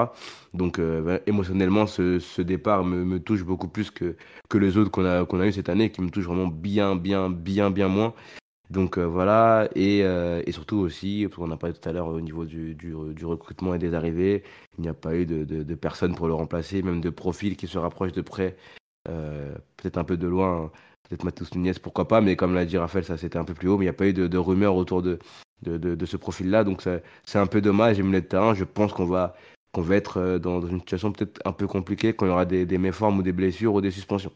S2: Donc euh, émotionnellement, ce, départ me, touche beaucoup plus que, que les autres qu'on a, qu'on eu cette année, qui me touchent vraiment bien, bien, bien, bien moins. Donc euh, voilà, et, euh, et, surtout aussi, on a parlé tout à l'heure au niveau du, recrutement et des arrivées, il n'y a pas eu de, de, pour le remplacer, même de profils qui se rapprochent de près peut-être un peu de loin, peut-être Matheus Nunez, pourquoi pas, mais comme l'a dit Raphaël, ça c'était un peu plus haut, mais il n'y a pas eu de rumeurs autour de, de, de, ce profil-là, donc c'est un peu dommage. Et milieu de terrain, je pense qu'on va, qu'on va être dans, dans une situation peut-être un peu compliquée quand il y aura des, des méformes ou des blessures ou des suspensions.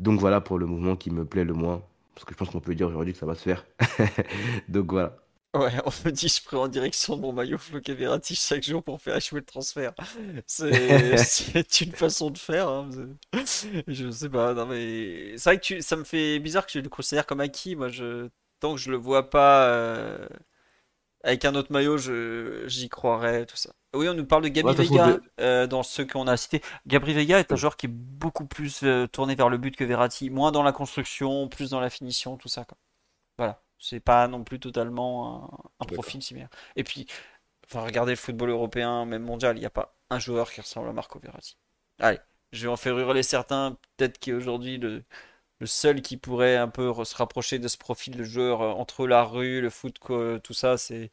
S2: Donc voilà pour le mouvement qui me plaît le moins, parce que je pense qu'on peut dire aujourd'hui que ça va se faire. donc voilà.
S1: Ouais, on me dit je prends en direction de mon maillot floqué Verratti chaque jour pour faire échouer le transfert. C'est une façon de faire. Hein. Je sais pas, non mais c'est vrai que tu... ça me fait bizarre que tu le considères comme acquis. Moi, je tant que je le vois pas euh, avec un autre maillot, j'y croirais tout ça. Oui, on nous parle de Gabri Vega euh, dans ceux qu'on a cités. Gabri Vega est un joueur qui est beaucoup plus euh, tourné vers le but que Verratti, moins dans la construction, plus dans la finition, tout ça. Quoi. Voilà. C'est pas non plus totalement un, profil similaire. Et puis, enfin, regardez le football européen, même mondial, il n'y a pas un joueur qui ressemble à Marco Verratti. Allez, je vais en faire hurler certains, peut-être qu'aujourd'hui le, le seul qui pourrait un peu se rapprocher de ce profil de joueur euh, entre la rue, le foot, tout ça, c'est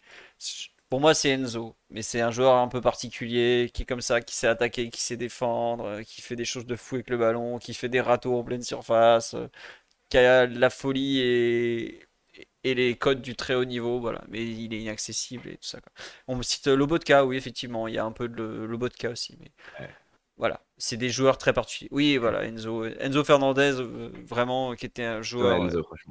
S1: pour moi c'est Enzo, mais c'est un joueur un peu particulier qui est comme ça, qui sait attaquer, qui sait défendre, euh, qui fait des choses de fou avec le ballon, qui fait des râteaux en pleine surface, euh, qui a la folie et et les codes du très haut niveau, voilà. Mais il est inaccessible et tout ça. On me cite Lobotka, oui, effectivement, il y a un peu de Lobotka aussi. Mais voilà, c'est des joueurs très particuliers. Oui, voilà, Enzo, Enzo Fernandez, euh, vraiment, qui était un joueur,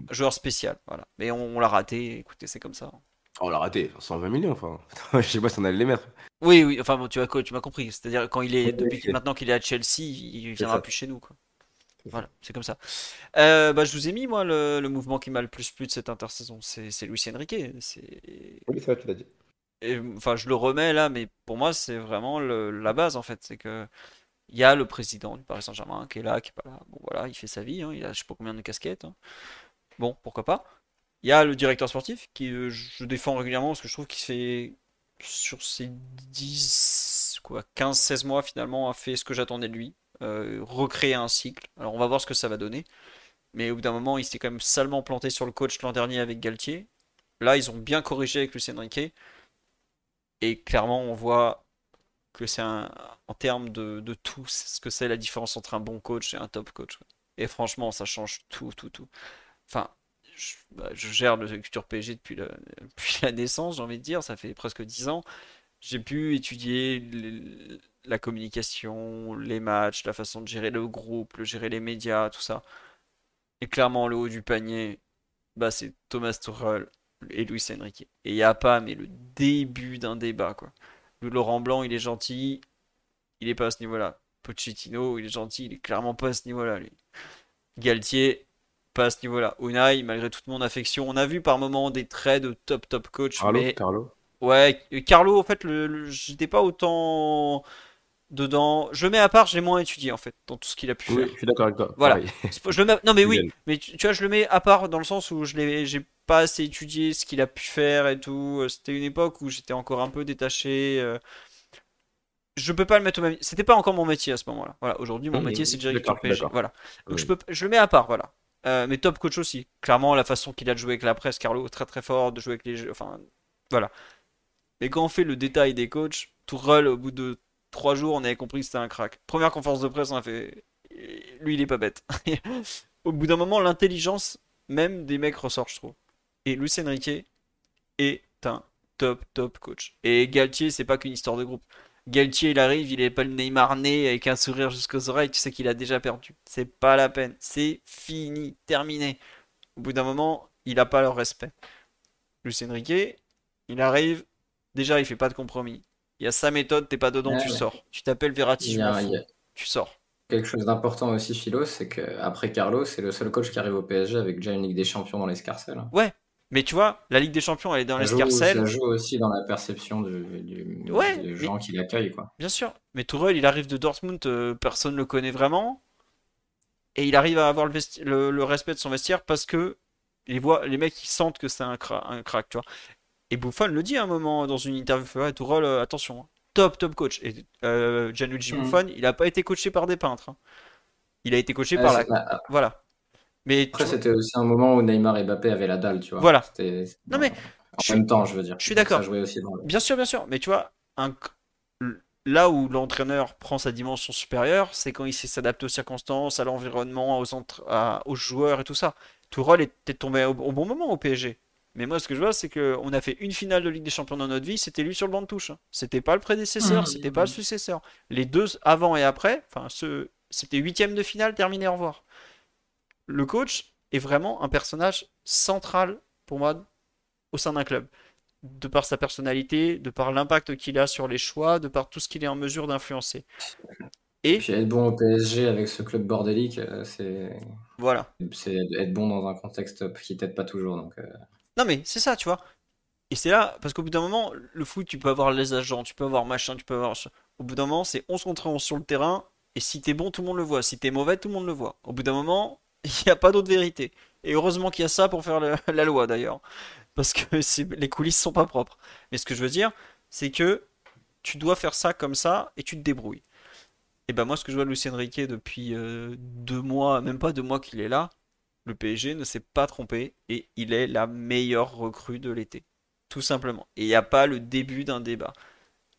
S1: joueur spécial. Voilà. Mais on, l'a raté, écoutez, c'est comme ça.
S2: On l'a raté, 120 millions, enfin. je sais pas si on allait les mettre.
S1: Oui, oui, enfin, bon, tu, as, tu m'as compris. C'est-à-dire, quand il est, depuis maintenant qu'il est à Chelsea, il viendra plus chez nous, quoi. Voilà, c'est comme ça. Euh, bah, je vous ai mis, moi, le, mouvement qui m'a le plus plu de cette intersaison. C'est Luis Enrique. Oui,
S2: c'est vrai, tu l'as dit.
S1: Et, enfin, je le remets là, mais pour moi, c'est vraiment la base, en fait. C'est que il y a le président du Paris Saint-Germain qui est là, qui est pas là. Bon, voilà, il fait sa vie. Hein, il a je sais pas combien de casquettes. Hein. Bon, pourquoi pas. Il y a le directeur sportif qui euh, je défends régulièrement parce que je trouve qu'il fait sur ces 10, quoi, 15-16 mois finalement, a fait ce que j'attendais de lui. Euh, recréer un cycle. Alors on va voir ce que ça va donner. Mais au bout d'un moment, il s'était quand même salement planté sur le coach l'an dernier avec Galtier. Là, ils ont bien corrigé avec Lucien Riquet. Et clairement, on voit que c'est en termes de, de tout, ce que c'est la différence entre un bon coach et un top coach. Et franchement, ça change tout, tout, tout. Enfin, je, bah, gère le culture PSG depuis, depuis la naissance, j'ai envie de dire, ça fait presque 10 ans. J'ai pu étudier la communication, les matchs, la façon de gérer le groupe, de gérer les médias, tout ça. Et clairement, le haut du panier, bah, c'est Thomas Tuchel et Luis Enrique. Et il n'y a pas, mais le début d'un débat, quoi. Le Laurent Blanc, il est gentil, il est pas à ce niveau-là. Pochettino, il est gentil, il est clairement pas à ce niveau-là. Galtier, pas à ce niveau-là. Unai, malgré toute mon affection, on a vu par moments des traits de top top coach.
S2: Carlo, Carlo.
S1: Ouais, Carlo, en fait, le, j'étais pas autant dedans. Je le mets à part, j'ai moins étudié en fait dans tout ce qu'il a pu
S2: oui, Je suis d'accord avec toi.
S1: Voilà. Je le Non mais oui, mais tu, vois, je le mets à part dans le sens où je l'ai, j'ai pas assez étudié ce qu'il a pu faire et tout. C'était une époque où j'étais encore un peu détaché. Euh. Je peux pas le mettre au même. C'était pas encore mon métier à ce moment-là. Voilà. Aujourd'hui, mon métier c'est directeur PSG. Voilà. Donc je peux, je le mets à part. Voilà. Euh, mais top coach aussi. Clairement, la façon qu'il a de jouer avec la presse, Carlo, très très fort, de jouer avec les jeux. Enfin, voilà. Et quand on fait le détail des coachs, Tourelle, au bout de trois jours, on avait compris que c'était un crack. Première conférence de presse, on a fait. Lui, il est pas bête. au bout d'un moment, l'intelligence même des mecs ressort, je trouve. Et Lucien Riquet est un top, top coach. Et Galtier, c'est pas qu'une histoire de groupe. Galtier, il arrive, il est pas le Neymar né avec un sourire jusqu'aux oreilles, tu sais qu'il a déjà perdu. C'est pas la peine. C'est fini, terminé. Au bout d'un moment, il a pas leur respect. Lucien Riquet, il arrive, Déjà, il fait pas de compromis. Il y a sa méthode, t'es pas dedans, tu sors. Tu t'appelles Verratti, tu sors.
S3: Quelque chose d'important aussi, Philo, c'est qu'après Carlos, c'est le seul coach qui arrive au PSG avec déjà une Ligue des Champions dans l'escarcelle.
S1: Ouais, mais tu vois, la Ligue des Champions, elle est dans l'escarcelle.
S3: Ça joue aussi dans la perception du, des gens qui l'accueillent, quoi.
S1: Bien sûr, mais Tourelle, il arrive de Dortmund, euh, personne ne le connaît vraiment. Et il arrive à avoir le, le, respect de son vestiaire parce que les, voix, les mecs, ils sentent que c'est un, un crack, tu vois. Et Buffon le dit à un moment dans une interview, ouais, Tourelle, euh, attention, hein. top, top coach. Et euh, Gianluigi mm. Buffon, il n'a pas été coaché par des peintres. Hein. Il a été coaché par la. Voilà.
S3: Mais Après, c'était aussi un moment où Neymar et Mbappé avaient la dalle, tu vois.
S1: Voilà. Non, mais.
S3: En même temps, je veux dire.
S1: Je suis d'accord. Bien sûr, bien sûr. Mais tu vois, un... là où l'entraîneur prend sa dimension supérieure, c'est quand il sait s'adapter aux circonstances, à l'environnement, aux, aux joueurs et tout ça. Tourelle était tombé au, bon moment au PSG. Mais moi, ce que je vois, c'est qu'on a fait une finale de Ligue des Champions dans notre vie, c'était lui sur le banc de touche. Hein. C'était pas le prédécesseur, mmh. c'était pas le successeur. Les deux avant et après, enfin, ce, c'était huitième de finale, terminé, au revoir. Le coach est vraiment un personnage central pour moi au sein d'un club. De par sa personnalité, de par l'impact qu'il a sur les choix, de par tout ce qu'il est en mesure d'influencer.
S3: Et puis être bon au PSG avec ce club bordélique, euh, c'est
S1: voilà.
S3: C'est être bon dans un contexte qui t'aide pas toujours. Donc, euh.
S1: Non mais c'est ça, tu vois. Et c'est là, parce qu'au bout d'un moment, le foot, tu peux avoir les agents, tu peux avoir machin, tu peux avoir... Au bout d'un moment, c'est 11 contre 11 sur le terrain, et si t'es bon, tout le monde le voit. Si t'es mauvais, tout le monde le voit. Au bout d'un moment, il n'y a pas d'autre vérité. Et heureusement qu'il y a ça pour faire la loi d'ailleurs. Parce que les coulisses sont pas propres. Mais ce que je veux dire, c'est que tu dois faire ça comme ça et tu te débrouilles. Et ben moi, ce que je vois de Lucien Riquet depuis euh, deux mois, même pas deux mois qu'il est là, le PSG ne s'est pas trompé et il est la meilleure recrue de l'été. Tout simplement. Et il n'y a pas le début d'un débat.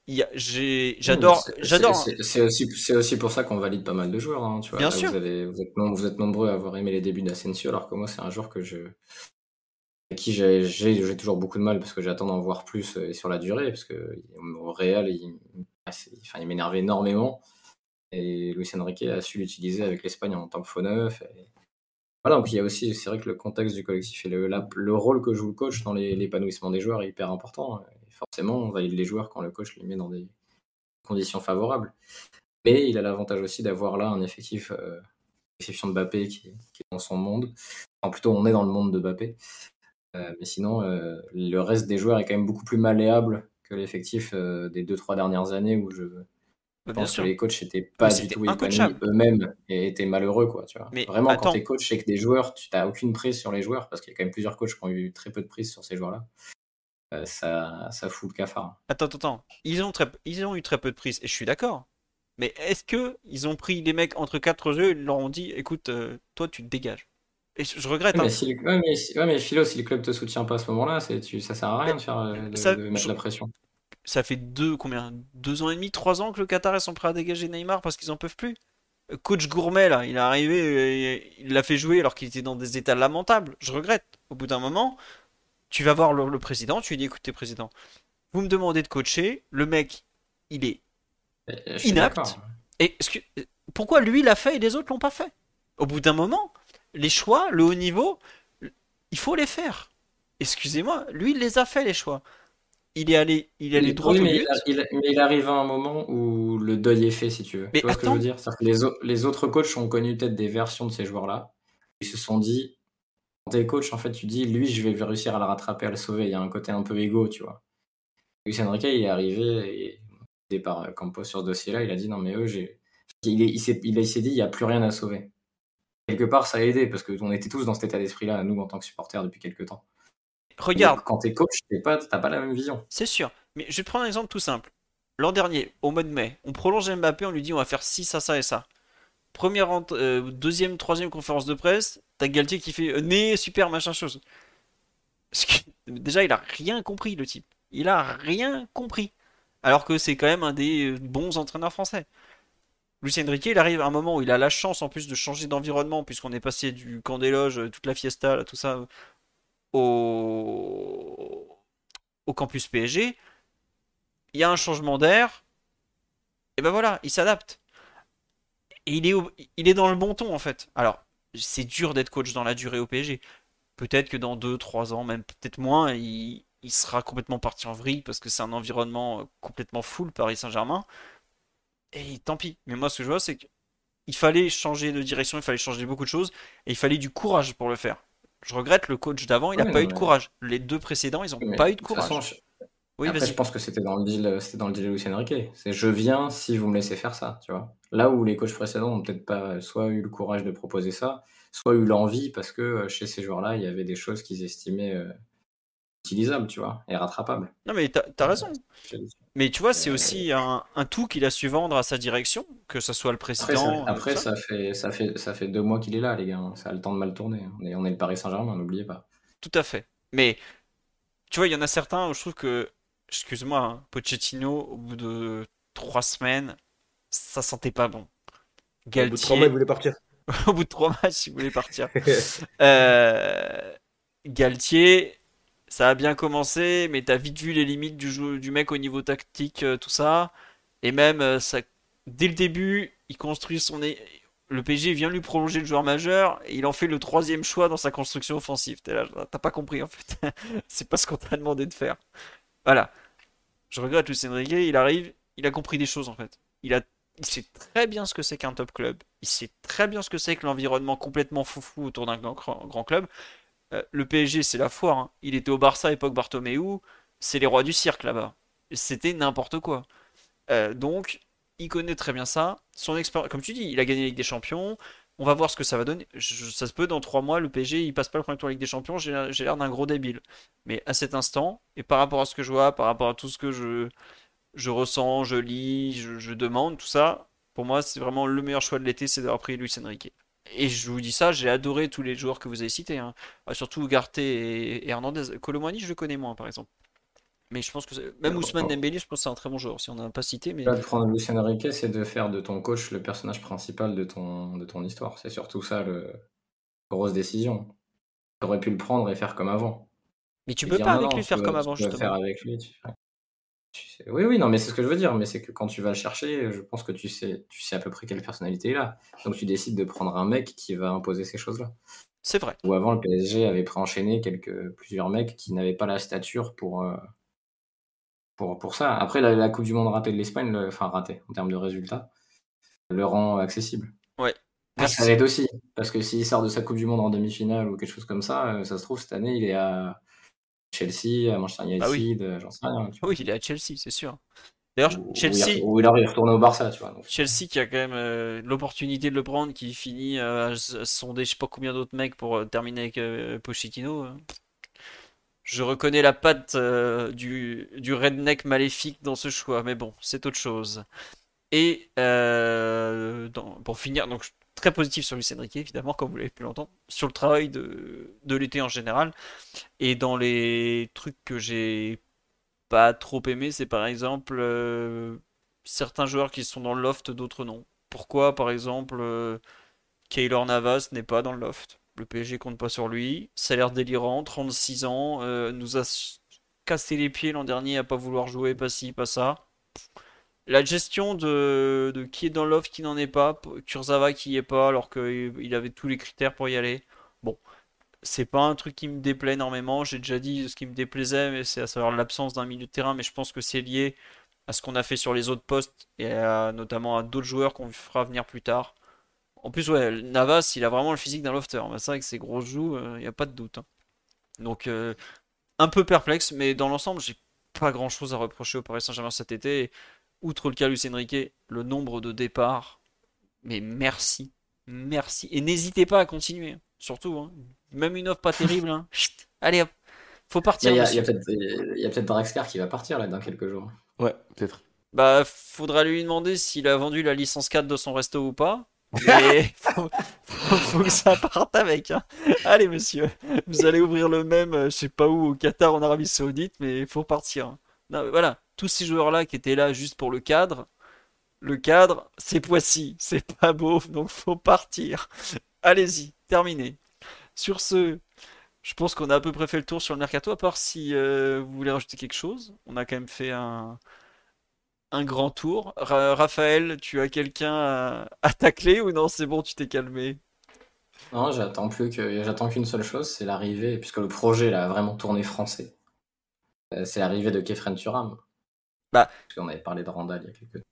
S1: J'adore. j'adore.
S3: C'est aussi, aussi, pour ça qu'on valide pas mal de joueurs. Hein, tu vois.
S1: Bien sûr.
S3: Vous, vous, êtes, nombreux à avoir aimé les débuts d'Asensio, alors que moi, c'est un joueur que je, à qui j'ai toujours beaucoup de mal parce que j'attends d'en voir plus euh, et sur la durée, parce que au Real, il, enfin, il m'énerve énormément. Et Luis Enrique a su l'utiliser avec l'Espagne en tant que faux neuf. Voilà, donc il y a aussi, c'est vrai que le contexte du collectif et le, le rôle que joue le coach dans l'épanouissement des joueurs est hyper important forcément, on valide les joueurs quand le coach les met dans des conditions favorables. Mais il a l'avantage aussi d'avoir là un effectif, euh, exception de Mbappé qui, est dans son monde. Enfin, plutôt, on est dans le monde de Mbappé. Euh, mais sinon, euh, le reste des joueurs est quand même beaucoup plus malléable que l'effectif des deux trois dernières années où je bah, pense que les coachs n'étaient pas du tout épanouis eux-mêmes et étaient malheureux. Quoi, tu vois. Mais Vraiment, quand tu es coach, c'est que des joueurs, tu n'as aucune prise sur les joueurs parce qu'il y a quand même plusieurs coachs qui ont eu très peu de prise sur ces joueurs-là. Euh, ça, ça fout le cafard.
S1: Attends, attends, Ils ont, très, ils ont eu très peu de prise, et je suis d'accord. Mais est-ce que ils ont pris les mecs entre quatre jeux et leur ont dit écoute, euh, toi tu te dégages Et je, regrette.
S3: mais, hein. si, mais, Philo, si le club te soutient pas à ce moment-là, tu, ça sert à rien de, faire, euh, de, mettre la pression.
S1: Ça fait deux, combien? Deux ans et demi, trois ans que le Qatar sont prêts à dégager Neymar parce qu'ils en peuvent plus. Coach Gourmet, là, il est arrivé, il l'a fait jouer alors qu'il était dans des états lamentables. Je regrette. Au bout d'un moment, tu vas voir le, président, tu lui dis écoutez, président, vous me demandez de coacher, le mec, il est euh, inapte. Et pourquoi lui l'a fait et les autres l'ont pas fait? Au bout d'un moment, les choix, le haut niveau, il faut les faire. Excusez-moi, lui il les a fait les choix. Il est allé, il est allé droit au
S3: mais Il, mais il arrive à un moment où le deuil est fait, si tu veux. Mais tu vois ce que je veux dire? Les, les autres coachs ont connu peut-être des versions de ces joueurs-là. Ils se sont dit, quand t'es coach, en fait, tu dis, lui, je vais réussir à le rattraper, à le sauver. Il y a un côté un peu égo, tu vois. Lucien Enrique, il est arrivé, et départ euh, Campos sur ce dossier-là, il a dit, non, mais eux, j'ai. Il, il s'est dit, il n'y a plus rien à sauver. Quelque part, ça a aidé, parce qu'on était tous dans cet état d'esprit-là, nous, en tant que supporters, depuis quelques temps.
S1: Regarde.
S3: quand t'es coach, t'as pas, pas la même vision.
S1: C'est sûr. Mais je vais te prendre un exemple tout simple. L'an dernier, au mois de mai, on prolonge Mbappé, on lui dit on va faire ci, ça, ça et ça. Première, euh, deuxième, troisième conférence de presse, t'as Galtier qui fait euh, super, machin chose. déjà, il a rien compris, le type. Il a rien compris. Alors que c'est quand même un des euh, bons entraîneurs français. Lucien Riquet, il arrive à un moment où il a la chance en plus de changer d'environnement, puisqu'on est passé du camp des loges, toute la fiesta, tout ça, au, au campus PSG. Il y a un changement d'air. Et ben voilà, il s'adapte. Et il est, il est dans le bon ton en fait. Alors, c'est dur d'être coach dans la durée au PSG. Peut-être que dans 2-3 ans, même peut-être moins, il, sera complètement parti en vrille parce que c'est un environnement euh, complètement full Paris Saint-Germain. Et tant pis. Mais moi, ce que je vois, c'est qu'il fallait changer de direction, il fallait changer beaucoup de choses, et il fallait du courage pour le faire. Je regrette le coach d'avant, il n'a pas eu de courage. Les deux précédents, ils n'ont pas eu de courage.
S3: Oui, Après, je pense que c'était dans le deal, c'était dans le deal Lucien Riquet. C'est je viens si vous me laissez faire ça, tu vois. Là où les coachs précédents n'ont peut-être pas soit eu le courage de proposer ça, soit eu l'envie parce que euh, chez ces joueurs-là, il y avait des choses qu'ils estimaient euh, utilisables, tu vois, et rattrapables.
S1: Non, mais t'as as raison. Mais tu vois, c'est aussi un, un, tout qu'il a su vendre à sa direction, que ce soit le président.
S3: Après, ça, fait, ça, fait, ça fait deux mois qu'il est là, les gars. Ça a le temps de mal tourner. On est, on est le Paris Saint-Germain, n'oubliez pas.
S1: Tout à fait. Mais tu vois, il y en a certains où je trouve que excuse-moi, hein, Pochettino, au bout de trois semaines, ça sentait pas bon.
S6: Au bout de trois mois, il voulait partir.
S1: Au bout de trois matchs, il voulait partir. Euh, Galtier, ça a bien commencé, mais t'as vite vu les limites du, jeu, du mec au niveau tactique, euh, tout ça. Et même, euh, ça, dès le début, il construit son. Le PSG vient lui prolonger le joueur majeur et il en fait le troisième choix dans sa construction offensive. T'as pas compris en fait. C'est pas ce qu'on t'a demandé de faire. Voilà. Je regrette Luis Enrique, il arrive, il a compris des choses en fait. Il a, il sait très bien ce que c'est qu'un top club. Il sait très bien ce que c'est que l'environnement complètement foufou autour d'un grand, grand club. Euh, le PSG, c'est la foire. hein. Il était au Barça à époque Bartomeu. C'est les rois du cirque là-bas. C'était n'importe quoi. Euh, donc, il connaît très bien ça. Son expérience, comme tu dis, il a gagné la Ligue des Champions. On va voir ce que ça va donner. Ça se peut, dans trois mois, le PSG, il passe pas le premier tour de Ligue des Champions. J'ai l'air d'un gros débile. Mais à cet instant, et par rapport à ce que je vois, par rapport à tout ce que je, je ressens, je lis, je, demande, tout ça, pour moi, c'est vraiment le meilleur choix de l'été, c'est d'avoir pris Luis Enrique. Et je vous dis ça, j'ai adoré tous les joueurs que vous avez cités, hein. Ah, surtout Ugarte et, et Hernandez. Colomani, je le connais moins, par exemple. Mais je pense que même Ousmane Dembélé, je pense que c'est un très bon joueur. Si on n'en a pas cité, mais
S3: Là, de prendre Luis Enrique, c'est de faire de ton coach le personnage principal de ton, de ton histoire. C'est surtout ça, le grosse décision. Tu aurais pu le prendre et faire comme avant.
S1: mais tu
S3: Et
S1: peux pas avec
S3: non,
S1: lui faire
S3: peux-
S1: comme
S3: tu
S1: avant,
S3: peux faire
S1: justement.
S3: avec lui. tu fais- tu sais- Oui, oui, non, mais c'est ce que je veux dire. Mais c'est que quand tu vas le chercher, je pense que tu sais, tu sais à peu près quelle personnalité il a. Donc tu décides de prendre un mec qui va imposer ces choses-là.
S1: C'est vrai.
S3: Ou avant, le PSG avait préenchaîné quelques, plusieurs mecs qui n'avaient pas la stature pour, euh, pour, pour ça. Après, la, la Coupe du Monde ratée de l'Espagne, le- enfin ratée en termes de résultats, le rend accessible.
S1: Ouais.
S3: Ah, Ça
S1: Merci.
S3: aide aussi, parce que s'il sort de sa Coupe du Monde en demi-finale ou quelque chose comme ça, euh, ça se trouve, cette année, il est à Chelsea, à Manchester United,
S1: Ah oui.
S3: euh, j'en sais rien. vois.
S1: Oui, il est à Chelsea, c'est sûr. D'ailleurs, Chelsea,
S3: Ou il retourné au Barça, tu vois. donc.
S1: Chelsea qui a quand même euh, l'opportunité de le prendre, qui finit euh, à sonder je sais pas combien d'autres mecs pour terminer avec euh, Pochettino. Je reconnais la patte euh, du, redneck maléfique dans ce choix, mais bon, c'est autre chose. Et euh, pour finir, donc très positif sur Luis Enrique, évidemment, comme vous l'avez pu l'entendre, sur le travail de, l'été en général. Et dans les trucs que j'ai pas trop aimé, c'est par exemple euh, certains joueurs qui sont dans le loft, d'autres non. Pourquoi, par exemple, Keylor Navas n'est pas dans le loft? Le PSG compte pas sur lui. Salaire délirant, 36 ans, euh, nous a cassé les pieds l'an dernier à pas vouloir jouer, pas ci, pas ça. La gestion de, qui est dans loft, qui n'en est pas, Kurzawa qui y est pas alors qu'il avait tous les critères pour y aller. Bon, c'est pas un truc qui me déplaît énormément. J'ai déjà dit ce qui me déplaisait, mais c'est à savoir l'absence d'un milieu de terrain. Mais je pense que c'est lié à ce qu'on a fait sur les autres postes et à- notamment à d'autres joueurs qu'on fera venir plus tard. En plus, ouais, Navas, il a vraiment le physique d'un lofter. Bah, c'est vrai que ses grosses joues, il n'y a pas de doute. hein. Donc, euh, un peu perplexe, mais dans l'ensemble, j'ai pas grand-chose à reprocher au Paris Saint-Germain cet été. Et outre le cas Luis Enrique, le nombre de départs, mais merci, merci. Et n'hésitez pas à continuer, surtout. hein. Même une offre pas terrible, hein. Chut, allez hop, faut partir.
S3: Il y a, il y a
S1: monsieur.
S3: peut-être peut-être Draxler qui va partir là dans quelques jours.
S2: Ouais, peut-être.
S1: Bah, faudra lui demander s'il a vendu la licence 4 de son resto ou pas. Mais faut, faut- faut que ça parte avec. hein. Allez, monsieur, vous allez ouvrir le même, euh, je sais pas où, au Qatar, en Arabie Saoudite, mais il faut partir. hein. Non, mais voilà, tous ces joueurs-là qui étaient là juste pour le cadre, le cadre, c'est Poissy, c'est pas beau, donc faut partir. Allez-y, terminé. Sur ce, je pense qu'on a à peu près fait le tour sur le mercato, à part si euh, vous voulez rajouter quelque chose. On a quand même fait un, un grand tour. Ra- Raphaël, tu as quelqu'un à, à tacler ou non? C'est bon, tu t'es calmé?
S3: Non, j'attends plus que j'attends qu'une seule chose, c'est l'arrivée, puisque le projet là, a vraiment tourné français. Euh, c'est l'arrivée de Kefren Turam.
S1: Bah.
S3: Parce qu'on avait parlé de Randall il y a quelques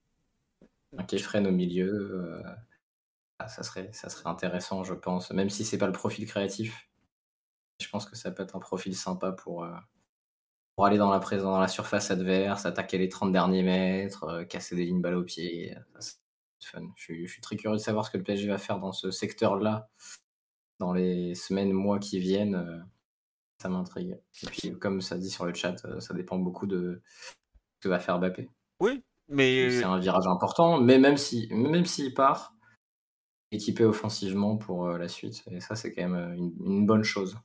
S3: Un Kefren au milieu, euh, ah, ça serait, ça serait intéressant, je pense. Même si c'est pas le profil créatif, je pense que ça peut être un profil sympa pour, euh, pour aller dans la, prés- dans la surface adverse, attaquer les 30 derniers mètres, euh, casser des lignes balle au pied. Fun. Je suis, je suis très curieux de savoir ce que le PSG va faire dans ce secteur-là dans les semaines, mois qui viennent. euh, ça m'intrigue. Et puis, comme ça dit sur le chat, euh, ça dépend beaucoup de ce que va faire Mbappé.
S1: Oui, mais
S3: C'est un virage important, mais même si même s'il part, équipé offensivement pour la suite. Et ça, c'est quand même une, une bonne chose.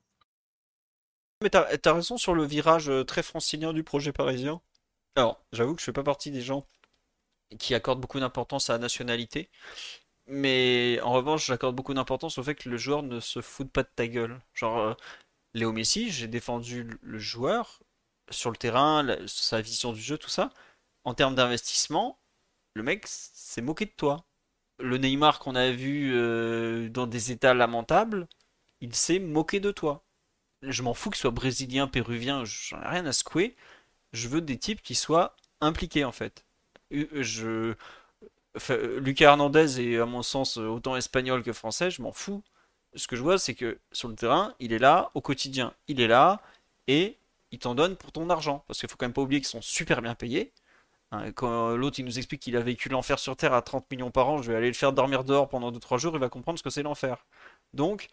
S1: Mais t'as, raison sur le virage euh, très francilien du projet parisien. Alors, j'avoue que je fais pas partie des gens qui accorde beaucoup d'importance à la nationalité. Mais en revanche, j'accorde beaucoup d'importance au fait que le joueur ne se foute pas de ta gueule. Genre, euh, Léo Messi, j'ai défendu le joueur sur le terrain, sa vision du jeu, tout ça. En termes d'investissement, le mec s'est moqué de toi. Le Neymar qu'on a vu euh, dans des états lamentables, il s'est moqué de toi. Je m'en fous qu'il soit brésilien, péruvien, j'en ai rien à secouer. Je veux des types qui soient impliqués en fait. Je... Lucas Hernandez est à mon sens autant espagnol que français, je m'en fous. Ce que je vois, c'est que sur le terrain, il est là au quotidien. Il est là et il t'en donne pour ton argent. Parce qu'il faut quand même pas oublier qu'ils sont super bien payés. Hein, quand l'autre il nous explique qu'il a vécu l'enfer sur Terre à 30 millions par an, je vais aller le faire dormir dehors pendant 2-3 jours, il va comprendre ce que c'est l'enfer. Donc,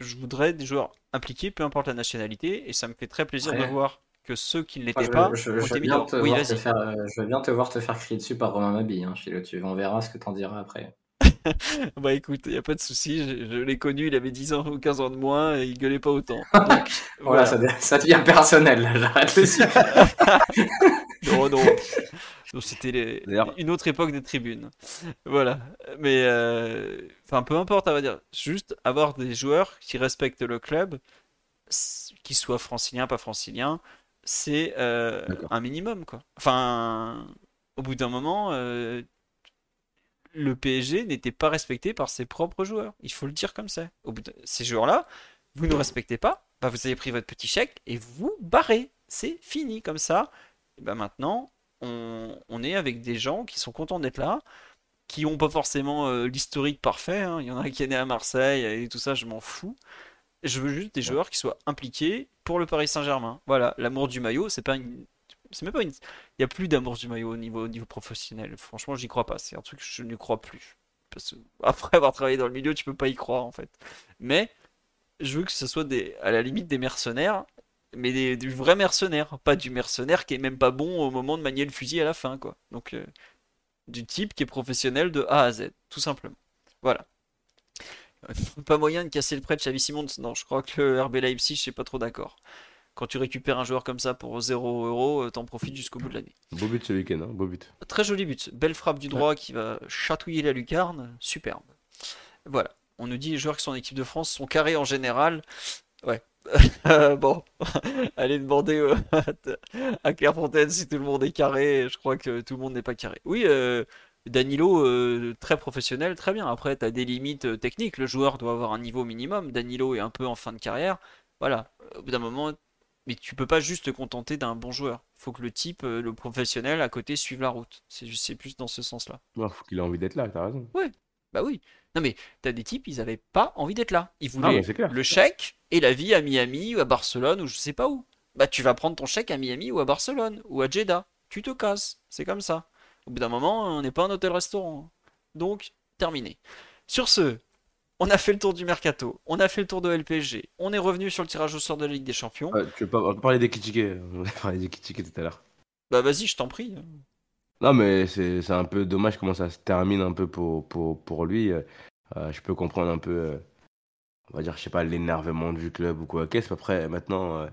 S1: je voudrais des joueurs impliqués, peu importe la nationalité, et ça me fait très plaisir de voir que ceux qui ne l'étaient pas
S3: je, je, vais bien te oui, faire, je, vais bien te voir te faire crier dessus par Romain Mabi, hein, tu, on verra ce que t'en diras après.
S1: bah écoute, il n'y a pas de souci, je, l'ai connu, il avait 10 ans ou 15 ans de moins et il gueulait pas autant.
S3: voilà, Ça, devient personnel, j'arrête dessus.
S1: non, non. C'était une autre époque des tribunes. Voilà. Mais, euh, enfin, peu importe, on va dire. Juste avoir des joueurs qui respectent le club, qu'ils soient franciliens, pas franciliens, c'est euh, un minimum, quoi. Enfin, au bout d'un moment, euh, le PSG n'était pas respecté par ses propres joueurs. Il faut le dire comme ça. Au bout de... Ces joueurs-là, vous ne respectez pas, bah vous avez pris votre petit chèque et vous barrez. C'est fini comme ça. Et bah maintenant, on, est avec des gens qui sont contents d'être là, qui n'ont pas forcément euh, l'historique parfait. Hein. Il y en a qui est né à Marseille et tout ça, je m'en fous. Je veux juste des joueurs qui soient impliqués pour le Paris Saint-Germain. Voilà, l'amour du maillot, c'est pas une c'est même pas une. Il n'y a plus d'amour du maillot au niveau, au niveau professionnel. Franchement, j'y crois pas. C'est un truc que je ne crois plus. Parce que après avoir travaillé dans le milieu, tu peux pas y croire en fait. Mais je veux que ce soit des, à la limite des mercenaires, mais des, du vrai mercenaire, pas du mercenaire qui est même pas bon au moment de manier le fusil à la fin, quoi. Donc euh, du type qui est professionnel de A à Z, tout simplement. Voilà. Pas moyen de casser le prêt de Xavi Simons. Non, je crois que le RB Leipzig, je suis pas trop d'accord quand tu récupères un joueur comme ça pour 0 euros, euh, t'en profites jusqu'au bout de l'année.
S2: Beau but ce week-end, hein beau but.
S1: Très joli but. Belle frappe du droit qui va chatouiller la lucarne. Superbe. Voilà. On nous dit les joueurs qui sont en équipe de France sont carrés en général. Ouais. bon, allez demander euh, à Clairefontaine si tout le monde est carré. Je crois que tout le monde n'est pas carré. Oui, euh, Danilo, très professionnel, très bien. Après, tu as des limites techniques. Le joueur doit avoir un niveau minimum. Danilo est un peu en fin de carrière. Voilà. Au bout d'un moment, mais tu peux pas juste te contenter d'un bon joueur. Il faut que le type, euh, le professionnel à côté suive la route. C'est plus dans ce sens-là.
S2: Il faut qu'il ait envie d'être là, t'as raison.
S1: Ouais, bah oui. Non mais t'as des types, ils avaient pas envie d'être là. Ils voulaient le chèque et la vie à Miami ou à Barcelone ou je sais pas où. Bah tu vas prendre ton chèque à Miami ou à Barcelone ou à Jeddah. Tu te casses. C'est comme ça. Au bout d'un moment, on n'est pas un hôtel-restaurant. Donc, terminé. Sur ce, on a fait le tour du mercato, on a fait le tour de LPG, on est revenu sur le tirage au sort de la Ligue des Champions.
S2: tu veux pas parler des critiqués On a parlé des critiqués tout à l'heure.
S1: Bah vas-y, je t'en prie.
S2: Non, mais c'est un peu dommage comment ça se termine un peu pour, pour, pour lui. Euh, je peux comprendre un peu, euh, on va dire, je sais pas, l'énervement du club ou quoi. Qu'est-ce après, maintenant, euh,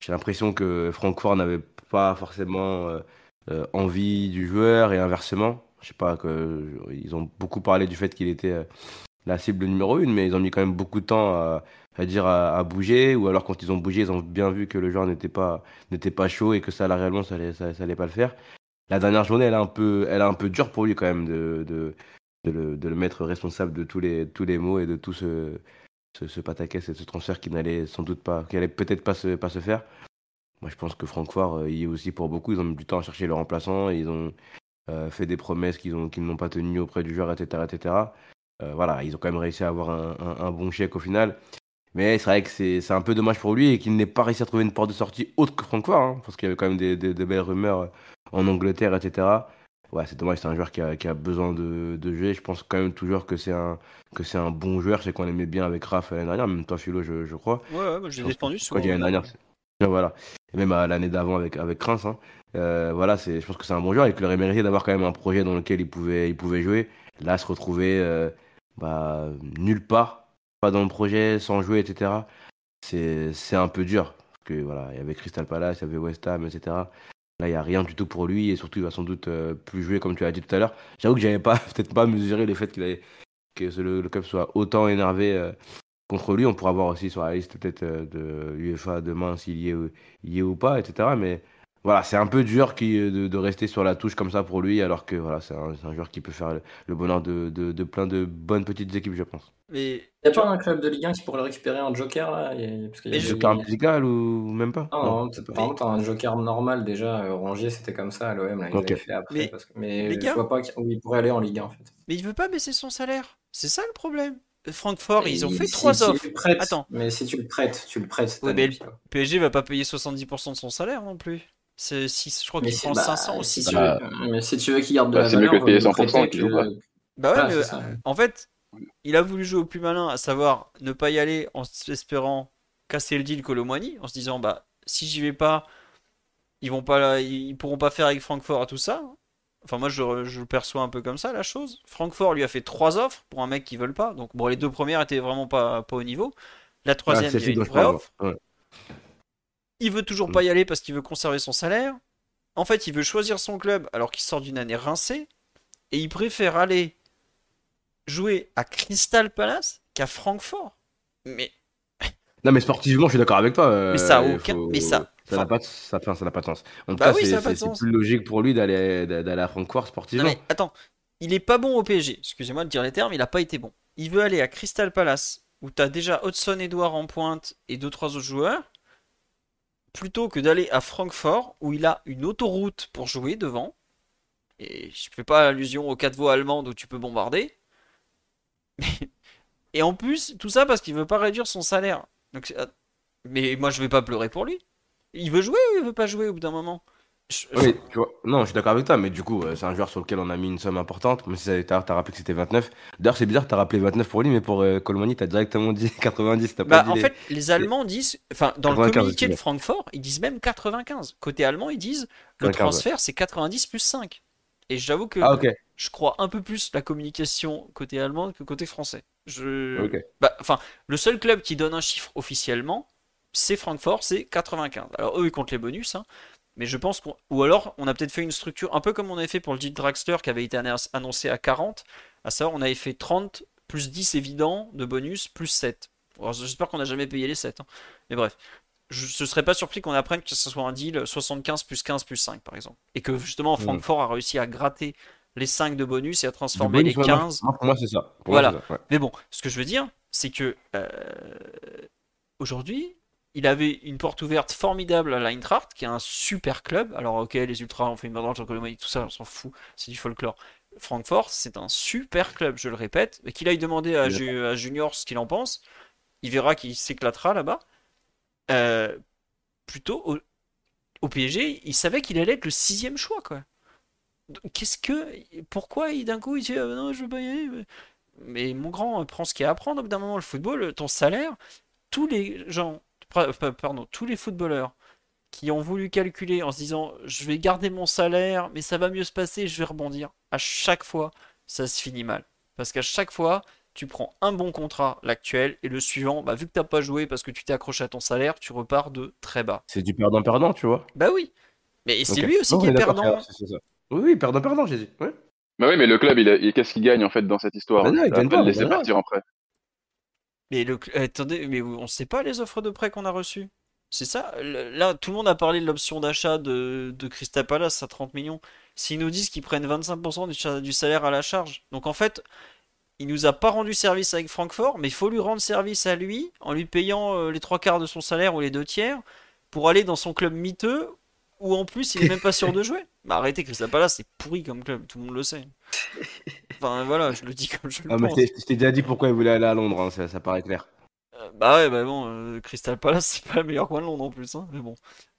S2: j'ai l'impression que Francfort n'avait pas forcément envie du joueur et inversement. Je sais pas, que, ils ont beaucoup parlé du fait qu'il était la cible numéro une, mais ils ont mis quand même beaucoup de temps à, dire à, bouger, ou alors quand ils ont bougé, ils ont bien vu que le joueur n'était pas, pas chaud et que ça, là, réellement, ça allait, ça, allait pas le faire. La dernière journée, elle est un peu, elle est un peu dure pour lui quand même de, de, de, le, mettre responsable de tous les, tous les maux et de tout ce, ce, ce pataquès et ce transfert qui n'allait sans doute pas, qui allait peut-être pas se, pas se faire. Moi, je pense que Francfort euh, y est aussi pour beaucoup. Ils ont mis du temps à chercher le remplaçant. Ils ont euh, fait des promesses qu'ils n'ont pas tenues auprès du joueur, etc., etc. Euh, voilà, ils ont quand même réussi à avoir un, bon chèque au final. Mais c'est vrai que c'est un peu dommage pour lui et qu'il n'ait pas réussi à trouver une porte de sortie autre que Francfort, hein, parce qu'il y avait quand même des, belles rumeurs euh, en Angleterre, etc. Ouais, c'est dommage, c'est un joueur qui a, besoin de, de, jouer. Je pense quand même toujours que c'est un, que c'est un bon joueur. C'est qu'on aimait bien avec Raph l'année dernière, même toi, Philo, je, je crois.
S1: Ouais, ouais bah, j'ai défendu
S2: Quand l'année dernière, voilà. Et même l'année d'avant avec, avec Reims. Hein. Euh, voilà, je pense que c'est un bon joueur et qu'il aurait mérité d'avoir quand même un projet dans lequel il pouvait, il pouvait jouer. Là, se retrouver bah, nulle part, pas dans le projet, sans jouer, etc. C'est un peu dur. Parce que voilà, il y avait Crystal Palace, il y avait West Ham, etc. Là, il n'y a rien du tout pour lui et surtout, il va sans doute euh, plus jouer comme tu as dit tout à l'heure. J'avoue que j'avais pas peut-être pas mesuré le fait qu'il avait, que le, club soit autant énervé euh, contre lui. On pourra voir aussi sur la liste peut-être euh, de UEFA demain s'il y, y, est ou pas, etc. Mais voilà, c'est un peu dur qui, de, rester sur la touche comme ça pour lui, alors que voilà, c'est un, joueur qui peut faire le, bonheur de, de, plein de bonnes petites équipes, je pense.
S3: Mais il n'y a pas un club de Ligue 1 qui pourrait le récupérer en joker là?
S2: Un joker musical ou même pas?
S3: Non, par contre, un joker normal déjà, euh, Rongier c'était comme ça à l'OM, là, il fait après. Mais, parce que... mais je vois pas où il pourrait aller en Ligue 1 en fait.
S1: Mais il veut pas baisser son salaire, c'est ça le problème. Francfort, ils ont fait trois offres.
S3: Attends. Mais si tu le prêtes, tu le prêtes. Ouais,
S1: mais le PSG va pas payer 70% de son salaire non plus. C'est, si, je crois qu'il prend 500
S3: si tu veux, mais si tu veux qu'il garde de
S4: bah,
S3: la
S4: valeur, c'est mieux que de payer 100% qu'il joue pas.
S1: Bah ouais, mais, en fait, il a voulu jouer au plus malin, à savoir ne pas y aller en espérant casser le deal Colomwani, en se disant bah si j'y vais pas, ils vont pas, ils pourront pas faire avec Francfort et tout ça. Enfin moi je, le perçois un peu comme ça la chose. Francfort lui a fait trois offres pour un mec qui veulent pas, donc bon les deux premières étaient vraiment pas, pas au niveau. La troisième ah, il y a une vraie offre. Il veut toujours pas y aller parce qu'il veut conserver son salaire. En fait il veut choisir son club alors qu'il sort d'une année rincée et il préfère aller jouer à Crystal Palace qu'à Francfort. Mais.
S2: Non, mais sportivement, je suis d'accord avec toi. Euh,
S1: mais ça aucun. Mais ça.
S2: Ça n'a pas, ça, ça n'a pas de sens. En tout bah cas, c'est plus logique pour lui d'aller d'aller à Francfort sportivement. Non, mais
S1: attends, il est pas bon au PSG. Excusez-moi de dire les termes, il a pas été bon. Il veut aller à Crystal Palace où tu as déjà Hudson Edouard en pointe et deux trois autres joueurs plutôt que d'aller à Francfort où il a une autoroute pour jouer devant. Et je fais pas allusion aux quatre voies allemandes où tu peux bombarder. Et en plus, tout ça parce qu'il veut pas réduire son salaire. Euh, mais moi, je vais pas pleurer pour lui. Il veut jouer ou il veut pas jouer au bout d'un moment?
S2: Oui, tu vois, non, je suis d'accord avec toi, mais du coup, euh, c'est un joueur sur lequel on a mis une somme importante. Mais si t'as as rappelé que c'était 29. D'ailleurs, c'est bizarre, t'as rappelé 29 pour lui, mais pour euh, tu t'as directement dit 90. As
S1: bah, en fait, les Allemands disent, enfin, dans le communiqué de Francfort, ils disent même 95. Côté allemand, ils disent le transfert, c'est 90 plus 5. Et j'avoue que ah, je crois un peu plus la communication côté allemand que côté français. Je... Bah, enfin, le seul club qui donne un chiffre officiellement, c'est Francfort, c'est 95. Alors eux, ils comptent les bonus, hein, mais je pense qu'on... Ou alors, on a peut-être fait une structure, un peu comme on avait fait pour le Jeep Dragster qui avait été annoncé à 40, à savoir on avait fait 30 plus 10 évident de bonus, plus 7. J'espère qu'on n'a jamais payé les 7. Hein. Mais bref, je ne serais pas surpris qu'on apprenne que ce soit un deal 75 plus 15 plus 5 par exemple. Et que justement Francfort a réussi à gratter les 5 de bonus et à transformer les 15.
S2: pour moi c'est ça.
S1: voilà. Mais bon, ce que je veux dire, c'est que euh, aujourd'hui, il avait une porte ouverte formidable à l'Eintracht, qui est un super club. Alors ok, les Ultras ont fait une bande sur tout ça, on s'en fout, c'est du folklore. Francfort, c'est un super club, je le répète. Et qu'il aille demander à, à Junior ce qu'il en pense. Il verra qu'il s'éclatera là-bas. Euh, plutôt au, au, PSG, il savait qu'il allait être le sixième choix, quoi. Qu'est-ce que. Pourquoi d'un coup il dit ah, non, je veux pas y aller Mais mon grand, prends ce qu'il y a à prendre. Au bout d'un moment, le football, ton salaire, tous les gens, pardon, tous les footballeurs qui ont voulu calculer en se disant je vais garder mon salaire, mais ça va mieux se passer, je vais rebondir. À chaque fois, ça se finit mal. Parce qu'à chaque fois, tu prends un bon contrat, l'actuel, et le suivant, bah, vu que tu n'as pas joué parce que tu t'es accroché à ton salaire, tu repars de très bas.
S2: C'est du perdant-perdant, tu vois.
S1: Bah oui. Mais c'est lui aussi qui est perdant.
S2: Oui, perdant-perdant, j'ai dit. Ouais.
S4: Bah oui, mais le club, il, qu'est-ce qu'il gagne en fait dans cette histoire? Bah
S2: Il gagne pas,
S4: laisser partir en prêt.
S1: Mais le... attendez, mais on sait pas les offres de prêt qu'on a reçues. C'est ça Là, tout le monde a parlé de l'option d'achat de, de Crystal Palace à 30 millions. S'ils nous disent qu'ils prennent 25% du salaire à la charge. Donc en fait, il nous a pas rendu service avec Francfort, mais il faut lui rendre service à lui en lui payant euh, les trois quarts de son salaire ou les deux tiers pour aller dans son club miteux où en plus il est même pas sûr de jouer. Bah arrêtez, Crystal Palace c'est pourri comme club, tout le monde le sait. Enfin voilà, je le dis comme je le ah, pense. Mais
S2: je t'ai déjà dit pourquoi il voulait aller à Londres, hein, ça, paraît clair.
S1: Euh, bah ouais, bah bon, euh, Crystal Palace c'est pas le meilleur coin de Londres en plus, hein, mais bon.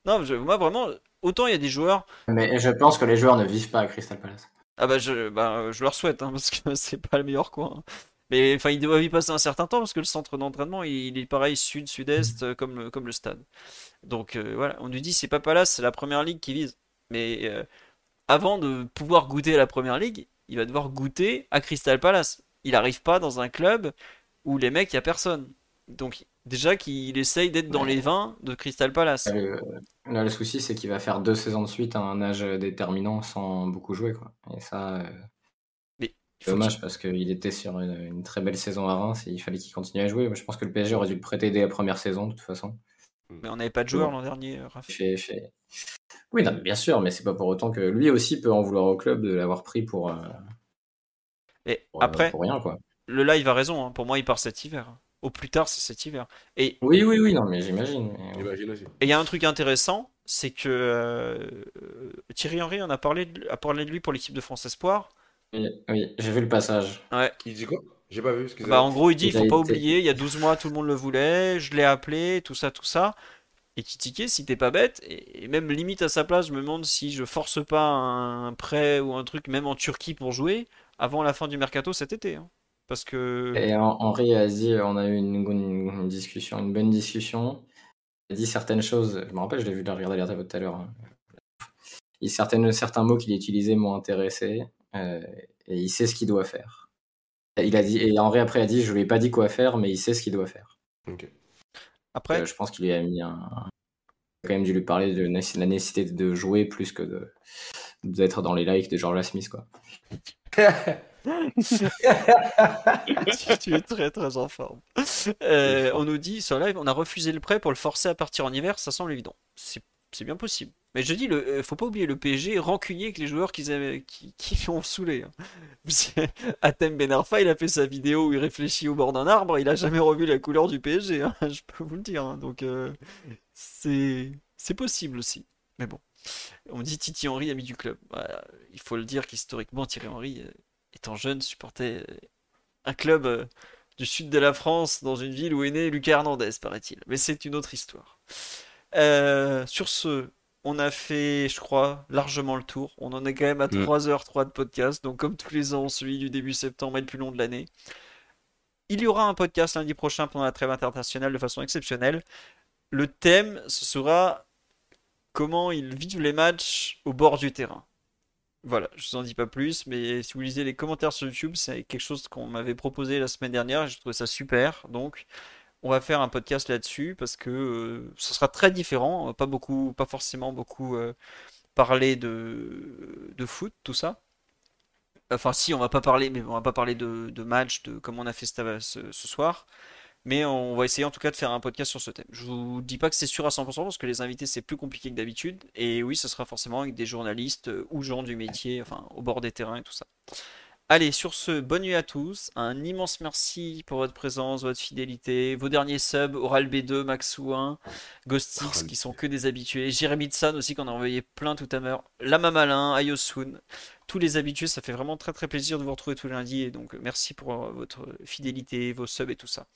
S1: Non, moi vraiment, autant il y a des joueurs.
S3: Mais je pense que les joueurs ne vivent pas à Crystal Palace.
S1: Ah bah je, bah, je leur souhaite, hein, parce que c'est pas le meilleur coin. Mais enfin, ils doivent y passer un certain temps, parce que le centre d'entraînement, il, est pareil sud-sud-est, euh, comme, le, comme le stade. Donc euh, voilà, on nous dit c'est pas Palace, c'est la première ligue qui vise. Mais euh, avant de pouvoir goûter à la première ligue, il va devoir goûter à Crystal Palace. Il n'arrive pas dans un club où les mecs, il n'y a personne. Donc Déjà qu'il essaye d'être dans les 20 de Crystal Palace.
S3: Là, le, souci, c'est qu'il va faire deux saisons de suite à un âge déterminant sans beaucoup jouer. Quoi. Et ça, euh,
S1: Mais
S3: dommage parce qu'il était sur une, très belle saison à Reims et il fallait qu'il continue à jouer. je pense que le PSG aurait dû le prêter dès la première saison, de toute façon.
S1: Mais on n'avait pas de joueur l'an dernier, Raph.
S3: Oui, bien sûr, mais c'est pas pour autant que lui aussi peut en vouloir au club de l'avoir pris pour. Euh,
S1: et après,
S3: pour rien, quoi.
S1: le live a raison. Hein. Pour moi, il part cet hiver. Au plus tard, c'est cet hiver. Et
S3: oui, oui, oui, non, mais j'imagine.
S1: Et il y a un truc intéressant, c'est que euh, Thierry Henry en a parlé, de, a parlé de lui pour l'équipe de France Espoir.
S3: Oui, j'ai vu le passage.
S1: Ouais.
S6: Il dit quoi? J'ai pas vu. Ce
S1: bah, en gros, il dit il faut pas oublier, il y a 12 mois, tout le monde le voulait, je l'ai appelé, tout ça, tout ça. Et Titiquet, si t'es pas bête, et même limite à sa place, je me demande si je force pas un prêt ou un truc, même en Turquie pour jouer, avant la fin du mercato cet été. Hein. Parce que.
S3: Et Henri a dit, on a eu une, discussion, une bonne discussion. Il a dit certaines choses, je me rappelle, je l'ai vu de regarder l'Alerte tout à l'heure. Hein. Il, certaines, certains mots qu'il a utilisés m'ont intéressé, euh, et il sait ce qu'il doit faire. Il a dit, et Henri après a dit, je lui ai pas dit quoi faire, mais il sait ce qu'il doit faire.
S1: Après.
S3: Euh, je pense qu'il lui a mis un. Il a quand même dû lui parler de la nécessité de jouer plus que de d'être dans les likes de George Smith, quoi.
S1: tu es très très en forme. Euh, on nous dit sur live, on a refusé le prêt pour le forcer à partir en hiver, ça semble évident. C'est bien possible. Mais je dis, le, euh, faut pas oublier, le PSG rancunier avec les joueurs qui, qui, ont saoulé. Hein. Atem Benarfa, il a fait sa vidéo où il réfléchit au bord d'un arbre, il a jamais revu la couleur du PSG, hein, je peux vous le dire. Hein. Donc euh, c'est possible aussi. Mais bon. On dit Titi Henry, ami du club. il faut le dire qu'historiquement, Thierry Henry étant jeune, supportait euh, un club euh, du sud de la France, dans une ville où est né Lucas Hernandez, paraît-il. Mais c'est une autre histoire. Euh, sur ce, on a fait, je crois, largement le tour. On en est quand même à 3h03 mm. de podcast. Donc, comme tous les ans, celui du début septembre est le plus long de l'année. Il y aura un podcast lundi prochain pendant la trêve internationale de façon exceptionnelle. Le thème, ce sera comment ils vivent les matchs au bord du terrain. Voilà, je vous en dis pas plus, mais si vous lisez les commentaires sur YouTube, c'est quelque chose qu'on m'avait proposé la semaine dernière et je trouvais ça super. Donc, on va faire un podcast là-dessus parce que euh, ce sera très différent. Pas beaucoup, pas forcément beaucoup euh, parler de, foot, tout ça. Enfin, si, on va pas parler, mais on va pas parler de, de match, de comme on a fait ce, soir. Mais on va essayer en tout cas de faire un podcast sur ce thème. Je vous dis pas que c'est sûr à 100% parce que les invités c'est plus compliqué que d'habitude. Et oui, ce sera forcément avec des journalistes euh, ou gens du métier, enfin au bord des terrains et tout ça. Allez, sur ce, bonne nuit à tous. Un immense merci pour votre présence, votre fidélité. Vos derniers subs, Oral B2, Maxou1, Ghostix, qui sont que des habitués. Jérémy Tsan aussi, qu'on a envoyé plein tout à l'heure. Lama Malin, Ayosun. Tous les habitués, ça fait vraiment très très plaisir de vous retrouver tous les lundis. Et donc, merci pour euh, votre fidélité, vos subs et tout ça.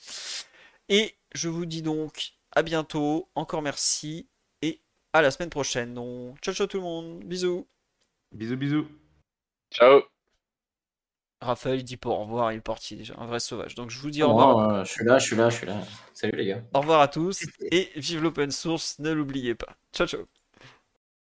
S1: Et je vous dis donc à bientôt. Encore merci. Et à la semaine prochaine. Donc, ciao ciao tout le monde. Bisous.
S2: Bisous, bisous.
S4: Ciao.
S1: Raphaël dit pas au revoir, il est parti déjà, un vrai sauvage. Donc je vous dis au revoir.
S3: je suis là, je suis là, je suis là. Salut les gars.
S1: Au revoir à tous et vive l'open source, ne l'oubliez pas. Ciao ciao.